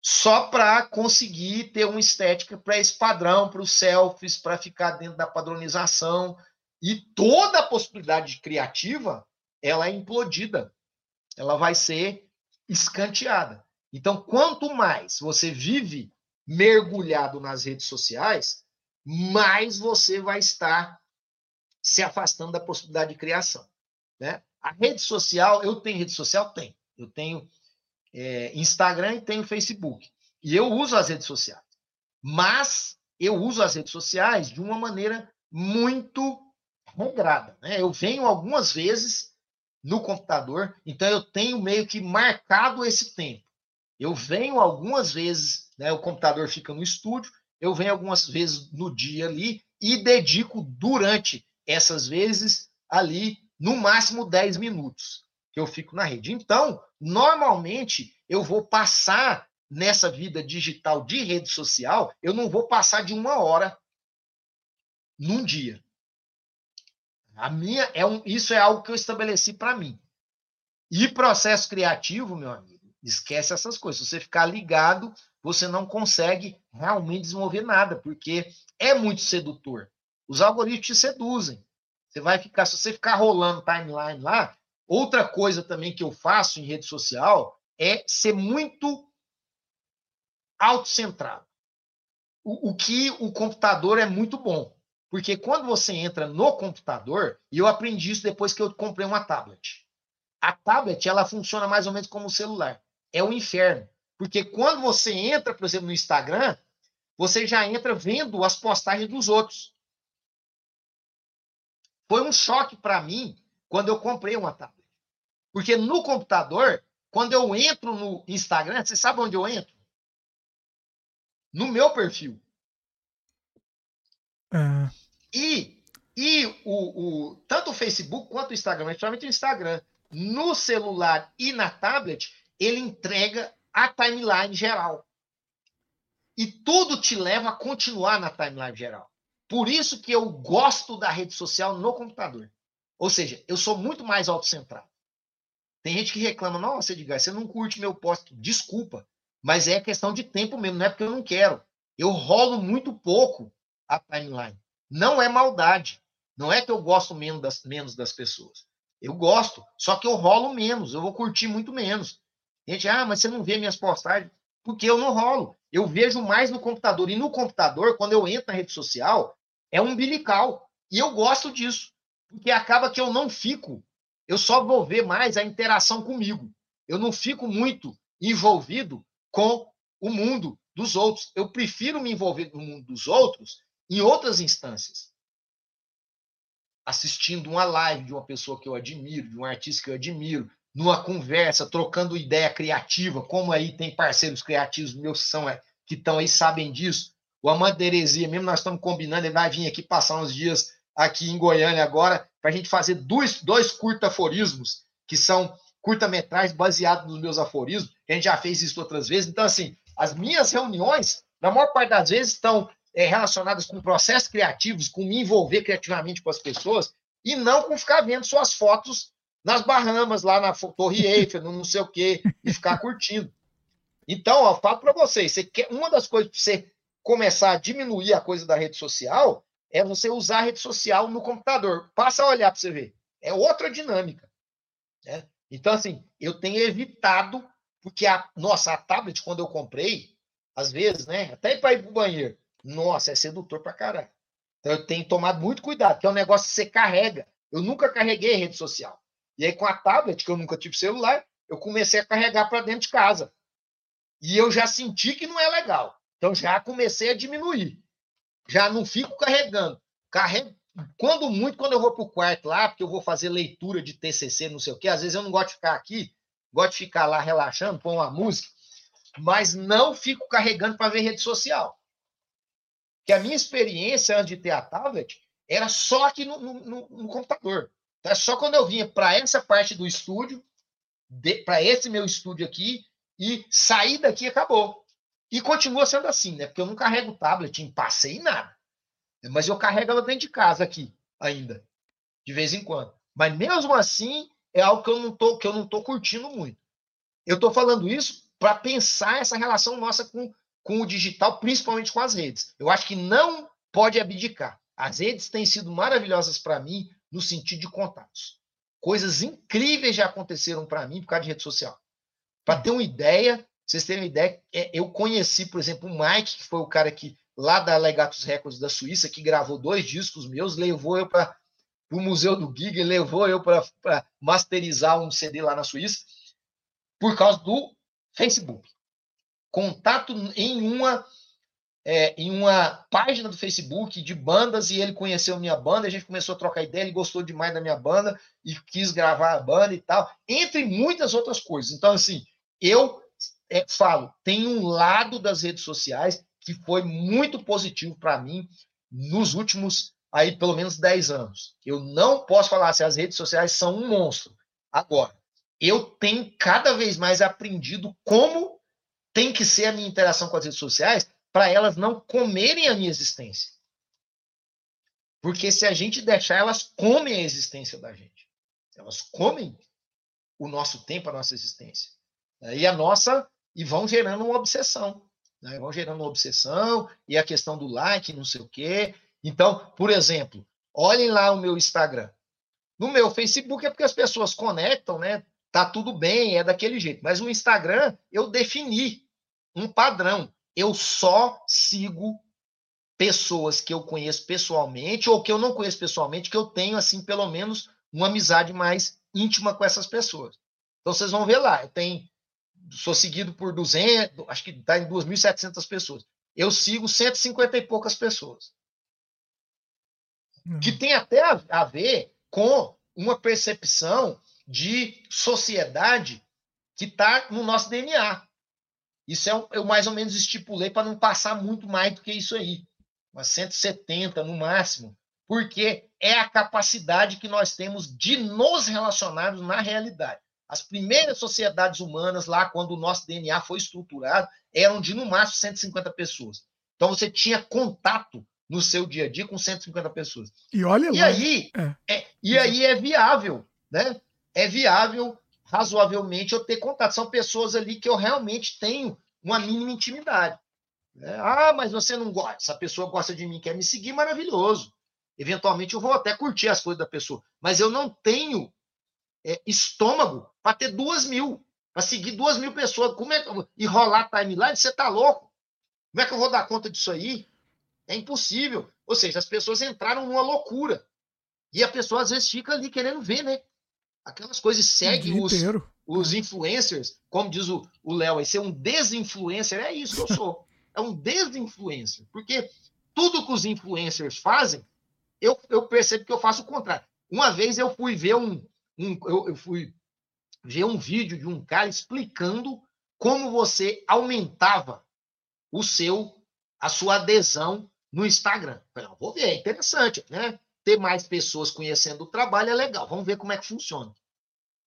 só para conseguir ter uma estética para esse padrão, para os selfies, para ficar dentro da padronização. E toda a possibilidade criativa, ela é implodida. Ela vai ser escanteada. Então, quanto mais você vive mergulhado nas redes sociais, mais você vai estar se afastando da possibilidade de criação. Né? A rede social, eu tenho rede social? Tenho. Eu tenho é, Instagram e tenho Facebook. E eu uso as redes sociais. Mas eu uso as redes sociais de uma maneira muito regrada. Né? Eu venho algumas vezes no computador, então eu tenho meio que marcado esse tempo. Eu venho algumas vezes, né, o computador fica no estúdio, eu venho algumas vezes no dia ali e dedico durante essas vezes ali no máximo 10 minutos que eu fico na rede. Então, normalmente, eu vou passar nessa vida digital de rede social, eu não vou passar de uma hora num dia. A minha é um, isso é algo que eu estabeleci para mim. E processo criativo, meu amigo, esquece essas coisas. Se você ficar ligado, você não consegue realmente desenvolver nada, porque é muito sedutor. Os algoritmos te seduzem. Você vai ficar, se você ficar rolando timeline lá, outra coisa também que eu faço em rede social é ser muito autocentrado. O, o que o computador é muito bom. Porque quando você entra no computador, e eu aprendi isso depois que eu comprei uma tablet. A tablet, ela funciona mais ou menos como o celular. É o um inferno. Porque quando você entra, por exemplo, no Instagram, você já entra vendo as postagens dos outros. Foi um choque para mim quando eu comprei uma tablet. Porque no computador, quando eu entro no Instagram, você sabe onde eu entro? No meu perfil. É. E, e o, o, tanto o Facebook quanto o Instagram, principalmente o Instagram, no celular e na tablet, ele entrega a timeline geral. E tudo te leva a continuar na timeline geral. Por isso que eu gosto da rede social no computador. Ou seja, eu sou muito mais autocentrado. Tem gente que reclama, nossa, Edgar, você não curte meu post. Desculpa, mas é questão de tempo mesmo, não é porque eu não quero. Eu rolo muito pouco a timeline. Não é maldade. Não é que eu gosto menos das, menos das pessoas. Eu gosto, só que eu rolo menos, eu vou curtir muito menos. Gente, ah, mas você não vê minhas postagens? Porque eu não rolo. Eu vejo mais no computador. E no computador, quando eu entro na rede social, é umbilical. E eu gosto disso. Porque acaba que eu não fico. Eu só vou ver mais a interação comigo. Eu não fico muito envolvido com o mundo dos outros. Eu prefiro me envolver no mundo dos outros em outras instâncias. Assistindo uma live de uma pessoa que eu admiro, de um artista que eu admiro, numa conversa, trocando ideia criativa, como aí tem parceiros criativos meus que são é, que estão aí sabem disso. O Amanda Heresia, mesmo nós estamos combinando, ele vai vir aqui passar uns dias aqui em Goiânia agora, para a gente fazer dois, dois curta-aforismos, que são curta-metragens baseados nos meus aforismos, a gente já fez isso outras vezes. Então, assim, as minhas reuniões, na maior parte das vezes, estão é, relacionadas com processos criativos, com me envolver criativamente com as pessoas, e não com ficar vendo suas fotos nas Bahamas, lá na Torre Eiffel, no não sei o quê, e ficar curtindo. Então, eu falo para vocês, você quer, uma das coisas para você começar a diminuir a coisa da rede social é você usar a rede social no computador. Passa a olhar para você ver. É outra dinâmica. Né? Então, assim, eu tenho evitado, porque a nossa a tablet, quando eu comprei, às vezes, né? Até para ir para o banheiro, nossa, é sedutor para caralho. Então eu tenho tomado muito cuidado, que é um negócio que você carrega. Eu nunca carreguei rede social. E aí, com a tablet, que eu nunca tive celular, eu comecei a carregar para dentro de casa. E eu já senti que não é legal. Então já comecei a diminuir. Já não fico carregando. Carrego quando muito, quando eu vou para o quarto lá, porque eu vou fazer leitura de TCC, não sei o quê, às vezes eu não gosto de ficar aqui, gosto de ficar lá relaxando, pôr uma música, mas não fico carregando para ver rede social que a minha experiência antes de ter a tablet era só aqui no, no, no computador. Então, é só quando eu vinha para essa parte do estúdio, para esse meu estúdio aqui, e sair daqui acabou. E continua sendo assim, né? Porque eu não carrego tablet em passeio nada. Mas eu carrego ela dentro de casa aqui, ainda, de vez em quando. Mas mesmo assim, é algo que eu não tô, que eu não tô curtindo muito. Eu estou falando isso para pensar essa relação nossa com com o digital, principalmente com as redes. Eu acho que não pode abdicar. As redes têm sido maravilhosas para mim no sentido de contatos. Coisas incríveis já aconteceram para mim por causa de rede social. Para ter uma ideia, vocês terem uma ideia, é, eu conheci, por exemplo, o Mike, que foi o cara que lá da Legatus Records da Suíça, que gravou dois discos meus, levou eu para o Museu do Gig, levou eu para masterizar um CD lá na Suíça, por causa do Facebook contato em uma é, em uma página do Facebook de bandas e ele conheceu minha banda, a gente começou a trocar ideia, ele gostou demais da minha banda e quis gravar a banda e tal, entre muitas outras coisas. Então, assim, eu é, falo, tem um lado das redes sociais que foi muito positivo para mim nos últimos, aí, pelo menos 10 anos. Eu não posso falar se as redes sociais são um monstro. Agora, eu tenho cada vez mais aprendido como tem que ser a minha interação com as redes sociais para elas não comerem a minha existência. Porque se a gente deixar, elas comem a existência da gente. Elas comem o nosso tempo, a nossa existência. E a nossa, e vão gerando uma obsessão. Né? Vão gerando uma obsessão, e a questão do like, não sei o quê. Então, por exemplo, olhem lá o meu Instagram. No meu Facebook é porque as pessoas conectam, né? Tá tudo bem, é daquele jeito. Mas o Instagram, eu defini um padrão. Eu só sigo pessoas que eu conheço pessoalmente ou que eu não conheço pessoalmente, que eu tenho, assim, pelo menos uma amizade mais íntima com essas pessoas. Então, vocês vão ver lá. Eu tenho, sou seguido por 200, acho que está em 2.700 pessoas. Eu sigo 150 e poucas pessoas. Uhum. Que tem até a, a ver com uma percepção de sociedade que está no nosso DNA. Isso é eu mais ou menos estipulei para não passar muito mais do que isso aí. Umas 170 no máximo. Porque é a capacidade que nós temos de nos relacionarmos na realidade. As primeiras sociedades humanas, lá quando o nosso DNA foi estruturado, eram de no máximo 150 pessoas. Então você tinha contato no seu dia a dia com 150 pessoas. E olha e lá. Aí, é. É, e aí é viável, né? É viável, razoavelmente, eu ter contato. São pessoas ali que eu realmente tenho uma mínima intimidade. Né? Ah, mas você não gosta. Essa pessoa gosta de mim, quer me seguir, maravilhoso. Eventualmente eu vou até curtir as coisas da pessoa. Mas eu não tenho é, estômago para ter duas mil, para seguir duas mil pessoas. Como é que eu... E rolar timeline? Você tá louco? Como é que eu vou dar conta disso aí? É impossível. Ou seja, as pessoas entraram numa loucura. E a pessoa às vezes fica ali querendo ver, né? Aquelas coisas seguem os, os influencers, como diz o Léo, ser um desinfluencer, é isso que eu sou. É um desinfluencer. Porque tudo que os influencers fazem, eu, eu percebo que eu faço o contrário. Uma vez eu fui ver um, um eu, eu fui ver um vídeo de um cara explicando como você aumentava o seu a sua adesão no Instagram. Falei, vou ver, é interessante, né? Ter mais pessoas conhecendo o trabalho é legal. Vamos ver como é que funciona.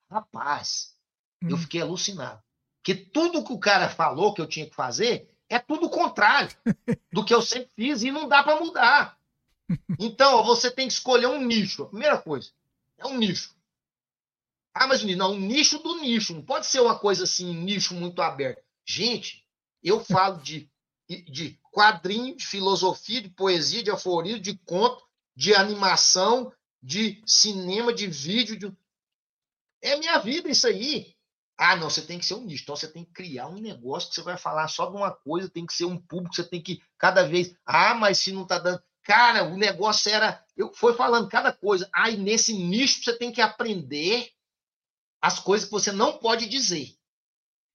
Rapaz, hum. eu fiquei alucinado. Porque tudo que o cara falou que eu tinha que fazer é tudo o contrário do que eu sempre fiz e não dá para mudar. Então, você tem que escolher um nicho. A primeira coisa, é um nicho. Ah, mas não, um nicho do nicho. Não pode ser uma coisa assim, nicho muito aberto. Gente, eu falo de, de quadrinho, de filosofia, de poesia, de aforismo, de conto, de animação, de cinema, de vídeo. De... É minha vida isso aí. Ah, não, você tem que ser um nicho. Então você tem que criar um negócio que você vai falar só de uma coisa, tem que ser um público, você tem que cada vez. Ah, mas se não está dando. Cara, o negócio era. Eu fui falando cada coisa. Ah, e nesse nicho você tem que aprender as coisas que você não pode dizer.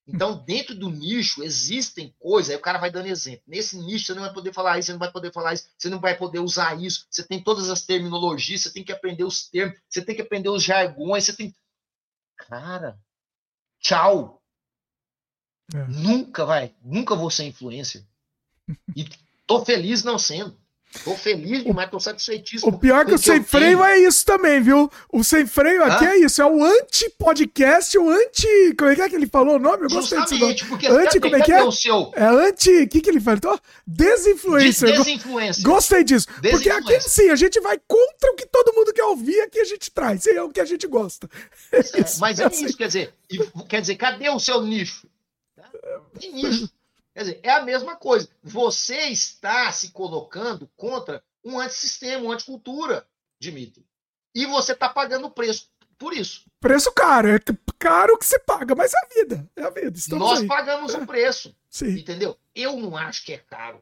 Então, dentro do nicho, existem coisas, aí o cara vai dando exemplo. Nesse nicho, você não vai poder falar isso, você não vai poder falar isso, você não vai poder usar isso, você tem todas as terminologias, você tem que aprender os termos, você tem que aprender os jargões, você tem. Cara, tchau. É. Nunca vai, nunca vou ser influencer. E tô feliz não sendo. Tô feliz demais, tô satisfeitíssimo. O pior é que o Sem Freio é isso também, viu? O Sem Freio aqui é isso, é o anti-podcast, o anti... Como é que é que ele falou o nome? Eu gostei disso. Porque anti, como é que é? O seu... É anti... O que que ele falou? Desinfluencer. Des desinfluencer. Gostei disso. Porque aqui sim, a gente vai contra o que todo mundo quer ouvir, aqui a gente traz, é o que a gente gosta. É, mas é, assim. isso, quer dizer, quer dizer, cadê o seu nicho? Tem nicho. Quer dizer, é a mesma coisa. Você está se colocando contra um antissistema, uma anticultura, Dimitri. E você está pagando o preço por isso. Preço caro, é caro que você paga, mas é a vida. É a vida. Estamos Nós aí. pagamos um preço. Sim. Entendeu? Eu não acho que é caro.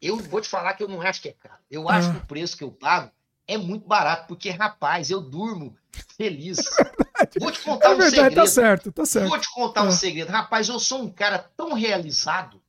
Eu vou te falar que eu não acho que é caro. Eu acho ah. que o preço que eu pago é muito barato, porque, rapaz, eu durmo feliz. É Vou te contar é verdade, um tá segredo. Tá certo, tá certo. Vou te contar é. um segredo. Rapaz, eu sou um cara tão realizado.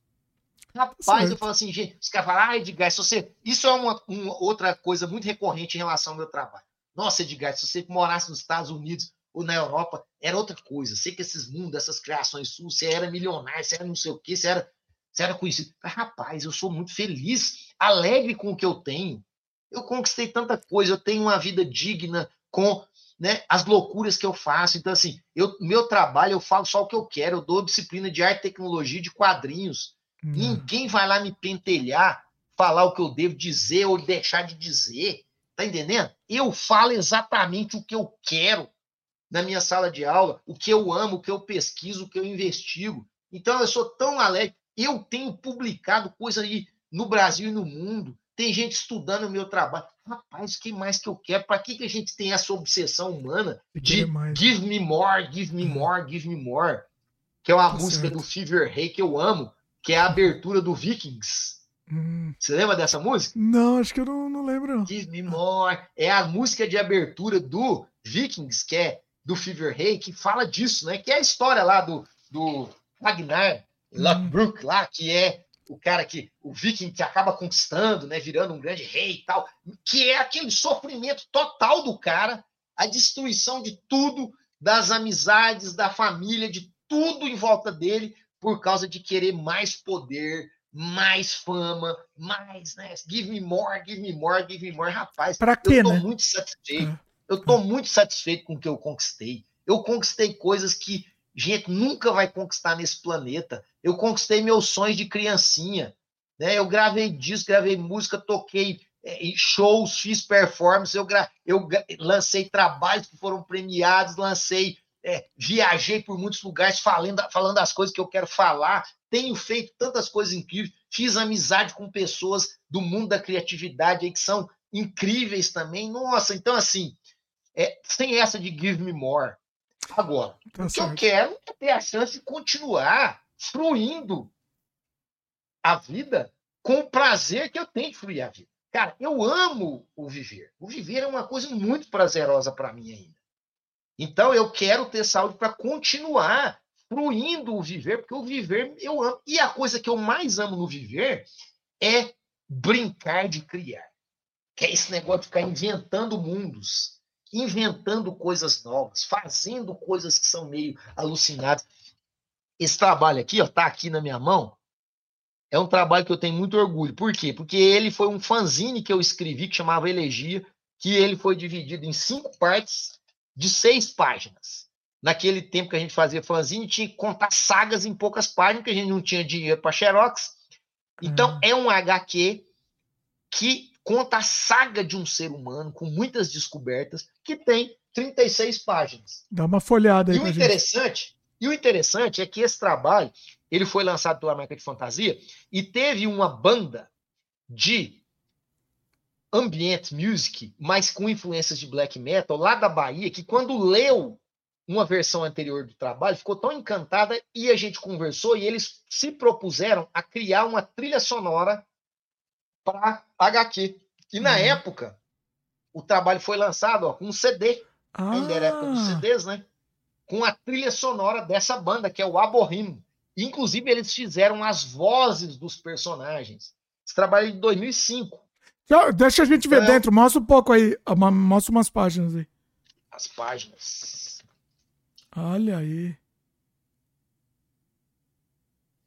Rapaz, tá eu falo assim, gente, os caras falam, ah, Edgar, se você. Isso é uma, uma, outra coisa muito recorrente em relação ao meu trabalho. Nossa, Edgar, se você morasse nos Estados Unidos ou na Europa, era outra coisa. Sei que esses mundos, essas criações suas, você era milionário, você era não sei o quê, você era, você era conhecido. Mas, rapaz, eu sou muito feliz, alegre com o que eu tenho. Eu conquistei tanta coisa, eu tenho uma vida digna com né, as loucuras que eu faço. Então, assim, eu, meu trabalho, eu falo só o que eu quero, eu dou disciplina de arte, tecnologia, de quadrinhos. Hum. Ninguém vai lá me pentelhar, falar o que eu devo dizer ou deixar de dizer. Tá entendendo? Eu falo exatamente o que eu quero na minha sala de aula, o que eu amo, o que eu pesquiso, o que eu investigo. Então, eu sou tão alegre. Eu tenho publicado coisa aí no Brasil e no mundo. Tem gente estudando o meu trabalho. Rapaz, o que mais que eu quero? Para que, que a gente tem essa obsessão humana de give me more, give me more, give me more? Que é uma tá música certo. do Fever Ray que eu amo, que é a abertura do Vikings. Hum. Você lembra dessa música? Não, acho que eu não, não lembro. Give me more. É a música de abertura do Vikings, que é do Fever Ray, que fala disso, né? Que é a história lá do, do Ragnar Lothbrok, hum. lá, que é o cara que o viking que acaba conquistando, né, virando um grande rei e tal, que é aquele sofrimento total do cara, a destruição de tudo, das amizades, da família, de tudo em volta dele, por causa de querer mais poder, mais fama, mais, né? Give me more, give me more, give me more, rapaz. Pra quê, eu tô né? muito satisfeito. É. Eu tô muito satisfeito com o que eu conquistei. Eu conquistei coisas que gente nunca vai conquistar nesse planeta. Eu conquistei meus sonhos de criancinha. Né? Eu gravei disco, gravei música, toquei é, shows, fiz performance, eu, gra... eu lancei trabalhos que foram premiados, lancei, é, viajei por muitos lugares falando, falando as coisas que eu quero falar, tenho feito tantas coisas incríveis, fiz amizade com pessoas do mundo da criatividade aí que são incríveis também. Nossa, então assim, é, sem essa de give me more. Agora, tá o que eu quero é ter a chance de continuar fruindo a vida com o prazer que eu tenho de fluir a vida. Cara, eu amo o viver. O viver é uma coisa muito prazerosa para mim ainda. Então, eu quero ter saúde para continuar fluindo o viver, porque o viver eu amo. E a coisa que eu mais amo no viver é brincar de criar. Que é esse negócio de ficar inventando mundos inventando coisas novas, fazendo coisas que são meio alucinadas. Esse trabalho aqui, ó, tá aqui na minha mão. É um trabalho que eu tenho muito orgulho. Por quê? Porque ele foi um fanzine que eu escrevi que chamava Elegia, que ele foi dividido em cinco partes de seis páginas. Naquele tempo que a gente fazia fanzine, tinha que contar sagas em poucas páginas, que a gente não tinha dinheiro para xerox. Então, uhum. é um HQ que conta a saga de um ser humano com muitas descobertas, que tem 36 páginas. Dá uma folhada aí. E o interessante, gente. e o interessante é que esse trabalho ele foi lançado pela marca de fantasia e teve uma banda de ambient music, mas com influências de black metal lá da Bahia, que quando leu uma versão anterior do trabalho, ficou tão encantada e a gente conversou e eles se propuseram a criar uma trilha sonora para HQ. E na uhum. época, o trabalho foi lançado ó, com um CD, ah. ainda era época dos CDs, né? Com a trilha sonora dessa banda, que é o Aborrim. Inclusive, eles fizeram as vozes dos personagens. Esse trabalho é de 2005. Deixa a gente ver é. dentro, mostra um pouco aí, mostra umas páginas aí. As páginas. Olha aí.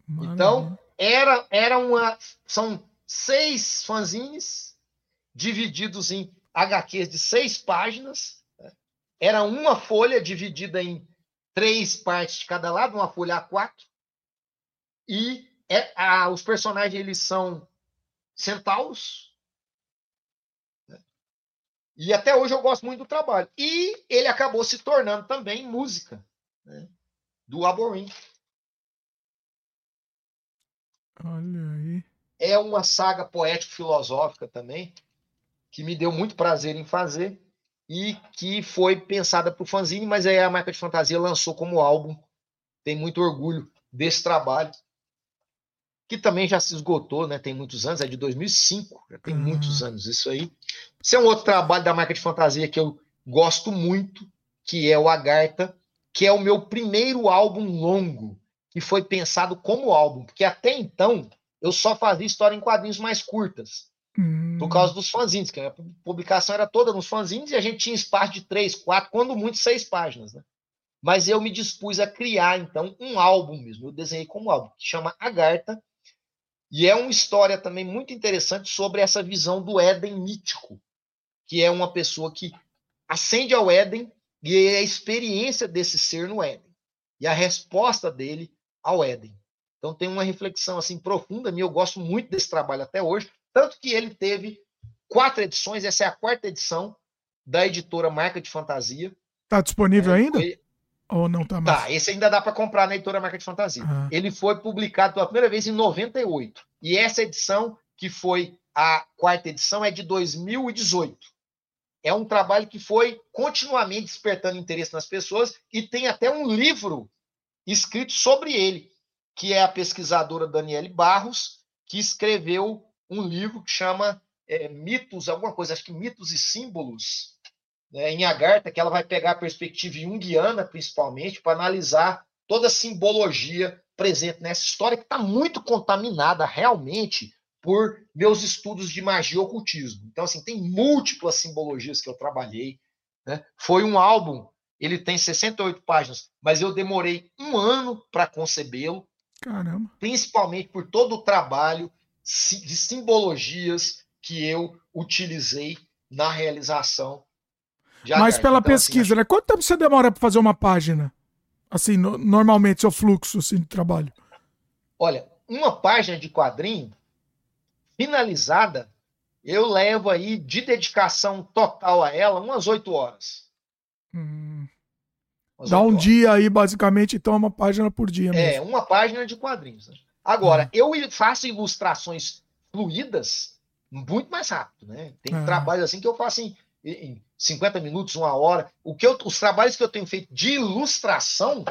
Então, era, era uma. São seis fanzines divididos em HQs de seis páginas. Né? Era uma folha dividida em três partes de cada lado, uma folha A4. E é, a, os personagens eles são centauros. Né? E até hoje eu gosto muito do trabalho. E ele acabou se tornando também música né? do Aborim. Olha aí é uma saga poético-filosófica também, que me deu muito prazer em fazer e que foi pensada para o fanzine, mas aí a marca de fantasia lançou como álbum. Tem muito orgulho desse trabalho, que também já se esgotou, né? Tem muitos anos, é de 2005, já tem uhum. muitos anos isso aí. Esse é um outro trabalho da marca de fantasia que eu gosto muito, que é o Agartha, que é o meu primeiro álbum longo, que foi pensado como álbum, porque até então eu só fazia história em quadrinhos mais curtas. Hum. Por causa dos fanzines, que a publicação era toda nos fanzines e a gente tinha espaço de três, quatro, quando muito seis páginas, né? Mas eu me dispus a criar, então, um álbum mesmo. Eu desenhei como álbum, que chama Agartha. E é uma história também muito interessante sobre essa visão do Éden mítico, que é uma pessoa que ascende ao Éden e a experiência desse ser no Éden e a resposta dele ao Éden. Então tem uma reflexão assim profunda minha, eu gosto muito desse trabalho até hoje, tanto que ele teve quatro edições, essa é a quarta edição da editora Marca de Fantasia. Está disponível é, ainda? Foi... Ou não está mais? Tá, esse ainda dá para comprar na editora Marca de Fantasia. Ah. Ele foi publicado pela primeira vez em 98. E essa edição, que foi a quarta edição, é de 2018. É um trabalho que foi continuamente despertando interesse nas pessoas e tem até um livro escrito sobre ele, que é a pesquisadora Daniele Barros, que escreveu um livro que chama é, Mitos, alguma coisa, acho que Mitos e Símbolos, né, em Agartha, que ela vai pegar a perspectiva junguiana, principalmente, para analisar toda a simbologia presente nessa história, que está muito contaminada realmente por meus estudos de magia e ocultismo. Então, assim, tem múltiplas simbologias que eu trabalhei. Né? Foi um álbum, ele tem 68 páginas, mas eu demorei um ano para concebê-lo. Caramba. Principalmente por todo o trabalho de simbologias que eu utilizei na realização. Mas pela então, assim, pesquisa, assim, né? Quanto tempo você demora para fazer uma página? Assim, no, normalmente, seu fluxo assim, de trabalho? Olha, uma página de quadrinho finalizada, eu levo aí de dedicação total a ela umas oito horas. Hum. Dá um horas. dia aí, basicamente, então, uma página por dia. É, mesmo. Uma página de quadrinhos. Né? Agora, hum. eu faço ilustrações fluídas muito mais rápido, né? Tem é. trabalhos assim que eu faço em, em 50 minutos, uma hora. O que eu, os trabalhos que eu tenho feito de ilustração,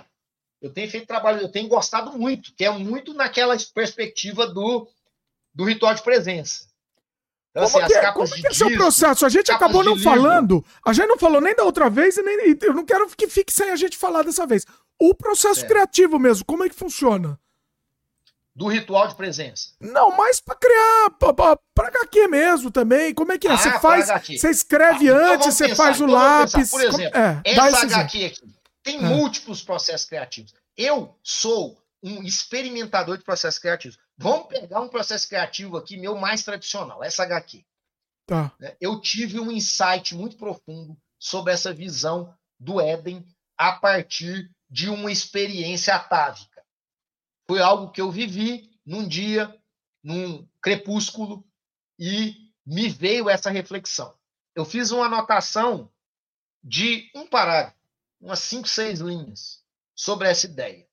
eu tenho feito trabalho, eu tenho gostado muito, que é muito naquela perspectiva do, do ritual de presença. Então, assim, como assim, que, é, como é que é seu processo? A gente acabou não falando, a gente não falou nem da outra vez, e nem, eu não quero que fique sem a gente falar dessa vez. O processo é. criativo mesmo, como é que funciona? do ritual de presença? Não, mas para criar para HQ mesmo também. Como é que é? Ah, você faz, você escreve ah, então antes, você pensar, faz o então lápis. Por exemplo, é, essa HQ aqui tem é. múltiplos processos criativos. Eu sou um experimentador de processos criativos. Vamos pegar um processo criativo aqui meu mais tradicional, essa HQ. Tá. Né? Eu tive um insight muito profundo sobre essa visão do Éden a partir de uma experiência atávica foi algo que eu vivi num dia, num crepúsculo, e me veio essa reflexão. Eu fiz uma anotação de um parágrafo, umas cinco, seis linhas, sobre essa ideia.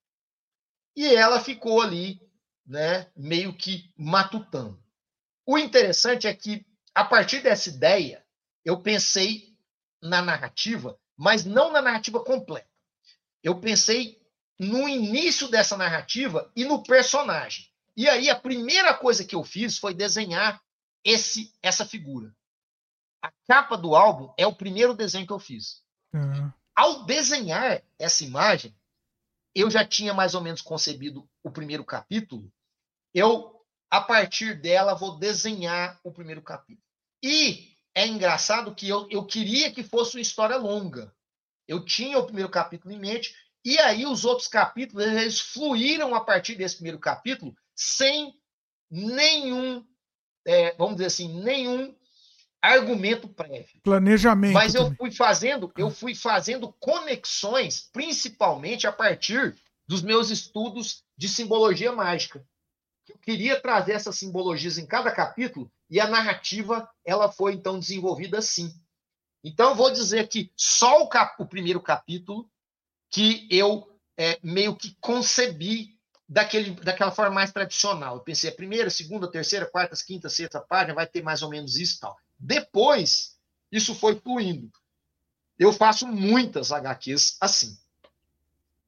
E ela ficou ali, né, meio que matutando. O interessante é que, a partir dessa ideia, eu pensei na narrativa, mas não na narrativa completa. Eu pensei no início dessa narrativa e no personagem. E aí a primeira coisa que eu fiz foi desenhar esse essa figura. A capa do álbum é o primeiro desenho que eu fiz. Uhum. Ao desenhar essa imagem, eu já tinha mais ou menos concebido o primeiro capítulo. Eu, a partir dela, vou desenhar o primeiro capítulo. E é engraçado que eu, eu queria que fosse uma história longa. Eu tinha o primeiro capítulo em mente e aí os outros capítulos, eles fluíram a partir desse primeiro capítulo sem nenhum, é, vamos dizer assim, nenhum argumento prévio. Planejamento. Mas eu fui fazendo, eu fui fazendo conexões, principalmente a partir dos meus estudos de simbologia mágica. Eu queria trazer essas simbologias em cada capítulo e a narrativa ela foi então desenvolvida assim. Então vou dizer que só o, cap o primeiro capítulo que eu é, meio que concebi daquele, daquela forma mais tradicional. Eu pensei, a primeira, segunda, terceira, quarta, quinta, sexta página vai ter mais ou menos isso e tal. Depois, isso foi fluindo. Eu faço muitas HQs assim.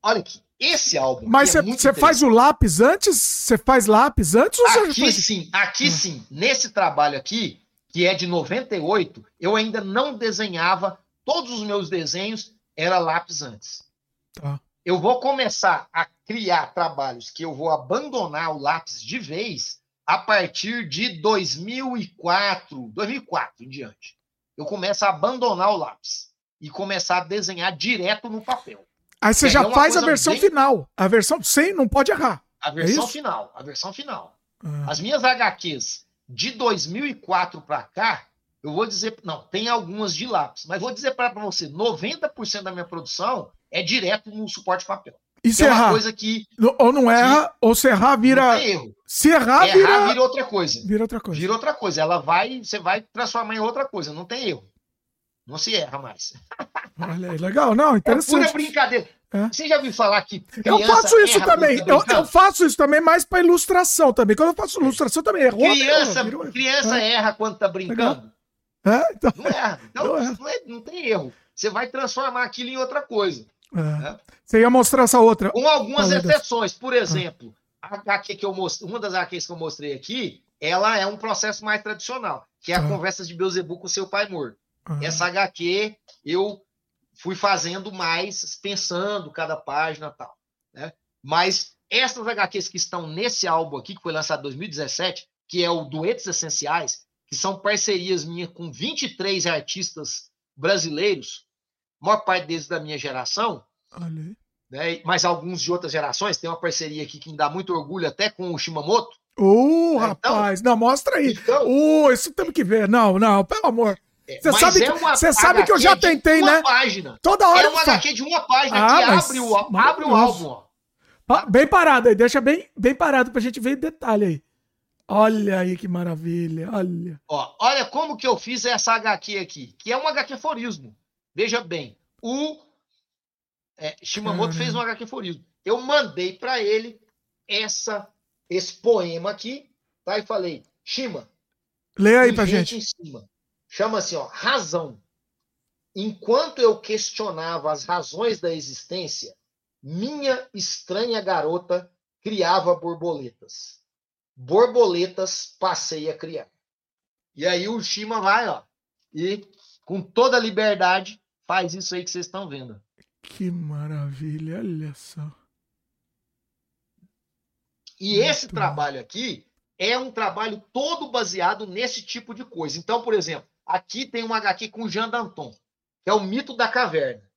Olha aqui, esse álbum. Mas você é faz o lápis antes? Você faz lápis antes? Ou aqui faz... sim, aqui hum. sim. Nesse trabalho aqui, que é de 98, eu ainda não desenhava todos os meus desenhos, era lápis antes. Tá. Eu vou começar a criar trabalhos que eu vou abandonar o lápis de vez a partir de 2004, 2004 em diante. Eu começo a abandonar o lápis e começar a desenhar direto no papel. Aí você já faz a versão bem... final. A versão sem não pode errar. A é versão é final, a versão final. Ah. As minhas HQs de 2004 para cá, eu vou dizer, não, tem algumas de lápis, mas vou dizer para você, 90% da minha produção é direto no suporte papel. E se é errar? coisa que ou não erra, que, ou se errar vira erro. Se errar, errar vira... vira outra coisa. Vira outra coisa. Vira outra coisa. Ela vai, você vai transformar em outra coisa, não tem erro. Não se erra mais. Olha aí, legal, não, interessante. É pura brincadeira. É. Você já ouviu falar que. Eu faço isso também. Eu, eu, faço isso também mais para ilustração também. Quando eu faço ilustração também erro. Criança, erro, criança é. erra quando tá brincando. É? Então, não erra. Então, não, não, é, não, tem erro. Você vai transformar aquilo em outra coisa. É. Né? Você ia mostrar essa outra. Com algumas exceções. Por exemplo, a HQ que eu mostrei, uma das HQs que eu mostrei aqui, ela é um processo mais tradicional, que é a ah. conversa de Beuzebu com seu pai morto. Ah. Essa HQ eu fui fazendo mais, pensando cada página e tal. Né? Mas essas HQs que estão nesse álbum aqui, que foi lançado em 2017, que é o Duetos Essenciais, que são parcerias minhas com 23 artistas brasileiros, maior parte deles da minha geração, né? mas alguns de outras gerações, tem uma parceria aqui que me dá muito orgulho até com o Shimamoto. Ô, oh, rapaz, não, mostra aí. Então, oh, isso temos que ver. Não, não, pelo amor. É, você sabe, é você sabe que eu já tentei, né? Página. Toda hora. É uma HQ de uma página ah, que abre o, abre o álbum. Ó. Bem parado aí, deixa bem, bem parado pra gente ver detalhe aí. Olha aí que maravilha, olha. Ó, olha como que eu fiz essa HQ aqui, que é um HQ forismo. Veja bem, o é, Shimamoto fez um HQ forismo. Eu mandei para ele essa esse poema aqui, tá? E falei, Shima, lê aí pra gente. Em cima. Chama assim, ó, razão. Enquanto eu questionava as razões da existência, minha estranha garota criava borboletas. Borboletas passei a criar. E aí o Shima vai, ó, e com toda a liberdade faz isso aí que vocês estão vendo. Que maravilha, olha só. E Muito esse bom. trabalho aqui é um trabalho todo baseado nesse tipo de coisa. Então, por exemplo, Aqui tem um HQ com Jean Danton, que é o mito da caverna.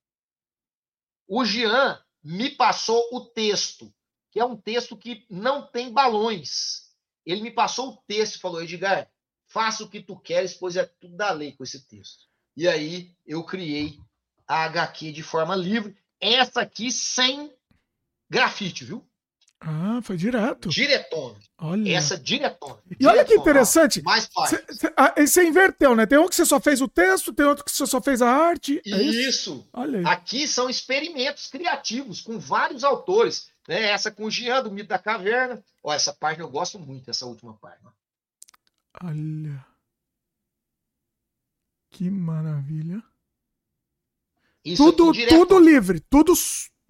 O Jean me passou o texto, que é um texto que não tem balões. Ele me passou o texto e falou: Edgar, faça o que tu queres, pois é tudo da lei com esse texto. E aí eu criei a HQ de forma livre. Essa aqui sem grafite, viu? Ah, foi direto. Diretona. Olha. Essa diretona. E diretona, olha que interessante. Mais fácil. Ah, você inverteu, né? Tem um que você só fez o texto, tem outro que você só fez a arte. É isso. isso. Olha aí. Aqui são experimentos criativos com vários autores. Né? Essa com o Jean, do Mito da Caverna. Ó, essa página eu gosto muito, essa última página. Olha. Que maravilha. Isso tudo, tudo livre, tudo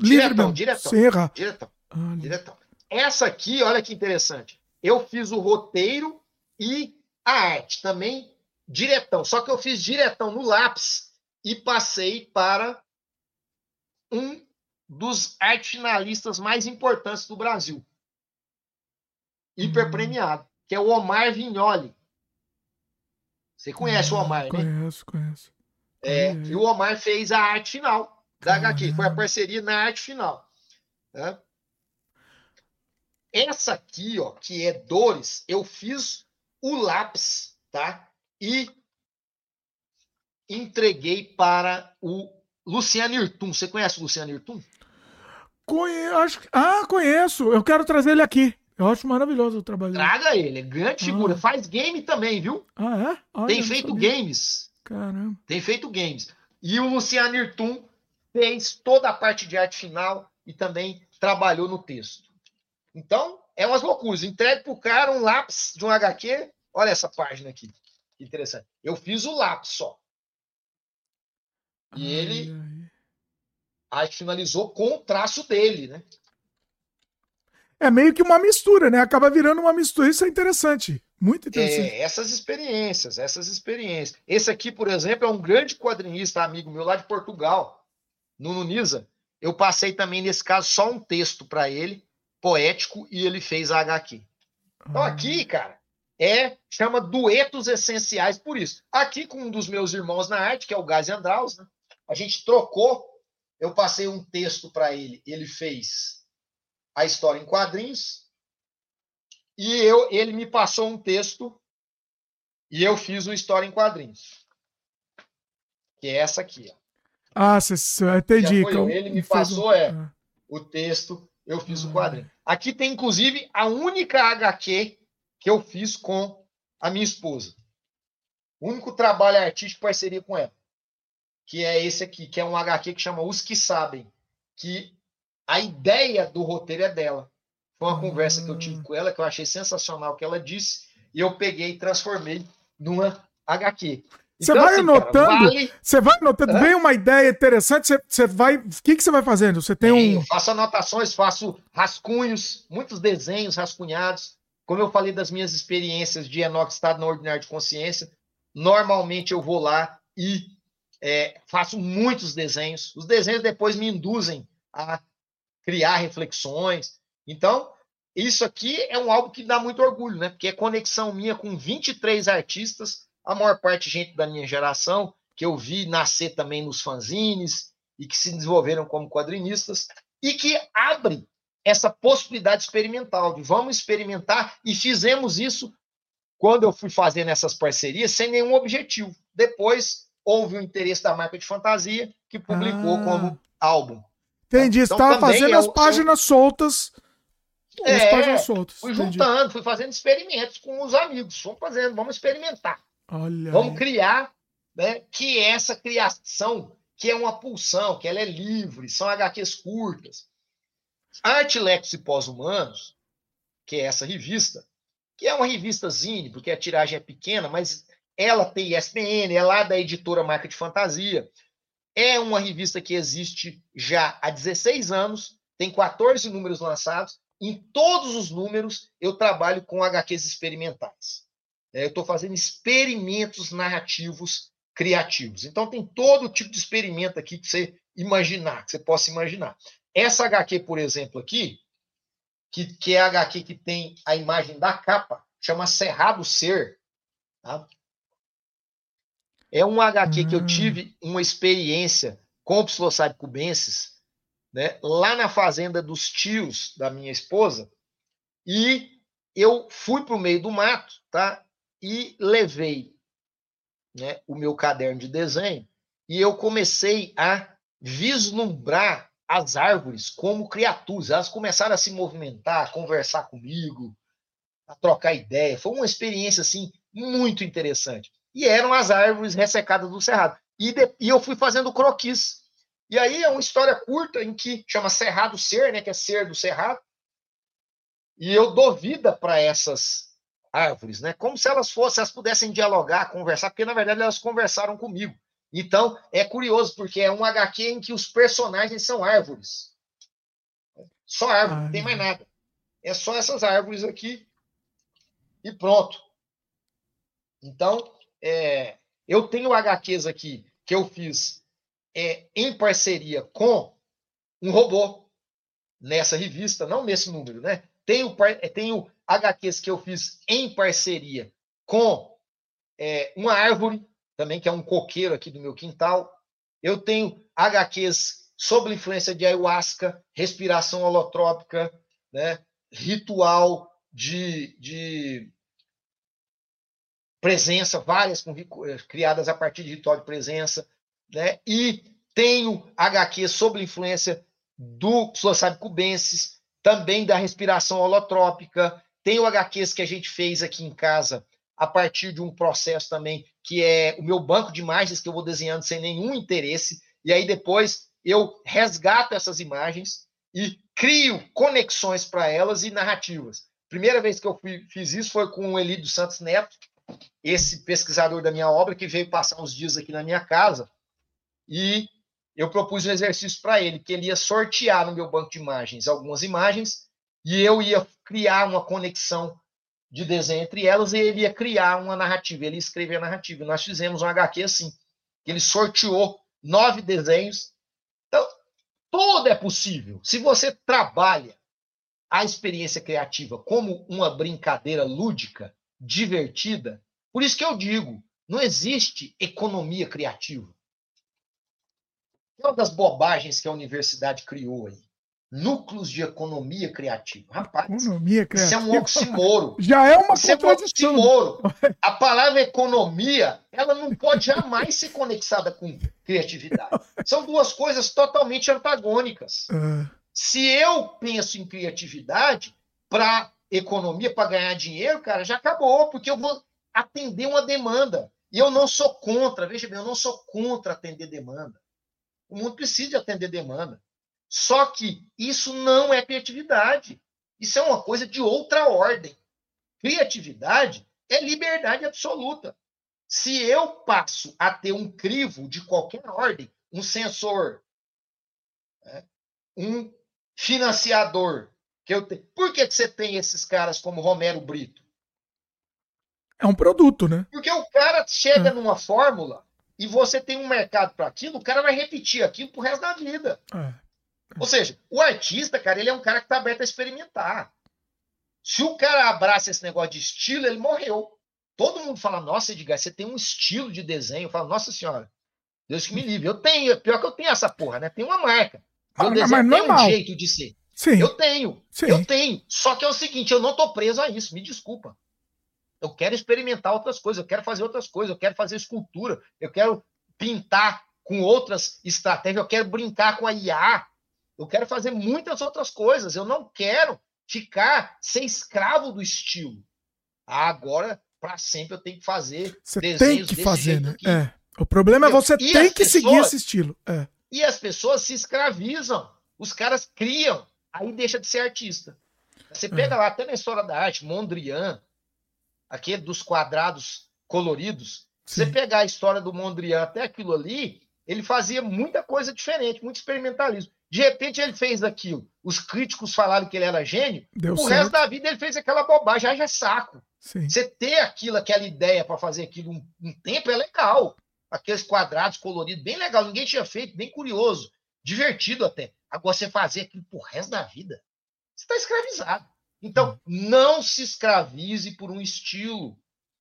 livre diretão, Diretão, sem errar. Diretão. Diretão. Essa aqui, olha que interessante. Eu fiz o roteiro e a arte também diretão. Só que eu fiz diretão no lápis e passei para um dos arte finalistas mais importantes do Brasil. Hiper premiado, hum. que é o Omar Vignoli. Você conhece o Omar, conheço, né? Conheço, conheço. É, e o Omar fez a arte final da HQ. Foi a parceria na arte final. Né? Essa aqui, ó, que é Dores, eu fiz o lápis, tá? E entreguei para o Luciano Irtum. Você conhece o Luciano Irtum? Conheço. Ah, conheço. Eu quero trazer ele aqui. Eu acho maravilhoso o trabalho Traga ele, é grande figura. Ah. Faz game também, viu? Ah, é? Olha, Tem feito games. Caramba. Tem feito games. E o Luciano Irtum fez toda a parte de arte final e também trabalhou no texto. Então, é umas loucuras. Entregue pro cara um lápis de um HQ. Olha essa página aqui. Que interessante. Eu fiz o lápis só. E ai, ele ai. aí finalizou com o traço dele, né? É meio que uma mistura, né? Acaba virando uma mistura. Isso é interessante. Muito interessante. É, essas experiências, essas experiências. Esse aqui, por exemplo, é um grande quadrinista, amigo meu lá de Portugal, no Nisa. Eu passei também, nesse caso, só um texto para ele poético e ele fez a HQ. Então ah. aqui, cara, é chama duetos essenciais por isso. Aqui com um dos meus irmãos na arte, que é o Gazi Andraus, né? A gente trocou, eu passei um texto para ele, ele fez a história em quadrinhos e eu ele me passou um texto E eu fiz o História em Quadrinhos. Que é essa aqui. Ó. Ah, você entendi. Então, ele me passou um... é, ah. o texto, eu fiz ah. o quadrinho. Aqui tem, inclusive, a única HQ que eu fiz com a minha esposa. O único trabalho artístico parceria com ela. Que é esse aqui, que é um HQ que chama Os Que Sabem. Que a ideia do roteiro é dela. Foi uma conversa que eu tive com ela, que eu achei sensacional o que ela disse, e eu peguei e transformei numa HQ. Você então, vai assim, anotando, vale... você vai anotando, vem uma ideia interessante, você, você vai, o que, que você vai fazendo? Você tem um... Eu faço anotações, faço rascunhos, muitos desenhos rascunhados, como eu falei das minhas experiências de Enoch Estado na Ordinária de Consciência, normalmente eu vou lá e é, faço muitos desenhos, os desenhos depois me induzem a criar reflexões, então isso aqui é um álbum que dá muito orgulho, né? Porque é conexão minha com 23 artistas, a maior parte gente da minha geração, que eu vi nascer também nos fanzines e que se desenvolveram como quadrinistas, e que abre essa possibilidade experimental, de vamos experimentar, e fizemos isso quando eu fui fazendo essas parcerias sem nenhum objetivo. Depois houve o interesse da marca de fantasia, que publicou ah, como álbum. Entendi, então, estava fazendo é as páginas soltas. É, as páginas soltas. Fui entendi. juntando, fui fazendo experimentos com os amigos. Vamos fazendo, vamos experimentar. Olha Vamos aí. criar, né, que é essa criação, que é uma pulsão, que ela é livre, são HQs curtas. Arte, Lex e Pós-Humanos, que é essa revista, que é uma revista zine, porque a tiragem é pequena, mas ela tem ESPN, é lá da editora Marca de Fantasia. É uma revista que existe já há 16 anos, tem 14 números lançados. Em todos os números, eu trabalho com HQs experimentais. É, eu estou fazendo experimentos narrativos criativos. Então, tem todo tipo de experimento aqui que você imaginar, que você possa imaginar. Essa HQ, por exemplo, aqui, que, que é a HQ que tem a imagem da capa, chama Cerrado Ser. Tá? É um HQ que eu hum. tive uma experiência com o Psilocybe cubensis, né, lá na fazenda dos tios da minha esposa, e eu fui para o meio do mato, tá? e levei né, o meu caderno de desenho e eu comecei a vislumbrar as árvores como criaturas. Elas começaram a se movimentar, a conversar comigo, a trocar ideia. Foi uma experiência assim muito interessante. E eram as árvores ressecadas do cerrado. E, de, e eu fui fazendo croquis. E aí é uma história curta em que chama Cerrado Ser, né, que é ser do cerrado. E eu dou vida para essas árvores, né? Como se elas fossem, elas pudessem dialogar, conversar, porque na verdade elas conversaram comigo. Então é curioso porque é um HQ em que os personagens são árvores. Só árvore, não tem mais nada. É só essas árvores aqui e pronto. Então, é, eu tenho HQs aqui que eu fiz é, em parceria com um robô nessa revista, não nesse número, né? Tenho, tenho HQs que eu fiz em parceria com é, uma árvore, também, que é um coqueiro aqui do meu quintal. Eu tenho HQs sobre influência de ayahuasca, respiração holotrópica, né, ritual de, de presença, várias com, criadas a partir de ritual de presença, né, e tenho HQ sobre influência do psilocybe cubensis, também da respiração holotrópica, tem o HQs que a gente fez aqui em casa a partir de um processo também, que é o meu banco de imagens que eu vou desenhando sem nenhum interesse, e aí depois eu resgato essas imagens e crio conexões para elas e narrativas. Primeira vez que eu fiz isso foi com o Eli dos Santos Neto, esse pesquisador da minha obra, que veio passar uns dias aqui na minha casa, e eu propus um exercício para ele, que ele ia sortear no meu banco de imagens algumas imagens e eu ia criar uma conexão de desenho entre elas e ele ia criar uma narrativa, ele ia escrever a narrativa. Nós fizemos um HQ assim, que ele sorteou nove desenhos. Então, tudo é possível. Se você trabalha a experiência criativa como uma brincadeira lúdica, divertida, por isso que eu digo, não existe economia criativa. É uma das bobagens que a universidade criou aí. núcleos de economia criativa. Rapaz, economia criativa. isso é um oximoro. Já é uma isso contradição. É um oximoro. A palavra economia, ela não pode jamais ser conectada com criatividade. São duas coisas totalmente antagônicas. Uh... Se eu penso em criatividade para economia, para ganhar dinheiro, cara, já acabou, porque eu vou atender uma demanda. E eu não sou contra, veja bem, eu não sou contra atender demanda. O mundo precisa de atender demanda. Só que isso não é criatividade. Isso é uma coisa de outra ordem. Criatividade é liberdade absoluta. Se eu passo a ter um crivo de qualquer ordem, um sensor, né, um financiador, que eu. Por que, que você tem esses caras como Romero Brito? É um produto, né? Porque o cara chega é. numa fórmula e você tem um mercado para aquilo, o cara vai repetir aquilo pro resto da vida. É. Ou seja, o artista, cara, ele é um cara que está aberto a experimentar. Se o cara abraça esse negócio de estilo, ele morreu. Todo mundo fala, nossa, Edgar, você tem um estilo de desenho. Eu falo, nossa senhora, Deus que me livre. Eu tenho, pior que eu tenho essa porra, né? Tem uma marca. Meu ah, desenho mas tem normal. um jeito de ser. Sim. Eu tenho. Sim. Eu tenho. Só que é o seguinte, eu não tô preso a isso, me desculpa. Eu quero experimentar outras coisas, eu quero fazer outras coisas, eu quero fazer escultura, eu quero pintar com outras estratégias, eu quero brincar com a IA, eu quero fazer muitas outras coisas. Eu não quero ficar ser escravo do estilo. Ah, agora, para sempre, eu tenho que fazer você tem que fazer, né? É. O problema é você e tem que pessoas, seguir esse estilo. É. E as pessoas se escravizam. Os caras criam. Aí deixa de ser artista. Você pega é. lá, até na história da arte, Mondrian, aquele dos quadrados coloridos. Sim. Você pegar a história do Mondrian até aquilo ali, ele fazia muita coisa diferente, muito experimentalismo. De repente ele fez aquilo. Os críticos falaram que ele era gênio. Deu o certo. resto da vida ele fez aquela bobagem. Já é saco. Sim. Você ter aquilo, aquela ideia para fazer aquilo um, um, tempo é legal. Aqueles quadrados coloridos, bem legal. Ninguém tinha feito, bem curioso. Divertido até. Agora você fazer aquilo pro resto da vida, você está escravizado. Então, hum. não se escravize por um estilo.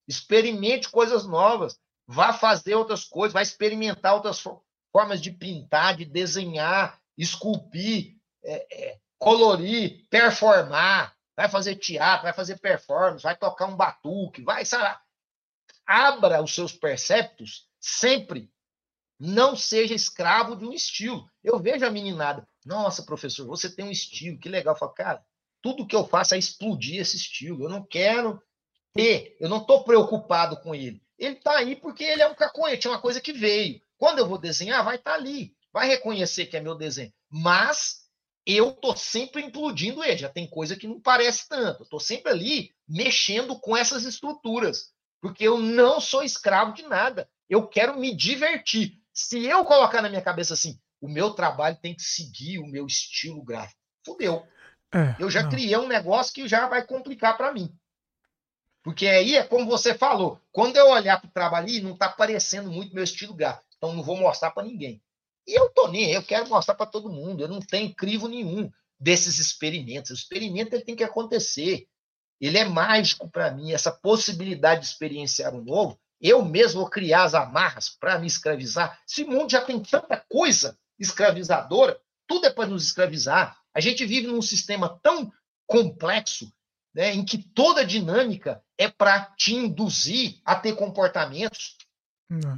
Experimente coisas novas. Vá fazer outras coisas, vai experimentar outras formas de pintar, de desenhar, esculpir, é, é, colorir, performar, vai fazer teatro, vai fazer performance, vai tocar um batuque, vai, sabe? Abra os seus perceptos sempre. Não seja escravo de um estilo. Eu vejo a meninada, nossa, professor, você tem um estilo, que legal. Eu falo, cara, tudo que eu faço é explodir esse estilo. Eu não quero ter, eu não estou preocupado com ele. Ele está aí porque ele é um caconhete, é uma coisa que veio. Quando eu vou desenhar, vai estar tá ali vai reconhecer que é meu desenho. Mas eu tô sempre implodindo ele. Já tem coisa que não parece tanto. Tô sempre ali mexendo com essas estruturas, porque eu não sou escravo de nada. Eu quero me divertir. Se eu colocar na minha cabeça assim, o meu trabalho tem que seguir o meu estilo gráfico, fudeu. É, eu já não. criei um negócio que já vai complicar para mim. Porque aí é como você falou, quando eu olhar para o trabalho ali, não está parecendo muito meu estilo gráfico. Então não vou mostrar para ninguém. E eu tô nem, eu quero mostrar para todo mundo. Eu não tenho crivo nenhum desses experimentos. O experimento ele tem que acontecer. Ele é mágico para mim, essa possibilidade de experienciar o novo. Eu mesmo vou criar as amarras para me escravizar. Esse mundo já tem tanta coisa escravizadora, tudo é para nos escravizar. A gente vive num sistema tão complexo, né, em que toda dinâmica é para te induzir a ter comportamentos,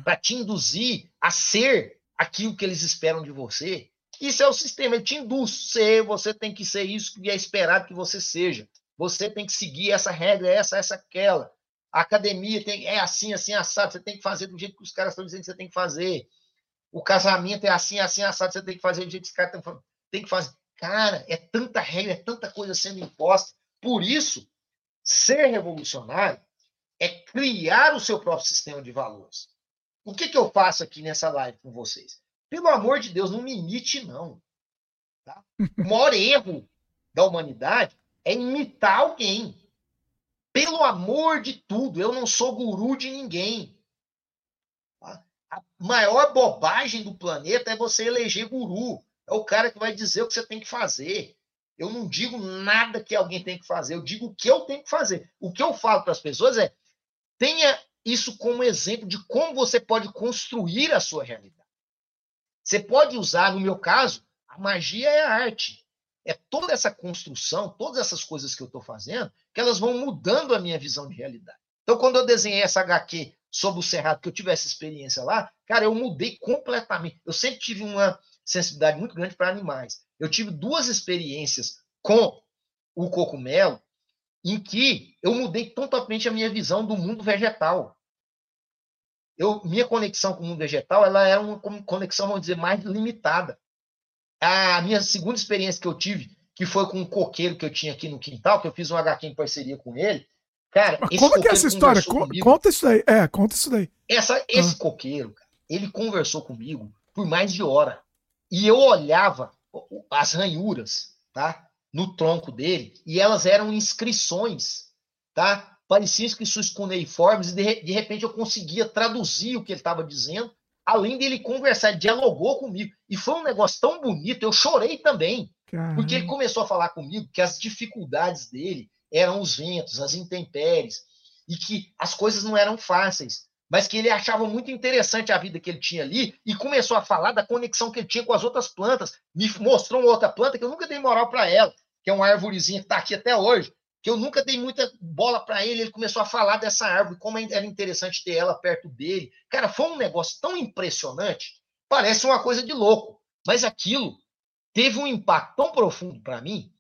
para te induzir a ser aquilo que eles esperam de você. Isso é o sistema, ele te induz. Ser, você tem que ser isso que é esperado que você seja. Você tem que seguir essa regra, essa, essa, aquela. A academia tem, é assim, assim, assado. Você tem que fazer do jeito que os caras estão dizendo que você tem que fazer. O casamento é assim, assim, assado. Você tem que fazer do jeito que os caras estão tem que fazer. Cara, é tanta regra, é tanta coisa sendo imposta. Por isso, ser revolucionário é criar o seu próprio sistema de valores. O que, que eu faço aqui nessa live com vocês? Pelo amor de Deus, não me imite, não. Tá? O maior erro da humanidade é imitar alguém. Pelo amor de tudo, eu não sou guru de ninguém. A maior bobagem do planeta é você eleger guru. É o cara que vai dizer o que você tem que fazer. Eu não digo nada que alguém tem que fazer, eu digo o que eu tenho que fazer. O que eu falo para as pessoas é: tenha isso como exemplo de como você pode construir a sua realidade. Você pode usar, no meu caso, a magia é a arte. É toda essa construção, todas essas coisas que eu estou fazendo, que elas vão mudando a minha visão de realidade. Então, quando eu desenhei essa HQ sobre o Cerrado, que eu tivesse experiência lá, cara, eu mudei completamente. Eu sempre tive uma sensibilidade muito grande para animais. Eu tive duas experiências com o cogumelo em que eu mudei totalmente a minha visão do mundo vegetal. Eu, minha conexão com o mundo vegetal ela era uma conexão, vamos dizer, mais limitada. A minha segunda experiência que eu tive, que foi com um coqueiro que eu tinha aqui no quintal, que eu fiz um HQ em parceria com ele. Cara, como que é essa história? Comigo, conta isso daí. É, conta isso daí. Essa, esse ah. coqueiro, ele conversou comigo por mais de hora. E eu olhava as ranhuras, tá? No tronco dele, e elas eram inscrições, tá? Pareciam inscrições cuneiformes, e de, de repente eu conseguia traduzir o que ele estava dizendo, além dele conversar, ele dialogou comigo. E foi um negócio tão bonito, eu chorei também. Caramba. Porque ele começou a falar comigo que as dificuldades dele eram os ventos, as intempéries, e que as coisas não eram fáceis mas que ele achava muito interessante a vida que ele tinha ali e começou a falar da conexão que ele tinha com as outras plantas. Me mostrou uma outra planta que eu nunca dei moral para ela, que é uma árvorezinha que está aqui até hoje, que eu nunca dei muita bola para ele. Ele começou a falar dessa árvore, como era interessante ter ela perto dele. Cara, foi um negócio tão impressionante, parece uma coisa de louco, mas aquilo teve um impacto tão profundo para mim.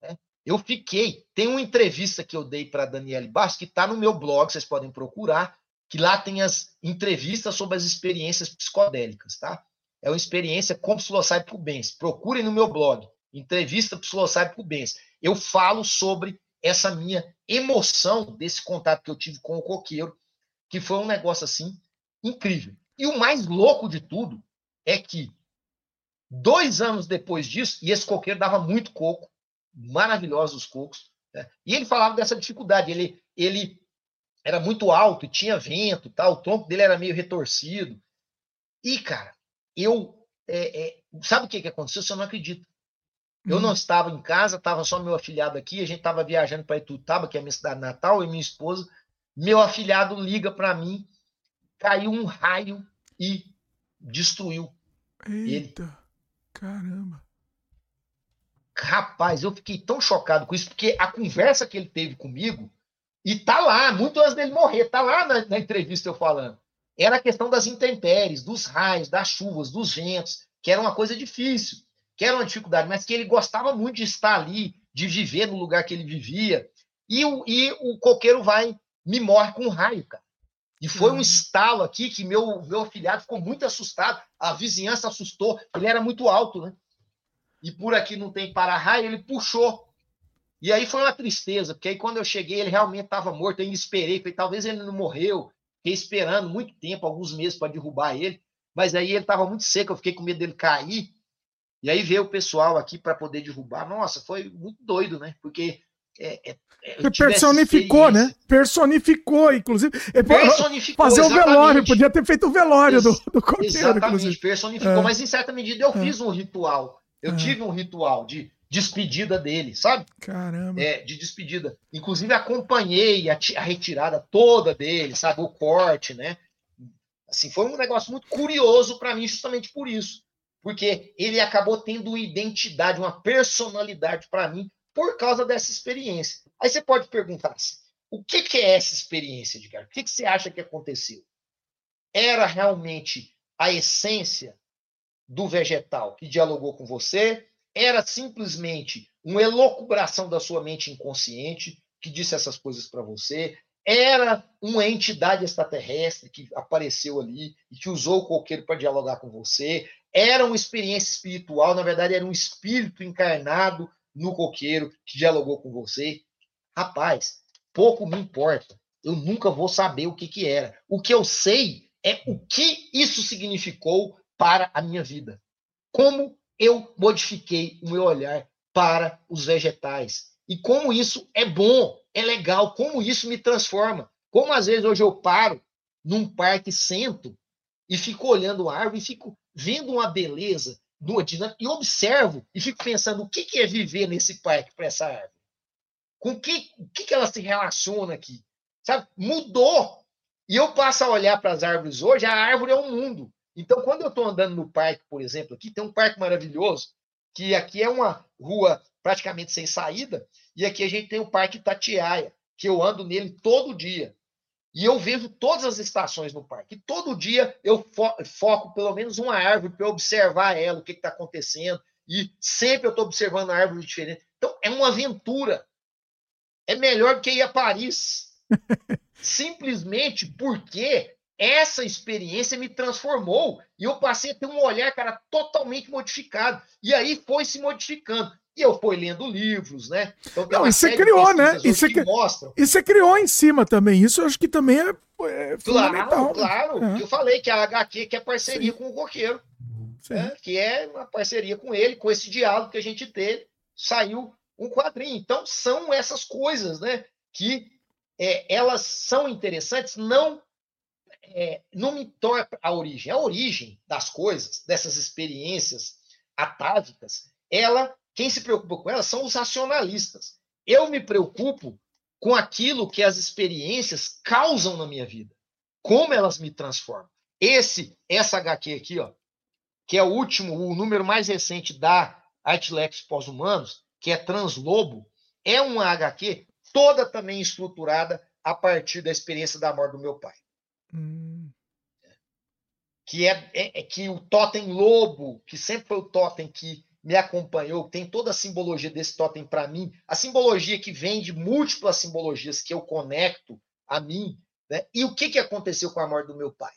Né? Eu fiquei. Tem uma entrevista que eu dei para Daniele Bastos, que está no meu blog, vocês podem procurar que lá tem as entrevistas sobre as experiências psicodélicas, tá? É uma experiência com psilocíbe Bens. Procurem no meu blog, entrevista psilocíbe Bens. Eu falo sobre essa minha emoção desse contato que eu tive com o coqueiro, que foi um negócio assim incrível. E o mais louco de tudo é que dois anos depois disso, e esse coqueiro dava muito coco, maravilhosos cocos, né? e ele falava dessa dificuldade. Ele, ele era muito alto e tinha vento, tal, o tronco dele era meio retorcido. E, cara, eu. É, é, sabe o que, que aconteceu? Você não acredita. Eu não estava em casa, estava só meu afilhado aqui, a gente estava viajando para Itutaba, que é a minha cidade natal, e minha esposa. Meu afilhado liga para mim, caiu um raio e destruiu Eita, ele. caramba. Rapaz, eu fiquei tão chocado com isso, porque a conversa que ele teve comigo e tá lá, muito antes dele morrer, tá lá na, na entrevista eu falando. Era a questão das intempéries, dos raios, das chuvas, dos ventos, que era uma coisa difícil, que era uma dificuldade, mas que ele gostava muito de estar ali, de viver no lugar que ele vivia. E o, e o coqueiro vai, me morre com um raio, cara. E foi um uhum. estalo aqui que meu, meu afilhado ficou muito assustado. A vizinhança assustou. Ele era muito alto, né? E por aqui não tem para-raio, ele puxou e aí foi uma tristeza, porque aí quando eu cheguei, ele realmente estava morto, eu ainda esperei, falei, talvez ele não morreu, fiquei esperando muito tempo, alguns meses para derrubar ele, mas aí ele estava muito seco, eu fiquei com medo dele cair, e aí veio o pessoal aqui para poder derrubar. Nossa, foi muito doido, né? Porque é, é, é personificou, né? Personificou, inclusive. É, personificou, fazer exatamente. o velório, podia ter feito o velório Ex do, do coqueiro, Exatamente, inclusive. personificou, é. mas em certa medida eu é. fiz um ritual. Eu tive um ritual de despedida dele, sabe? Caramba. É, de despedida. Inclusive, acompanhei a, a, retirada toda dele, sabe? O corte, né? Assim, foi um negócio muito curioso para mim, justamente por isso. Porque ele acabou tendo uma identidade, uma personalidade para mim, por causa dessa experiência. Aí você pode perguntar assim, o que, que é essa experiência, Edgar? O que, que você acha que aconteceu? Era realmente a essência do vegetal que dialogou com você? era simplesmente uma elocubração da sua mente inconsciente que disse essas coisas para você, era uma entidade extraterrestre que apareceu ali e que usou o coqueiro para dialogar com você, era uma experiência espiritual, na verdade era um espírito encarnado no coqueiro que dialogou com você. Rapaz, pouco me importa. Eu nunca vou saber o que, que era. O que eu sei é o que isso significou para a minha vida. Como eu modifiquei o meu olhar para os vegetais. E como isso é bom, é legal, como isso me transforma. Como às vezes hoje eu paro num parque, sento e fico olhando a árvore e fico vendo uma beleza e observo e fico pensando o que, é viver nesse parque para essa árvore. Com que, o que, que ela se relaciona aqui? Sabe? Mudou. E eu passo a olhar para as árvores hoje, a árvore é um mundo. Então, quando eu estou andando no parque, por exemplo, aqui tem um parque maravilhoso, que aqui é uma rua praticamente sem saída, e aqui a gente tem o Parque Tatiaia, que eu ando nele todo dia. E eu vejo todas as estações no parque. E todo dia eu fo foco pelo menos uma árvore para observar ela, o que está acontecendo. E sempre eu estou observando a árvore diferente. Então, é uma aventura. É melhor do que ir a Paris. Simplesmente porque essa experiência me transformou e eu passei a ter um olhar, cara, totalmente modificado. E aí foi se modificando. E eu fui lendo livros, né? Então, Não, e você criou, né? E você, que mostram. e você criou em cima também. Isso eu acho que também é, é Claro, né? claro. É. Eu falei que a HQ que é parceria Sim. com o Roqueiro. Né? Que é uma parceria com ele, com esse diálogo que a gente teve, saiu um quadrinho. Então, são essas coisas, né? Que é, elas são interessantes, não é, não me torna a origem. A origem das coisas, dessas experiências atávicas, ela quem se preocupa com ela são os racionalistas. Eu me preocupo com aquilo que as experiências causam na minha vida, como elas me transformam. Esse, essa HQ aqui, ó, que é o último, o número mais recente da Artlex Pós-Humanos, que é Translobo, é uma HQ toda também estruturada a partir da experiência da morte do meu pai. Hum. Que é, é, é, que o totem lobo, que sempre foi o totem que me acompanhou, tem toda a simbologia desse totem para mim, a simbologia que vem de múltiplas simbologias que eu conecto a mim, né? E o que, que aconteceu com a morte do meu pai?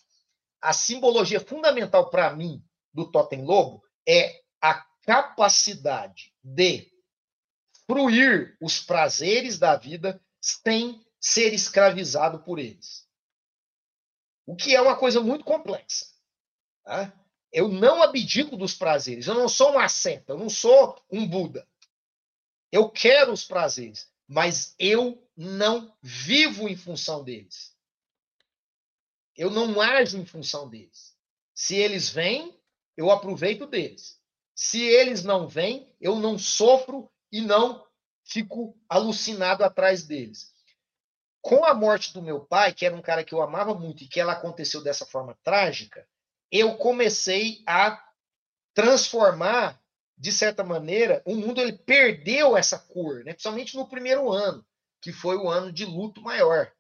A simbologia fundamental para mim do totem lobo é a capacidade de fruir os prazeres da vida sem ser escravizado por eles. O que é uma coisa muito complexa. Tá? Eu não abdico dos prazeres. Eu não sou uma seta, eu não sou um Buda. Eu quero os prazeres, mas eu não vivo em função deles. Eu não ajo em função deles. Se eles vêm, eu aproveito deles. Se eles não vêm, eu não sofro e não fico alucinado atrás deles. Com a morte do meu pai, que era um cara que eu amava muito e que ela aconteceu dessa forma trágica, eu comecei a transformar, de certa maneira, o mundo ele perdeu essa cor, né? principalmente no primeiro ano, que foi o ano de luto maior.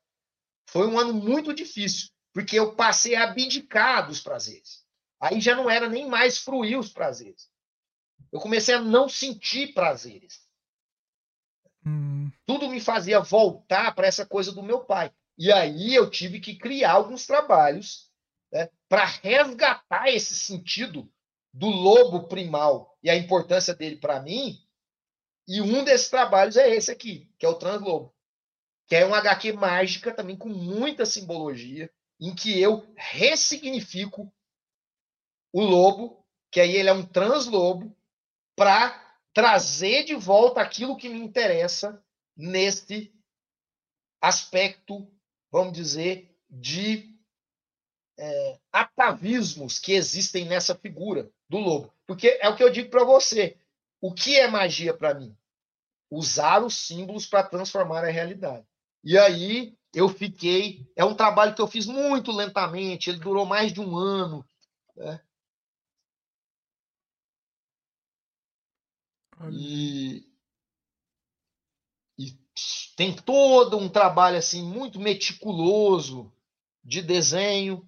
Foi um ano muito difícil, porque eu passei a abdicar dos prazeres. Aí já não era nem mais fruir os prazeres. Eu comecei a não sentir prazeres. Hum. Tudo me fazia voltar para essa coisa do meu pai. E aí eu tive que criar alguns trabalhos para resgatar esse sentido do lobo primal e a importância dele para mim. E um desses trabalhos é esse aqui, que é o Translobo, que é um HQ mágica também com muita simbologia, em que eu ressignifico o lobo, que aí ele é um translobo, para trazer de volta aquilo que me interessa neste aspecto, vamos dizer, de é, atavismos que existem nessa figura do lobo. Porque é o que eu digo para você. O que é magia para mim? Usar os símbolos para transformar a realidade. E aí eu fiquei. É um trabalho que eu fiz muito lentamente, ele durou mais de um ano. Né? E, e tem todo um trabalho assim muito meticuloso de desenho,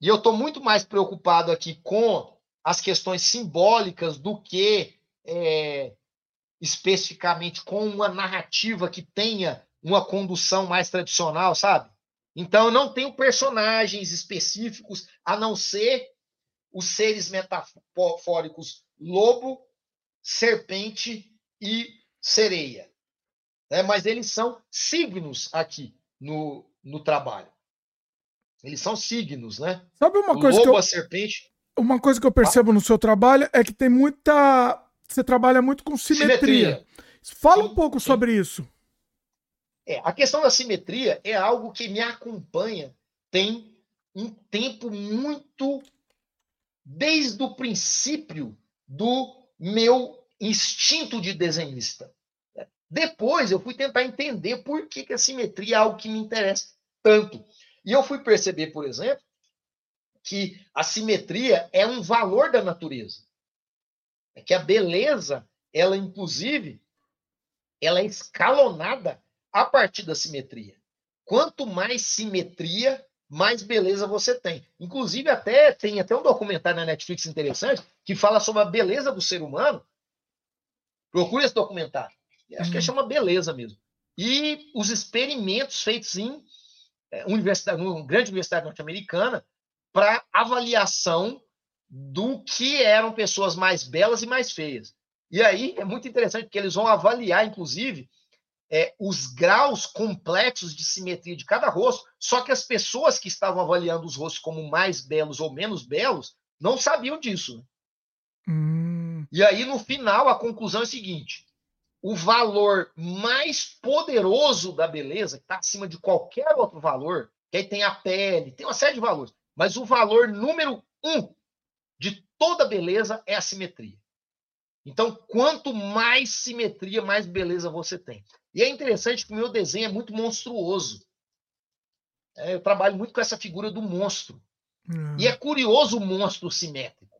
e eu estou muito mais preocupado aqui com as questões simbólicas do que é, especificamente com uma narrativa que tenha uma condução mais tradicional, sabe? Então, eu não tenho personagens específicos, a não ser os seres metafóricos lobo, serpente e sereia. Né? Mas eles são signos aqui no, no trabalho. Eles são signos, né? Sabe uma o coisa lobo, que eu, a serpente. Uma coisa que eu percebo ah. no seu trabalho é que tem muita. Você trabalha muito com simetria. simetria. Fala sim, um pouco sim. sobre isso. É, a questão da simetria é algo que me acompanha tem um tempo muito desde o princípio do meu instinto de desenhista. Depois eu fui tentar entender por que, que a simetria é algo que me interessa tanto. E eu fui perceber, por exemplo, que a simetria é um valor da natureza. É que a beleza, ela inclusive, ela é escalonada a partir da simetria. Quanto mais simetria, mais beleza você tem. Inclusive, até tem até um documentário na Netflix interessante que fala sobre a beleza do ser humano. Procure esse documentário. Acho que uhum. chama Beleza mesmo. E os experimentos feitos em universidade, uma grande universidade norte-americana para avaliação do que eram pessoas mais belas e mais feias. E aí é muito interessante porque eles vão avaliar, inclusive, é, os graus complexos de simetria de cada rosto, só que as pessoas que estavam avaliando os rostos como mais belos ou menos belos não sabiam disso. Né? Hum. E aí, no final, a conclusão é a seguinte: o valor mais poderoso da beleza, que está acima de qualquer outro valor, que aí tem a pele, tem uma série de valores, mas o valor número um de toda beleza é a simetria. Então, quanto mais simetria, mais beleza você tem. E é interessante que o meu desenho é muito monstruoso. É, eu trabalho muito com essa figura do monstro. Hum. E é curioso o monstro simétrico.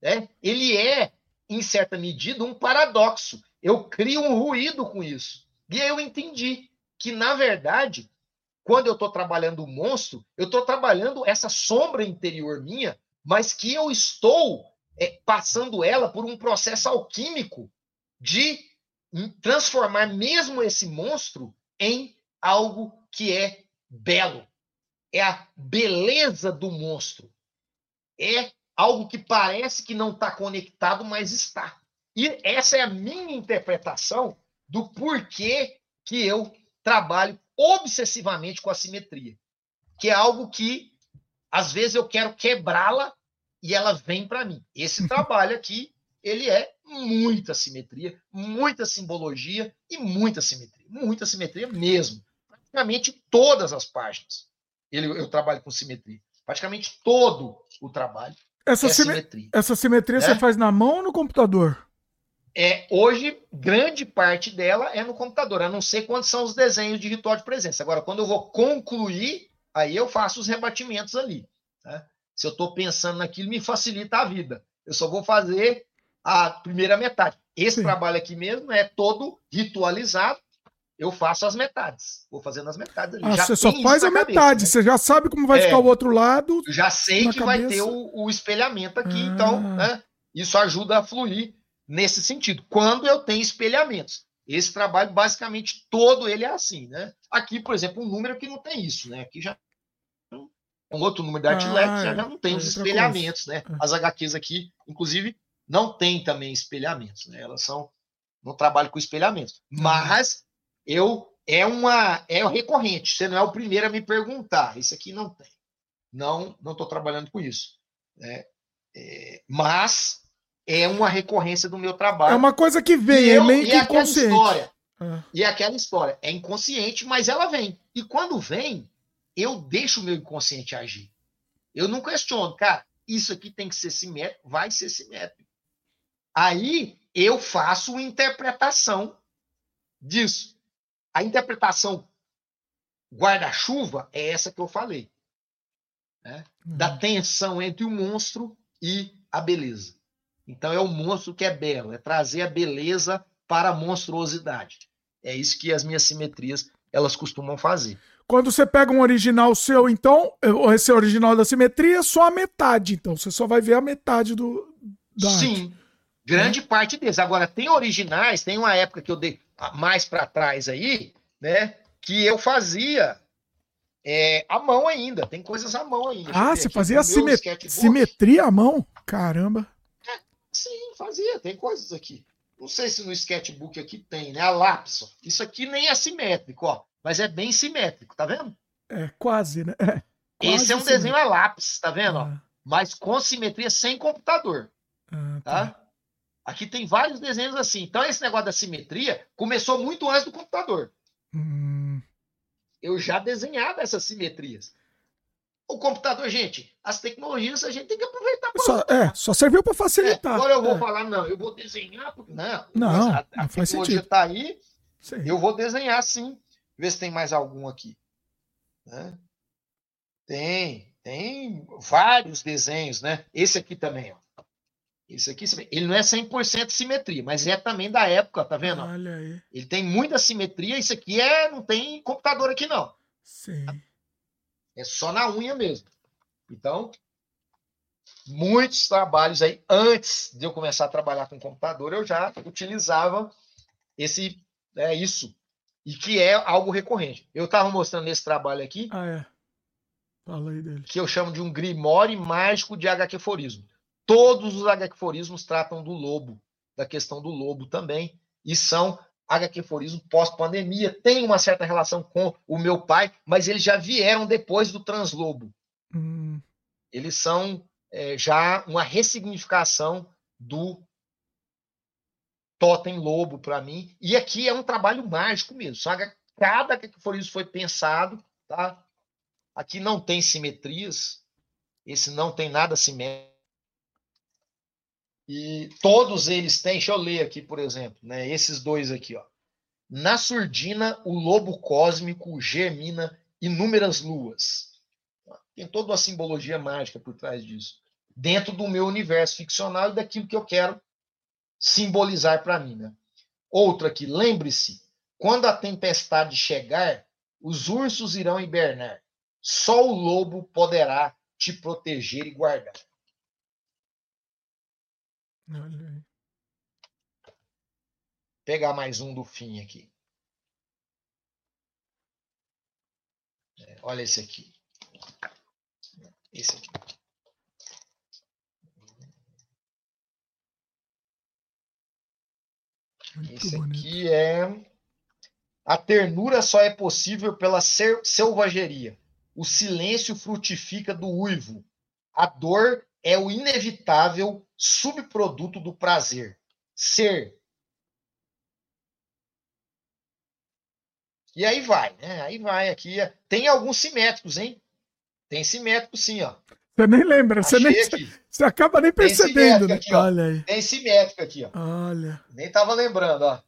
Né? Ele é, em certa medida, um paradoxo. Eu crio um ruído com isso. E aí eu entendi que, na verdade, quando eu estou trabalhando o monstro, eu estou trabalhando essa sombra interior minha, mas que eu estou é, passando ela por um processo alquímico de transformar mesmo esse monstro em algo que é belo. É a beleza do monstro. É algo que parece que não está conectado, mas está. E essa é a minha interpretação do porquê que eu trabalho obsessivamente com a simetria, que é algo que às vezes eu quero quebrá-la e ela vem para mim. Esse trabalho aqui, ele é muita simetria, muita simbologia e muita simetria. Muita simetria mesmo. Praticamente todas as páginas. Ele, eu trabalho com simetria. Praticamente todo o trabalho essa é simetria. Essa simetria né? você faz na mão ou no computador? É, hoje, grande parte dela é no computador, a não ser quando são os desenhos de ritual de presença. Agora, quando eu vou concluir, aí eu faço os rebatimentos ali. Né? Se eu estou pensando naquilo, me facilita a vida. Eu só vou fazer a primeira metade. Esse Sim. trabalho aqui mesmo é todo ritualizado. Eu faço as metades. Vou fazendo as metades ali. Ah, você só faz a cabeça, metade. Né? Você já sabe como vai é, ficar o outro lado. Já sei que cabeça. vai ter o, o espelhamento aqui. Ah. Então, né, isso ajuda a fluir nesse sentido. Quando eu tenho espelhamentos. Esse trabalho, basicamente, todo ele é assim, né? Aqui, por exemplo, um número que não tem isso, né? Aqui já um outro número da Artilex, ah, já, já não tem é os espelhamentos, coisa. né? É. As HQs aqui, inclusive, não tem também espelhamentos, né? Elas são não trabalho com espelhamentos, uhum. mas eu é uma é recorrente. Você não é o primeiro a me perguntar. Isso aqui não tem. Não, não estou trabalhando com isso. Né? É, mas é uma recorrência do meu trabalho. É uma coisa que vem, é meio que inconsciente. História, ah. E é aquela história é inconsciente, mas ela vem. E quando vem, eu deixo o meu inconsciente agir. Eu não questiono, cara, isso aqui tem que ser simétrico, vai ser simétrico. Aí eu faço uma interpretação disso. A interpretação guarda-chuva é essa que eu falei. Né? Uhum. Da tensão entre o monstro e a beleza. Então é o monstro que é belo, é trazer a beleza para a monstruosidade. É isso que as minhas simetrias elas costumam fazer. Quando você pega um original seu, então, esse original da simetria, só a metade. Então, você só vai ver a metade do. Da Sim, arte. grande é. parte deles. Agora, tem originais, tem uma época que eu dei mais para trás aí, né? Que eu fazia é, à mão ainda. Tem coisas à mão ainda. Ah, você fazia simet simetria à mão? Caramba. Fazia. Tem coisas aqui. Não sei se no sketchbook aqui tem, né? A lápis. Ó. Isso aqui nem é simétrico, ó mas é bem simétrico, tá vendo? É, quase, né? É, quase Esse é um simétrico. desenho a lápis, tá vendo? Ah. Mas com simetria sem computador. Ah, tá. tá? Aqui tem vários desenhos assim. Então, esse negócio da simetria começou muito antes do computador. Hum. Eu já desenhava essas simetrias. O computador, gente, as tecnologias a gente tem que aproveitar. Só, é, só serviu para facilitar. É, agora eu vou é. falar, não, eu vou desenhar. Não, não a, a não tecnologia está aí, sim. eu vou desenhar sim. Vê se tem mais algum aqui. Né? Tem, tem vários desenhos, né? Esse aqui também, ó. Esse aqui, ele não é 100% simetria, mas é também da época, tá vendo? Olha aí. Ele tem muita simetria, isso aqui é, não tem computador aqui não. Sim. É só na unha mesmo. Então, muitos trabalhos aí, antes de eu começar a trabalhar com computador, eu já utilizava esse, é isso, e que é algo recorrente. Eu estava mostrando esse trabalho aqui, Ah, é. Fala aí dele. que eu chamo de um grimório mágico de HQforismo. Todos os HQforismos tratam do lobo, da questão do lobo também, e são HQforismo pós-pandemia. Tem uma certa relação com o meu pai, mas eles já vieram depois do translobo. Hum, Eles são é, já uma ressignificação do totem lobo para mim. E aqui é um trabalho mágico mesmo. Sabe? Cada HQforismo foi pensado, tá? Aqui não tem simetrias. Esse não tem nada simétrico. E todos eles têm, deixa eu ler aqui, por exemplo, né? Esses dois aqui, ó. Na surdina, o lobo cósmico germina inúmeras luas. Tem toda uma simbologia mágica por trás disso. Dentro do meu universo ficcional e daquilo que eu quero simbolizar para mim, né? Outro aqui, lembre-se, quando a tempestade chegar, os ursos irão hibernar. Só o lobo poderá te proteger e guardar. Olha aí. pegar mais um do fim aqui. É, olha esse aqui. Esse aqui. Muito Esse bonito. aqui é. A ternura só é possível pela selvageria. O silêncio frutifica do uivo. A dor é o inevitável subproduto do prazer. Ser. E aí vai, né? Aí vai aqui. Tem alguns simétricos, hein? Tem simétrico sim, ó. Você nem lembra, você, Achei nem, aqui. você acaba nem percebendo, né? aqui. Olha aí. Tem simétrico aqui, ó. Olha. Nem tava lembrando, ó.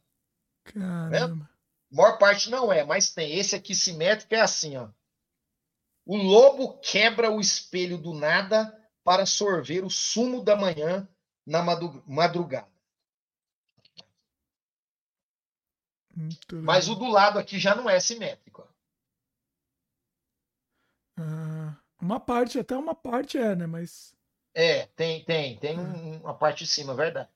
Caramba. A maior parte não é, mas tem. Esse aqui simétrico é assim, ó. O lobo quebra o espelho do nada para sorver o sumo da manhã na madrugada. Mas o do lado aqui já não é simétrico. Ah, uma parte, até uma parte é, né? Mas. É, tem, tem, tem um- uma parte de cima, verdade.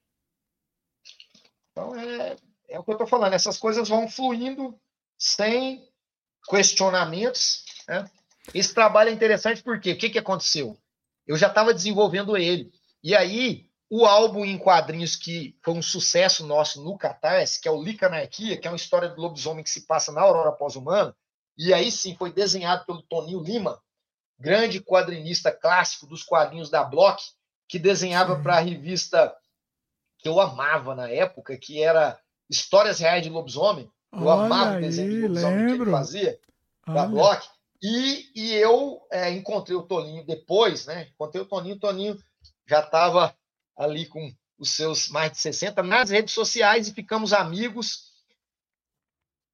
Então é, é o que eu estou falando. Essas coisas vão fluindo sem questionamentos. né? Esse trabalho é interessante porque o que, que aconteceu? Eu já estava desenvolvendo ele. E aí, o álbum em quadrinhos que foi um sucesso nosso no Catarse, que é o Licanarquia, que é uma história do lobisomem que se passa na Aurora Pós-Humana, e aí sim foi desenhado pelo Toninho Lima, grande quadrinista clássico dos quadrinhos da Block, que desenhava para a revista que eu amava na época, que era Histórias Reais de Lobisomem. Eu amava Olha o desenho de aí, lobisomem que ele lembro. fazia da Olha. Block. E, e eu é, encontrei o Toninho depois, né? Encontrei o Toninho, o Toninho já estava ali com os seus mais de 60 nas redes sociais e ficamos amigos.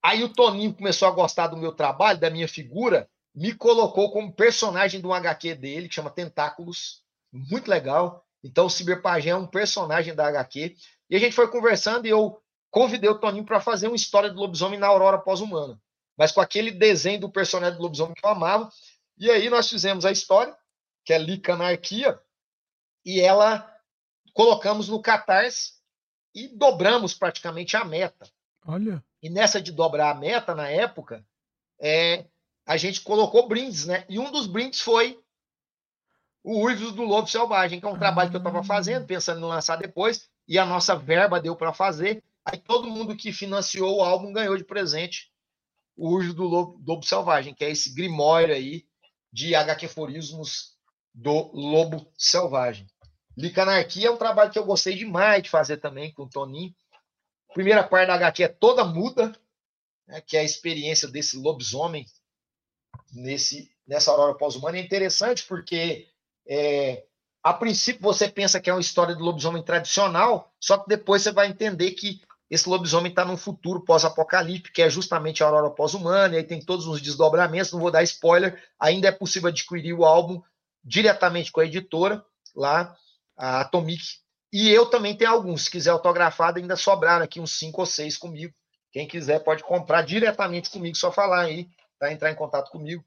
Aí o Toninho começou a gostar do meu trabalho, da minha figura, me colocou como personagem de um HQ dele, que chama Tentáculos. Muito legal. Então o Ciberpagé é um personagem da HQ. E a gente foi conversando e eu convidei o Toninho para fazer uma história do lobisomem na Aurora Pós-Humana mas com aquele desenho do personagem do lobisomem que eu amava. E aí nós fizemos a história, que é Licanarquia, e ela colocamos no Catarse e dobramos praticamente a meta. Olha. E nessa de dobrar a meta, na época, é, a gente colocou brindes, né? E um dos brindes foi o Uivos do Lobo Selvagem, que é um trabalho que eu estava Ah. fazendo, pensando em lançar depois, e a nossa verba deu para fazer. Aí todo mundo que financiou o álbum ganhou de presente o Urso do Lobo, Lobo Selvagem, que é esse grimório aí de HQforismos do Lobo Selvagem. Licanarquia é um trabalho que eu gostei demais de fazer também com o Toninho. A primeira parte da HQ é toda muda, né, que é a experiência desse lobisomem nesse, nessa aurora pós-humana. É interessante porque, é, a princípio, você pensa que é uma história do lobisomem tradicional, só que depois você vai entender que esse lobisomem está num futuro pós-apocalíptico, que é justamente a aurora pós-humana, e aí tem todos os desdobramentos, não vou dar spoiler, ainda é possível adquirir o álbum diretamente com a editora, lá, a Atomic E eu também tenho alguns. Se quiser autografado, ainda sobraram aqui uns cinco ou seis comigo. Quem quiser pode comprar diretamente comigo, só falar aí, tá? Entrar em contato comigo.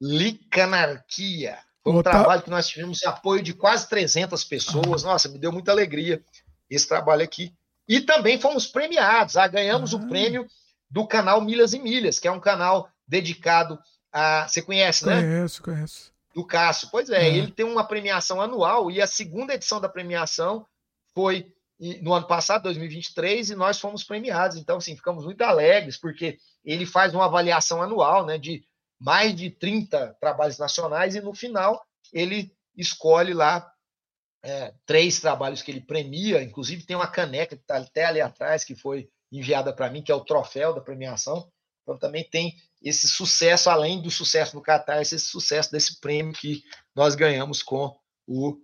Licanarquia. Foi um Outra... trabalho que nós tivemos apoio de quase 300 pessoas. Nossa, me deu muita alegria esse trabalho aqui. E também fomos premiados. Ah, ganhamos ah. o prêmio do canal Milhas e Milhas, que é um canal dedicado a. Você conhece, né? Conheço, conheço. Do Cássio. Pois é, é, ele tem uma premiação anual e a segunda edição da premiação foi no ano passado, 2023, e nós fomos premiados. Então, assim, ficamos muito alegres, porque ele faz uma avaliação anual né, de mais de 30 trabalhos nacionais, e no final ele escolhe lá é, três trabalhos que ele premia, inclusive tem uma caneca que está até ali atrás, que foi enviada para mim, que é o troféu da premiação. Então também tem esse sucesso, além do sucesso no Catar, esse sucesso desse prêmio que nós ganhamos com o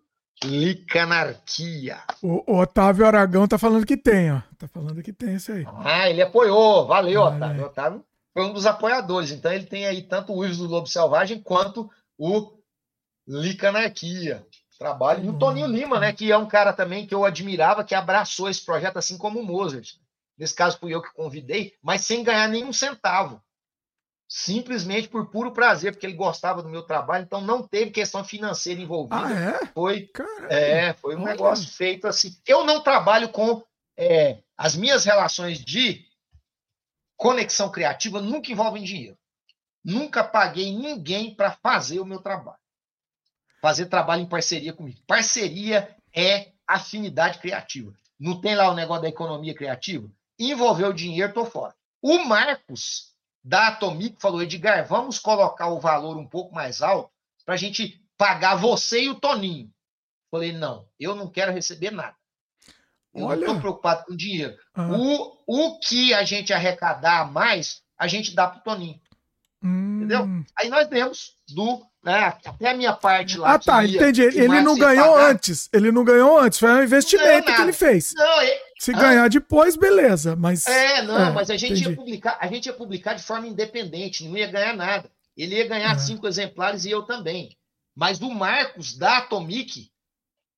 Licanarquia. O, Otávio Aragão tá falando que tem, ó. Tá falando que tem isso aí. Ah, ele apoiou. Valeu, Otávio. Otávio foi um dos apoiadores. Então ele tem aí tanto o Ives do Lobo Selvagem quanto o Licanarquia. Trabalho. E o Toninho Lima, né? Que é um cara também que eu admirava, que abraçou esse projeto, assim como o Mozart. Nesse caso, fui eu que convidei, mas sem ganhar nenhum centavo simplesmente por puro prazer, porque ele gostava do meu trabalho, então não teve questão financeira envolvida. Ah, é? Foi, é, foi um negócio feito assim. Eu não trabalho com é, as minhas relações de conexão criativa nunca envolvem dinheiro. Nunca paguei ninguém para fazer o meu trabalho. Fazer trabalho em parceria comigo. Parceria é afinidade criativa. Não tem lá o negócio da economia criativa? Envolveu dinheiro, tô fora. O Marcos da Atomic falou: Edgar, vamos colocar o valor um pouco mais alto para a gente pagar você e o Toninho. Falei: não, eu não quero receber nada. Eu Olha. não estou preocupado com dinheiro. O, o que a gente arrecadar mais, a gente dá para o Toninho. Hum. Entendeu? Aí nós demos do. Né, até a minha parte lá. Ah, tá, ia, entendi. Ele não ganhou pagar. antes. Ele não ganhou antes. Foi um investimento que ele fez. Não, ele, se ah. ganhar depois, beleza, mas. É, não, é, mas a gente entendi. ia publicar, a gente ia publicar de forma independente, não ia ganhar nada. Ele ia ganhar é. cinco exemplares e eu também. Mas o Marcos da Atomic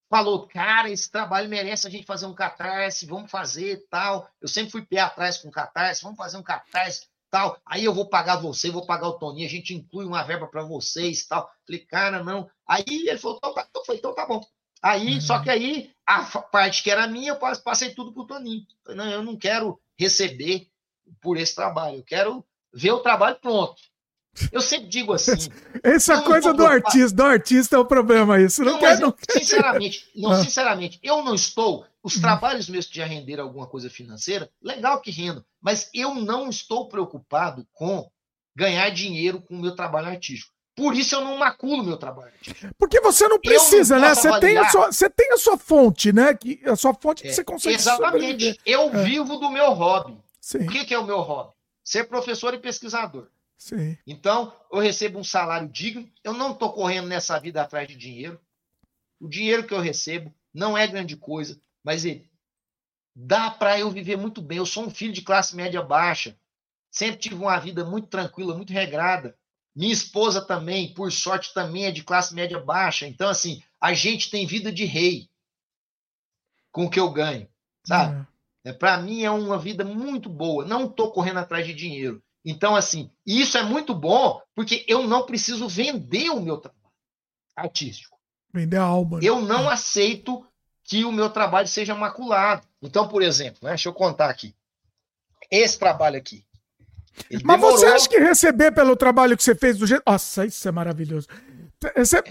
falou: cara, esse trabalho merece a gente fazer um catarse, vamos fazer tal. Eu sempre fui pé atrás com catarse, vamos fazer um catarse tal. Aí eu vou pagar você, vou pagar o Toninho, a gente inclui uma verba para vocês tal. Falei, cara, não. Aí ele falou: então, tá, então, então tá bom. Aí, uhum. só que aí, a parte que era minha, eu passei tudo para o Toninho. Não, eu não quero receber por esse trabalho, eu quero ver o trabalho pronto. Eu sempre digo assim. Essa coisa do artista, do artista é o problema, isso. Não, não quer, não... Sinceramente, não, ah. sinceramente, eu não estou. Os uhum. trabalhos meus que já renderam alguma coisa financeira, legal que renda, mas eu não estou preocupado com ganhar dinheiro com o meu trabalho artístico. Por isso eu não maculo meu trabalho. Porque você não precisa, não né? Você tem, a sua, você tem a sua fonte, né? Que, a sua fonte que é, você consegue Exatamente. Sobreviver. Eu é. vivo do meu hobby. Sim. O que, que é o meu hobby? Ser professor e pesquisador. Sim. Então, eu recebo um salário digno. Eu não estou correndo nessa vida atrás de dinheiro. O dinheiro que eu recebo não é grande coisa, mas ele dá para eu viver muito bem. Eu sou um filho de classe média baixa. Sempre tive uma vida muito tranquila, muito regrada. Minha esposa também, por sorte, também é de classe média baixa. Então, assim, a gente tem vida de rei com o que eu ganho, sabe? É. é Para mim é uma vida muito boa. Não estou correndo atrás de dinheiro. Então, assim, isso é muito bom porque eu não preciso vender o meu trabalho artístico. Vender a alma. Né? Eu não é. aceito que o meu trabalho seja maculado. Então, por exemplo, né, deixa eu contar aqui. Esse trabalho aqui. Mas você acha que receber pelo trabalho que você fez do jeito. Nossa, isso é maravilhoso.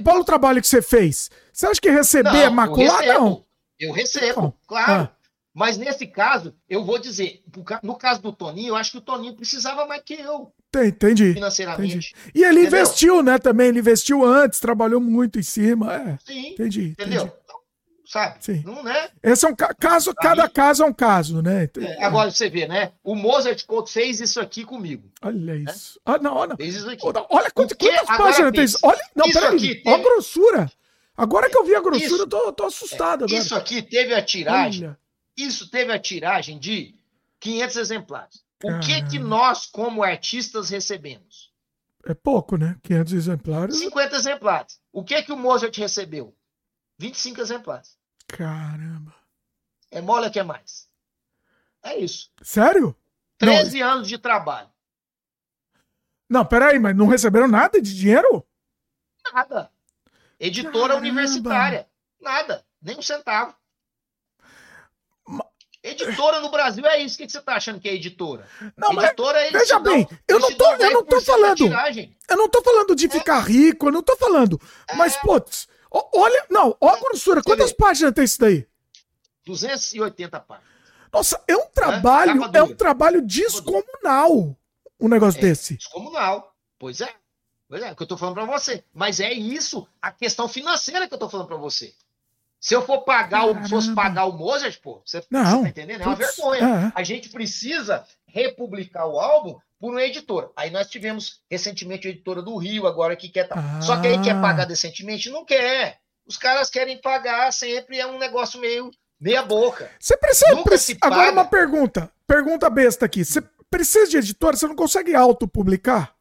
Pelo trabalho que você fez, você acha que receber não, é macular? Eu não. Eu recebo, claro. Ah. Mas nesse caso, eu vou dizer, no caso do Toninho, eu acho que o Toninho precisava mais que eu. Entendi. Financeiramente. Entendi. E ele entendeu? investiu, né, também. Ele investiu antes, trabalhou muito em cima. É. Sim. Entendi. Entendeu? Entendi sabe? Sim. Não, né? Esse é um caso, cada caso é um caso, né? É, agora você vê, né? O Mozart Couto fez isso aqui comigo. Olha né? isso. Né? Ah, não, olha. Fez isso aqui. Olha quantas, quantas páginas tem. Olha, não, peraí. Teve... Olha a grossura. Agora que eu vi a grossura, isso, eu tô, tô assustado agora. Isso aqui teve a tiragem. Olha. Isso teve a tiragem de 500 exemplares. O que que nós, como artistas, recebemos? É pouco, né? 500 exemplares. 50 exemplares. O que que o Mozart recebeu? 25 exemplares. Caramba. É mole que é mais. É isso. Sério? 13 não. anos de trabalho. Não, peraí, mas não receberam nada de dinheiro? Nada. Editora Caramba. universitária. Nada. Nem um centavo. Editora no Brasil é isso. O que você está achando que é editora? Não, editora mas, veja bem, eu não tô, eu não tô falando. Eu não tô falando de é. ficar rico, eu não tô falando. É. Mas, putz, olha, não, olha a grossura. Quantas páginas tem isso daí? 280 páginas. Nossa, é um trabalho, é, é um trabalho descomunal um negócio é, desse. Descomunal. Pois é. Pois é, é o que eu tô falando para você. Mas é isso, a questão financeira que eu tô falando para você. Se eu for pagar, o, fosse pagar o Mozart, pô, você, não, você tá entendendo? É uma putz, vergonha. É. A gente precisa republicar o álbum por uma editora. Aí nós tivemos recentemente a editora do Rio, agora que quer. Ah. Só que aí quer pagar decentemente? Não quer. Os caras querem pagar sempre, é um negócio meio meia boca. Você precisa. precisa agora uma pergunta. Pergunta besta aqui. Você precisa de editora? Você não consegue autopublicar?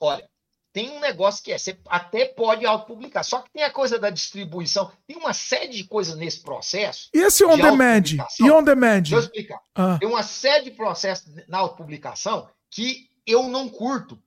Olha, tem um negócio que é, você até pode autopublicar, só que tem a coisa da distribuição, tem uma série de coisas nesse processo. E esse on demand? E on demand? Deixa eu explicar. Ah. Tem uma série de processos na autopublicação que eu não curto.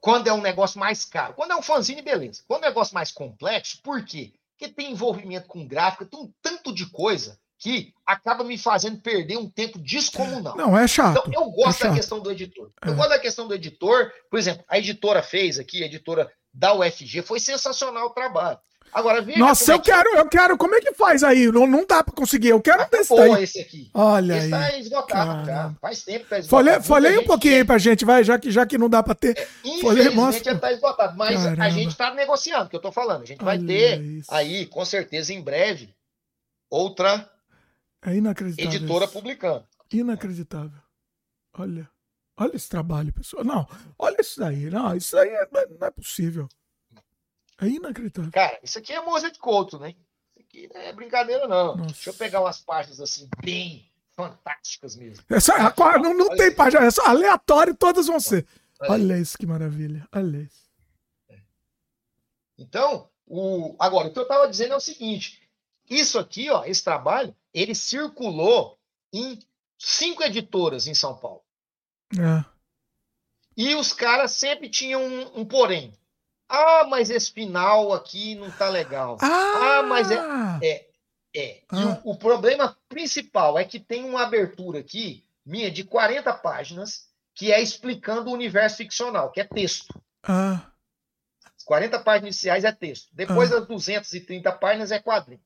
Quando é um negócio mais caro. Quando é um fanzine, beleza. Quando é um negócio mais complexo, por quê? Porque tem envolvimento com gráfica, tem um tanto de coisa que acaba me fazendo perder um tempo descomunal. Não, é chato. Então, eu gosto é da questão do editor. Eu é. gosto da questão do editor. Por exemplo, a editora fez aqui, a editora da UFG, foi sensacional o trabalho. Agora, veja Nossa, eu é que... quero, eu quero. Como é que faz aí? Não, não dá para conseguir. Eu quero Acabou daí. esse aqui. Olha esse aí. tá esgotado já. Faz tempo que tá esgotado. Falei, um pouquinho aí pra gente, vai, já que, já que não dá para ter. É, infelizmente já tá esgotado. Mas Caramba. a gente tá negociando, que eu tô falando. A gente vai Olha ter isso. aí, com certeza, em breve, outra é inacreditável. Editora isso. publicando. Inacreditável. Olha. Olha esse trabalho, pessoal. Não, olha isso daí. Não, isso aí é, não é possível. É inacreditável. Cara, isso aqui é moça de Couto, né? Isso aqui não é brincadeira, não. Nossa. Deixa eu pegar umas páginas assim, bem fantásticas mesmo. Essa, agora, não, não tem página, é só aleatório, todas vão ser. Olha, olha isso que maravilha. Olha isso. Então, o, agora, o que eu estava dizendo é o seguinte: isso aqui, ó, esse trabalho, ele circulou em cinco editoras em São Paulo. É. E os caras sempre tinham um, um, porém. Ah, mas esse final aqui não tá legal. Ah, ah mas é. É. é. Ah. E o, o, problema principal é que tem uma abertura aqui, minha, de 40 páginas, que é explicando o universo ficcional, que é texto. Ah. 40 páginas iniciais é texto. Depois ah. das 230 páginas é quadrinho.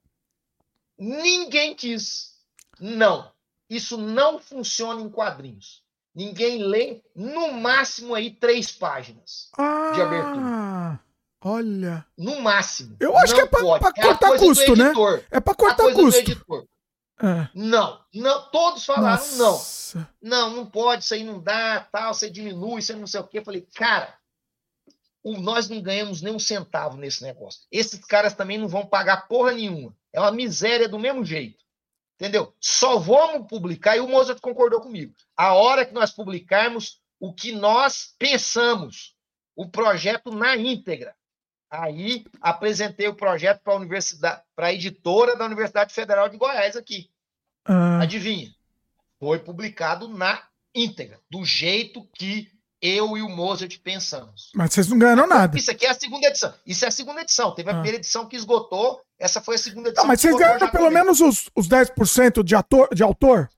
Ninguém quis. Não. Isso não funciona em quadrinhos. Ninguém lê, no máximo, aí três páginas ah, de abertura. Olha. No máximo. Eu acho não que é para é cortar custo, né? É para cortar custo. É. Não, não, todos falaram Nossa. não. Não, não pode, isso aí não dá, tal, você diminui, você não sei o quê. Eu falei, cara, nós não ganhamos nem um centavo nesse negócio. Esses caras também não vão pagar porra nenhuma. É uma miséria do mesmo jeito. Entendeu? Só vamos publicar, e o Mozart concordou comigo. A hora que nós publicarmos o que nós pensamos, o projeto na íntegra. Aí apresentei o projeto para a universidade, para a editora da Universidade Federal de Goiás aqui. Ah. Adivinha? Foi publicado na íntegra, do jeito que eu e o Mozart pensamos. Mas vocês não ganharam nada. Isso aqui é a segunda edição. Isso é a segunda edição. Teve a ah. primeira edição que esgotou, essa foi a segunda edição. Não, mas vocês ganharam pelo menos os, os 10% de, ator, de autor?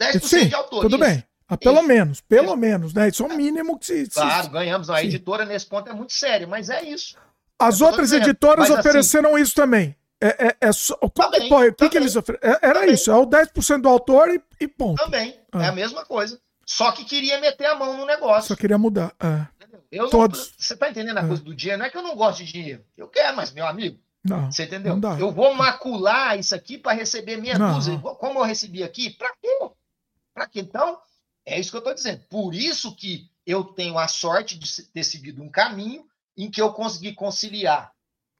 10% Sim, de autor. Tudo isso. bem. Ah, pelo isso. menos, pelo isso. menos, né? Isso é o mínimo que se. Claro, ganhamos. A Sim. editora nesse ponto é muito séria, mas é isso. As outras editoras mas, assim, ofereceram assim, isso também. É, é, é só, qual também, que, o que, que eles ofereceram? É, era também. isso, é o 10% do autor e, e ponto. Também, ah. é a mesma coisa. Só que queria meter a mão no negócio. Só queria mudar. É. Eu Todos. Não, você tá entendendo a é. coisa do dinheiro? Não é que eu não gosto de dinheiro. Eu quero, mas, meu amigo, não, você entendeu? Eu vou macular isso aqui para receber não. dúzia. Como eu recebi aqui, para quê? Para quê? Então, é isso que eu estou dizendo. Por isso que eu tenho a sorte de ter seguido um caminho em que eu consegui conciliar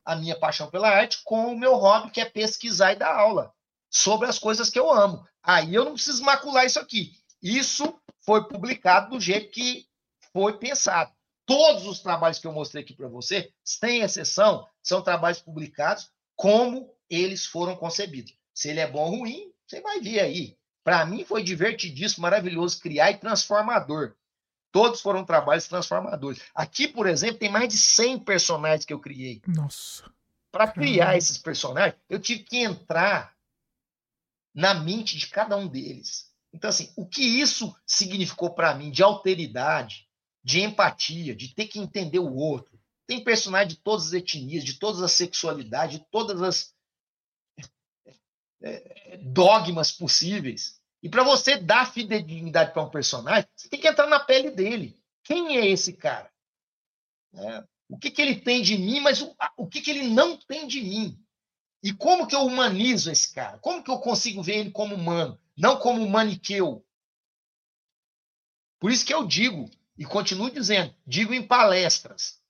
a minha paixão pela arte com o meu hobby, que é pesquisar e dar aula sobre as coisas que eu amo. Aí eu não preciso macular isso aqui. Isso foi publicado do jeito que foi pensado. Todos os trabalhos que eu mostrei aqui para você, sem exceção, são trabalhos publicados como eles foram concebidos. Se ele é bom ou ruim, você vai ver aí. Para mim foi divertidíssimo, maravilhoso criar e transformador. Todos foram trabalhos transformadores. Aqui, por exemplo, tem mais de 100 personagens que eu criei. Nossa. Para criar esses personagens, eu tive que entrar na mente de cada um deles. Então, assim, o que isso significou para mim de alteridade, de empatia, de ter que entender o outro. Tem personagem de todas as etnias, de todas as sexualidades, de todas as é, dogmas possíveis. E para você dar fidelidade para um personagem, você tem que entrar na pele dele. Quem é esse cara? É, o que, que ele tem de mim, mas o, o que, que ele não tem de mim? E como que eu humanizo esse cara? Como que eu consigo ver ele como humano, não como maniqueu? Por isso que eu digo, e continuo dizendo, digo em palestras,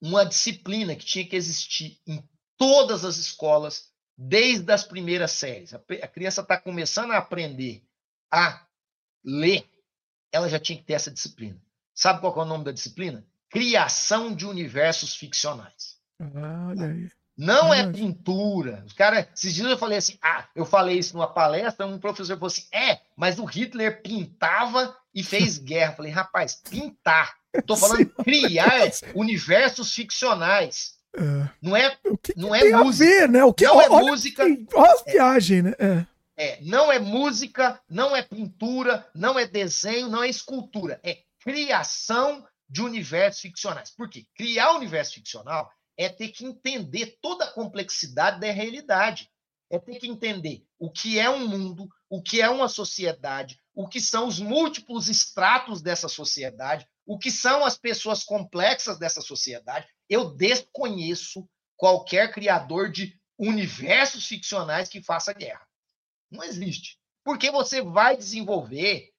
uma disciplina que tinha que existir em todas as escolas, desde as primeiras séries. A criança está começando a aprender a ler, ela já tinha que ter essa disciplina. Sabe qual é o nome da disciplina? Criação de universos ficcionais. Olha aí. Não é pintura. Os caras, esses dias eu falei assim, ah, eu falei isso numa palestra, um professor falou assim, é, mas o Hitler pintava e fez guerra. Eu falei, rapaz, pintar. Estou falando criar universos ficcionais. É. Não é, o que não é música. Ver, né? o que, não é música. Olha a viagem, né? É. é, não é música, não é pintura, não é desenho, não é escultura. É criação de universos ficcionais. Por quê? Criar universo ficcional é ter que entender toda a complexidade da realidade. É ter que entender o que é um mundo, o que é uma sociedade, o que são os múltiplos estratos dessa sociedade, o que são as pessoas complexas dessa sociedade. Eu desconheço qualquer criador de universos ficcionais que faça guerra. Não existe. Porque você vai desenvolver,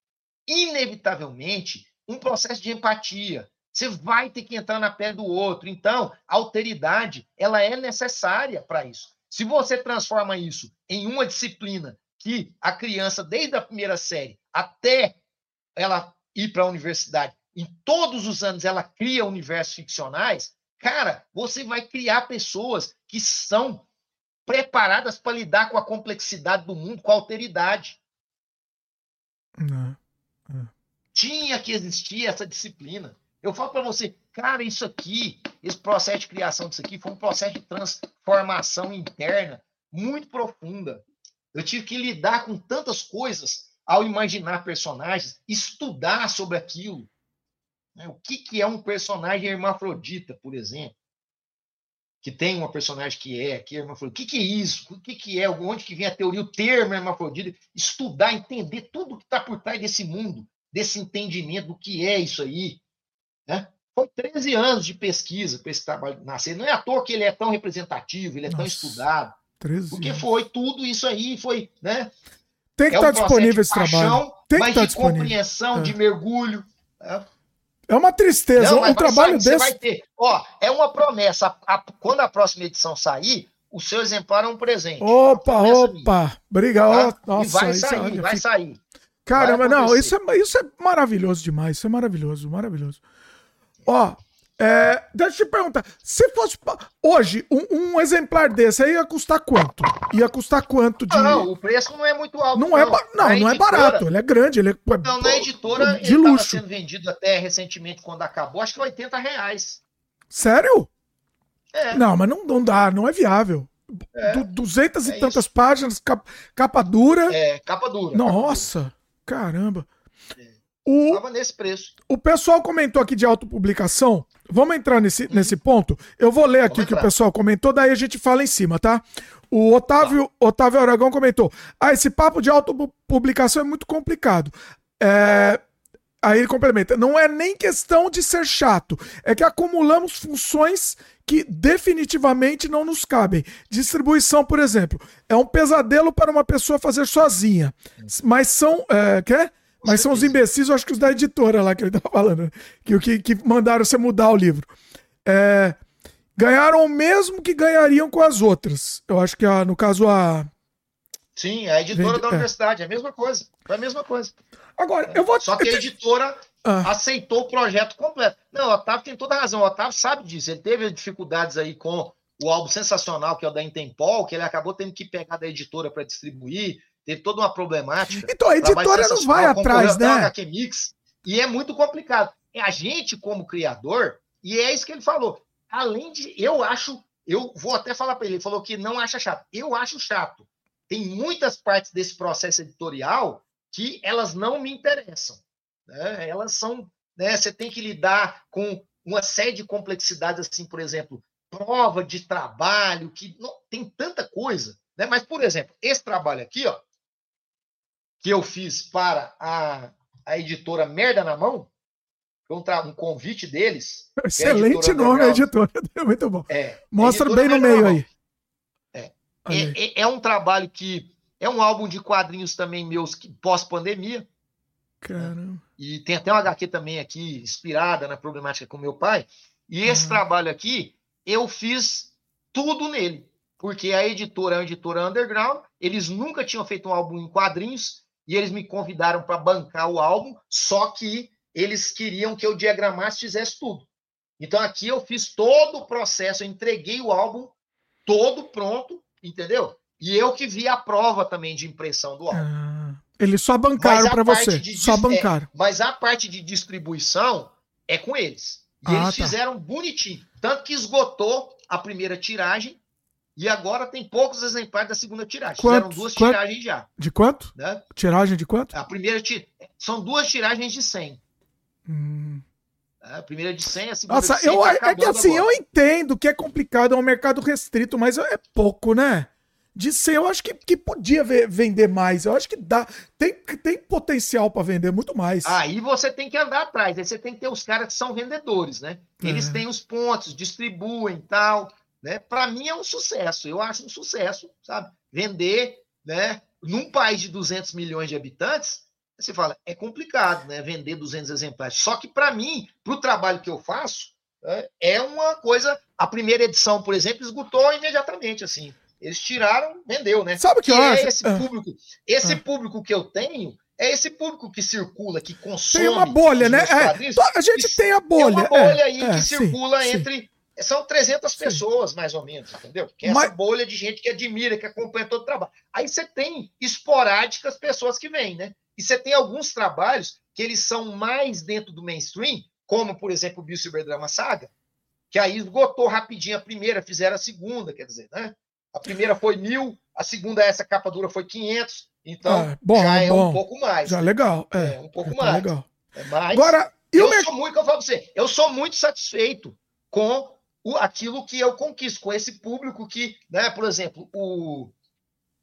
inevitavelmente, um processo de empatia, você vai ter que entrar na pele do outro. Então, a alteridade, ela é necessária para isso. Se você transforma isso em uma disciplina que a criança, desde a primeira série até ela ir para a universidade, em todos os anos ela cria universos ficcionais, cara, você vai criar pessoas que são preparadas para lidar com a complexidade do mundo, com a alteridade. Não. Não. Tinha que existir essa disciplina. Eu falo para você, cara, isso aqui, esse processo de criação disso aqui foi um processo de transformação interna muito profunda. Eu tive que lidar com tantas coisas ao imaginar personagens, estudar sobre aquilo. Né? O que, que é um personagem hermafrodita, por exemplo? Que tem uma personagem que é, que é hermafrodita. O que, que é isso? O que, que é? Onde que vem a teoria, o termo hermafrodita? Estudar, entender tudo que está por trás desse mundo, desse entendimento do que é isso aí. Né? Foi 13 anos de pesquisa para esse trabalho nascer. Não é à toa que ele é tão representativo, ele é Nossa, tão estudado. Porque anos. foi tudo isso aí, foi, né? Tem que é estar um disponível esse paixão, trabalho. Tem que estar de disponível. compreensão, é. de mergulho. É. é uma tristeza. Não, um trabalho sair, desse. Vai ter. Ó, é uma promessa. A, a, quando a próxima edição sair, o seu exemplar é um presente. Opa, opa. Obrigado. Tá? Nossa, e vai sair, vai sair. Caramba, não, isso é, isso é maravilhoso demais. Isso é maravilhoso, maravilhoso. Ó, é, deixa eu te perguntar. Se fosse. Hoje, um, um, exemplar desse aí ia custar quanto? Ia custar quanto de. Não, o preço não é muito alto. Não, é não. é, não, não é barato. Ele é grande. Ele é, não, na editora, de ele luxo. sendo vendido até recentemente, quando acabou, acho que 80 reais. Sério? É. Não, mas não, não dá, não é viável. É, du, duzentas é e tantas isso. páginas, capa, capa, dura. É, capa dura. Nossa, capa dura. caramba. O, Tava nesse preço. O pessoal comentou aqui de autopublicação. Vamos entrar nesse, uhum. nesse ponto? Eu vou ler aqui o que o pessoal comentou, daí a gente fala em cima, tá? O Otávio, tá. Otávio Aragão comentou: Ah, esse papo de autopublicação é muito complicado. É, Aí ele complementa: não é nem questão de ser chato, é que acumulamos funções que definitivamente não nos cabem. Distribuição, por exemplo, é um pesadelo para uma pessoa fazer sozinha. Mas são. É, quer? Mas são os imbecis, eu acho que os da editora lá que ele tava falando, que, que, que mandaram você mudar o livro. É, ganharam o mesmo que ganhariam com as outras. Eu acho que, a, no caso, a. Sim, a editora Vende... da é. universidade, é a mesma coisa. Foi a mesma coisa. Agora, eu vou. Só que a editora ah. aceitou o projeto completo. Não, o Otávio tem toda a razão. O Otávio sabe disso. Ele teve dificuldades aí com o álbum sensacional, que é o da Intempol, que ele acabou tendo que pegar da editora para distribuir, teve toda uma problemática. Então a editora não vai atrás, né? HQ Mix, e é muito complicado. É a gente, como criador, e é isso que ele falou. Além de. Eu acho. Eu vou até falar para ele. Ele falou que não acha chato. Eu acho chato. Tem muitas partes desse processo editorial que elas não me interessam. Né? Elas são. Né, você tem que lidar com uma série de complexidades, assim, por exemplo, prova de trabalho, que não, tem tanta coisa. Né? Mas, por exemplo, esse trabalho aqui, ó, que eu fiz para a, a editora Merda na Mão, um, um convite deles. É Excelente nome, a editora. Muito bom. É, Mostra bem no meio aí. É. É, é, um trabalho que é um álbum de quadrinhos também meus pós-pandemia. Caramba. E tem até uma HQ também aqui, inspirada na problemática com meu pai. E esse trabalho aqui, eu fiz tudo nele. Porque a editora é uma editora underground, eles nunca tinham feito um álbum em quadrinhos, e eles me convidaram para bancar o álbum, só que eles queriam que eu diagramasse e fizesse tudo. Então aqui eu fiz todo o processo, eu entreguei o álbum todo pronto, entendeu? E eu que vi a prova também de impressão do álbum. Ah, eles só bancaram para você, de, só bancaram. É, mas a parte de distribuição é com eles. E ah, eles tá. fizeram bonitinho. Tanto que esgotou a primeira tiragem e agora tem poucos exemplares da segunda tiragem. Quanto, Fizeram duas tiragens já. De quanto? Né? Tiragem de quanto? A primeira são duas tiragens de 100. Hum. É, a primeira de 100, a segunda Nossa, de 100 eu, tá é que assim, agora. eu entendo que é complicado, é um mercado restrito, mas é pouco, né? De 100, eu acho que, que podia vender mais. Eu acho que dá. Tem, tem potencial para vender muito mais. Aí você tem que andar atrás. Aí você tem que ter os caras que são vendedores, né? Eles é. têm os pontos, distribuem tal. Né? Para mim é um sucesso. Eu acho um sucesso, sabe? Vender, né? Num país de 200 milhões de habitantes, você fala, é complicado, né? Vender 200 exemplares. Só que para mim, para o trabalho que eu faço, né, é uma coisa. A primeira edição, por exemplo, esgotou imediatamente, assim. Eles tiraram, vendeu, né? Sabe o que, que eu é acho? esse ah. público. Esse ah. público que eu tenho é esse público que circula, que consome. Tem uma bolha, né? É, a gente tem a bolha. Tem uma bolha é, aí que sim, circula sim. entre são 300 pessoas, mais ou menos, entendeu? Que é Mas... essa bolha de gente que admira, que acompanha todo o trabalho. Aí você tem esporádicas pessoas que vêm, né? E você tem alguns trabalhos que eles são mais dentro do mainstream, como, por exemplo, o Bill Drama Saga, que aí esgotou rapidinho a primeira, fizeram a segunda, quer dizer, né? A primeira foi mil, a segunda, essa capa dura, foi 500, então ah, bom, já é bom. um pouco mais. Já né? legal, é, é um pouco tá mais. Legal. É mais. Agora, eu, eu sou muito, eu falo pra você, eu sou muito satisfeito com o, aquilo que eu conquisto, com esse público que, né, por exemplo, o,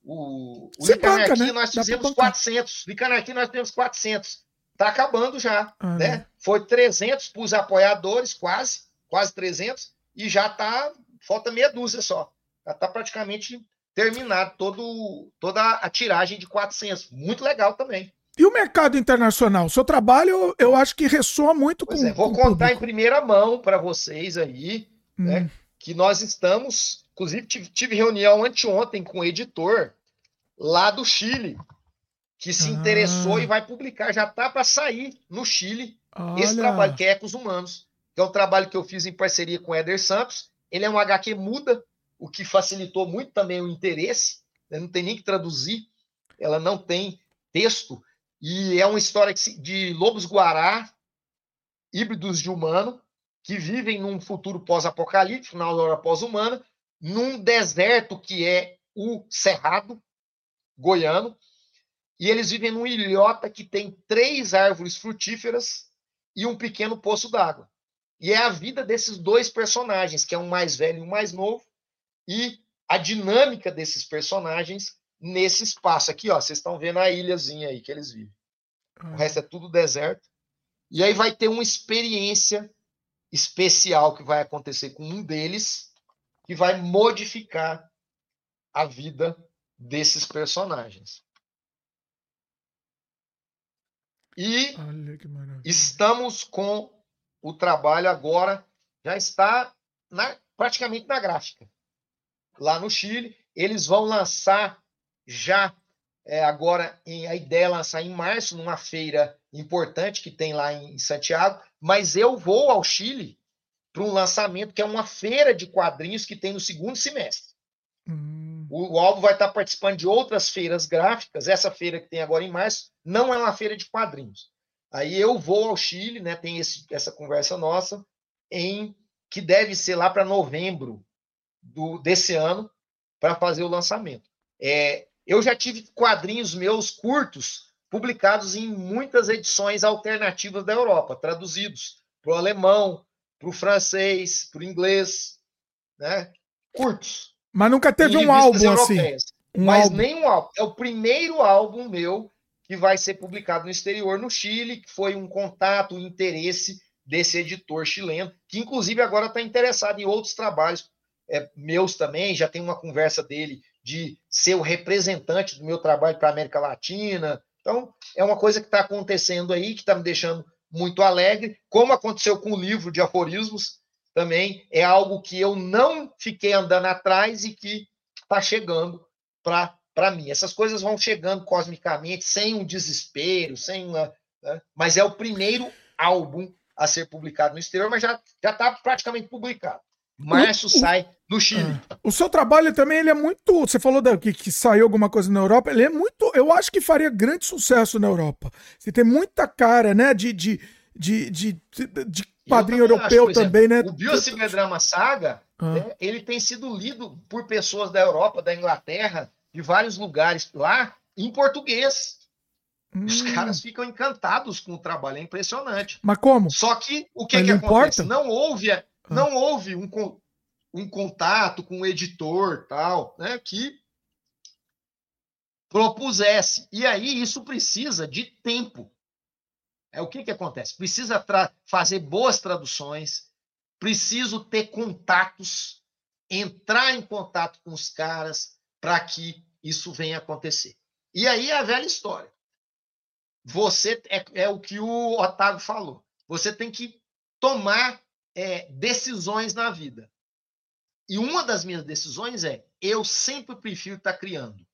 o, o Licanarquia né? nós fizemos 400, Licanarquia nós temos 400, está acabando já, ah, né? né? Foi 300 para os apoiadores, quase, quase 300, e já está, falta meia dúzia só, já está praticamente terminado todo, toda a tiragem de 400, muito legal também. E o mercado internacional? O seu trabalho, eu acho que ressoa muito pois com. É, vou com contar em primeira mão para vocês aí né? Hum. Que nós estamos, inclusive tive, tive, reunião anteontem com o editor lá do Chile, que se ah. interessou e vai publicar, já está para sair no Chile Olha. esse trabalho, que é Ecos Humanos, que é um trabalho que eu fiz em parceria com o Éder Santos. Ele é um HQ muda, o que facilitou muito também o interesse, né? não tem nem que traduzir, ela não tem texto, e é uma história de lobos guará, híbridos de humano, que vivem num futuro pós-apocalíptico, na hora pós-humana, num deserto que é o Cerrado goiano, e eles vivem num ilhota que tem três árvores frutíferas e um pequeno poço d'água. E é a vida desses dois personagens, que é um mais velho e um mais novo, e a dinâmica desses personagens nesse espaço aqui, ó, vocês estão vendo a ilhazinha aí que eles vivem. O resto é tudo deserto. E aí vai ter uma experiência especial que vai acontecer com um deles, que vai modificar a vida desses personagens. E estamos com o trabalho agora, já está na, praticamente na gráfica. Lá no Chile, eles vão lançar já é, agora, em, a ideia é lançar em março, numa feira importante que tem lá em Santiago, mas eu vou ao Chile para um lançamento que é uma feira de quadrinhos que tem no segundo semestre. Hum. O, o, álbum vai estar participando de outras feiras gráficas. Essa feira que tem agora em março não é uma feira de quadrinhos. Aí eu vou ao Chile, né? Tem esse, essa conversa nossa em que deve ser lá para novembro do, desse ano para fazer o lançamento. É, eu já tive quadrinhos meus curtos publicados em muitas edições alternativas da Europa, traduzidos para o alemão, para o francês, para o inglês, né? Curtos. Mas nunca teve um álbum assim. Um Mas álbum. nenhum álbum. É o primeiro álbum meu que vai ser publicado no exterior, no Chile, que foi um contato, um interesse desse editor chileno, que inclusive agora está interessado em outros trabalhos é, meus também. Já tem uma conversa dele de ser o representante do meu trabalho para a América Latina. Então, é uma coisa que está acontecendo aí, que está me deixando muito alegre, como aconteceu com o livro de aforismos, também é algo que eu não fiquei andando atrás e que está chegando para mim. Essas coisas vão chegando cosmicamente, sem um desespero, sem uma. Né? Mas é o primeiro álbum a ser publicado no exterior, mas já está praticamente publicado. Março o, sai no Chile. É. O seu trabalho também ele é muito. Você falou da, que, que saiu alguma coisa na Europa. Ele é muito. Eu acho que faria grande sucesso na Europa. Você tem muita cara, né? De, de, de, de, de quadrinho europeu acho, também, exemplo, né? O Biociberdrama Saga, ah. né, ele tem sido lido por pessoas da Europa, da Inglaterra, de vários lugares lá, em português. Hum. Os caras ficam encantados com o trabalho, é impressionante. Mas como? Só que o que, que acontece? Importa? Não houve não houve um, um contato com o editor tal, né, que propusesse. E aí isso precisa de tempo. É o que, que acontece? Precisa fazer boas traduções, preciso ter contatos, entrar em contato com os caras para que isso venha acontecer. E aí é a velha história. Você é, é o que o Otávio falou. Você tem que tomar é, decisões na vida. E uma das minhas decisões é: eu sempre prefiro estar tá criando.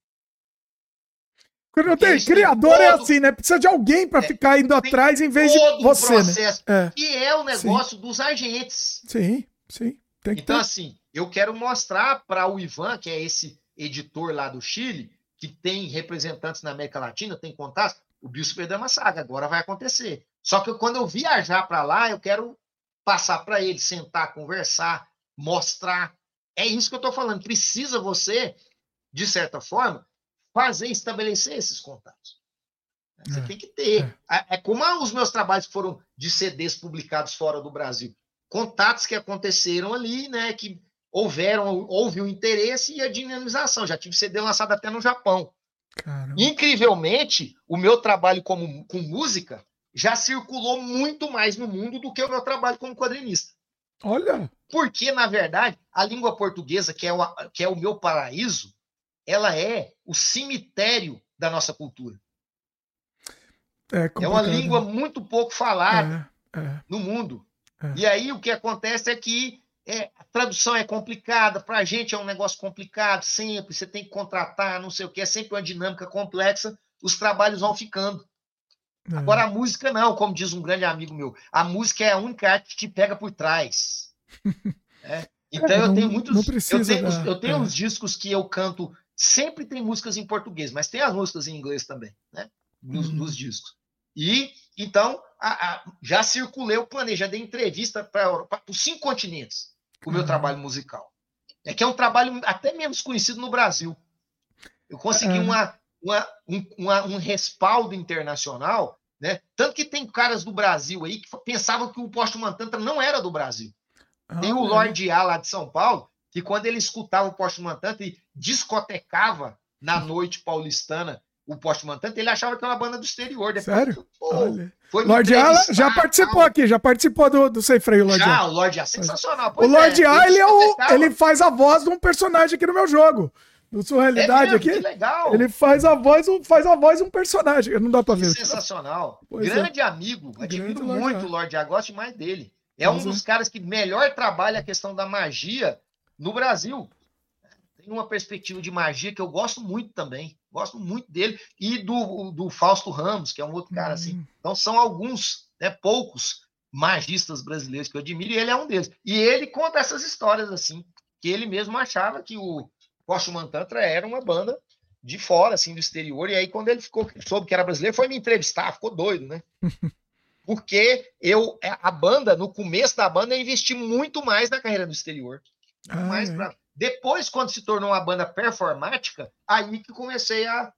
Tem, criador é todo, é assim, né? Precisa de alguém para é, ficar indo atrás em vez de você. Né? processo, né? é. E é o negócio sim. dos agentes. Sim, sim. então, ter. assim, eu quero mostrar para o Ivan, que é esse editor lá do Chile, que tem representantes na América Latina, tem contatos, o Bispo perdeu uma saga, agora vai acontecer. Só que quando eu viajar para lá, eu quero passar para ele, sentar, conversar, mostrar. É isso que eu estou falando. Precisa você, de certa forma, fazer, estabelecer esses contatos. Você é, tem que ter. É. é como os meus trabalhos foram de CDs publicados fora do Brasil. Contatos que aconteceram ali, né? Que houveram, houve o interesse e a dinamização. Já tive CD lançado até no Japão. Caramba. Incrivelmente, o meu trabalho como, com música já circulou muito mais no mundo do que o meu trabalho como quadrinista. Olha! Porque, na verdade, a língua portuguesa, que é o, que é o meu paraíso, ela é o cemitério da nossa cultura. É, é uma língua muito pouco falada é, é, no mundo. É. E aí o que acontece é que é, a tradução é complicada, para a gente é um negócio complicado, sempre, você tem que contratar, não sei o que, é sempre uma dinâmica complexa, os trabalhos vão ficando. É. Agora a música não, como diz um grande amigo meu, a música é a única arte que te pega por trás. é. Então é, eu tenho muitos. eu tenho, eu tenho é. uns discos que eu canto. Sempre tem músicas em português, mas tem as músicas em inglês também, né? Nos, uhum. nos discos. E então a, a, já circulei o planeta, já dei entrevista para os cinco continentes o meu uhum. trabalho musical. É que é um trabalho até menos conhecido no Brasil. Eu consegui uma, uma, um, uma, um respaldo internacional, né? Tanto que tem caras do Brasil aí que pensavam que o Posto Mantantra não era do Brasil. Ah, tem o Lorde A lá de São Paulo, que quando ele escutava o Posto Mantantra e discotecava na noite paulistana o Posto Mantantra, ele achava que era uma banda do exterior. Depois, Sério? Pô, foi Lorde A já participou aqui, já participou do, do Sem Freio, Lorde Já, o Lorde A, sensacional. Pois o Lorde é, A, ele, é o, ele faz a voz de um personagem aqui no meu jogo do Surrealidade é aqui. Que legal. Ele faz a voz, faz a voz um personagem. Não dá pra ver. Sensacional. Pois é. Grande é. amigo. Admiro Grande muito o Lorde A. Gosto mais dele. É um dos caras que melhor trabalha a questão da magia no Brasil. Tem uma perspectiva de magia que eu gosto muito também. Gosto muito dele. E do, do Fausto Ramos, que é um outro cara assim. hum. assim. Então são alguns, né, poucos, magistas brasileiros que eu admiro, e ele é um deles. E ele conta essas histórias assim, que ele mesmo achava que o Postman Tantra era uma banda de fora, assim, do exterior, e aí quando ele ficou, soube que era brasileiro, foi me entrevistar, ficou doido, né? Porque eu, é, a banda, no começo da banda, eu investi muito mais na carreira do exterior. Ah, mais é. pra... Depois, quando se tornou uma banda performática, aí que comecei a,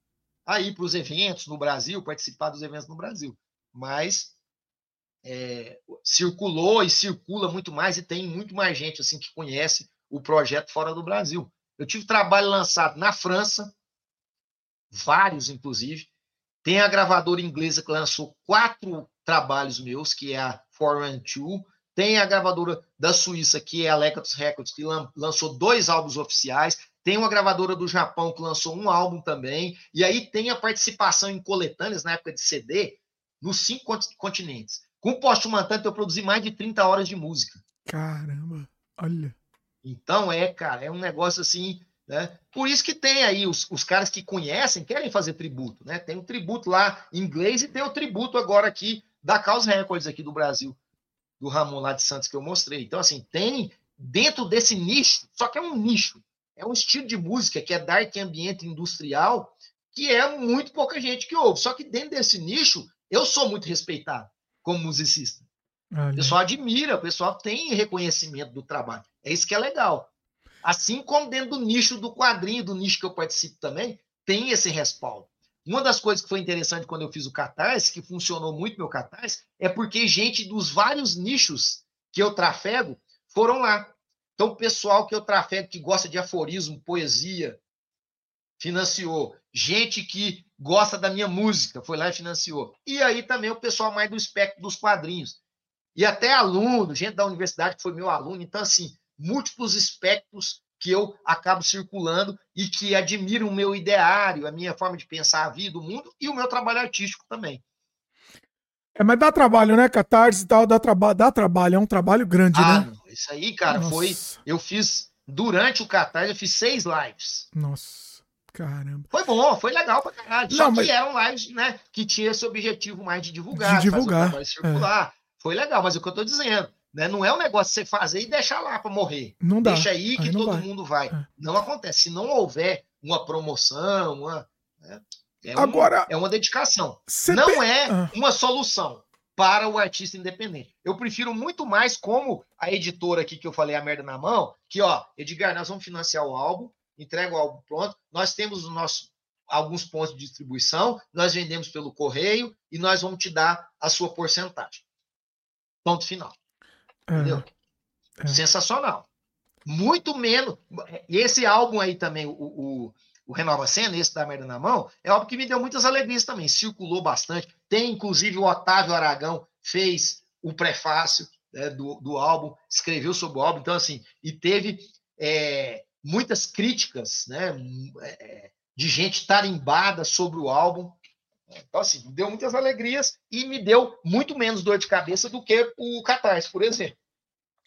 a ir para os eventos no Brasil, participar dos eventos no Brasil. Mas é, circulou e circula muito mais e tem muito mais gente assim que conhece o projeto fora do Brasil. Eu tive trabalho lançado na França, vários inclusive. Tem a gravadora inglesa que lançou quatro trabalhos meus, que é a Foreign Two. Tem a gravadora da Suíça, que é a Legatus Records, que lançou dois álbuns oficiais. Tem uma gravadora do Japão que lançou um álbum também. E aí tem a participação em coletâneas na época de CD nos cinco continentes. Com o Post Mantante eu produzi mais de 30 horas de música. Caramba, olha. Então é, cara, é um negócio assim, né? Por isso que tem aí os, os caras que conhecem, querem fazer tributo, né? Tem um tributo lá em inglês e tem o tributo agora aqui da Caos Records aqui do Brasil, do Ramon lá de Santos que eu mostrei. Então, assim, tem dentro desse nicho, só que é um nicho, é um estilo de música que é dark ambiente industrial, que é muito pouca gente que ouve. Só que dentro desse nicho, eu sou muito respeitado como musicista. Olha. O pessoal admira, o pessoal tem reconhecimento do trabalho. É isso que é legal. Assim como dentro do nicho do quadrinho, do nicho que eu participo também, tem esse respaldo. Uma das coisas que foi interessante quando eu fiz o Catarse, que funcionou muito meu Catarse, é porque gente dos vários nichos que eu trafego foram lá. Então, o pessoal que eu trafego, que gosta de aforismo, poesia, financiou. Gente que gosta da minha música, foi lá e financiou. E aí também o pessoal mais do espectro dos quadrinhos. E até aluno, gente da universidade que foi meu aluno. Então, assim, múltiplos espectros que eu acabo circulando e que admiram o meu ideário, a minha forma de pensar a vida, o mundo e o meu trabalho artístico também. É, mas dá trabalho, né? Catarse e tal, dá, traba dá trabalho, é um trabalho grande, ah, né? Não, isso aí, cara, Nossa. foi. Eu fiz, durante o Catarse, eu fiz seis lives. Nossa, caramba. Foi bom, foi legal pra caralho. Não, Só mas... que eram lives, né, que tinha esse objetivo mais de divulgar, de divulgar. Fazer circular. É. Foi legal, mas é o que eu tô dizendo. Né? Não é um negócio você fazer e deixar lá para morrer. Não dá. Deixa aí que aí todo vai. mundo vai. É. Não acontece. Se não houver uma promoção, uma, né? é, um, Agora, é uma dedicação. Não é ah. uma solução para o artista independente. Eu prefiro muito mais como a editora aqui que eu falei a merda na mão, que ó, Edgar, nós vamos financiar o álbum, entrega o álbum pronto, nós temos o nosso alguns pontos de distribuição, nós vendemos pelo correio e nós vamos te dar a sua porcentagem. Ponto final. Entendeu? É. Sensacional. Muito menos. E esse álbum aí também, o, o, o Renova Cena, esse da Merda na Mão, é algo que me deu muitas alegrias também. Circulou bastante. Tem, inclusive, o Otávio Aragão fez o prefácio né, do, do álbum, escreveu sobre o álbum. Então, assim, e teve é, muitas críticas né, é, de gente tarimbada sobre o álbum. Então, assim, me deu muitas alegrias e me deu muito menos dor de cabeça do que o Catarse, por exemplo.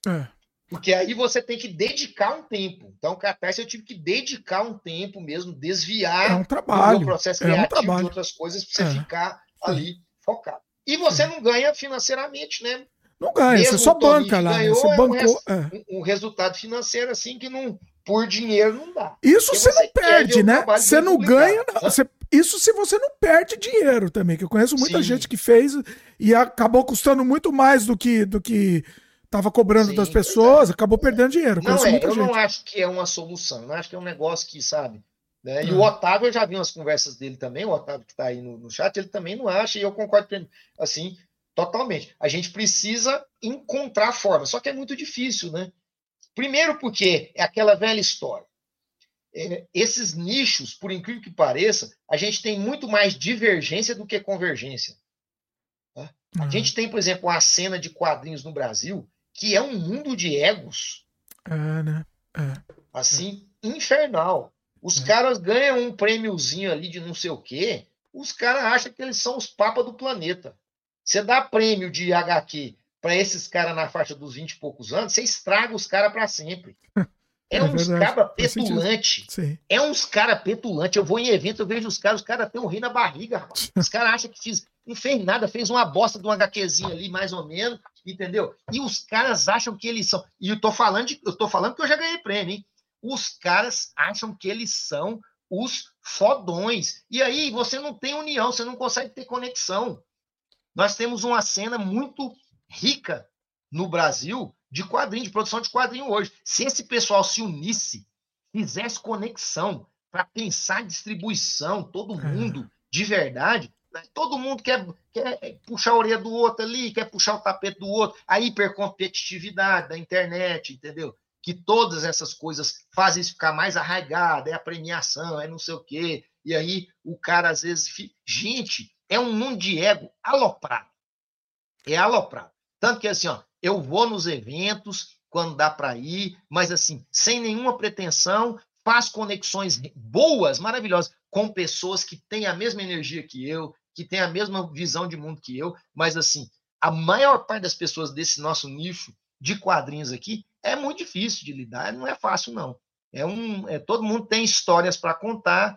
É. Porque aí você tem que dedicar um tempo. Então, o Catarse eu tive que dedicar um tempo mesmo, desviar é um trabalho, o processo criativo é um de outras coisas para você é. ficar ali focado. E você não ganha financeiramente, né? Não ganha, mesmo você só banca lá. Ganhou, você é bancou, um, res, um, resultado financeiro assim que não por dinheiro não dá. Isso você, você não perde, né? Você não ganha, você isso se você não perde dinheiro também, que eu conheço muita Sim. gente que fez e acabou custando muito mais do que do que estava cobrando Sim, das pessoas, acabou perdendo dinheiro. Não é, eu gente. não acho que é uma solução, eu acho que é um negócio que, sabe, né? E o Otávio, eu já vi umas conversas dele também, o Otávio que está aí no, no, chat, ele também não acha, e eu concordo com ele, assim, totalmente. A gente precisa encontrar forma, só que é muito difícil, né? Primeiro porque é aquela velha história é, esses nichos, por incrível que pareça, a gente tem muito mais divergência do que convergência. Tá? Uhum. A gente tem, por exemplo, a cena de quadrinhos no Brasil, que é um mundo de egos. É, né? É. Assim, infernal. Os é. caras ganham um prêmiozinho ali de não sei o quê, os caras acham que eles são os papas do planeta. Você dá prêmio de HQ para esses caras na faixa dos 20 e poucos anos, você estraga os caras para sempre. É, é uns cara petulante. É uns cara petulante. Eu vou em evento, eu vejo os caras, os caras têm um rio na barriga, rapaz. Os caras acham que fiz. não fez nada, fez uma bosta de um HQzinho ali, mais ou menos, entendeu? E os caras acham que eles são. E eu tô falando, de, eu tô falando que eu já ganhei prêmio, hein? Os caras acham que eles são os fodões. E aí você não tem união, você não consegue ter conexão. Nós temos uma cena muito rica no Brasil de quadrinho, de produção de quadrinho hoje. Se esse pessoal se unisse, fizesse conexão para pensar distribuição, todo é. mundo de verdade, né? todo mundo quer, quer puxar a orelha do outro ali, quer puxar o tapete do outro, a hipercompetitividade da internet, entendeu? Que todas essas coisas fazem isso ficar mais arraigado, é a premiação, é não sei o quê. E aí o cara às vezes. Fica... Gente, é um mundo de ego aloprado. É aloprado. Tanto que assim, ó, eu vou nos eventos quando dá para ir, mas assim, sem nenhuma pretensão, faz conexões boas, maravilhosas, com pessoas que têm a mesma energia que eu, que têm a mesma visão de mundo que eu, mas assim, a maior parte das pessoas desse nosso nicho de quadrinhos aqui é muito difícil de lidar, não é fácil não. É um, é, todo mundo tem histórias para contar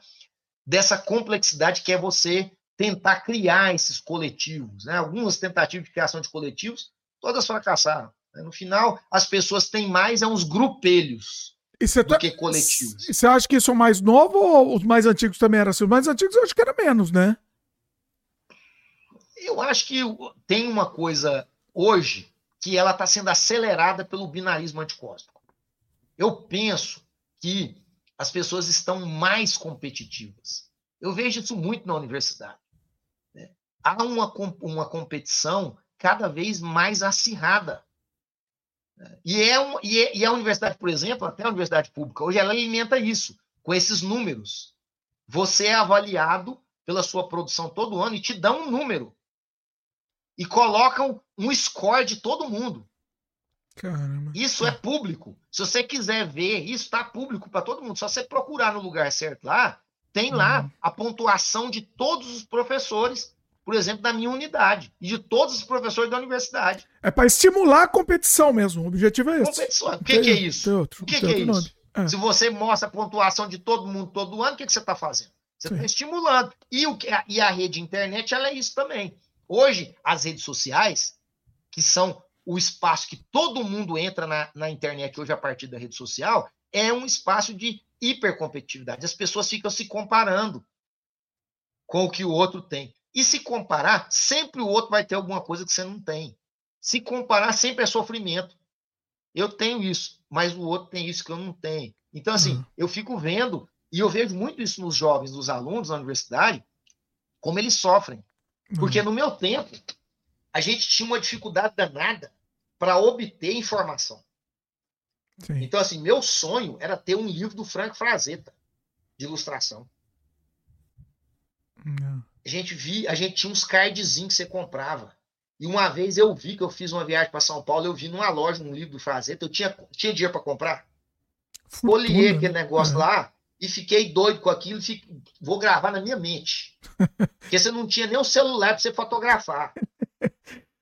dessa complexidade que é você tentar criar esses coletivos, né? Algumas tentativas de criação de coletivos, todas fracassaram. Né? No final, as pessoas têm mais é uns grupelhos do tá, que coletivos. Você acha que isso é mais novo ou os mais antigos também eram assim? Os mais antigos eu acho que era menos, né? Eu acho que tem uma coisa hoje que ela está sendo acelerada pelo binarismo anticósmico. Eu penso que as pessoas estão mais competitivas. Eu vejo isso muito na universidade. Né? Há uma, uma competição cada vez mais acirrada. E, é um, e, é, e a universidade, por exemplo, até a universidade pública, hoje ela alimenta isso, com esses números. Você é avaliado pela sua produção todo ano e te dão um número. E colocam um score de todo mundo. Caramba. Isso é público. Se você quiser ver, isso está público para todo mundo. Só você procurar no lugar certo lá, tem lá uhum. a pontuação de todos os professores por exemplo, da minha unidade e de todos os professores da universidade. É para estimular a competição mesmo. O objetivo é esse. Competição. O que, que é isso? Outro, o que, que é isso? É. Se você mostra a pontuação de todo mundo todo ano, o que, que você está fazendo? Você está estimulando. E, o, e a rede internet ela é isso também. Hoje, as redes sociais, que são o espaço que todo mundo entra na, na internet hoje a partir da rede social, é um espaço de hipercompetitividade. As pessoas ficam se comparando com o que o outro tem. E se comparar, sempre o outro vai ter alguma coisa que você não tem. Se comparar, sempre é sofrimento. Eu tenho isso, mas o outro tem isso que eu não tenho. Então, assim, uhum. eu fico vendo, e eu vejo muito isso nos jovens, nos alunos da universidade, como eles sofrem. Porque uhum. no meu tempo, a gente tinha uma dificuldade danada para obter informação. Sim. Então, assim, meu sonho era ter um livro do Frank Frazetta, de ilustração. Uhum a gente via, a gente tinha uns cardzinhos que você comprava. E uma vez eu vi que eu fiz uma viagem para São Paulo, eu vi numa loja um livro do Fazenda, eu tinha, tinha dinheiro para comprar. Folhei aquele né? negócio é. lá e fiquei doido com aquilo, fico, vou gravar na minha mente. Porque você não tinha nem o celular para você fotografar.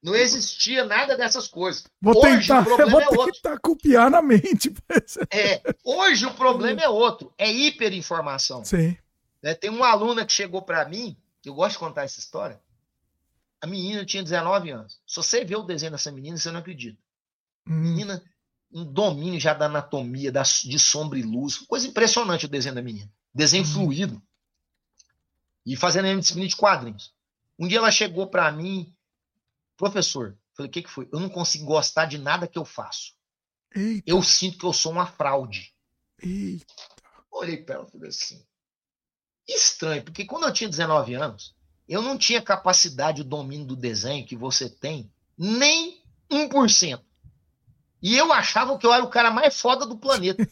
Não existia nada dessas coisas. Vou hoje tentar, o problema vou é outro. tentar copiar na mente. É, hoje o problema é outro, é hiperinformação. Sim. Né, tem uma aluna que chegou para mim eu gosto de contar essa história. A menina tinha 19 anos. Se você vê o desenho dessa menina, você não acredita. Hum. Menina, um domínio já da anatomia, da, de sombra e luz. Coisa impressionante o desenho da menina. Desenho hum. fluido. E fazendo a disciplina de quadrinhos. Um dia ela chegou para mim, professor, falei, o que, que foi? Eu não consigo gostar de nada que eu faço. Eita. Eu sinto que eu sou uma fraude. Eita. Olhei para ela e falei assim, estranho, porque quando eu tinha 19 anos, eu não tinha capacidade, o domínio do desenho que você tem, nem 1%. E eu achava que eu era o cara mais foda do planeta.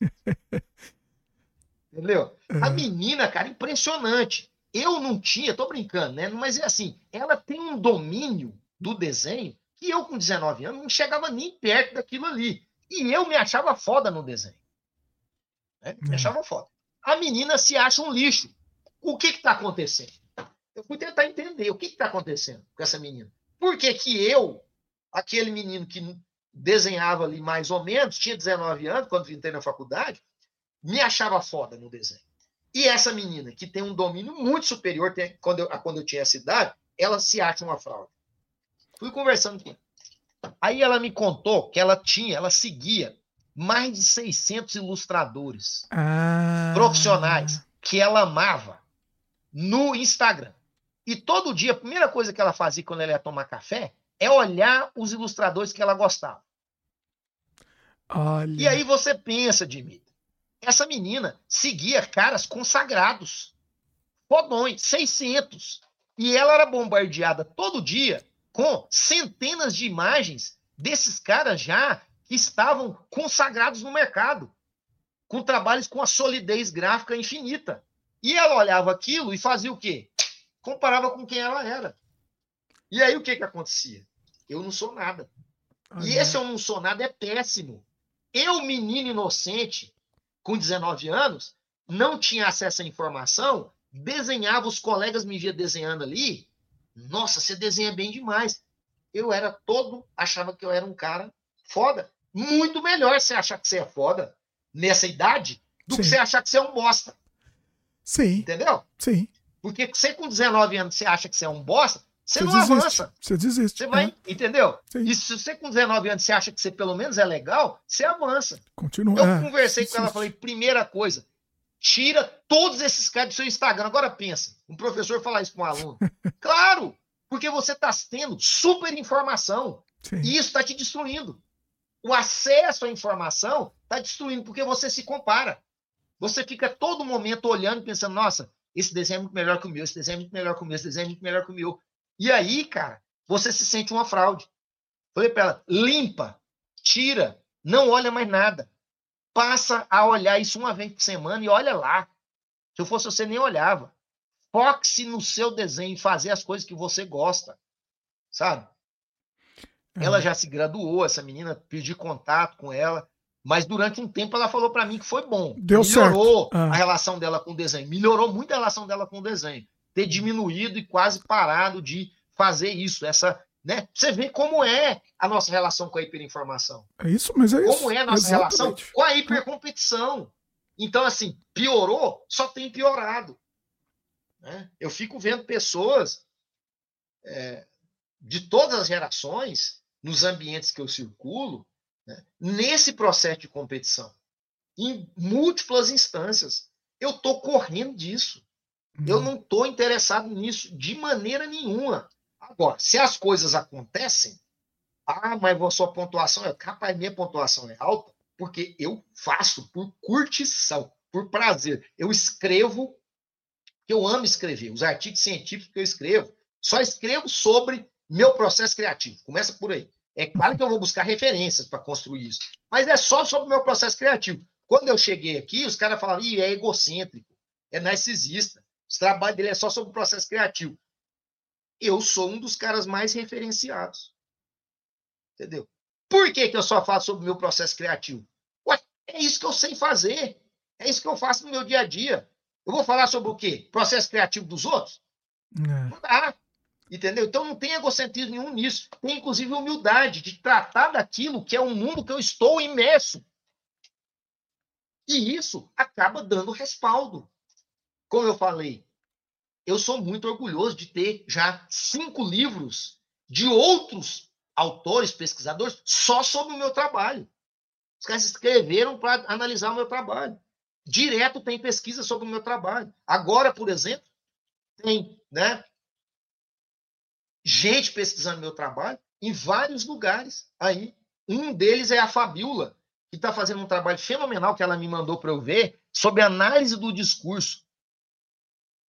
Entendeu? Uhum. A menina, cara, impressionante. Eu não tinha, tô brincando, né? Mas é assim, ela tem um domínio do desenho que eu, com 19 anos, não chegava nem perto daquilo ali. E eu me achava foda no desenho. Né? Me uhum. achava foda a menina se acha um lixo. O que está acontecendo? Eu fui tentar entender o que está acontecendo com essa menina. Por que, que eu, aquele menino que desenhava ali mais ou menos, tinha 19 anos, quando entrei na faculdade, me achava foda no desenho. E essa menina, que tem um domínio muito superior tem, quando eu, quando eu tinha essa idade, ela se acha uma fraude. Fui conversando com ela. Aí ela me contou que ela tinha, ela seguia mais de 600 ilustradores ah. profissionais que ela amava no Instagram. E todo dia, a primeira coisa que ela fazia quando ela ia tomar café é olhar os ilustradores que ela gostava. Olha. E aí você pensa, Dimitri, essa menina seguia caras consagrados, fodões, 600. E ela era bombardeada todo dia com centenas de imagens desses caras já que estavam consagrados no mercado, com trabalhos com a solidez gráfica infinita. E ela olhava aquilo e fazia o quê? Comparava com quem ela era. E aí o que, que acontecia? Eu não sou nada. E esse eu não sou nada é péssimo. Eu, menino inocente, com 19 anos, não tinha acesso à informação, desenhava, os colegas me via desenhando ali. Nossa, você desenha bem demais. Eu era todo, achava que eu era um cara foda. Muito melhor você achar que você é foda nessa idade do Sim. que você achar que você é um bosta. Sim. Entendeu? Sim. Porque você com 19 anos você acha que você é um bosta, você, você não desiste. avança. Você desiste. Você vai, é. entendeu? Sim. E se você com 19 anos você acha que você pelo menos é legal, você avança. Continua. Eu é, conversei com ela, falei, primeira coisa, tira todos esses caras do seu Instagram. Agora pensa, um professor falar isso com um aluno. claro, porque você está tendo super informação. Sim. E isso está te destruindo. O acesso à informação está destruindo, porque você se compara. Você fica todo momento olhando, pensando, nossa, esse desenho é muito melhor que o meu, esse desenho é muito melhor que o meu, esse desenho é muito melhor que o meu. E aí, cara, você se sente uma fraude. Falei para ela, limpa, tira, não olha mais nada. Passa a olhar isso uma vez por semana e olha lá. Se eu fosse você, nem olhava. Foque-se no seu desenho, fazer as coisas que você gosta, sabe? Uhum. Ela já se graduou, essa menina, pedi contato com ela, mas durante um tempo ela falou para mim que foi bom. Deu Melhorou certo. Ah. a relação dela com o desenho. Melhorou muito a relação dela com o desenho ter diminuído e quase parado de fazer isso. Essa, né? Você vê como é a nossa relação com a hiperinformação. É isso, mas é isso. Como é a nossa Exatamente. relação com a hipercompetição. Então, assim, piorou, só tem piorado. Né? Eu fico vendo pessoas é, de todas as gerações, nos ambientes que eu circulo, né, nesse processo de competição, em múltiplas instâncias. Eu estou correndo disso. Eu uhum. não estou interessado nisso de maneira nenhuma. Agora, se as coisas acontecem, ah, mas a sua pontuação é. Capaz, minha pontuação é alta, porque eu faço por curtição, por prazer. Eu escrevo, que eu amo escrever. Os artigos científicos que eu escrevo, só escrevo sobre meu processo criativo. Começa por aí. É claro que eu vou buscar referências para construir isso, mas é só sobre o meu processo criativo. Quando eu cheguei aqui, os caras falaram, Ih, é egocêntrico, é narcisista. O trabalho dele é só sobre o processo criativo. Eu sou um dos caras mais referenciados. Entendeu? Por que, que eu só falo sobre o meu processo criativo? Ué, é isso que eu sei fazer. É isso que eu faço no meu dia a dia. Eu vou falar sobre o quê? Processo criativo dos outros? É. Não dá. Entendeu? Então não tem egocentrismo nenhum nisso. Tem, inclusive, humildade de tratar daquilo que é um mundo que eu estou imerso. E isso acaba dando respaldo. Como eu falei, eu sou muito orgulhoso de ter já cinco livros de outros autores, pesquisadores, só sobre o meu trabalho. Os caras escreveram para analisar o meu trabalho. Direto tem pesquisa sobre o meu trabalho. Agora, por exemplo, tem né, gente pesquisando meu trabalho em vários lugares aí. Um deles é a Fabiola, que está fazendo um trabalho fenomenal que ela me mandou para eu ver sobre análise do discurso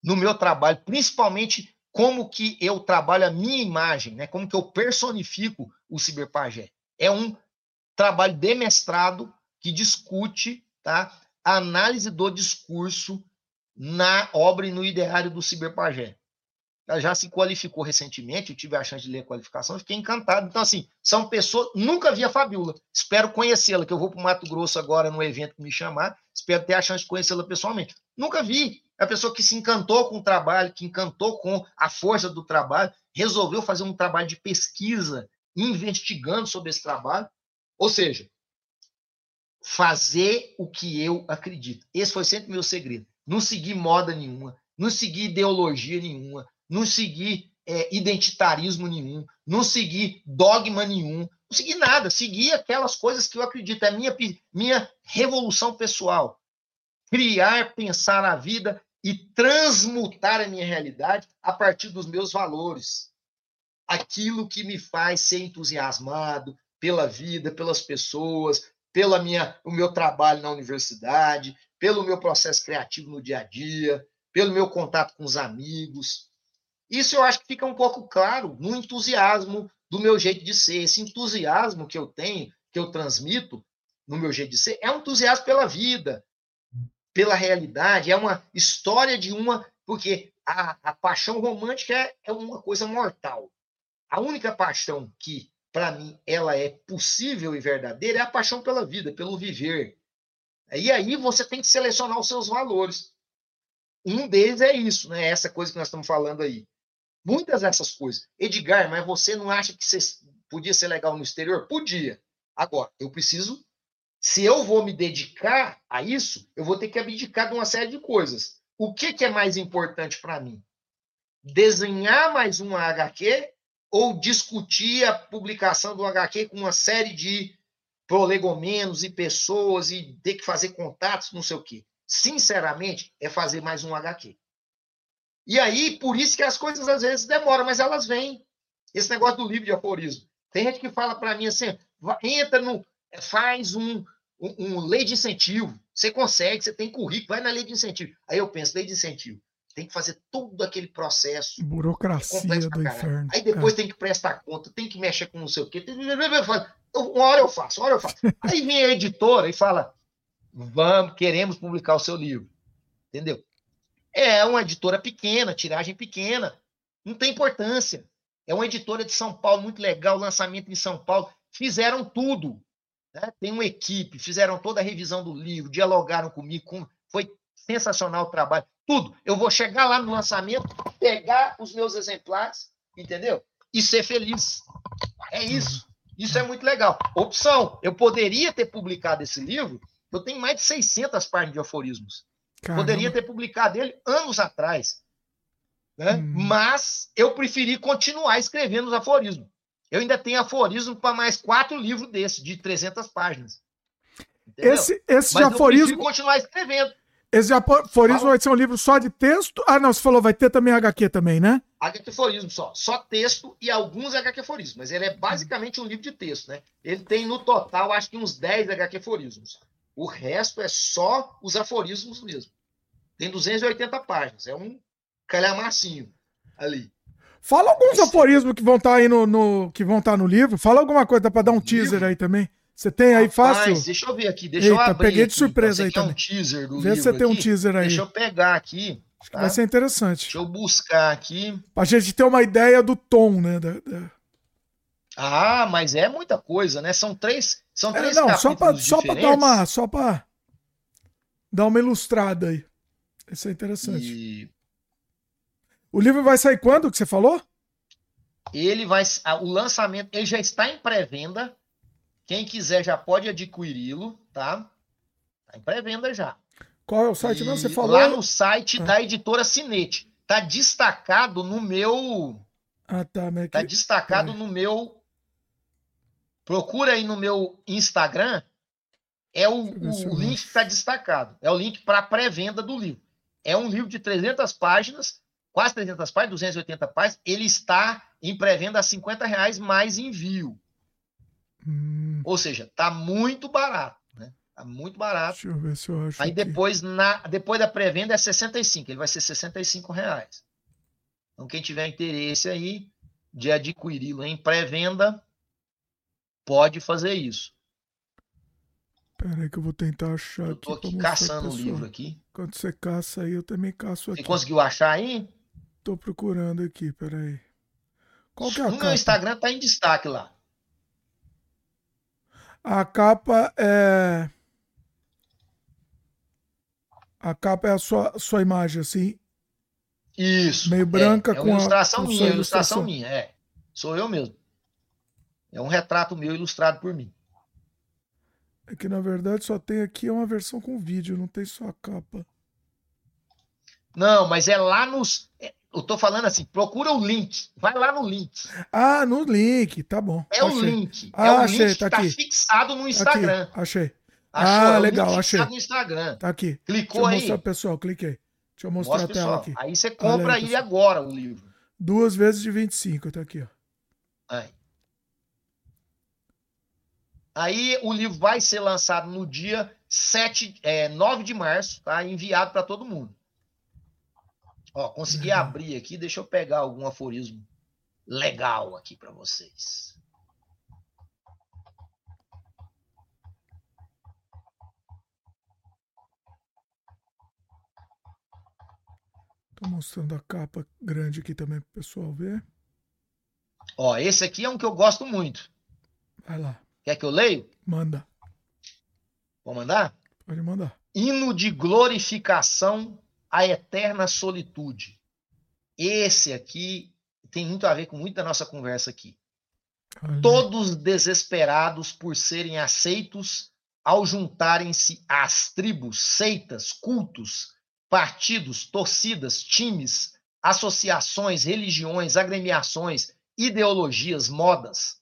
no meu trabalho, principalmente como que eu trabalho a minha imagem, né? Como que eu personifico o ciberpagé. É um trabalho de mestrado que discute, tá? A análise do discurso na obra e no ideário do ciberpagé. Já se qualificou recentemente, eu tive a chance de ler a qualificação, fiquei encantado. Então, assim, são pessoas. Nunca vi a Fabiola. Espero conhecê-la, que eu vou para o Mato Grosso agora no evento que me chamar. Espero ter a chance de conhecê-la pessoalmente. Nunca vi. É a pessoa que se encantou com o trabalho, que encantou com a força do trabalho, resolveu fazer um trabalho de pesquisa, investigando sobre esse trabalho. Ou seja, fazer o que eu acredito. Esse foi sempre meu segredo. não seguir moda nenhuma, não seguir ideologia nenhuma, não seguir é, identitarismo nenhum, não seguir dogma nenhum, não seguir nada, seguir aquelas coisas que eu acredito, é minha, minha revolução pessoal. Criar, pensar a vida e transmutar a minha realidade a partir dos meus valores. Aquilo que me faz ser entusiasmado pela vida, pelas pessoas, pela minha, o meu trabalho na universidade, pelo meu processo criativo no dia a dia, pelo meu contato com os amigos. Isso eu acho que fica um pouco claro no entusiasmo do meu jeito de ser. Esse entusiasmo que eu tenho, que eu transmito no meu jeito de ser, é um entusiasmo pela vida, pela realidade, é uma história de uma. Porque a, a paixão romântica é, é uma coisa mortal. A única paixão que, para mim, ela é possível e verdadeira é a paixão pela vida, pelo viver. E aí você tem que selecionar os seus valores. Um deles é isso, né? Essa coisa que nós estamos falando aí. Muitas dessas coisas. Edgar, mas você não acha que você podia ser legal no exterior? Podia. Agora, eu preciso. Se eu vou me dedicar a isso, eu vou ter que abdicar de uma série de coisas. O que, que é mais importante para mim? Desenhar mais uma HQ ou discutir a publicação do HQ com uma série de prolegomenos e pessoas e ter que fazer contatos, não sei o quê sinceramente, é fazer mais um HQ. E aí, por isso que as coisas às vezes demoram, mas elas vêm. Esse negócio do livro de aforismo. Tem gente que fala para mim assim: entra no. faz um, um, um, lei de incentivo. Você consegue, você tem currículo, vai na lei de incentivo. Aí eu penso, lei de incentivo. Tem que fazer todo aquele processo. Burocracia é do inferno. Aí depois é. tem que prestar conta, tem que mexer com não sei o quê. Uma hora eu faço, uma hora eu faço. Aí vem a editora e fala: vamos, queremos publicar o seu livro. Entendeu? É uma editora pequena, tiragem pequena, não tem importância. É uma editora de São Paulo muito legal, lançamento em São Paulo. Fizeram tudo. Né? Tem uma equipe, fizeram toda a revisão do livro, dialogaram comigo, com... foi sensacional o trabalho. Tudo. Eu vou chegar lá no lançamento, pegar os meus exemplares, entendeu? E ser feliz. É isso. Isso é muito legal. Opção, eu poderia ter publicado esse livro eu tenho mais de 600 páginas de aforismos. Caramba. Poderia ter publicado ele anos atrás. Né? Hum. Mas eu preferi continuar escrevendo os aforismos. Eu ainda tenho aforismo para mais quatro livros desses, de 300 páginas. Entendeu? Esse, esse Mas aforismo. Eu continuar escrevendo. Esse aforismo vai ser um livro só de texto? Ah, não, você falou, vai ter também HQ também, né? HQ aforismo só. Só texto e alguns HQ aforismos. Mas ele é basicamente um livro de texto, né? Ele tem no total, acho que uns 10 HQ aforismos. O resto é só os aforismos mesmo. Tem 280 páginas, é um calhamacinho ali. Fala alguns Mas... aforismos que vão estar tá aí no, no, que vão estar tá no livro. Fala alguma coisa para dar um teaser aí também. Você tem aí fácil? deixa eu ver aqui, deixa Eita, eu abrir. peguei de surpresa aqui, aí também. Um teaser do Vê se você tem um teaser aí. Deixa eu pegar aqui. Tá? Vai ser interessante. Deixa eu buscar aqui. Pra gente ter uma ideia do tom, né? Da, da... Ah, mas é muita coisa, né? São três, são é, três é, não, só para só dar uma, só para dar uma ilustrada aí. Isso é interessante. E... O livro vai sair quando que você falou? Ele vai, o lançamento, ele já está em pré-venda. Quem quiser já pode adquiri-lo, tá? Tá em pré-venda já. Qual é o site? E não, você falou? Lá no site ah. da editora Cinete. Tá destacado no meu. Ah, tá. Mas Tá destacado é. no meu Procura aí no meu Instagram, é o, o, link que está destacado. É o link para a pré-venda do livro. É um livro de 300 páginas, quase 300 páginas, 280 páginas. Ele está em pré-venda a 50 reais mais envio. Hum. Ou seja, está muito barato. Né? Tá muito barato. Deixa eu ver se eu acho. Aí depois, na, depois da pré-venda é 65. Ele vai ser 65 reais. Então, quem tiver interesse aí de adquiri-lo em pré-venda, pode fazer isso. Pera aí que eu vou tentar achar eu tô aqui. aqui caçando o livro aqui. Quando você caça aí, eu também caço aqui. Você conseguiu achar aí? Tô procurando aqui, pera aí. Qual que é a no capa? meu Instagram tá em destaque lá. A capa é. A capa é a sua, sua imagem, assim. Isso. Meio branca é, é com ilustração a. minha, ilustração, ilustração minha, é. Sou eu mesmo. É um retrato meu ilustrado por mim. É que na verdade só tem aqui uma versão com vídeo, não tem só a capa. Não, mas é lá nos. É, eu tô falando assim, procura o link. Vai lá no link. Ah, no link, tá bom. É achei. o link. Ah, é o achei, link tá que aqui. tá fixado no Instagram. Aqui, achei. Achou? Ah, É legal, achei. fixado no Instagram. Tá aqui. Clicou Deixa aí. mostrar pessoal, cliquei. Deixa eu mostrar Mostra, a tela pessoal. aqui. Aí você compra aí, pessoal. agora, o livro. Duas vezes de 25, tá aqui, ó. Aí. Aí o livro vai ser lançado no dia 7, é, 9 de março, tá? Enviado para todo mundo. Ó, consegui Legal. abrir aqui, deixa eu pegar algum aforismo legal aqui para vocês. Tô mostrando a capa grande aqui também pro pessoal ver. Ó, esse aqui é um que eu gosto muito. Vai lá, Quer que eu leio? manda. Vou mandar? Pode mandar. Hino de glorificação à eterna solitude. Esse aqui tem muito a ver com muita nossa conversa aqui. Olha. Todos desesperados por serem aceitos ao juntarem-se às tribos, seitas, cultos, partidos, torcidas, times, associações, religiões, agremiações, ideologias, modas.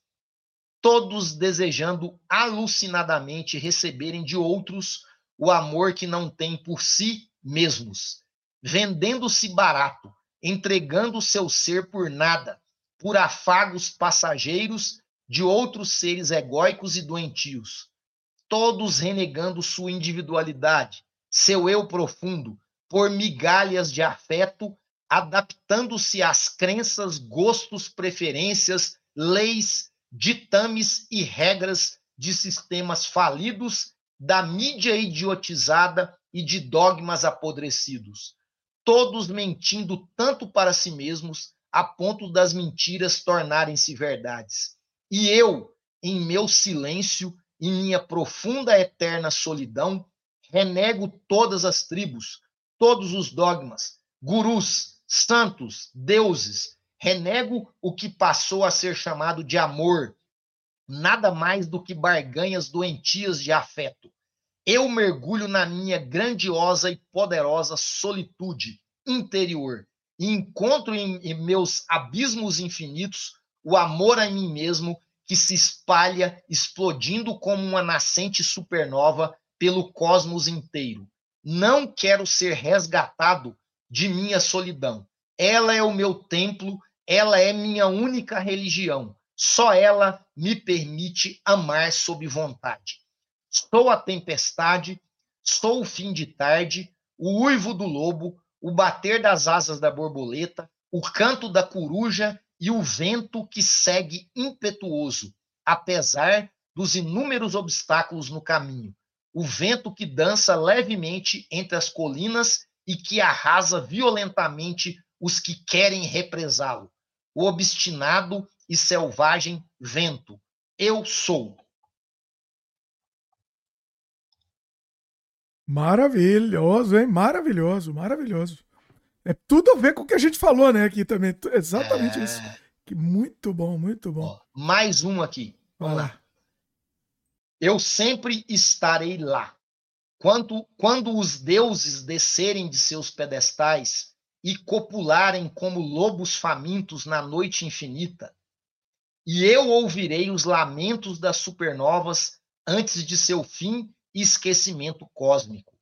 Todos desejando alucinadamente receberem de outros o amor que não têm por si mesmos, vendendo-se barato, entregando seu ser por nada, por afagos passageiros de outros seres egóicos e doentios, todos renegando sua individualidade, seu eu profundo, por migalhas de afeto, adaptando-se às crenças, gostos, preferências, leis, ditames e regras de sistemas falidos, da mídia idiotizada e de dogmas apodrecidos, todos mentindo tanto para si mesmos a ponto das mentiras tornarem-se verdades. E eu, em meu silêncio, em minha profunda eterna solidão, renego todas as tribos, todos os dogmas, gurus, santos, deuses, renego o que passou a ser chamado de amor, nada mais do que barganhas doentias de afeto. Eu mergulho na minha grandiosa e poderosa solitude interior e encontro em, em meus abismos infinitos o amor a mim mesmo que se espalha explodindo como uma nascente supernova pelo cosmos inteiro. Não quero ser resgatado de minha solidão. Ela é o meu templo, ela é minha única religião. Só ela me permite amar sob vontade. Sou a tempestade, sou o fim de tarde, o uivo do lobo, o bater das asas da borboleta, o canto da coruja e o vento que segue impetuoso, apesar dos inúmeros obstáculos no caminho. O vento que dança levemente entre as colinas e que arrasa violentamente os que querem represá-lo. O obstinado e selvagem vento. Eu sou. Maravilhoso, hein? Maravilhoso, maravilhoso. É tudo a ver com o que a gente falou, né, aqui também. Exatamente É, isso. Muito bom, muito bom. ó, mais um aqui. Vamos lá. lá. Eu sempre estarei lá. Quando, quando os deuses descerem de seus pedestais e copularem como lobos famintos na noite infinita, e eu ouvirei os lamentos das supernovas antes de seu fim e esquecimento cósmico.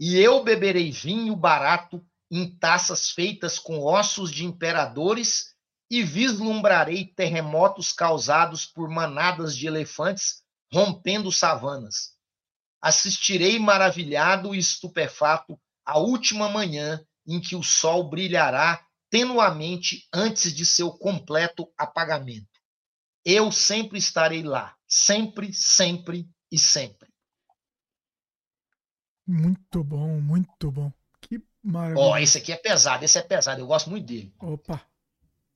E eu beberei vinho barato em taças feitas com ossos de imperadores e vislumbrarei terremotos causados por manadas de elefantes rompendo savanas. Assistirei maravilhado e estupefato a última manhã em que o sol brilhará tenuamente antes de seu completo apagamento. Eu sempre estarei lá, sempre, sempre e sempre. Muito bom, muito bom. Que maravilha. Ó, esse aqui é pesado, esse é pesado, eu gosto muito dele. Opa.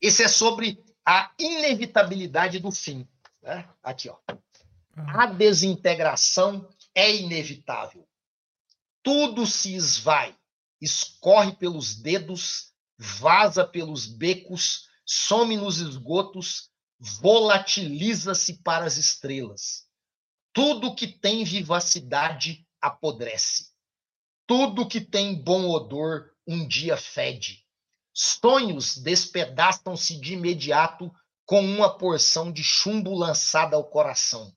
Esse é sobre a inevitabilidade do fim. né? Aqui, ó. Ah, A desintegração é inevitável. Tudo se esvai, escorre pelos dedos, vaza pelos becos, some nos esgotos, volatiliza-se para as estrelas. Tudo que tem vivacidade apodrece. Tudo que tem bom odor um dia fede. Sonhos despedaçam-se de imediato com uma porção de chumbo lançada ao coração.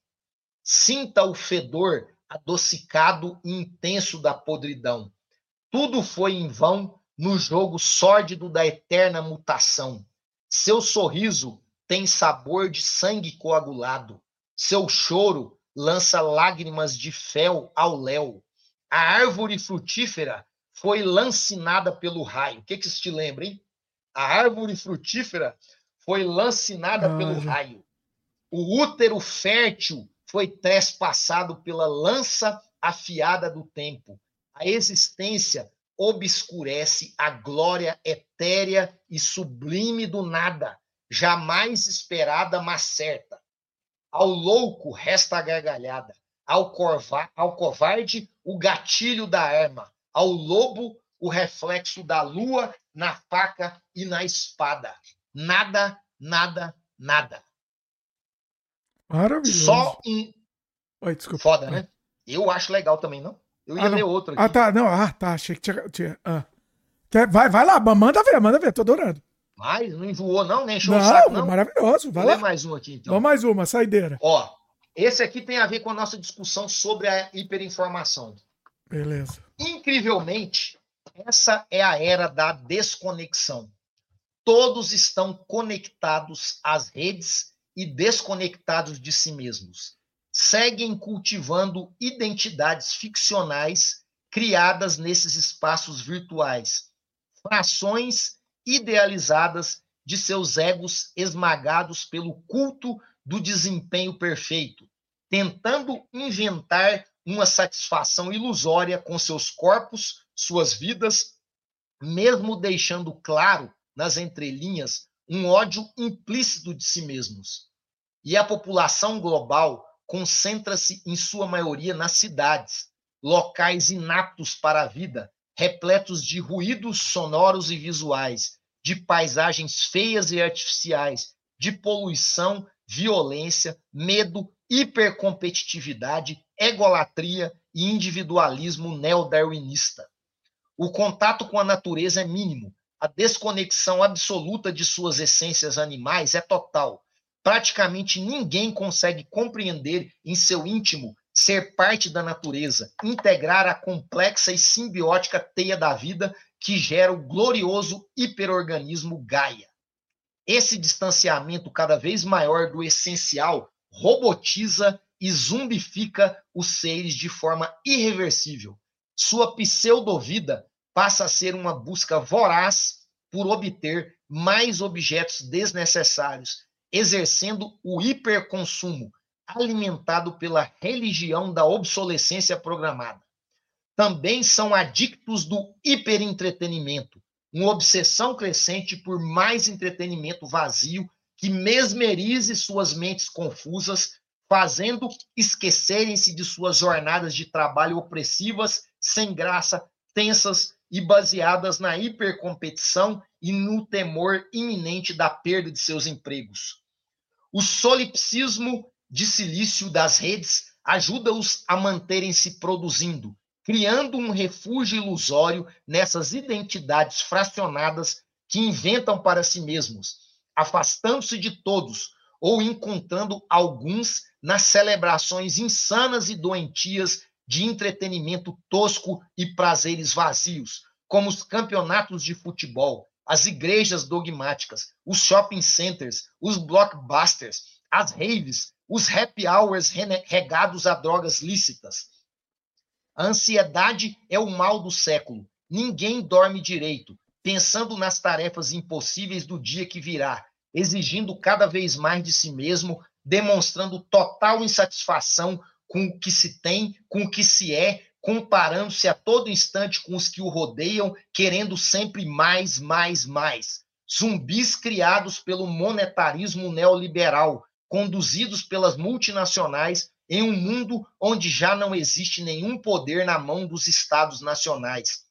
Sinta o fedor adocicado e intenso da podridão. Tudo foi em vão no jogo sórdido da eterna mutação. Seu sorriso tem sabor de sangue coagulado. Seu choro lança lágrimas de fel ao léu. A árvore frutífera foi lancinada pelo raio. O que, que isso te lembra, hein? A árvore frutífera foi lancinada ah, pelo raio. O útero fértil foi trespassado pela lança afiada do tempo. A existência obscurece a glória etérea e sublime do nada, jamais esperada, mas certa. Ao louco resta a gargalhada, ao, corva, ao covarde o gatilho da arma, ao lobo o reflexo da lua na faca e na espada. Nada, nada, nada. Maravilhoso. Só um. Oi, desculpa. Foda, né? Eu acho legal também, não? Eu ia ah, ler outro ah, aqui. Ah, tá. Não, ah, tá. Achei que tinha. tinha ah. Vai, vai lá, manda ver, manda ver, tô adorando. Mas não enjoou, não, nem encheu não, o saco, não. maravilhoso. Vai Vou lá. mais um aqui, então. Vamos mais uma, saideira. Ó, esse aqui tem a ver com a nossa discussão sobre a hiperinformação. Beleza. Incrivelmente, essa é a era da desconexão. Todos estão conectados às redes e desconectados de si mesmos. Seguem cultivando identidades ficcionais criadas nesses espaços virtuais, frações idealizadas de seus egos esmagados pelo culto do desempenho perfeito, tentando inventar uma satisfação ilusória com seus corpos, suas vidas, mesmo deixando claro nas entrelinhas um ódio implícito de si mesmos. E a população global concentra-se em sua maioria nas cidades, locais inaptos para a vida, repletos de ruídos sonoros e visuais, de paisagens feias e artificiais, de poluição, violência, medo, hipercompetitividade, egolatria e individualismo neodarwinista. O contato com a natureza é mínimo, a desconexão absoluta de suas essências animais é total. Praticamente ninguém consegue compreender em seu íntimo ser parte da natureza, integrar a complexa e simbiótica teia da vida que gera o glorioso hiperorganismo Gaia. Esse distanciamento cada vez maior do essencial robotiza e zumbifica os seres de forma irreversível. Sua pseudovida passa a ser uma busca voraz por obter mais objetos desnecessários, exercendo o hiperconsumo, alimentado pela religião da obsolescência programada. Também são adictos do hiperentretenimento, uma obsessão crescente por mais entretenimento vazio que mesmerize suas mentes confusas, fazendo esquecerem-se de suas jornadas de trabalho opressivas, sem graça, tensas e baseadas na hipercompetição e no temor iminente da perda de seus empregos. O solipsismo de silício das redes ajuda-os a manterem-se produzindo, criando um refúgio ilusório nessas identidades fracionadas que inventam para si mesmos, afastando-se de todos ou encontrando alguns nas celebrações insanas e doentias de entretenimento tosco e prazeres vazios, como os campeonatos de futebol, as igrejas dogmáticas, os shopping centers, os blockbusters, as raves, os happy hours regados a drogas lícitas. A ansiedade é o mal do século. Ninguém dorme direito, pensando nas tarefas impossíveis do dia que virá, exigindo cada vez mais de si mesmo, demonstrando total insatisfação com o que se tem, com o que se é, comparando-se a todo instante com os que o rodeiam, querendo sempre mais, mais, mais. Zumbis criados pelo monetarismo neoliberal, conduzidos pelas multinacionais em um mundo onde já não existe nenhum poder na mão dos estados nacionais.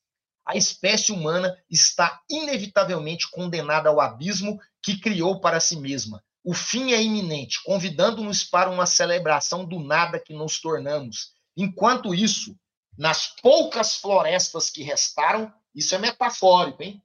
A espécie humana está inevitavelmente condenada ao abismo que criou para si mesma. O fim é iminente, convidando-nos para uma celebração do nada que nos tornamos. Enquanto isso, nas poucas florestas que restaram, Isso é metafórico, hein?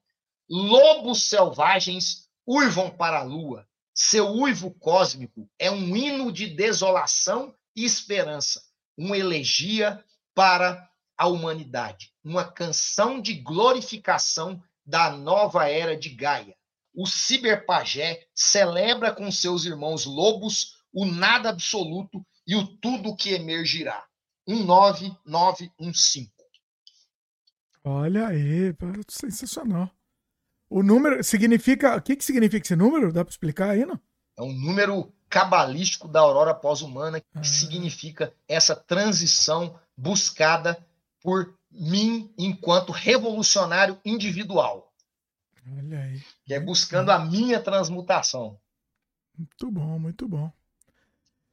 Lobos selvagens uivam para a lua. Seu uivo cósmico é um hino de desolação e esperança, uma elegia para a humanidade, uma canção de glorificação da nova era de Gaia. O ciberpajé celebra com seus irmãos lobos o nada absoluto e o tudo que emergirá. 19915. Olha aí, sensacional. O número significa. O que, que significa esse número? Dá para explicar aí, não? É um número cabalístico da aurora pós-humana, que ah. significa essa transição buscada por mim enquanto revolucionário individual. Olha aí. Que é buscando a minha transmutação. Muito bom, muito bom.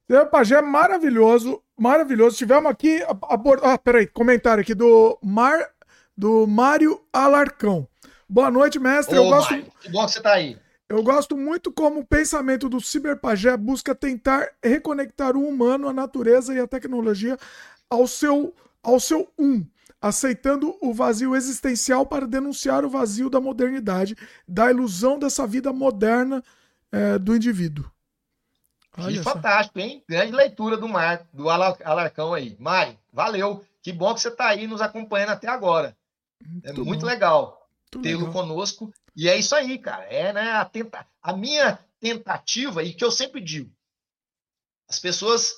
Seu Pajé, maravilhoso, maravilhoso. Tivemos aqui. A, ah, peraí, comentário aqui do Mar do Mário Alarcão. Boa noite, mestre. Ô, eu gosto... Mário, que bom que você está aí. Eu gosto muito como o pensamento do ciberpajé busca tentar reconectar o humano, a natureza e a tecnologia ao seu, ao seu um, aceitando o vazio existencial para denunciar o vazio da modernidade, da ilusão dessa vida moderna é, do indivíduo. Que fantástico, hein? Grande leitura do Mar, do Alarcão aí. Mari, valeu. Que bom que você está aí nos acompanhando até agora. Muito é muito bom. legal tê-lo conosco. E é isso aí, cara. É né, a, tenta... a minha tentativa, e que eu sempre digo, as pessoas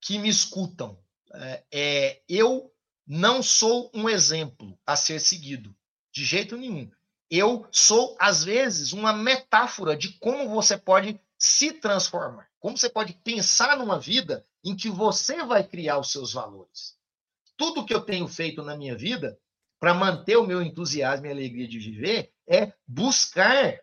que me escutam, é, é, eu não sou um exemplo a ser seguido, de jeito nenhum. Eu sou, às vezes, uma metáfora de como você pode se transformar, como você pode pensar numa vida em que você vai criar os seus valores. Tudo que eu tenho feito na minha vida para manter o meu entusiasmo e alegria de viver é buscar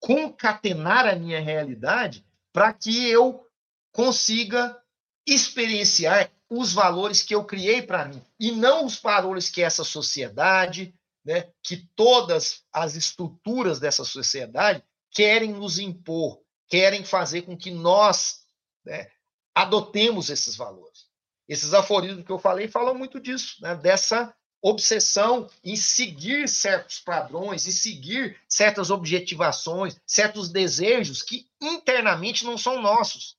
concatenar a minha realidade para que eu consiga experienciar os valores que eu criei para mim e não os valores que essa sociedade, né, que todas as estruturas dessa sociedade querem nos impor, querem fazer com que nós né, adotemos esses valores. Esses aforismos que eu falei falam muito disso, né? dessa obsessão em seguir certos padrões, em seguir certas objetivações, certos desejos que internamente não são nossos.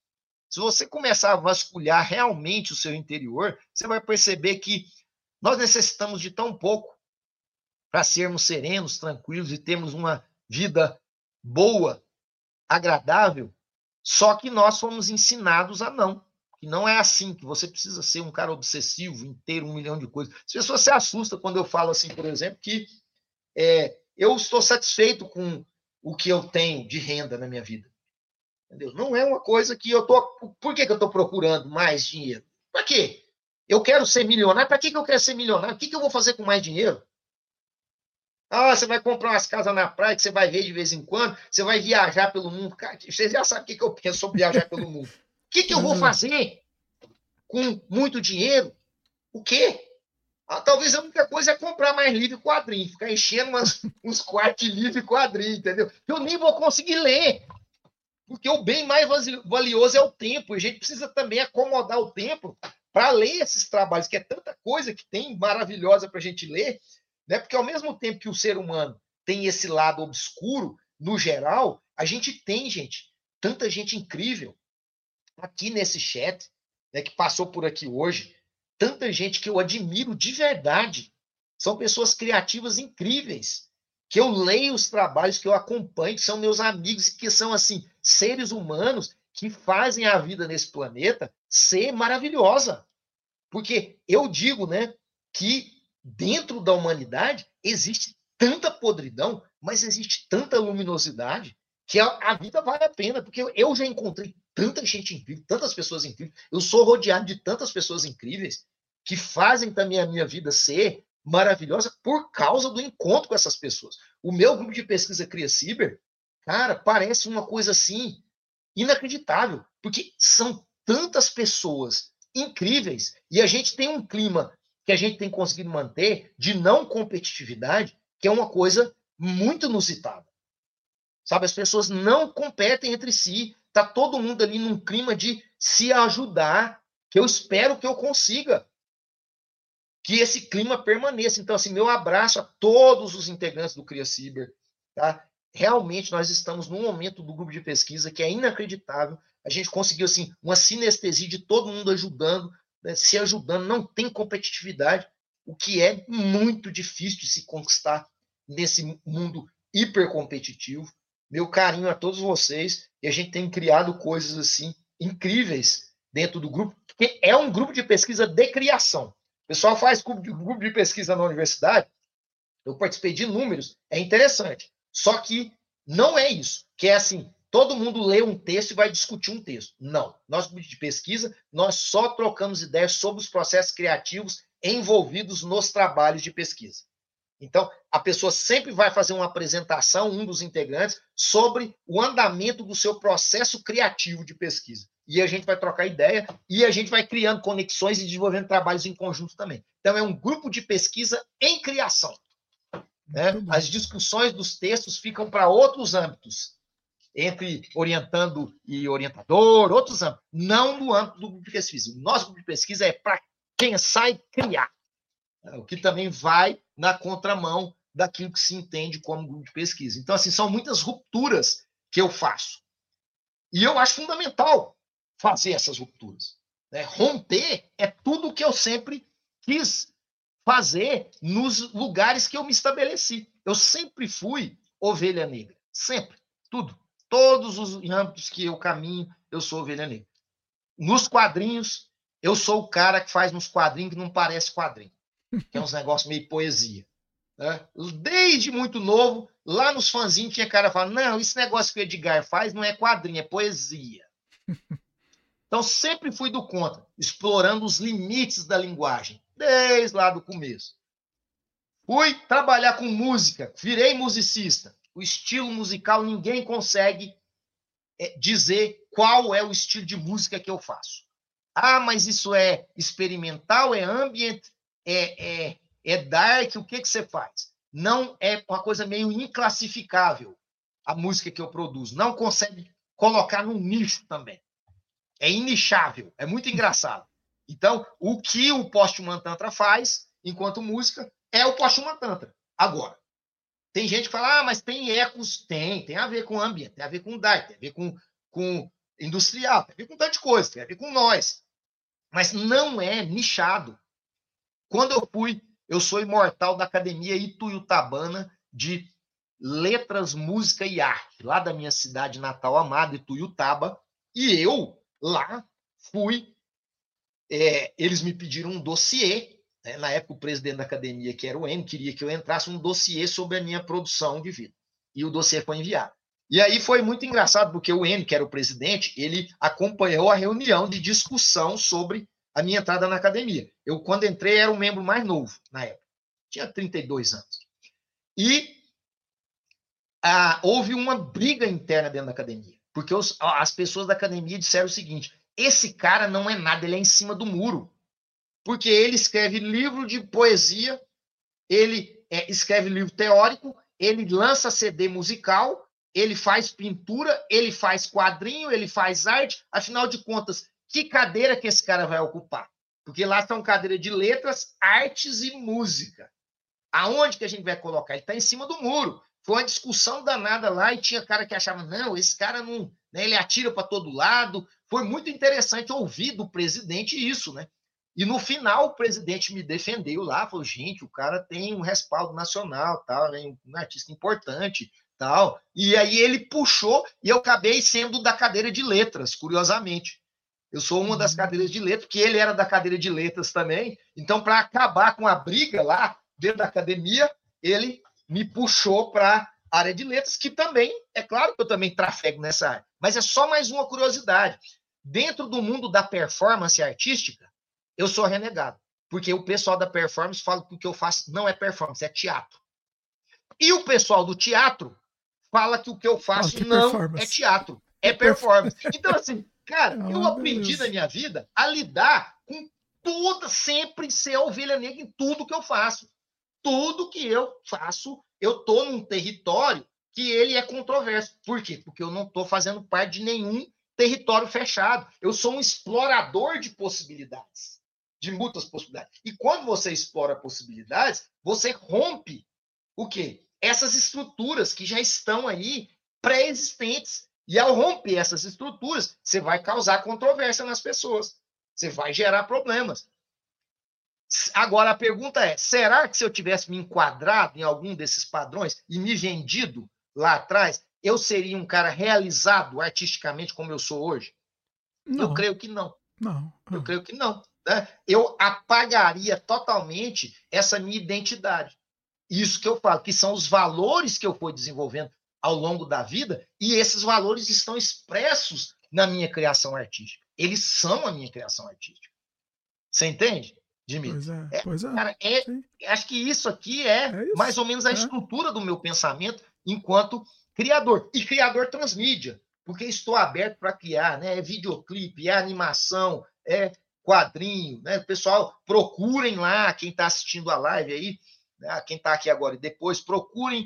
Se você começar a vasculhar realmente o seu interior, você vai perceber que nós necessitamos de tão pouco para sermos serenos, tranquilos e termos uma vida boa, agradável, só que nós fomos ensinados a não que não é assim, que você precisa ser um cara obsessivo, inteiro, um milhão de coisas. As pessoas se assustam quando eu falo assim, por exemplo, que é, eu estou satisfeito com o que eu tenho de renda na minha vida. Entendeu? Não é uma coisa que eu estou. Por que, que eu estou procurando mais dinheiro? Para quê? Eu quero ser milionário. Para que, que eu quero ser milionário? O que, que eu vou fazer com mais dinheiro? Ah, você vai comprar umas casas na praia que você vai ver de vez em quando, você vai viajar pelo mundo. Cara, vocês já sabem o que, que eu penso sobre viajar pelo mundo. O que, que eu vou uhum. fazer com muito dinheiro? O quê? Ah, talvez a única coisa é comprar mais livro e quadrinho, ficar enchendo umas, uns quartos de livro e quadrinho, entendeu? Eu nem vou conseguir ler. Porque o bem mais valioso é o tempo. E a gente precisa também acomodar o tempo para ler esses trabalhos, que é tanta coisa que tem maravilhosa para a gente ler, né? Porque ao mesmo tempo que o ser humano tem esse lado obscuro, no geral, a gente tem, gente, tanta gente incrível aqui nesse chat, né, que passou por aqui hoje, tanta gente que eu admiro de verdade. São pessoas criativas incríveis, que eu leio os trabalhos, que eu acompanho, que são meus amigos que são, assim, seres humanos que fazem a vida nesse planeta ser maravilhosa. Porque eu digo, né, que dentro da humanidade existe tanta podridão, mas existe tanta luminosidade que a, a vida vale a pena, porque eu já encontrei tanta gente incrível, tantas pessoas incríveis. Eu sou rodeado de tantas pessoas incríveis que fazem também a minha vida ser maravilhosa por causa do encontro com essas pessoas. O meu grupo de pesquisa Cria Ciber, cara, parece uma coisa assim inacreditável, porque são tantas pessoas incríveis e a gente tem um clima que a gente tem conseguido manter de não competitividade, que é uma coisa muito inusitada. Sabe, as pessoas não competem entre si, Tá todo mundo ali num clima de se ajudar, que eu espero que eu consiga. que esse clima permaneça. Então, assim, meu abraço a todos os integrantes do Cria Ciber, tá? Realmente nós estamos num momento do grupo de pesquisa que é inacreditável. A gente conseguiu assim uma sinestesia de todo mundo ajudando, né, se ajudando, não tem competitividade, o que é muito difícil de se conquistar nesse mundo hipercompetitivo. Meu carinho a todos vocês, e a gente tem criado coisas assim incríveis dentro do grupo, que é um grupo de pesquisa de criação. O pessoal faz grupo de, pesquisa na universidade, eu participei de números, é interessante. Só que não é isso, que é assim, todo mundo lê um texto e vai discutir um texto. Não. Nós, de pesquisa, nós só trocamos ideias sobre os processos criativos envolvidos nos trabalhos de pesquisa. Então, a pessoa sempre vai fazer uma apresentação, um dos integrantes, sobre o andamento do seu processo criativo de pesquisa. E a gente vai trocar ideia e a gente vai criando conexões e desenvolvendo trabalhos em conjunto também. Então, é um grupo de pesquisa em criação. Né? As discussões dos textos ficam para outros âmbitos, entre orientando e orientador, outros âmbitos, não no âmbito do grupo de pesquisa. O nosso grupo de pesquisa é para pensar e criar, né? o que também vai na contramão daquilo que se entende como grupo de pesquisa. Então, assim, são muitas rupturas que eu faço. E eu acho fundamental fazer essas rupturas. Né? Romper é tudo o que eu sempre quis fazer nos lugares que eu me estabeleci. Eu sempre fui ovelha negra, sempre, tudo. Todos os âmbitos que eu caminho, eu sou ovelha negra. Nos quadrinhos, eu sou o cara que faz uns quadrinhos que não parece quadrinho, que é uns negócios meio poesia. Né? Desde muito novo, lá nos fãzinhos tinha cara falando: não, esse negócio que o Edgar faz não é quadrinho, é poesia. Então, sempre fui do contra, explorando os limites da linguagem desde lá do começo. Fui trabalhar com música, virei musicista. O estilo musical, ninguém consegue é, dizer qual é o estilo de música que eu faço. Ah, mas isso é experimental, é ambient, é, é, é dark, o que, que você faz? Não é uma coisa meio inclassificável a música que eu produzo. Não consegue colocar num nicho também. É inichável, é muito engraçado. Então, o que o Postman Tantra faz, enquanto música, é o Postman Tantra. Agora, tem gente que fala, ah, mas tem ecos. Tem, tem a ver com ambiente, tem a ver com dark, tem a ver com, com industrial, tem a ver com tanta coisa, tem a ver com nós. Mas não é nichado. Quando eu fui, eu sou imortal da Academia Ituiutabana de Letras, Música e Arte, lá da minha cidade natal amada, Ituiutaba, e eu lá fui é, eles me pediram um dossiê. Né? Na época, o presidente da academia, que era o M, queria que eu entrasse um dossiê sobre a minha produção de vida. E o dossiê foi enviado. E aí foi muito engraçado, porque o M, que era o presidente, ele acompanhou a reunião de discussão sobre a minha entrada na academia. Eu, quando entrei, era um membro mais novo na época. Tinha 32 anos. E ah, houve uma briga interna dentro da academia. Porque os, as pessoas da academia disseram o seguinte: esse cara não é nada, ele é em cima do muro. Porque ele escreve livro de poesia, ele é, escreve livro teórico, ele lança CD musical, ele faz pintura, ele faz quadrinho, ele faz arte. Afinal de contas, que cadeira que esse cara vai ocupar? Porque lá estão cadeiras de letras, artes e música. Aonde que a gente vai colocar? Ele está em cima do muro. Foi uma discussão danada lá e tinha cara que achava, não, esse cara não, né, ele atira para todo lado, foi muito interessante ouvir do presidente isso, né? E no final o presidente me defendeu lá, falou: gente, o cara tem um respaldo nacional, tal, é um artista importante, tal. E aí ele puxou e eu acabei sendo da cadeira de letras, curiosamente. Eu sou uma das uhum. cadeiras de letras, porque ele era da cadeira de letras também. Então, para acabar com a briga lá dentro da academia, ele me puxou para a área de letras, que também, é claro que eu também trafego nessa área, mas é só mais uma curiosidade. Dentro do mundo da performance artística, eu sou renegado. Porque o pessoal da performance fala que o que eu faço não é performance, é teatro. E o pessoal do teatro fala que o que eu faço não é teatro, é performance. Então, assim, cara, eu aprendi na minha vida a lidar com tudo, sempre ser a ovelha negra em tudo que eu faço. Tudo que eu faço, eu tô num território que ele é controverso. Por quê? Porque eu não estou fazendo parte de nenhum território fechado. Eu sou um explorador de possibilidades. De muitas possibilidades. E quando você explora possibilidades, você rompe o quê? Essas estruturas que já estão aí pré-existentes. E ao romper essas estruturas, você vai causar controvérsia nas pessoas. Você vai gerar problemas. Agora a pergunta é: será que se eu tivesse me enquadrado em algum desses padrões e me vendido lá atrás, eu seria um cara realizado artisticamente como eu sou hoje? Não. Eu creio que não. Não. Eu creio que não. Né? Eu apagaria totalmente essa minha identidade. Isso que eu falo, que são os valores que eu fui desenvolvendo ao longo da vida, e esses valores estão expressos na minha criação artística. Eles são a minha criação artística. Você entende? Dimitri. Pois é, pois é. Cara, é acho que isso aqui é, é isso, mais ou menos a é. estrutura do meu pensamento enquanto criador. E criador transmídia, porque estou aberto para criar, né? É videoclipe, é animação, é quadrinho, né? Pessoal, procurem lá, quem está assistindo a live aí, né? quem está aqui agora e depois, procurem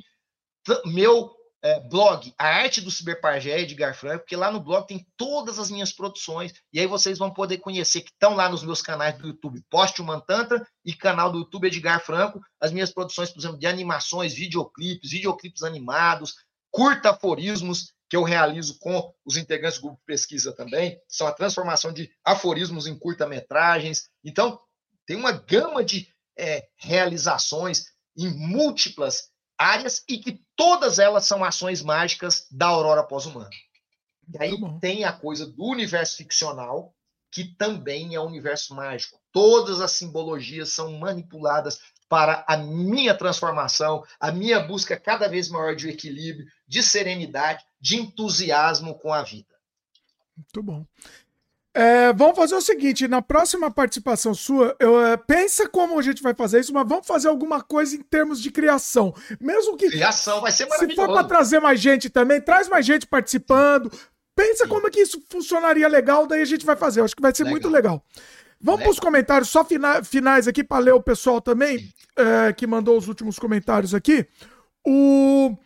meu é, blog, a arte do Ciberpagé, Edgar Franco, porque lá no blog tem todas as minhas produções, e aí vocês vão poder conhecer, que estão lá nos meus canais do YouTube, Poste Uma Tantra e canal do YouTube Edgar Franco, as minhas produções, por exemplo, de animações, videoclipes, videoclipes animados, curta aforismos, que eu realizo com os integrantes do grupo de pesquisa também, são a transformação de aforismos em curta-metragens. Então, tem uma gama de é, realizações em múltiplas áreas e que todas elas são ações mágicas da aurora pós-humana. E aí tem a coisa do universo ficcional, que também é um universo mágico. Todas as simbologias são manipuladas para a minha transformação, a minha busca cada vez maior de equilíbrio, de serenidade, de entusiasmo com a vida. Muito bom. É, vamos fazer o seguinte: na próxima participação sua, eu, é, pensa como a gente vai fazer isso, mas vamos fazer alguma coisa em termos de criação. Mesmo que. Criação vai ser maravilhoso. Se for para trazer mais gente também, traz mais gente participando. Pensa Sim. como é que isso funcionaria legal, daí a gente vai fazer. Eu acho que vai ser legal. muito legal. Vamos para os comentários, só fina, finais aqui para ler o pessoal também, é, que mandou os últimos comentários aqui. O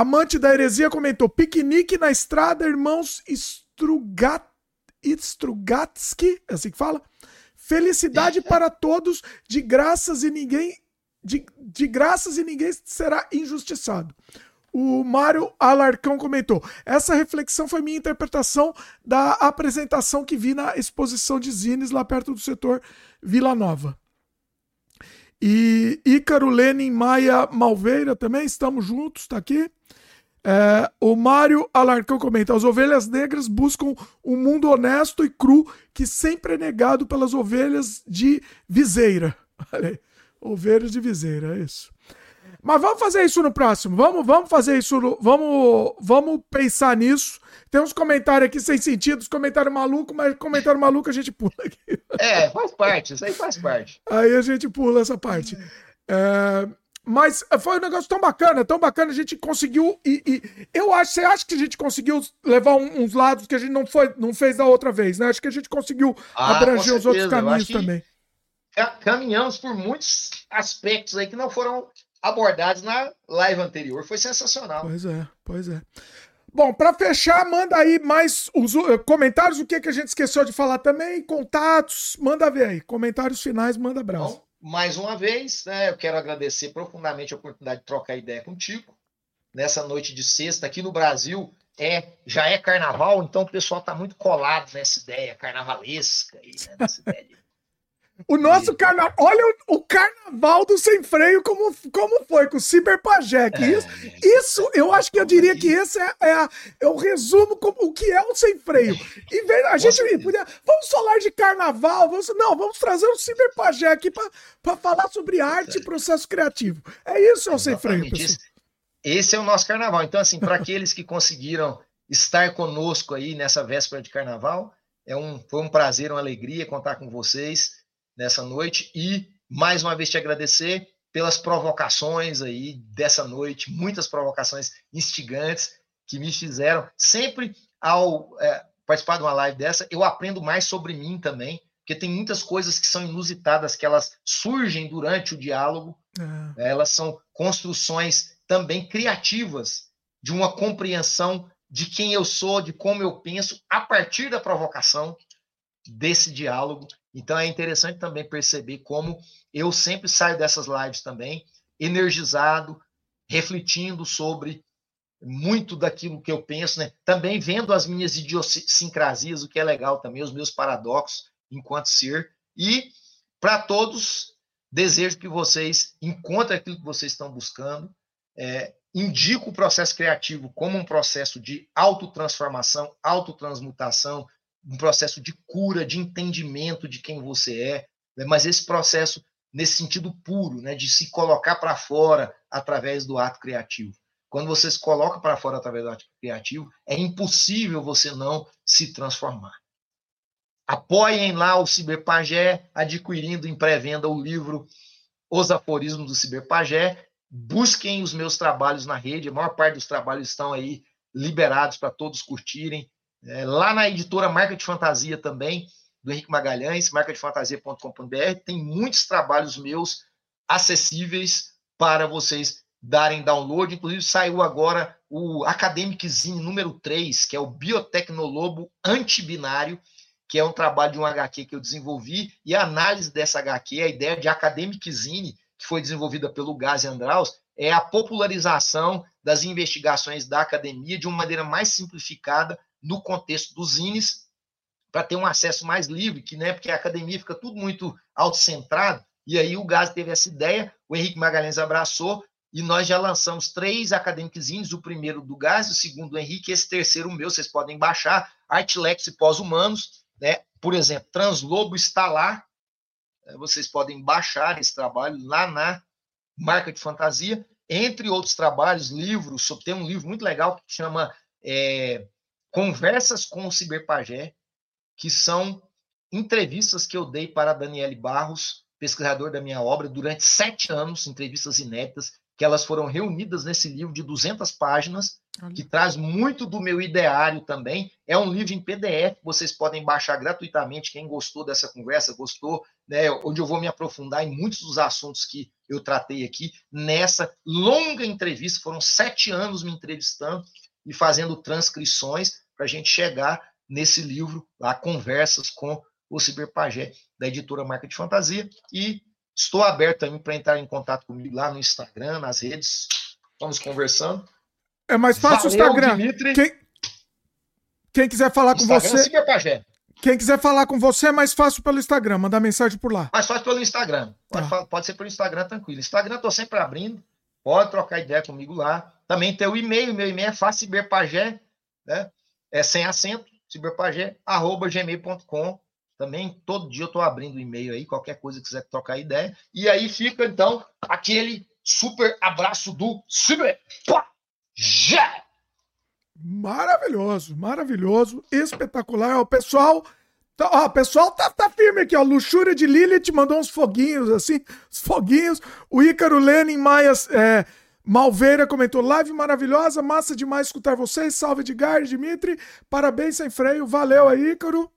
amante da heresia comentou: piquenique na estrada, irmãos Strugat Strugatsky, é assim que fala. Felicidade para todos, de graças e ninguém de, de graças e ninguém será injustiçado. O Mário Alarcão comentou: essa reflexão foi minha interpretação da apresentação que vi na exposição de Zines lá perto do setor Vila Nova. E Ícaro Lenin Maia Malveira também, estamos juntos, está aqui. É, o Mário Alarcão comenta: as ovelhas negras buscam um mundo honesto e cru que sempre é negado pelas ovelhas de viseira. Ovelhas de viseira, é isso. Mas vamos fazer isso no próximo. Vamos, vamos fazer isso. No, vamos, vamos pensar nisso. Tem uns comentários aqui sem sentido, os comentários malucos, mas comentário maluco a gente pula aqui. É, faz parte, isso aí faz parte. Aí a gente pula essa parte. É, mas foi um negócio tão bacana, tão bacana, a gente conseguiu. E, e eu acho, você acha que a gente conseguiu levar um, uns lados que a gente não, foi, não fez da outra vez, né? Acho que a gente conseguiu ah, abranger os outros caminhos também. Caminhamos por muitos aspectos aí que não foram abordados na live anterior. Foi sensacional. Pois é, pois é. Bom, para fechar, manda aí mais os uh, comentários, o que, que a gente esqueceu de falar também, contatos, manda ver aí. Comentários finais, manda abraço. Bom, mais uma vez, né, eu quero agradecer profundamente a oportunidade de trocar ideia contigo. Nessa noite de sexta, aqui no Brasil, é já é carnaval, então o pessoal está muito colado nessa ideia carnavalesca, aí, né, nessa ideia de o nosso carnaval. Olha o, o, carnaval do sem freio, como, como foi com o Ciberpajec. É, isso, isso, eu acho que eu diria que esse é, é, é o resumo como, o que é o sem freio. E vem, a gente podia. Vamos falar de carnaval, vamos, não, vamos trazer o Ciberpajec aqui para falar sobre arte e processo criativo. É isso, é o sem freio. Esse, esse é o nosso carnaval. Então, assim, para aqueles que conseguiram estar conosco aí nessa véspera de carnaval, é um, foi um prazer, uma alegria contar com vocês nessa noite. E mais uma vez te agradecer pelas provocações aí dessa noite, muitas provocações instigantes que me fizeram. Sempre ao é, participar de uma live dessa, eu aprendo mais sobre mim também, porque tem muitas coisas que são inusitadas que elas surgem durante o diálogo, é. elas são construções também criativas de uma compreensão de quem eu sou, de como eu penso a partir da provocação desse diálogo Então é interessante também perceber como eu sempre saio dessas lives também energizado, refletindo sobre muito daquilo que eu penso, né? Também vendo as minhas idiosincrasias, o que é legal também, os meus paradoxos enquanto ser. E para todos, desejo que vocês encontrem aquilo que vocês estão buscando. É, indico o processo criativo como um processo de autotransformação, autotransmutação, um processo de cura, de entendimento de quem você é, né? mas esse processo nesse sentido puro, né, de se colocar para fora através do ato criativo. Quando você se coloca para fora através do ato criativo, é impossível você não se transformar. Apoiem lá o Ciberpagé, adquirindo em pré-venda o livro Os Aforismos do Ciberpagé. Busquem os meus trabalhos na rede, a maior parte dos trabalhos estão aí liberados para todos curtirem. É, lá na editora Marca de Fantasia também, do Henrique Magalhães, marcadefantasia.com.br, tem muitos trabalhos meus acessíveis para vocês darem download. Inclusive, saiu agora o Academic Zine número 3, que é o Biotecnolobo Antibinário, que é um trabalho de um HQ que eu desenvolvi, e a análise dessa HQ, a ideia de Academic Zine, que foi desenvolvida pelo Gazi Andraus, é a popularização das investigações da academia de uma maneira mais simplificada no contexto dos zines para ter um acesso mais livre, que né, porque a academia fica tudo muito autocentrado. E aí o Gás teve essa ideia, o Henrique Magalhães abraçou e nós já lançamos três acadêmicos, o primeiro do Gás, o segundo do Henrique, esse terceiro meu, vocês podem baixar, Artlex e Pós-Humanos, né? Por exemplo, Translobo está lá, né, vocês podem baixar esse trabalho lá na marca de fantasia, entre outros trabalhos, livros, tem um livro muito legal que chama é, Conversas com o Ciberpagé, que são entrevistas que eu dei para Daniele Barros, pesquisador da minha obra, durante sete anos, entrevistas inéditas, que elas foram reunidas nesse livro de 200 páginas, que traz muito do meu ideário também. É um livro em PDF, vocês podem baixar gratuitamente. Quem gostou dessa conversa, gostou, né, onde eu vou me aprofundar em muitos dos assuntos que eu tratei aqui nessa longa entrevista. Foram sete anos me entrevistando e fazendo transcrições para a gente chegar nesse livro, lá, Conversas com o Ciberpagé, da editora Marca de Fantasia. E estou aberto também para entrar em contato comigo lá no Instagram, nas redes. Vamos conversando. É mais fácil Valeu, o Instagram. Dimitri. Quem, quem quiser falar com Instagram, você. Ciberpagé. Quem quiser falar com você é mais fácil pelo Instagram, mandar mensagem por lá. Mais fácil pelo Instagram. Pode, tá. pode ser pelo Instagram tranquilo. Instagram estou sempre abrindo. Pode trocar ideia comigo lá. Também tem o e-mail. Meu e-mail é fácil ciberpagé, né? É sem acento ciberpagé.gmail.com. Também todo dia eu estou abrindo e-mail aí, qualquer coisa que quiser trocar ideia. E aí fica, então, aquele super abraço do Ciberpagé. Maravilhoso, maravilhoso, espetacular. O pessoal, tá, ó, o pessoal tá, tá firme aqui, ó. Luxúria de Lilith mandou uns foguinhos, assim, uns foguinhos. O Ícaro Lenin Maia é, Malveira comentou: live maravilhosa, massa demais escutar vocês. Salve Edgar, Dimitri. Parabéns sem freio. Valeu aí, Ícaro.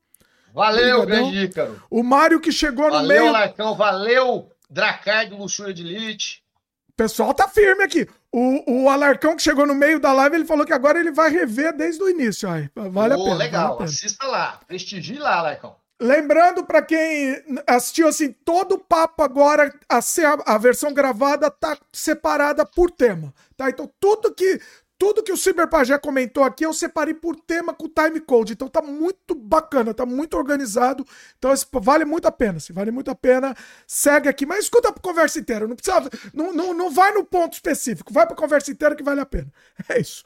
Valeu, grande Ícaro. O Mário que chegou valeu, no meio. Valeu, Larcão. Valeu, Dracar do Luxúria de. O pessoal tá firme aqui. O, o Alarcão que chegou no meio da live, ele falou que agora ele vai rever desde o início. Aí. Vale oh, a pena. Legal, vale a pena. assista lá. Prestigie lá, Alarcão. Lembrando para quem assistiu assim, todo o papo agora, a, a, a versão gravada tá separada por tema, tá? Então tudo que tudo que o Cyberpagé comentou aqui eu separei por tema com o time code. Então tá muito bacana, tá muito organizado. Então vale muito a pena, se vale muito a pena. Segue aqui, mas escuta a conversa inteira, não precisa não, não, não vai no ponto específico, vai pra conversa inteira que vale a pena. É isso.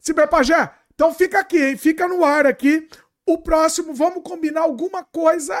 Cyberpagé, então fica aqui, hein? Fica no ar aqui. O próximo, vamos combinar alguma coisa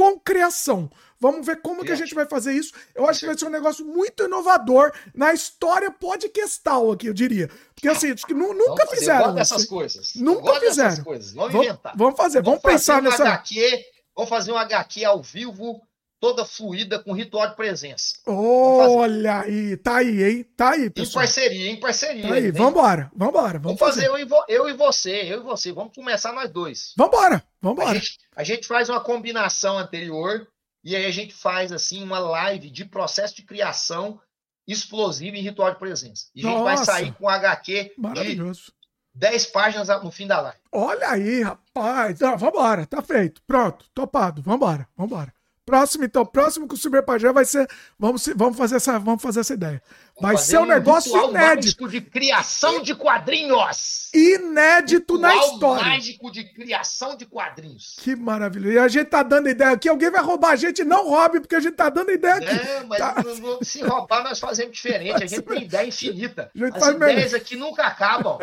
com criação. Vamos ver como que a gente vai fazer isso. Eu acho que vai ser um negócio muito inovador na história podcastal aqui, eu diria. Porque assim, acho que nunca fizeram. Vamos essas coisas. Nunca fizeram. Coisas. Vamos inventar. Vamos fazer, vamos, vamos pensar nessa. HQ, vamos fazer um HQ ao vivo toda fluida com ritual de presença. Olha aí, tá aí, hein? Tá aí, pessoal. Em parceria, em parceria. Tá aí, hein? vambora, vambora. Vamos, vamos fazer, fazer. Eu, e eu e você, eu e você. Vamos começar nós dois. Vambora, vambora. A gente, a gente faz uma combinação anterior e aí a gente faz, assim, uma live de processo de criação explosivo em ritual de presença. E a gente Nossa, vai sair com HQ Maravilhoso. 10 páginas no fim da live. Olha aí, rapaz. Vambora, tá feito. Pronto, topado. Vambora, vambora. Próximo, então, próximo com o Superpajé vai ser. Vamos, vamos, fazer, essa, vamos fazer essa ideia. Vai ser um negócio inédito. de criação de quadrinhos. Inédito na história. mágico de criação de quadrinhos. Que maravilha. E a gente tá dando ideia aqui. Alguém vai roubar a gente? Não roube, porque a gente tá dando ideia aqui. É, mas tá. se roubar, nós fazemos diferente. A gente tem ideia infinita. As ideias aqui nunca acabam.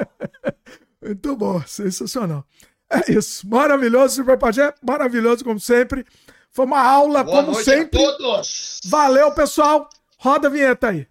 Muito bom, sensacional. É isso. Maravilhoso, Superpajé. Maravilhoso, como sempre. Foi uma aula, Boa como sempre. A todos. Valeu, pessoal. Roda a vinheta aí.